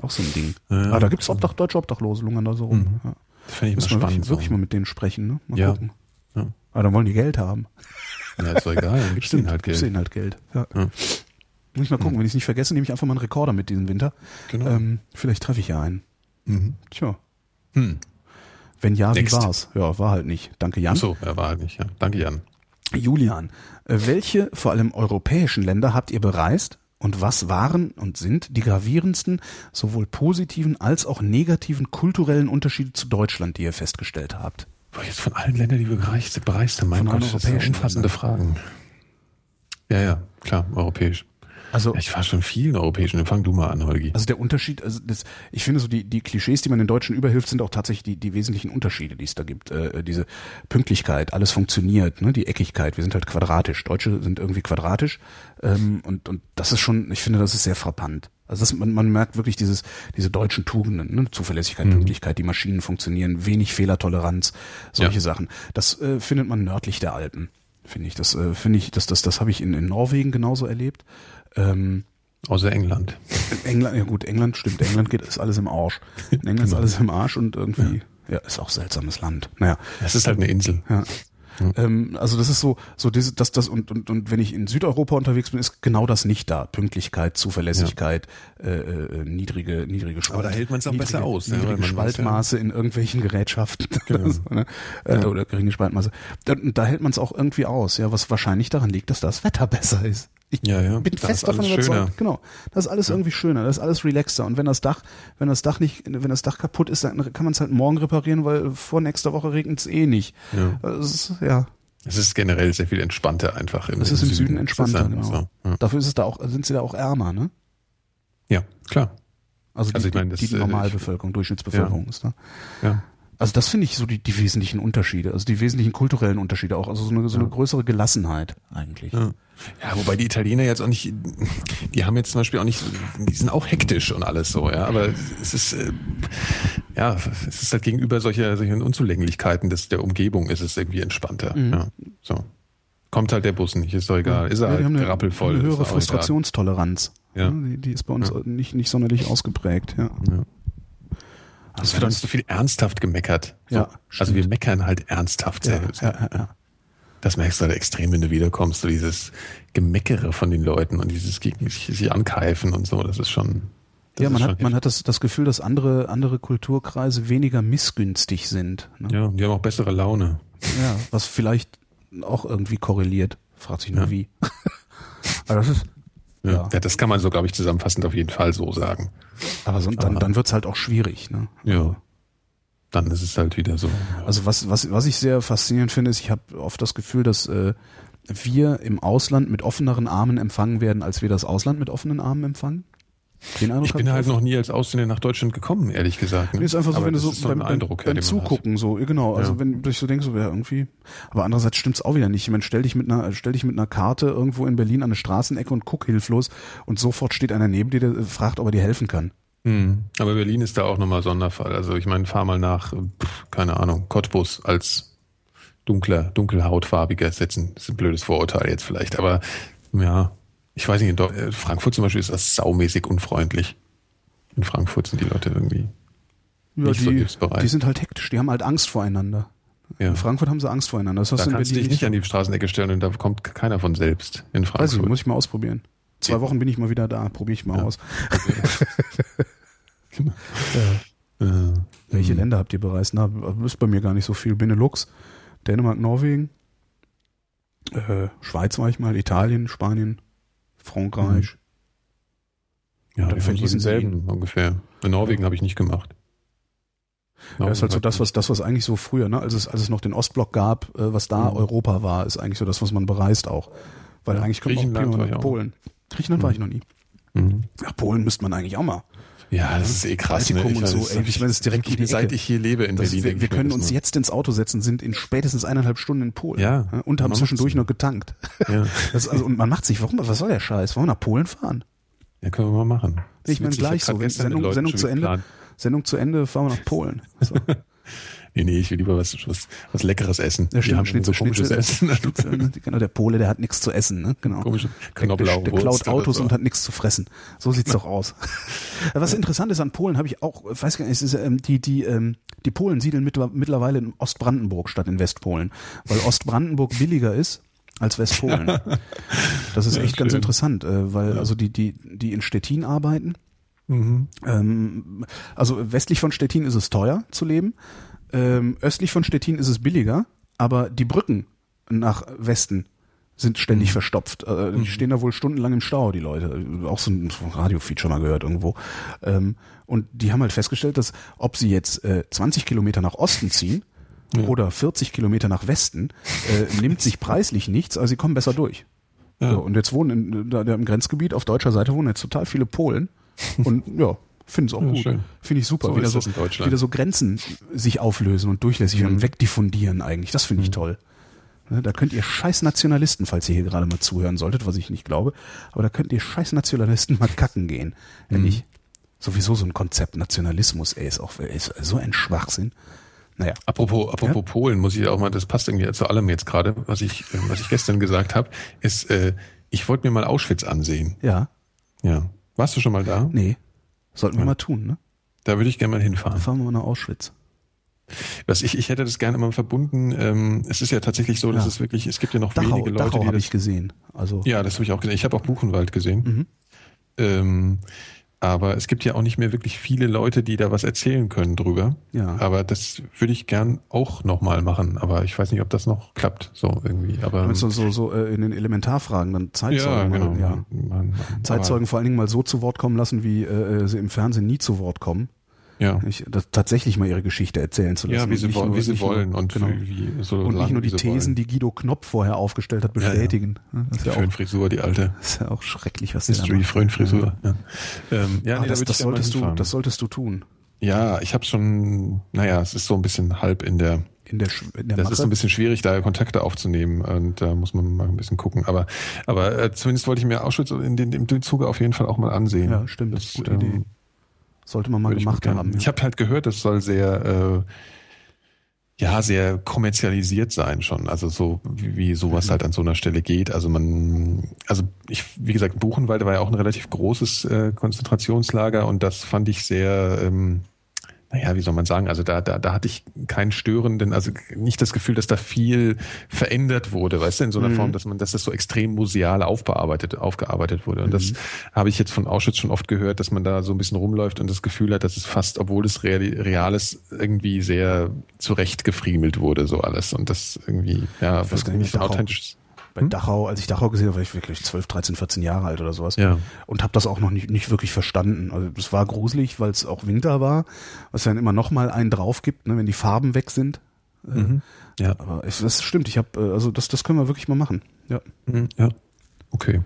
Auch so ein Ding. Ja, ah, da gibt's Obdach, deutsche Obdachlose, lungern da so rum. Mhm. Ja. Das finde ich mal spannend. Wirklich, wirklich mal mit denen sprechen, ne? Mal ja. gucken. Ja. Aber dann wollen die Geld haben. Ja, ist doch egal, dann gibt's denen halt Geld. Gibt's denen halt Geld. Ja. ja. Muss ich mal gucken, mhm. wenn ich es nicht vergesse, nehme ich einfach mal einen Rekorder mit diesen Winter. Genau. Ähm, vielleicht treffe ich ja einen. Mhm. Tja. Hm. Wenn ja, Next. wie war's? Ja, war halt nicht. Danke, Jan. Ach so, er war halt nicht, ja. Danke, Jan. Julian, äh, welche vor allem europäischen Länder habt ihr bereist und was waren und sind die gravierendsten, sowohl positiven als auch negativen kulturellen Unterschiede zu Deutschland, die ihr festgestellt habt? Boah, jetzt von allen Ländern, die wir bereist, bereist haben, mein Gott, das sind umfassende Fragen. Ja, ja, klar, europäisch. Also ich war schon vielen europäischen. Fang du mal an, Holgi. Also der Unterschied, also das, ich finde so die die Klischees, die man den Deutschen überhilft, sind auch tatsächlich die die wesentlichen Unterschiede, die es da gibt. Äh, diese Pünktlichkeit, alles funktioniert, ne, die Eckigkeit. Wir sind halt quadratisch. Deutsche sind irgendwie quadratisch ähm, und und das ist schon, ich finde, das ist sehr frappant. Also das, man, man merkt wirklich dieses diese deutschen Tugenden, ne? Zuverlässigkeit, mhm. Pünktlichkeit, die Maschinen funktionieren, wenig Fehlertoleranz, solche ja. Sachen. Das äh, findet man nördlich der Alpen finde ich. Das äh, finde ich, das, das, das habe ich in, in Norwegen genauso erlebt. Ähm, Außer England. England, ja gut, England stimmt. England geht ist alles im Arsch. In England genau. ist alles im Arsch und irgendwie, ja. ja, ist auch seltsames Land. Naja. Es ist halt eine Insel. Ja. Mhm. Ähm, also das ist so, so diese, das, das und, und, und wenn ich in Südeuropa unterwegs bin, ist genau das nicht da. Pünktlichkeit, Zuverlässigkeit, ja. Äh, äh, niedrige, niedrige Spalt. Aber da hält man es auch niedrige, besser aus. Niedrige ja, Spaltmaße ja. in irgendwelchen Gerätschaften genau. so, ne? äh, oder geringe Spaltmaße. Da, da hält man es auch irgendwie aus, ja, was wahrscheinlich daran liegt, dass das Wetter besser ist. Ich ja, ja. bin fest davon überzeugt. Schöner. Genau. Das ist alles ja. irgendwie schöner, das ist alles relaxter. Und wenn das Dach, wenn das Dach nicht, wenn das Dach kaputt ist, dann kann man es halt morgen reparieren, weil vor nächster Woche regnet es eh nicht. Ja. Ist, ja. Es ist generell sehr viel entspannter einfach. Im, es ist im Süden, Süden entspannter, genau. So, ja. Dafür ist es da auch, sind sie da auch ärmer, ne? Ja, klar. Also, die, also ich meine, das, die, die Normalbevölkerung, ich, Durchschnittsbevölkerung ist da. Ja. Also das finde ich so die, die wesentlichen Unterschiede, also die wesentlichen kulturellen Unterschiede auch, also so eine, so eine größere Gelassenheit eigentlich. Ja. ja, wobei die Italiener jetzt auch nicht, die haben jetzt zum Beispiel auch nicht, die sind auch hektisch und alles so, ja, aber es ist, äh, ja, es ist halt gegenüber solcher, solchen Unzulänglichkeiten des, der Umgebung ist es irgendwie entspannter, mhm. ja, so. Kommt halt der Bus nicht, ist doch egal, ist er ja, halt rappelvoll. Eine höhere Frustrationstoleranz. Ja. Die, die ist bei uns nicht, nicht sonderlich ausgeprägt, ja. ja. Also wird uns so viel ernsthaft gemeckert. So. Ja, also wir meckern halt ernsthaft. Ja, ja, ja, Das merkst du halt extrem, wenn du wiederkommst, so dieses Gemeckere von den Leuten und dieses gegen sich, sich ankeifen und so, das ist schon. Das ja, man hat, man hat das, das Gefühl, dass andere, andere Kulturkreise weniger missgünstig sind. Ne? Ja, die haben auch bessere Laune. Ja, was vielleicht auch irgendwie korreliert. Fragt sich nur wie. Aber das ist, ja. ja. das kann man so, glaube ich, zusammenfassend auf jeden Fall so sagen. Aber so, dann, dann wird's halt auch schwierig. Ne? Ja. Dann ist es halt wieder so. Also was, was, was ich sehr faszinierend finde, ist, ich habe oft das Gefühl, dass äh, wir im Ausland mit offeneren Armen empfangen werden, als wir das Ausland mit offenen Armen empfangen. Ich bin halt noch nie als Ausländer nach Deutschland gekommen, ehrlich gesagt. Ne? Ist einfach so, aber wenn du so beim, beim, Eindruck, beim Zugucken so, genau, also ja. wenn du so denkst, so wäre irgendwie, aber andererseits stimmt's auch wieder nicht. Ich meine, stell dich mit einer, stell dich mit einer Karte irgendwo in Berlin an eine Straßenecke und guck hilflos und sofort steht einer neben dir, der fragt, ob er dir helfen kann. Hm. Aber Berlin ist da auch nochmal Sonderfall. Also ich meine, fahr mal nach, pff, keine Ahnung, Cottbus als dunkler, dunkelhautfarbiger setzen. Das ist ein blödes Vorurteil jetzt vielleicht, aber ja, ich weiß nicht, in äh, Frankfurt zum Beispiel ist das saumäßig unfreundlich. In Frankfurt sind die Leute irgendwie ja, nicht die, Die sind halt hektisch, die haben halt Angst voreinander. Ja. In Frankfurt haben sie Angst voreinander. Das da kannst du dich nicht an die Straßenecke stellen und da kommt keiner von selbst in Frankfurt. Weiß ich, muss ich mal ausprobieren. Zwei Wochen bin ich mal wieder da, probiere ich mal ja. aus. Genau. ja. Äh, Welche mhm. Länder habt ihr bereist? Na, ist bei mir gar nicht so viel. Benelux, Dänemark, Norwegen, äh, Schweiz war ich mal, Italien, Spanien, Frankreich. Mhm. Ja, wir verließen selben ungefähr. In Norwegen habe ich nicht gemacht. Ja, ist halt so das, was das, was eigentlich so früher, ne, als es, als es noch den Ostblock gab, äh, was da mhm. Europa war, ist eigentlich so das, was man bereist auch. Weil ja, eigentlich kommt auch prima Polen. Griechenland mhm. war ich noch nie. Mhm. Ja, Polen müsste man eigentlich auch mal. Ja, das ist eh krass. Ne? Ich, und so, ey, ich meine, das ist direkt ich, Seit ich hier lebe in das Berlin. Wir, wir können uns jetzt ins Auto setzen, sind in spätestens eineinhalb Stunden in Polen. Ja. Und haben zwischendurch noch getankt. Ja. Das, also, und man macht sich, warum, was soll der Scheiß? Wollen wir nach Polen fahren? Ja, können wir mal machen. Das ich meine gleich so, wenn Sendung, Sendung zu Ende, Sendung zu Ende, fahren wir nach Polen. So. Nee, nee, ich will lieber was, was, was Leckeres essen. Ja, stimmt, Schnitzel, so komisches Schnitzel, Essen. Schnitzel, ne? genau, der Pole, der hat nichts zu essen, ne? Genau. Komische Knoblauch. Der, der klaut Autos und hat nichts zu fressen. So sieht's doch aus. was interessant ist an Polen, habe ich auch, weiß gar nicht, ist, ähm, die, die, ähm, die Polen siedeln mittlerweile in Ostbrandenburg statt in Westpolen, weil Ostbrandenburg billiger ist als Westpolen. Das ist echt ja, ganz interessant, äh, weil ja. also die, die, die in Stettin arbeiten, mhm. ähm, also westlich von Stettin ist es teuer zu leben. Ähm, östlich von Stettin ist es billiger, aber die Brücken nach Westen sind ständig Mhm. verstopft. Äh, Die Mhm. stehen da wohl stundenlang im Stau, die Leute. Auch so ein Radio-Feature mal gehört irgendwo. Ähm, und die haben halt festgestellt, dass ob sie jetzt äh, 20 Kilometer nach Osten ziehen Ja. oder 40 Kilometer nach Westen, äh, nimmt sich preislich nichts, also sie kommen besser durch. Ja. So, und jetzt wohnen in, da, da im Grenzgebiet auf deutscher Seite wohnen jetzt total viele Polen. Und ja, finde es auch Ja, gut. Finde ich super. So wieder, so, wieder so Grenzen sich auflösen und durchlässig Mhm. und wegdiffundieren eigentlich. Das finde ich toll. Ne, Da könnt ihr scheiß Nationalisten, falls ihr hier gerade mal zuhören solltet, was ich nicht glaube, aber da könnt ihr scheiß Nationalisten mal kacken gehen. Mhm. Ehrlich. Sowieso so ein Konzept Nationalismus, ey, ist auch ist so ein Schwachsinn. Naja. Apropos, apropos Polen, muss ich auch mal, das passt irgendwie zu allem jetzt gerade, was ich, äh, was ich gestern gesagt habe, ist, äh, ich wollte mir mal Auschwitz ansehen. Ja. Ja. Warst du schon mal da? Nee. Sollten wir mal tun, ne? Da würde ich gerne mal Dann hinfahren. fahren wir mal nach Auschwitz. Was ich, ich hätte das gerne mal verbunden. Ähm, es ist ja tatsächlich so, dass Ja. es wirklich, es gibt ja noch Dachau, wenige Leute, Dachau die habe das, ich gesehen. Also Ja, das habe ich auch gesehen. Ich habe auch Buchenwald gesehen. Mhm. Ähm, aber es gibt ja auch nicht mehr wirklich viele Leute, die da was erzählen können drüber. Ja. Aber das würde ich gern auch nochmal machen. Aber ich weiß nicht, ob das noch klappt. So irgendwie. Aber Meinst du so, so äh, in den Elementarfragen dann ja, Zeitzeugen genau. mal, ja. Man, man, Zeitzeugen vor allen Dingen mal so zu Wort kommen lassen, wie äh, sie im Fernsehen nie zu Wort kommen. Ja. Ich, das, tatsächlich mal ihre Geschichte erzählen zu lassen. Ja, wie sie, wollen, nur- wie sie nicht nur- wollen und genau. wie, so und nicht nur die Thesen, wollen. die Guido Knopf vorher aufgestellt hat, Ja, ja. bestätigen. Das, ist Die ja auch, Föhnfrisur, die alte. das ist ja auch schrecklich, was da History, macht. Föhnfrisur. Ja, ähm, ja Ah, nee, das, das, solltest du, hinfahren. das solltest du tun. Ja, ich habe schon, naja, es ist so ein bisschen halb in der, In der, in der das Mache. ist ein bisschen schwierig, da Kontakte aufzunehmen und da muss man mal ein bisschen gucken. Aber, aber äh, zumindest wollte ich mir Auschwitz in den, im Zuge auf jeden Fall auch mal ansehen. ja, stimmt. Das, gute ähm, Idee. Sollte man mal würde ich gemacht gerne- haben. Ich habe halt gehört, das soll sehr, äh, ja, sehr kommerzialisiert sein schon. Also so, wie, wie sowas Mhm. halt an so einer Stelle geht. Also man, also ich, wie gesagt, Buchenwald war ja auch ein relativ großes äh, Konzentrationslager und das fand ich sehr, ähm, naja, wie soll man sagen, also da, da, da hatte ich keinen störenden, also nicht das Gefühl, dass da viel verändert wurde, weißt du, in so einer Mhm. Form, dass man, dass das so extrem museal aufbearbeitet, aufgearbeitet wurde. Und Mhm. das habe ich jetzt von Auschwitz schon oft gehört, dass man da so ein bisschen rumläuft und das Gefühl hat, dass es fast, obwohl es real, ist, irgendwie sehr zurechtgefriemelt wurde, so alles. Und das irgendwie, ja, weiß was nicht, authentisch Bei Dachau, als ich Dachau gesehen habe, war ich wirklich 12, 13, 14 Jahre alt oder sowas. Ja. Und habe das auch noch nicht, nicht wirklich verstanden. Also es war gruselig, weil es auch Winter war, was dann immer noch mal einen drauf gibt, ne, wenn die Farben weg sind. Äh, Mhm. Ja. Aber es, das stimmt, ich habe, also das, das können wir wirklich mal machen. Ja, Mhm. Ja. Okay.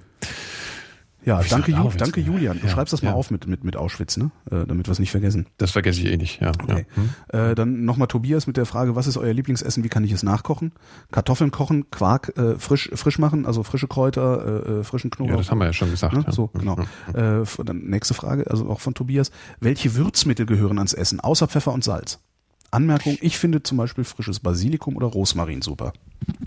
Ja ich danke, Ju danke. Julian. Du Ja, schreibst das mal ja. auf mit, mit, mit Auschwitz, ne? Äh, damit wir es nicht vergessen. Das vergesse ich eh nicht, ja. Okay. ja. Hm? Äh, dann nochmal Tobias mit der Frage, was ist euer Lieblingsessen, wie kann ich es nachkochen? Kartoffeln kochen, Quark äh, frisch, frisch machen, also frische Kräuter, äh, äh, frischen Knoblauch. Ja, das haben wir ja schon gesagt. Ne? So, genau. Äh, f- dann nächste Frage, also auch von Tobias. Welche Würzmittel gehören ans Essen, außer Pfeffer und Salz? Anmerkung, ich finde zum Beispiel frisches Basilikum oder Rosmarin super.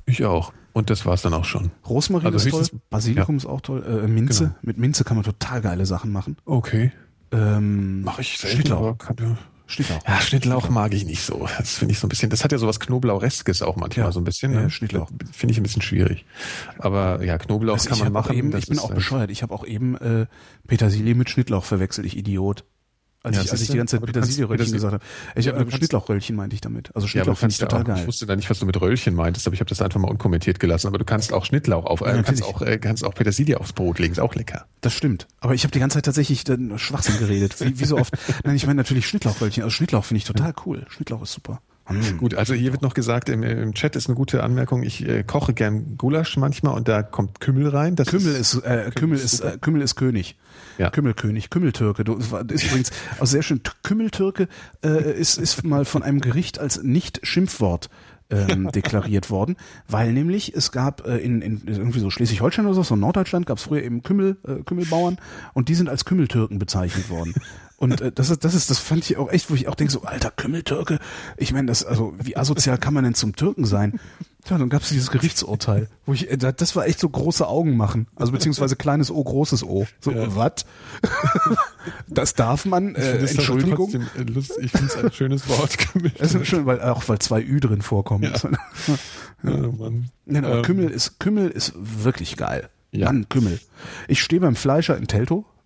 Ich auch. Und das war's dann auch schon. Rosmarin Also ist toll, Basilikum ist auch toll, äh, Minze, Genau. mit Minze kann man total geile Sachen machen. Okay. Ähm, Mache ich selten, Schnittlauch. kann, Schnittlauch. ja, Schnittlauch mag ich nicht so. Das finde ich so ein bisschen, das hat ja sowas Knoblaucheskes auch manchmal Ja. so ein bisschen. Ja, ne? Schnittlauch. Finde ich ein bisschen schwierig. Aber ja, Knoblauch Also kann man machen. Eben, ich bin auch bescheuert. Ich habe auch eben äh, Petersilie mit Schnittlauch verwechselt, ich Idiot. Als, Ja, ich, als ich die ganze Zeit Petersilieröllchen Petersil- gesagt habe. Ich Ja, habe Schnittlauchröllchen meinte ich damit. Also Ja, Schnittlauch du finde ich ja total auch, geil. ich wusste da nicht, was du mit Röllchen meintest, aber ich habe das einfach mal unkommentiert gelassen. Aber du kannst auch Schnittlauch auf, äh, Ja, kannst auch, äh, kannst auch Petersilie aufs Brot legen, ist auch lecker. Das stimmt. Aber ich habe die ganze Zeit tatsächlich dann Schwachsinn geredet. Wie, wie so oft. Nein, ich meine natürlich Schnittlauchröllchen. Also Schnittlauch finde ich total cool. Schnittlauch ist super. Gut, also hier wird noch gesagt, im, im Chat ist eine gute Anmerkung, ich äh, koche gern Gulasch manchmal und da kommt Kümmel rein. Das Kümmel ist, äh, Kümmel ist, super. äh, Kümmel ist König. Ja. Kümmelkönig, Kümmeltürke. Du, ist übrigens auch sehr schön. Kümmeltürke äh, ist, ist mal von einem Gericht als Nicht-Schimpfwort ähm, deklariert worden, weil nämlich es gab äh, in, in irgendwie so Schleswig-Holstein oder so, so in Norddeutschland gab es früher eben Kümmel, äh, Kümmelbauern und die sind als Kümmeltürken bezeichnet worden. Und äh, das ist, das ist, das fand ich auch echt, wo ich auch denke, so, alter Kümmeltürke, ich meine, das, also wie asozial kann man denn zum Türken sein? Ja, dann gab es dieses Gerichtsurteil, wo ich, äh, da- das war echt so große Augen machen, also beziehungsweise kleines O, großes O. So, Ja. was? das darf man, Ich äh, es aber Entschuldigung. trotzdem, äh, Ich finde es ein schönes Wort. Kümmel. Das ist schön, weil auch weil zwei Ü drin vorkommen. Ja. Oh Mann. Nein, aber Ähm, Kümmel ist Kümmel ist wirklich geil. Ja. Mann, Kümmel. Ich stehe beim Fleischer in Teltow, äh,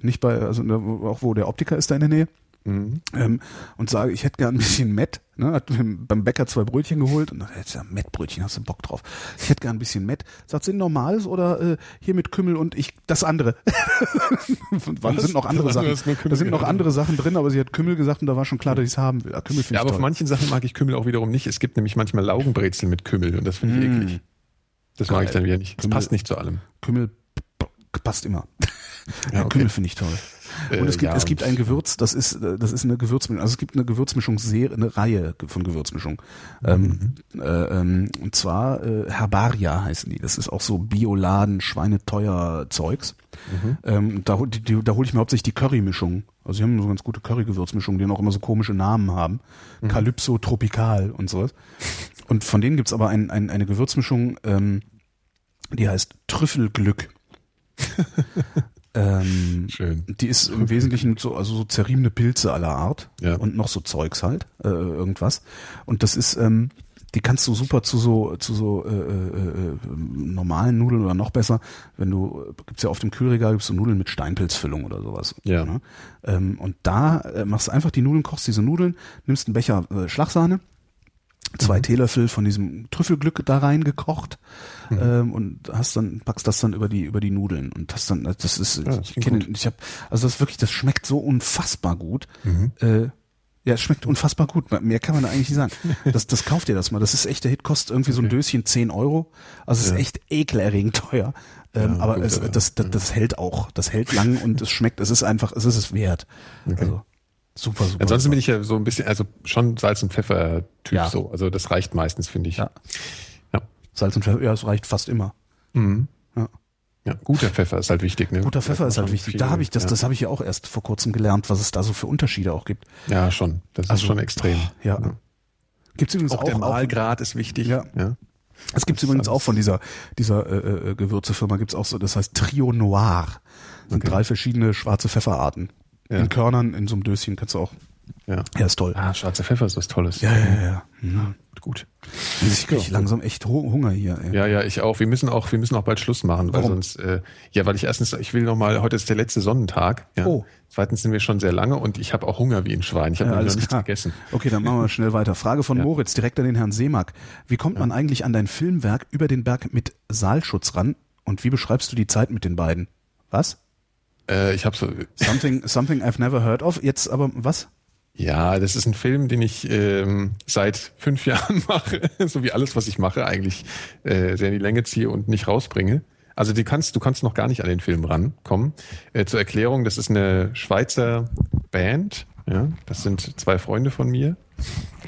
nicht bei, also da, auch wo der Optiker ist da in der Nähe. Mhm. Ähm, und sage, ich hätte gern ein bisschen Met. Ne, hat beim Bäcker zwei Brötchen geholt und dann hätte ja Mettbrötchen, hast du Bock drauf. Ich hätte gern ein bisschen Met. Sagt, sind normales oder äh, hier mit Kümmel und ich das andere? Wann sind noch andere Sachen? Da sind noch andere Sachen drin, aber sie hat Kümmel gesagt und da war schon klar, dass ich es haben will. Kümmel ja, aber toll. auf manchen Sachen mag ich Kümmel auch wiederum nicht. Es gibt nämlich manchmal Laugenbrezel mit Kümmel und das finde ich mm. eklig. Das mag ich dann wieder nicht. Das passt nicht zu allem. Kümmel passt immer. Ja, okay. Kümmel finde ich toll. Und es gibt, ja, es gibt ein Gewürz, das ist, das ist eine Gewürzmischung. Also es gibt eine Gewürzmischung, sehr, eine Reihe von Gewürzmischungen. Ähm, mhm. äh, ähm, und zwar äh, Herbaria heißen die. Das ist auch so Bioladen, schweineteuer Zeugs. Mhm. Ähm, da, die, die, da hole ich mir hauptsächlich die Currymischung. Also sie haben so ganz gute Curry-Gewürzmischungen, die auch immer so komische Namen haben. Mhm. Calypso Tropical und sowas. Und von denen gibt's aber ein, ein, eine Gewürzmischung, ähm, die heißt Trüffelglück. Ähm, Schön. Die ist im Wesentlichen so, also so zerriebene Pilze aller Art ja. und noch so Zeugs halt, äh, irgendwas. Und das ist, ähm, die kannst du super zu so zu so äh, äh, äh, normalen Nudeln oder noch besser, wenn du gibt's ja auf dem Kühlregal gibt's so Nudeln mit Steinpilzfüllung oder sowas. Ja. Ne? Ähm, und da äh, machst du einfach die Nudeln, kochst diese Nudeln, nimmst einen Becher äh, Schlagsahne, zwei mhm. Teelöffel von diesem Trüffelglück da reingekocht mhm. ähm, und hast dann packst das dann über die über die Nudeln und hast dann das ist ja, das ich kenne ich habe also das wirklich das schmeckt so unfassbar gut. Mhm. Äh, ja, es schmeckt unfassbar gut. Mehr kann man da eigentlich nicht sagen. Das, das kauft ihr das mal. Das ist echt, der Hit kostet irgendwie so ein Döschen 10 Euro. Also es ja. ist echt ekelerregend teuer. Ähm, ja, aber gut, es, das, das, das hält auch. Das hält lang und es schmeckt, es ist einfach, es ist es wert. Okay. Also Super, super. Ansonsten super. bin ich ja so ein bisschen, also schon Salz- und Pfeffer-Typ ja. so. Also das reicht meistens, finde ich. Ja. Salz und Pfeffer, ja, es reicht fast immer. Mhm. Ja. Ja, guter Pfeffer ist halt wichtig, ne? Guter Pfeffer ist halt wichtig. Da habe ich das, ja. das habe ich ja auch erst vor kurzem gelernt, was es da so für Unterschiede auch gibt. Ja, schon. Das also, ist schon extrem. Oh, ja. ja. Gibt's übrigens auch, auch der Mahlgrad ist wichtig. Ja. ja. Es gibt übrigens auch von dieser dieser äh, äh, Gewürzefirma gibt's auch so, das heißt Trio Noir. Das sind okay. drei verschiedene schwarze Pfefferarten in Körnern, in so einem Döschen kannst du auch. Ja. ja, ist toll. Ah, schwarzer Pfeffer ist was Tolles. Ja, ja, ja. Mhm. Gut. Also ich kriege langsam echt Hunger hier. Ey. Ja, ja, ich auch. Wir müssen auch, wir müssen auch bald Schluss machen, weil sonst, äh, ja, weil ich erstens, ich will noch mal, heute ist der letzte Sonnentag. Ja. Oh. Zweitens sind wir schon sehr lange und ich habe auch Hunger wie ein Schwein. Ich habe ja, noch nichts gegessen. Okay, dann machen wir schnell weiter. Frage von ja. Moritz, direkt an den Herrn Seemack. Wie kommt man eigentlich an dein Filmwerk über den Berg mit Saalschutz ran und wie beschreibst du die Zeit mit den beiden? Was? Äh, ich habe so something something I've never heard of. Jetzt aber was? Ja, das ist ein Film, den ich ähm, seit fünf Jahren mache, so wie alles, was ich mache, eigentlich äh, sehr in die Länge ziehe und nicht rausbringe. Also die kannst, du kannst noch gar nicht an den Film rankommen. Äh, zur Erklärung, das ist eine Schweizer Band. Ja, das sind zwei Freunde von mir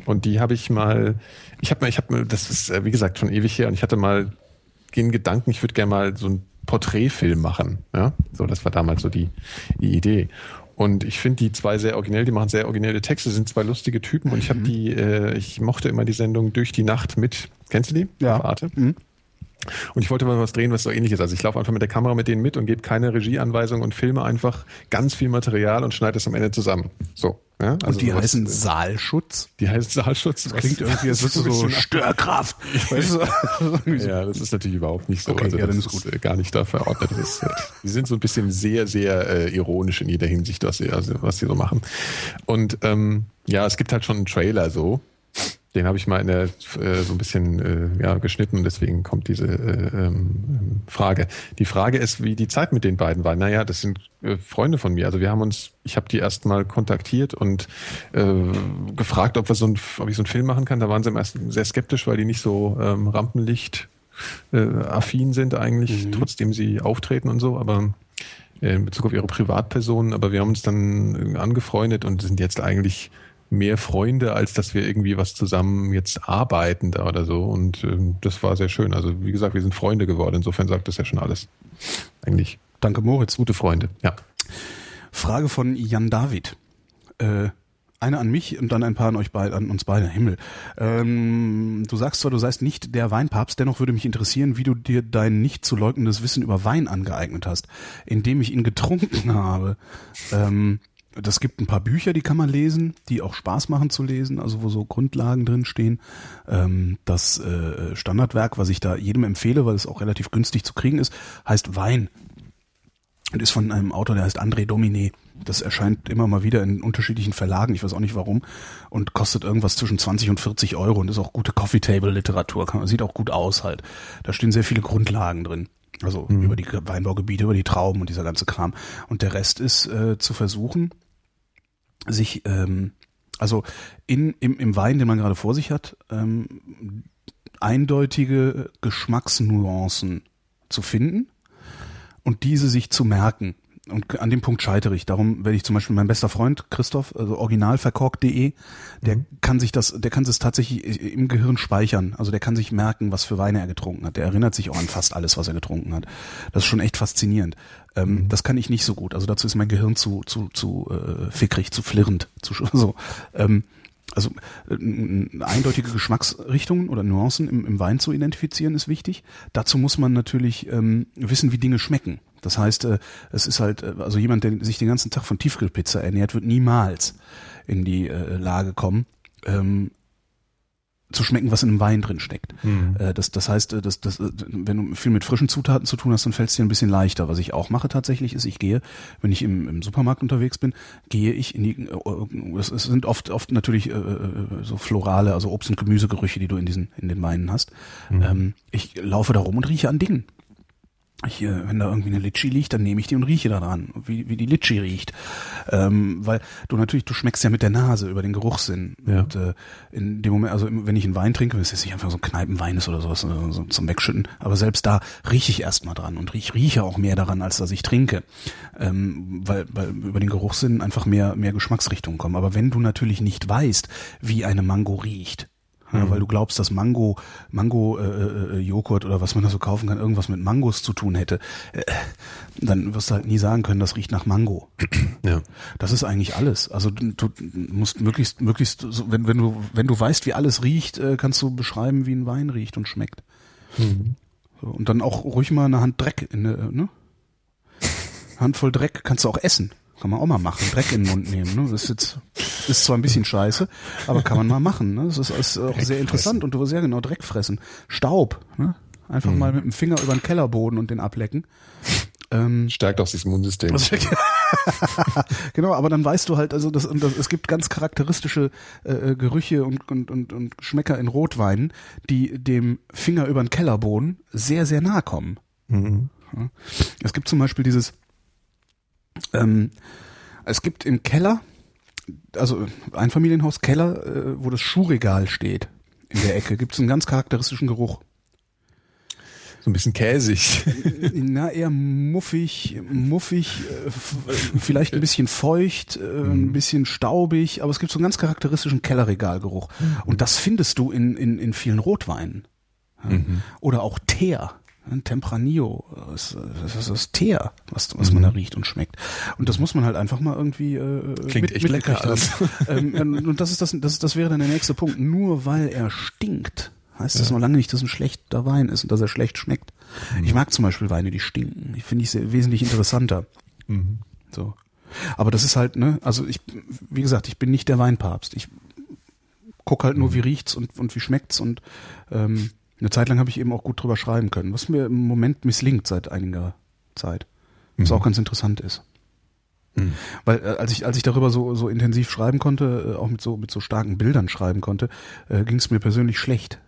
und die habe ich mal. Ich habe mal, ich habe mal, das ist äh, wie gesagt schon ewig her und ich hatte mal den Gedanken, ich würde gerne mal so ein Porträtfilm machen. Ja, so das war damals so die, die Idee. Und ich finde die zwei sehr originell, die machen sehr originelle Texte, sind zwei lustige Typen und ich habe mhm. die, äh, ich mochte immer die Sendung Durch die Nacht mit. Kennst du die? Ja. Warte. Mhm. Und ich wollte mal was drehen, was so ähnlich ist. Also ich laufe einfach mit der Kamera mit denen mit und gebe keine Regieanweisung und filme einfach ganz viel Material und schneide es am Ende zusammen. So. Ja, also und die sowas, heißen Saalschutz? Die heißen Saalschutz. Das klingt irgendwie, als so, so Störkraft. Weißt du? ja, das ist natürlich überhaupt nicht so. Okay, also ja, das ist gut. Ist gar nicht da verordnet. Ist, die sind so ein bisschen sehr, sehr äh, ironisch in jeder Hinsicht, was sie, also, was sie so machen. Und ähm, ja, es gibt halt schon einen Trailer so. Den habe ich mal in der äh, so ein bisschen äh, ja, geschnitten und deswegen kommt diese äh, ähm, Frage. Die Frage ist, wie die Zeit mit den beiden war. Naja, das sind äh, Freunde von mir. Also wir haben uns, ich habe die erst mal kontaktiert und äh, gefragt, ob wir so ein, ob ich so einen Film machen kann. Da waren sie im ersten sehr skeptisch, weil die nicht so ähm, Rampenlicht äh, affin sind eigentlich, mhm. trotzdem sie auftreten und so, aber äh, in Bezug auf ihre Privatpersonen, aber wir haben uns dann angefreundet und sind jetzt eigentlich mehr Freunde, als dass wir irgendwie was zusammen jetzt arbeiten da oder so. Und ähm, das war sehr schön. Also wie gesagt, wir sind Freunde geworden. Insofern sagt das ja schon alles. Eigentlich. Danke, Moritz. Gute Freunde, ja. Frage von Jan David. Äh, eine an mich und dann ein paar an euch beide, an uns beide. Himmel. Ähm, du sagst zwar, du seist nicht der Weinpapst, dennoch würde mich interessieren, wie du dir dein nicht zu leugnendes Wissen über Wein angeeignet hast, indem ich ihn getrunken habe. Ähm, das gibt ein paar Bücher, die kann man lesen, die auch Spaß machen zu lesen, also wo so Grundlagen drin stehen. Ähm, das äh, Standardwerk, was ich da jedem empfehle, weil es auch relativ günstig zu kriegen ist, heißt Wein und ist von einem Autor, der heißt André Dominé. Das erscheint immer mal wieder in unterschiedlichen Verlagen, ich weiß auch nicht warum, und kostet irgendwas zwischen 20 und 40 Euro und ist auch gute Coffee Table Literatur, sieht auch gut aus halt. Da stehen sehr viele Grundlagen drin. Also mhm. über die Weinbaugebiete, über die Trauben und dieser ganze Kram. Und der Rest ist äh, zu versuchen, sich, ähm, also in, im, im Wein, den man gerade vor sich hat, ähm, eindeutige Geschmacksnuancen zu finden und diese sich zu merken und an dem Punkt scheitere ich. Darum werde ich zum Beispiel mein bester Freund Christoph, also originalverkork.de, der mhm. kann sich das, der kann es tatsächlich im Gehirn speichern. Also der kann sich merken, was für Weine er getrunken hat. Der erinnert sich auch an fast alles, was er getrunken hat. Das ist schon echt faszinierend. Ähm, mhm. Das kann ich nicht so gut. Also dazu ist mein Gehirn zu zu zu äh, fickrig, zu flirrend, zu so. Ähm, also äh, eindeutige Geschmacksrichtungen oder Nuancen im, im, Wein zu identifizieren ist wichtig. Dazu muss man natürlich ähm, wissen, wie Dinge schmecken. Das heißt, äh, es ist halt, äh, also jemand, der sich den ganzen Tag von Tiefkühlpizza ernährt, wird niemals in die äh, Lage kommen, ähm, zu schmecken, was in einem Wein drin steckt. Mhm. Das, das heißt, das, das, wenn du viel mit frischen Zutaten zu tun hast, dann fällt es dir ein bisschen leichter. Was ich auch mache tatsächlich ist, ich gehe, wenn ich im, im Supermarkt unterwegs bin, gehe ich in die, es, es sind oft oft natürlich äh, so florale, also Obst- und Gemüsegerüche, die du in diesen in den Weinen hast. Mhm. Ähm, ich laufe da rum und rieche an Dingen ich, äh, wenn da irgendwie eine Litschi liegt, dann nehme ich die und rieche daran, wie, wie die Litschi riecht. Ähm, weil du natürlich, du schmeckst ja mit der Nase über den Geruchssinn. Ja. Und äh, in dem Moment, also wenn ich einen Wein trinke, ist jetzt nicht einfach so ein Kneipenwein ist oder sowas, äh, so zum Wegschütten, aber selbst da rieche ich erstmal dran und ich rieche auch mehr daran, als dass ich trinke. Ähm, weil, weil über den Geruchssinn einfach mehr, mehr Geschmacksrichtungen kommen. Aber wenn du natürlich nicht weißt, wie eine Mango riecht, ja, weil du glaubst, dass Mango, Mango äh, äh, Joghurt oder was man da so kaufen kann, irgendwas mit Mangos zu tun hätte, äh, dann wirst du halt nie sagen können, das riecht nach Mango. Ja. Das ist eigentlich alles. Also du, musst möglichst, möglichst, wenn, wenn du, wenn du weißt, wie alles riecht, äh, kannst du beschreiben, wie ein Wein riecht und schmeckt. Mhm. So, und dann auch ruhig mal eine Hand Dreck in ne? Handvoll Dreck kannst du auch essen. Kann man auch mal machen. Dreck in den Mund nehmen. Ne? Das ist jetzt ist zwar ein bisschen scheiße, aber kann man mal machen. Ne? Das ist, ist auch Dreck sehr interessant fressen. und du wirst ja genau Dreck fressen. Staub. Ne? Einfach mhm. mal mit dem Finger über den Kellerboden und den ablecken. Ähm, Stärkt auch das Immunsystem. Genau, aber dann weißt du halt, also das, das, es gibt ganz charakteristische äh, äh, Gerüche und, und, und, und Schmecker in Rotweinen, die dem Finger über den Kellerboden sehr, sehr nahe kommen. Mhm. Es gibt zum Beispiel dieses ähm, es gibt im Keller, also Einfamilienhaus Keller, äh, wo das Schuhregal steht, in der Ecke, gibt es einen ganz charakteristischen Geruch. So ein bisschen käsig. Na, eher muffig, muffig, äh, vielleicht ein bisschen feucht, äh, ein mhm. bisschen staubig, aber es gibt so einen ganz charakteristischen Kellerregalgeruch. Mhm. Und das findest du in, in, in vielen Rotweinen. Mhm. Oder auch Teer. Ein Tempranillo, das, ist das Teer, was, was mhm. man da riecht und schmeckt. Und das muss man halt einfach mal irgendwie äh, Klingt mit, echt mit lecker ähm, und das ist das, das, das wäre dann der nächste Punkt. Nur weil er stinkt, heißt ja. das noch lange nicht, dass ein schlechter Wein ist und dass er schlecht schmeckt. Mhm. Ich mag zum Beispiel Weine, die stinken. Ich finde ich sehr, wesentlich interessanter. Mhm. So. Aber das ist halt, ne, also ich, wie gesagt, ich bin nicht der Weinpapst. Ich guck halt nur, mhm. wie riecht's und, und wie schmeckt's und ähm, eine Zeit lang habe ich eben auch gut drüber schreiben können, was mir im Moment misslingt seit einiger Zeit. Was mhm. auch ganz interessant ist. Mhm. Weil äh, als ich als ich darüber so so intensiv schreiben konnte, äh, auch mit so mit so starken Bildern schreiben konnte, äh, ging es mir persönlich schlecht.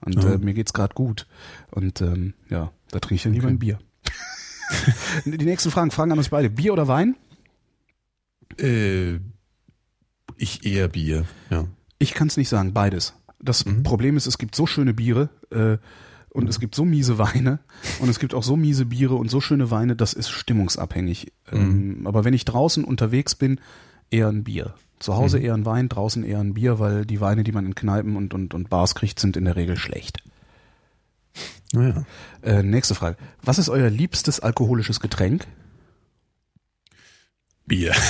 Und oh. äh, mir geht's gerade gut. Und ähm, ja, da trinke ich dann lieber okay. ein Bier. Die nächsten Fragen fragen an uns beide: Bier oder Wein? Äh, ich eher Bier. Ja. Ich kann es nicht sagen, beides. Das mhm. Problem ist, es gibt so schöne Biere äh, und mhm. es gibt so miese Weine und es gibt auch so miese Biere und so schöne Weine, das ist stimmungsabhängig. Mhm. Ähm, aber wenn ich draußen unterwegs bin, eher ein Bier. Zu Hause mhm. eher ein Wein, draußen eher ein Bier, weil die Weine, die man in Kneipen und, und, und Bars kriegt, sind in der Regel schlecht. Naja. Äh, nächste Frage. Was ist euer liebstes alkoholisches Getränk? Bier.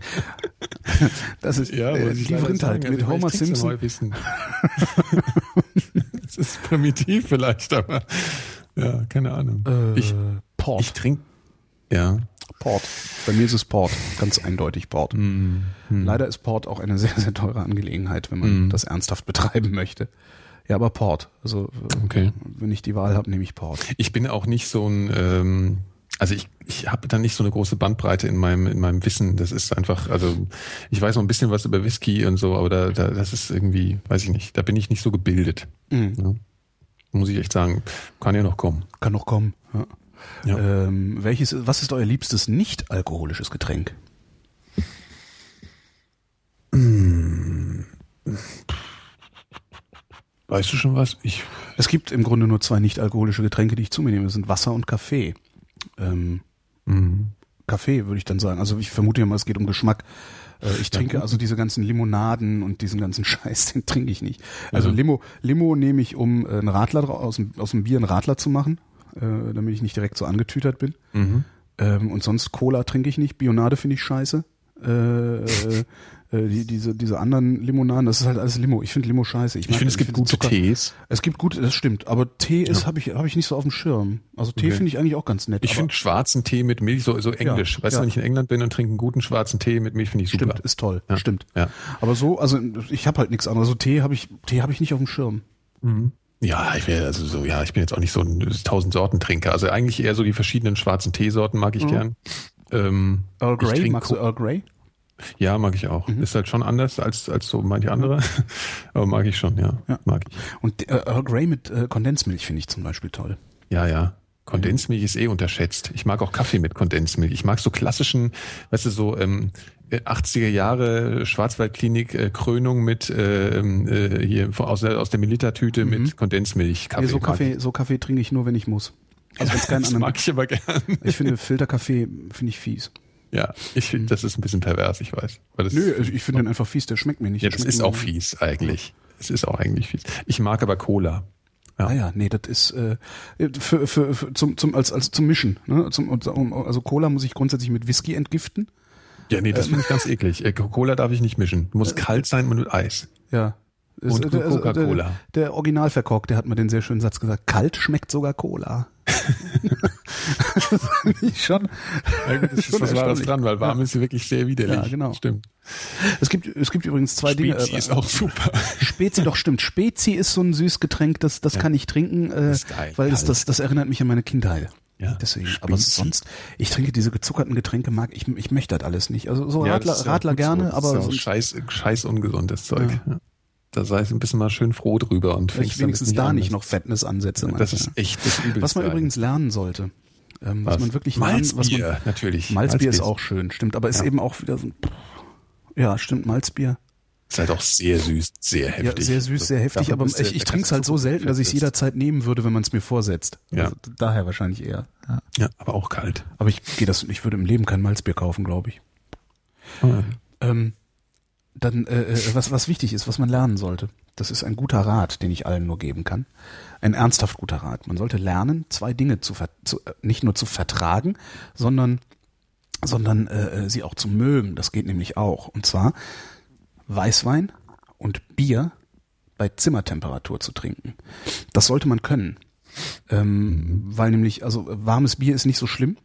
Das ist ja, äh, die Vrindheit mit also Homer Simpson. das ist primitiv vielleicht, aber ja, keine Ahnung. Äh, ich, Port. Ich trinke, ja. Port. Bei mir ist es Port. Ganz eindeutig Port. Mm, mm. Leider ist Port auch eine sehr, sehr teure Angelegenheit, wenn man mm. das ernsthaft betreiben möchte. Ja, aber Port. Also, okay. wenn ich die Wahl habe, nehme ich Port. Ich bin auch nicht so ein, ähm, also ich, ich habe da nicht so eine große Bandbreite in meinem in meinem Wissen. Das ist einfach, also ich weiß noch ein bisschen was über Whisky und so, aber da, da das ist irgendwie, weiß ich nicht, da bin ich nicht so gebildet. Mhm. Ja. Muss ich echt sagen, kann ja noch kommen. Kann noch kommen. Ja. Ja. Ähm, welches, was ist euer liebstes nicht alkoholisches Getränk? Weißt du schon was? Ich es gibt im Grunde nur zwei nicht alkoholische Getränke, die ich zu mir nehme. Das sind Wasser und Kaffee. Ähm, mhm. Kaffee würde ich dann sagen. Also ich vermute ja mal, es geht um Geschmack. Äh, ich trinke also diese ganzen Limonaden und diesen ganzen Scheiß, den trinke ich nicht. Also Limo, Limo nehme ich, um äh, einen Radler aus dem, aus dem Bier einen Radler zu machen, äh, damit ich nicht direkt so angetütert bin. Mhm. Ähm, und sonst Cola trinke ich nicht. Bionade finde ich scheiße. Äh, äh, die, diese, diese anderen Limonaden, das ist halt alles Limo. Ich finde Limo scheiße. Ich, ich finde, es gibt gute Zucker. Tees. Es gibt gute, das stimmt, aber Tee ist, ja. habe ich, hab ich nicht so auf dem Schirm. Also Tee okay. finde ich eigentlich auch ganz nett. Ich finde schwarzen Tee mit Milch so, so englisch. Ja, weißt ja. du, wenn ich in England bin und trinke einen guten schwarzen Tee mit Milch, finde ich super. Stimmt, ist toll. Stimmt. Ja. Aber so, also ich habe halt nichts anderes. Also Tee habe ich, Tee habe ich nicht auf dem Schirm. Mhm. Ja, ich wäre also so, ja, ich bin jetzt auch nicht so ein tausend Sorten Trinker. Also eigentlich eher so die verschiedenen schwarzen Teesorten mag ich mhm. gern. Ähm, Earl Grey, magst du Earl Grey? Ja, mag ich auch. Mhm. Ist halt schon anders als, als so manche andere. Aber mag ich schon, ja. ja. Mag ich. Und äh, Earl Grey mit äh, Kondensmilch finde ich zum Beispiel toll. Ja, ja. Kondensmilch ist eh unterschätzt. Ich mag auch Kaffee mit Kondensmilch. Ich mag so klassischen, weißt du, so ähm, 80er äh, Jahre Schwarzwaldklinik äh, Krönung mit äh, ähm, äh, hier aus der, aus der Militertüte mhm. mit Kondensmilch. Kaffee. Ja, so Kaffee, so Kaffee trinke ich nur, wenn ich muss. Also wenn's keinen das anderen, mag ich aber gern. Ich finde Filterkaffee finde ich fies. Ja, ich finde, das ist ein bisschen pervers, ich weiß. Nö, also ich finde den einfach fies, der schmeckt mir nicht. Ja, das ist auch fies eigentlich. Es ist auch eigentlich fies. Ich mag aber Cola. Ja. Ah ja, nee, das ist äh, für, für, für zum zum als als zum Mischen. Ne? Zum, also Cola muss ich grundsätzlich mit Whisky entgiften. Ja, nee, das ähm. finde ich ganz eklig. Äh, Cola darf ich nicht mischen. Muss äh, kalt sein und mit Eis. Ja. Und also, Coca-Cola. Der, der Originalverkork, der hat mir den sehr schönen Satz gesagt. Kalt schmeckt sogar Cola. Ich schon. Ja, das ist was Wahres dran, weil warm ja. ist wirklich sehr widerlich. Ja, genau. Stimmt. Es gibt, es gibt übrigens zwei Spezi Dinge. Spezi ist auch super. Spezi, doch stimmt. Spezi ist so ein süßes Getränk, das, das ja. kann ich trinken, äh, weil das, das, das erinnert mich an meine Kindheit. Ja, deswegen. Spezi. Aber sonst, ich trinke diese gezuckerten Getränke, mag ich, ich möchte das alles nicht. Also so Radler, Radler gerne, so. aber das ist ja scheiß, scheiß ungesundes Zeug. Ja da sei es ein bisschen mal schön froh drüber und ich wenigstens da nicht noch Fettness ansetze. Das ist echt das Übelste. Was man übrigens lernen sollte, ähm, was? was? man wirklich Malzbier, lernen, was man, natürlich. Malzbier, Malzbier ist auch schön, stimmt, aber ist ja. eben auch wieder so, ja, stimmt, Malzbier. Ist halt auch sehr süß, sehr heftig. Ja, sehr süß, sehr heftig, aber ich, ich trinke es halt so selten, dass ich es jederzeit nehmen würde, wenn man es mir vorsetzt. Ja. Also, daher wahrscheinlich eher. Ja. ja, aber auch kalt. Aber ich gehe das, ich würde im Leben kein Malzbier kaufen, glaube ich. Oh. Ähm, dann, äh, äh, was, was wichtig ist, was man lernen sollte. Das ist ein guter Rat, den ich allen nur geben kann. Ein ernsthaft guter Rat. Man sollte lernen, zwei Dinge zu, zu äh, nicht nur zu vertragen, sondern sondern äh, äh, sie auch zu mögen. Das geht nämlich auch. Und zwar Weißwein und Bier bei Zimmertemperatur zu trinken. Das sollte man können. Ähm, weil nämlich, also warmes Bier ist nicht so schlimm.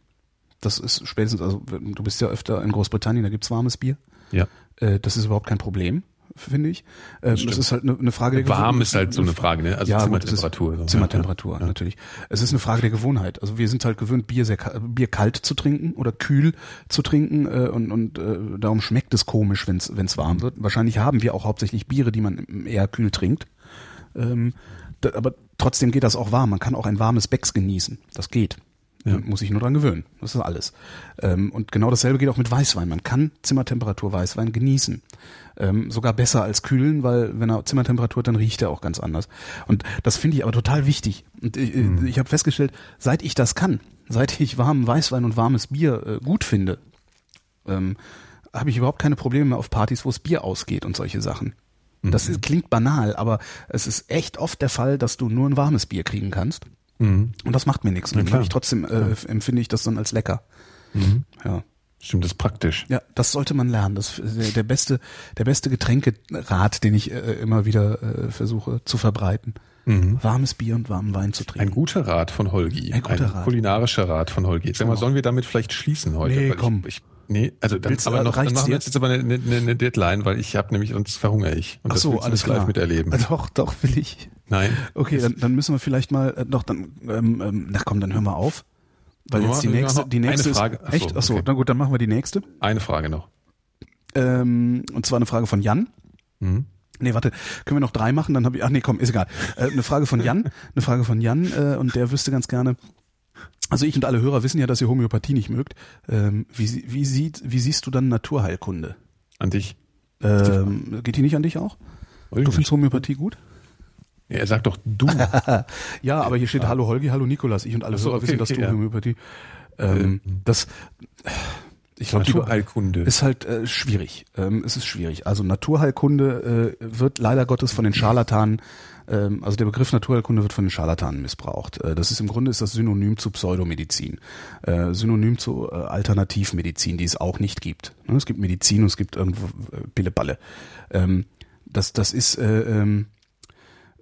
Das ist spätestens, also du bist ja öfter in Großbritannien, da gibt's warmes Bier. Ja. Äh, das ist überhaupt kein Problem finde ich. Ähm, das, das ist halt eine, eine Frage der Warm ist halt so eine Frage, ne? Also ja, Zimmertemperatur. So. Zimmertemperatur, ja, natürlich. Es ist eine Frage der Gewohnheit. Also wir sind halt gewöhnt, Bier sehr Bier kalt zu trinken oder kühl zu trinken äh, und, und äh, darum schmeckt es komisch, wenn es warm wird. Wahrscheinlich haben wir auch hauptsächlich Biere, die man eher kühl trinkt. Ähm, da, aber trotzdem geht das auch warm. Man kann auch ein warmes Becks genießen. Das geht. Ja. Muss ich nur dran gewöhnen. Das ist alles. Ähm, und genau dasselbe geht auch mit Weißwein. Man kann Zimmertemperatur Weißwein genießen. Ähm, sogar besser als kühlen, weil wenn er Zimmertemperatur hat, dann riecht er auch ganz anders. Und das finde ich aber total wichtig. Und ich, mhm. ich habe festgestellt, seit ich das kann, seit ich warmen Weißwein und warmes Bier äh, gut finde, ähm, habe ich überhaupt keine Probleme mehr auf Partys, wo es Bier ausgeht und solche Sachen. Das mhm. klingt banal, aber es ist echt oft der Fall, dass du nur ein warmes Bier kriegen kannst. Mhm. Und das macht mir nichts. Und ja, ich trotzdem äh, empfinde ich das dann als lecker. Mhm. Ja. Stimmt, das ist praktisch. Ja, das sollte man lernen. Das ist der beste, der beste Getränkerat, den ich äh, immer wieder äh, versuche zu verbreiten. Mhm. Warmes Bier und warmen Wein zu trinken. Ein guter Rat von Holgi. Ein, guter Ein Rat. kulinarischer Rat von Holgi. Sag mal, genau. sollen wir damit vielleicht schließen heute? Nee, komm. Ich, ich, nee, also dann, Willst, aber noch, dann machen wir jetzt, jetzt aber eine, eine, eine Deadline, weil ich habe nämlich, sonst verhungere ich. Und Ach so, das alles klar. live miterleben. Doch, doch, will ich. Nein. Okay, dann, dann müssen wir vielleicht mal, äh, doch, dann, ähm, ähm, na komm, dann hören wir auf. Weil jetzt die nächste, die nächste eine Frage. Ist, echt? Achso, okay. na gut, dann machen wir die nächste. Eine Frage noch. Ähm, und zwar eine Frage von Jan. Mhm. Nee, warte, können wir noch drei machen? Dann habe ich, ach nee, komm, ist egal. Äh, eine Frage von Jan, eine Frage von Jan äh, und der wüsste ganz gerne, also ich und alle Hörer wissen ja, dass ihr Homöopathie nicht mögt. Ähm, wie, wie, sieht, wie siehst du dann Naturheilkunde? An dich. Ähm, geht die nicht an dich auch? du findest Homöopathie gut? Ja, er sagt doch du. ja, aber hier steht Hallo Holgi, Hallo Nikolas. Ich und alle so, Hörer okay, wissen, dass okay, du ja. Homöopathie. Ähm, äh, das, ich glaube, Naturheilkunde ist halt äh, schwierig. Ähm, es ist schwierig. Also Naturheilkunde äh, wird leider Gottes von den Scharlatanen, ähm, also der Begriff Naturheilkunde wird von den Scharlatanen missbraucht. Äh, das ist im Grunde ist das Synonym zu Pseudomedizin, äh, Synonym zu äh, Alternativmedizin, die es auch nicht gibt. Ne? Es gibt Medizin und es gibt irgendwo äh, Pilleballe. Ähm, das, das ist äh, ähm,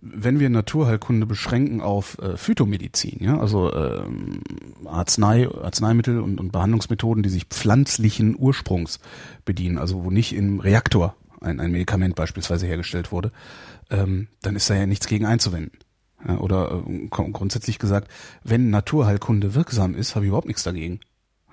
wenn wir Naturheilkunde beschränken auf äh, Phytomedizin, ja, also ähm, Arznei, Arzneimittel und, und Behandlungsmethoden, die sich pflanzlichen Ursprungs bedienen, also wo nicht im Reaktor ein, ein Medikament beispielsweise hergestellt wurde, ähm, dann ist da ja nichts gegen einzuwenden. Ja, oder äh, grundsätzlich gesagt, wenn Naturheilkunde wirksam ist, habe ich überhaupt nichts dagegen.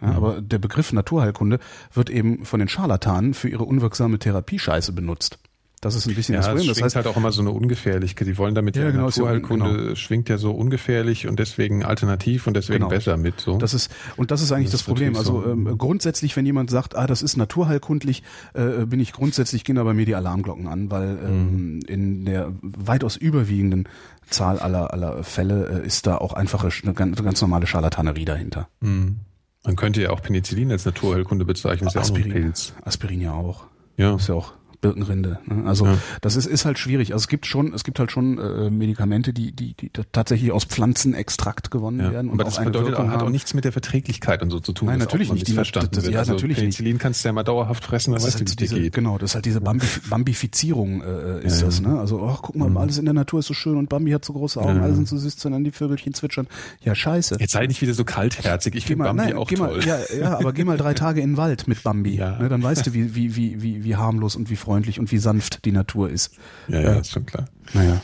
Ja, mhm. Aber der Begriff Naturheilkunde wird eben von den Scharlatanen für ihre unwirksame Therapiescheiße benutzt. Das ist ein bisschen ja, das Problem. Das heißt halt auch immer so eine Ungefährlichkeit. Die wollen damit ja, ja genau, Naturheilkunde genau. schwingt ja so ungefährlich und deswegen alternativ und deswegen genau. besser mit. So. Das ist und das ist eigentlich das, das Problem. Also so. ähm, grundsätzlich, wenn jemand sagt, ah, das ist naturheilkundlich, äh, bin ich grundsätzlich gehen da bei mir die Alarmglocken an, weil ähm, mhm. in der weitaus überwiegenden Zahl aller aller Fälle äh, ist da auch einfache eine ganz, ganz normale Scharlatanerie dahinter. Mhm. Man könnte ja auch Penicillin als Naturheilkunde bezeichnen. Ist Aspirin, ja. Aspirin ja auch. Ja. Ist ja auch Birkenrinde. Ne? Also ja. das ist, ist halt schwierig. Also es gibt schon, es gibt halt schon äh, Medikamente, die, die, die tatsächlich aus Pflanzenextrakt gewonnen ja. werden. Und Aber das bedeutet auch, hat auch nichts mit der Verträglichkeit und so zu tun. Nein, natürlich nicht. Die verstanden das, das, ja, also natürlich Penicillin nicht. kannst du ja mal dauerhaft fressen, dann weißt halt du, wie diese, geht. Genau, das ist halt diese Bambi Bambifizierung äh, ist ja, das. Ne? Also, ach, guck mal, mhm. alles in der Natur ist so schön und Bambi hat so große Augen, alle sind so süß, sondern die Vögelchen zwitschern. Ja, scheiße. Jetzt sei nicht wieder so kaltherzig. Ich finde Bambi nein, auch toll. Mal, ja, ja, aber geh mal drei Tage in den Wald mit Bambi. Ne? Dann weißt du, wie, wie, wie, wie, wie harmlos und wie freundlich und wie sanft die Natur ist. Ja, ja, ist schon klar. Naja.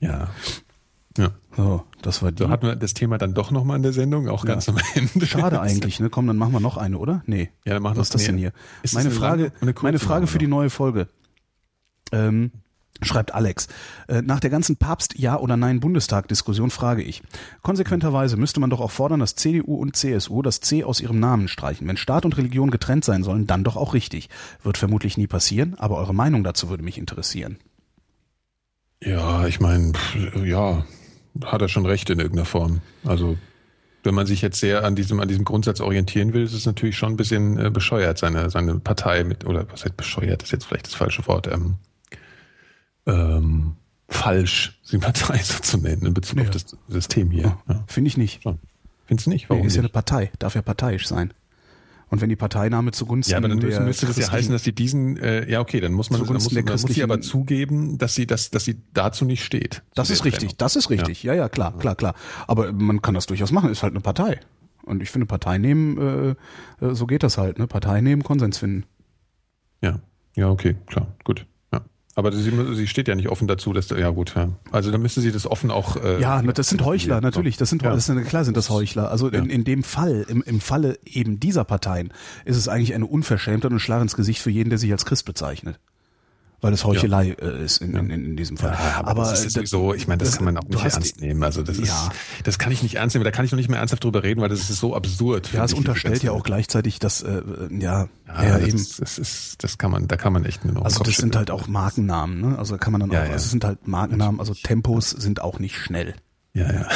Ja. Ja. So, das war die. So hatten wir das Thema dann doch nochmal in der Sendung, auch ja. ganz am Ende. Schade eigentlich, ne? Komm, dann machen wir noch eine, oder? Nee. Ja, dann machen wir Was ist das denn hier? Ist meine Frage, meine Frage für die neue Folge. Ähm, Schreibt Alex. Äh, nach der ganzen Papst Ja oder Nein Bundestag-Diskussion frage ich. Konsequenterweise müsste man doch auch fordern, dass CDU und CSU das C aus ihrem Namen streichen. Wenn Staat und Religion getrennt sein sollen, dann doch auch richtig. Wird vermutlich nie passieren, aber eure Meinung dazu würde mich interessieren. Ja, ich meine, ja, hat er schon recht in irgendeiner Form. Also wenn man sich jetzt sehr an diesem, an diesem Grundsatz orientieren will, ist es natürlich schon ein bisschen äh, bescheuert, seine, seine Partei mit, oder was heißt bescheuert, ist jetzt vielleicht das falsche Wort, ähm, ähm, falsch, die Partei so zu nennen in Bezug ja. auf das System hier. Ja. Finde ich nicht. Findest du nicht? Warum nee, ist nicht? ja eine Partei, darf ja parteiisch sein. Und wenn die Parteinahme zugunsten Ja, aber dann müssen, müsste das ja heißen, dass sie diesen, äh, ja okay, dann muss man, dann muss, dann muss sie aber zugeben, dass sie, dass, dass sie dazu nicht steht. Das ist richtig, Trennung. das ist richtig. Ja. ja, ja, klar, klar, klar. Aber man kann das durchaus machen, ist halt eine Partei. Und ich finde, Partei nehmen, äh, äh so geht das halt, ne? Partei nehmen, Konsens finden. Ja, ja, okay, klar, gut. Aber sie, sie steht ja nicht offen dazu, dass ja gut, ja. Also dann müsste sie das offen auch. Äh, ja, das sind Heuchler, natürlich. Das sind ja. das sind, klar sind das Heuchler. Also in, in dem Fall, im, im Falle eben dieser Parteien, ist es eigentlich eine Unverschämtheit und ein Schlag ins Gesicht für jeden, der sich als Christ bezeichnet weil es Heuchelei ja. Äh, ist in, in, in diesem Fall. Ja, aber, aber das ist sowieso, ich meine, das, das, kann man auch nicht ernst nehmen. Also das ist, ja. das kann ich nicht ernst nehmen. Da kann ich noch nicht mehr ernsthaft drüber reden, weil das ist so absurd. Ja, es unterstellt ja auch gleichzeitig, dass äh, ja, ja, ja das eben. Ist, das ist, das kann man, da kann man echt nur noch. Also das sind halt auch Markennamen, ne? Also kann man dann auch, also es sind halt Markennamen. Also Tempos sind auch nicht schnell. Ja, ja.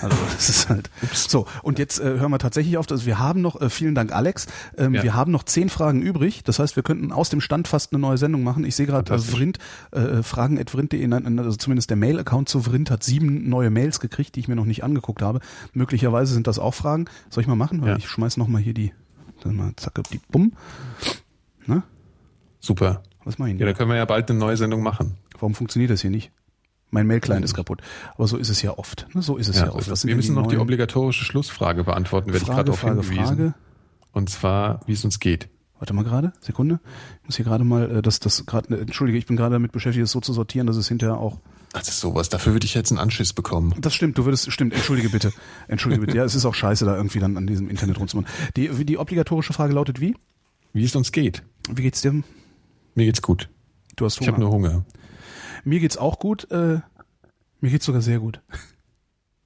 Also das ist halt. Ups. So, und jetzt äh, hören wir tatsächlich auf. Also wir haben noch, äh, vielen Dank Alex, ähm, ja. wir haben noch zehn Fragen übrig. Das heißt, wir könnten aus dem Stand fast eine neue Sendung machen. Ich sehe gerade, äh, Vrind, äh, fragen at vrind.de, also zumindest der Mail-Account zu Vrind hat sieben neue Mails gekriegt, die ich mir noch nicht angeguckt habe. Möglicherweise sind das auch Fragen. Soll ich mal machen? Ja. Ich schmeiß noch mal hier die, dann mal zacke, die Bumm. Ne? Super. Was meinen Ja, da können wir ja bald eine neue Sendung machen. Warum funktioniert das hier nicht? Mein Mail-Client ist kaputt. Aber so ist es ja oft. Ne? So ist es ja, ja oft. wir müssen noch die obligatorische Schlussfrage beantworten, werde ich gerade darauf hingewiesen. Frage. Und zwar, wie es uns geht. Warte mal gerade, Sekunde. Ich muss hier gerade mal, äh, das, das gerade, entschuldige, ich bin gerade damit beschäftigt, das so zu sortieren, dass es hinterher auch Das ist sowas. Dafür würde ich jetzt einen Anschiss bekommen. Das stimmt, du würdest, stimmt, entschuldige bitte. Entschuldige bitte. Ja, es ist auch scheiße, da irgendwie dann an diesem Internet rumzumachen. Die, die obligatorische Frage lautet wie? Wie es uns geht. Wie geht's dir? Mir geht's gut. Du hast Hunger. Ich habe nur Hunger. Mir geht's auch gut. Äh, mir geht's sogar sehr gut.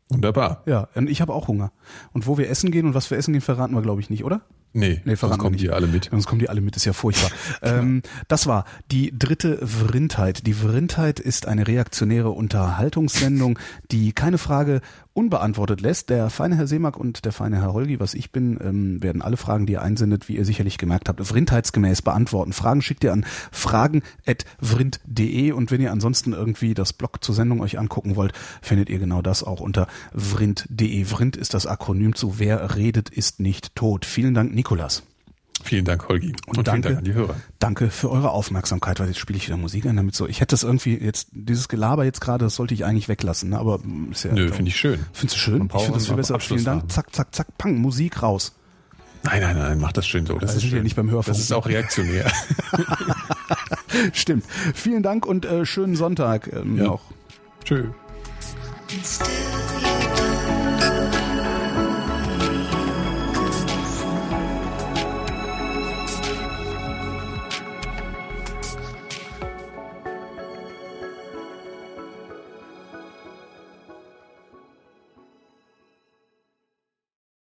Wunderbar. Ja, und ich habe auch Hunger. Und wo wir essen gehen und was wir essen gehen, verraten wir, glaube ich, nicht, oder? Nee, nee sonst kommen die alle mit. Sonst kommen die alle mit, ist ja furchtbar. ähm, das war die dritte Vrindheit. Die Vrindheit ist eine reaktionäre Unterhaltungssendung, die keine Frage unbeantwortet lässt. Der feine Herr Seemack und der feine Herr Holgi, was ich bin, ähm, werden alle Fragen, die ihr einsendet, wie ihr sicherlich gemerkt habt, vrindheitsgemäß beantworten. Fragen schickt ihr an fragen.vrind.de und wenn ihr ansonsten irgendwie das Blog zur Sendung euch angucken wollt, findet ihr genau das auch unter vrind.de. Vrind ist das Akronym zu Wer redet, ist nicht tot. Vielen Dank, Nikolas. Vielen Dank, Holgi. Und, und danke, vielen Dank an die Hörer. Danke für eure Aufmerksamkeit, weil jetzt spiele ich wieder Musik ein, damit so. Ich hätte das irgendwie jetzt, dieses Gelaber jetzt gerade, das sollte ich eigentlich weglassen, ne? aber ist ja. Nö, finde ich schön. Findest du schön? Ich finde das viel besser. Vielen Dank. Zack, zack, zack, pang, Musik raus. Nein, nein, nein, mach das schön so. Das, das ist ja nicht beim Hörfunk. Das ist auch reaktionär. Stimmt. Vielen Dank und äh, schönen Sonntag ähm, ja. noch. Tschö.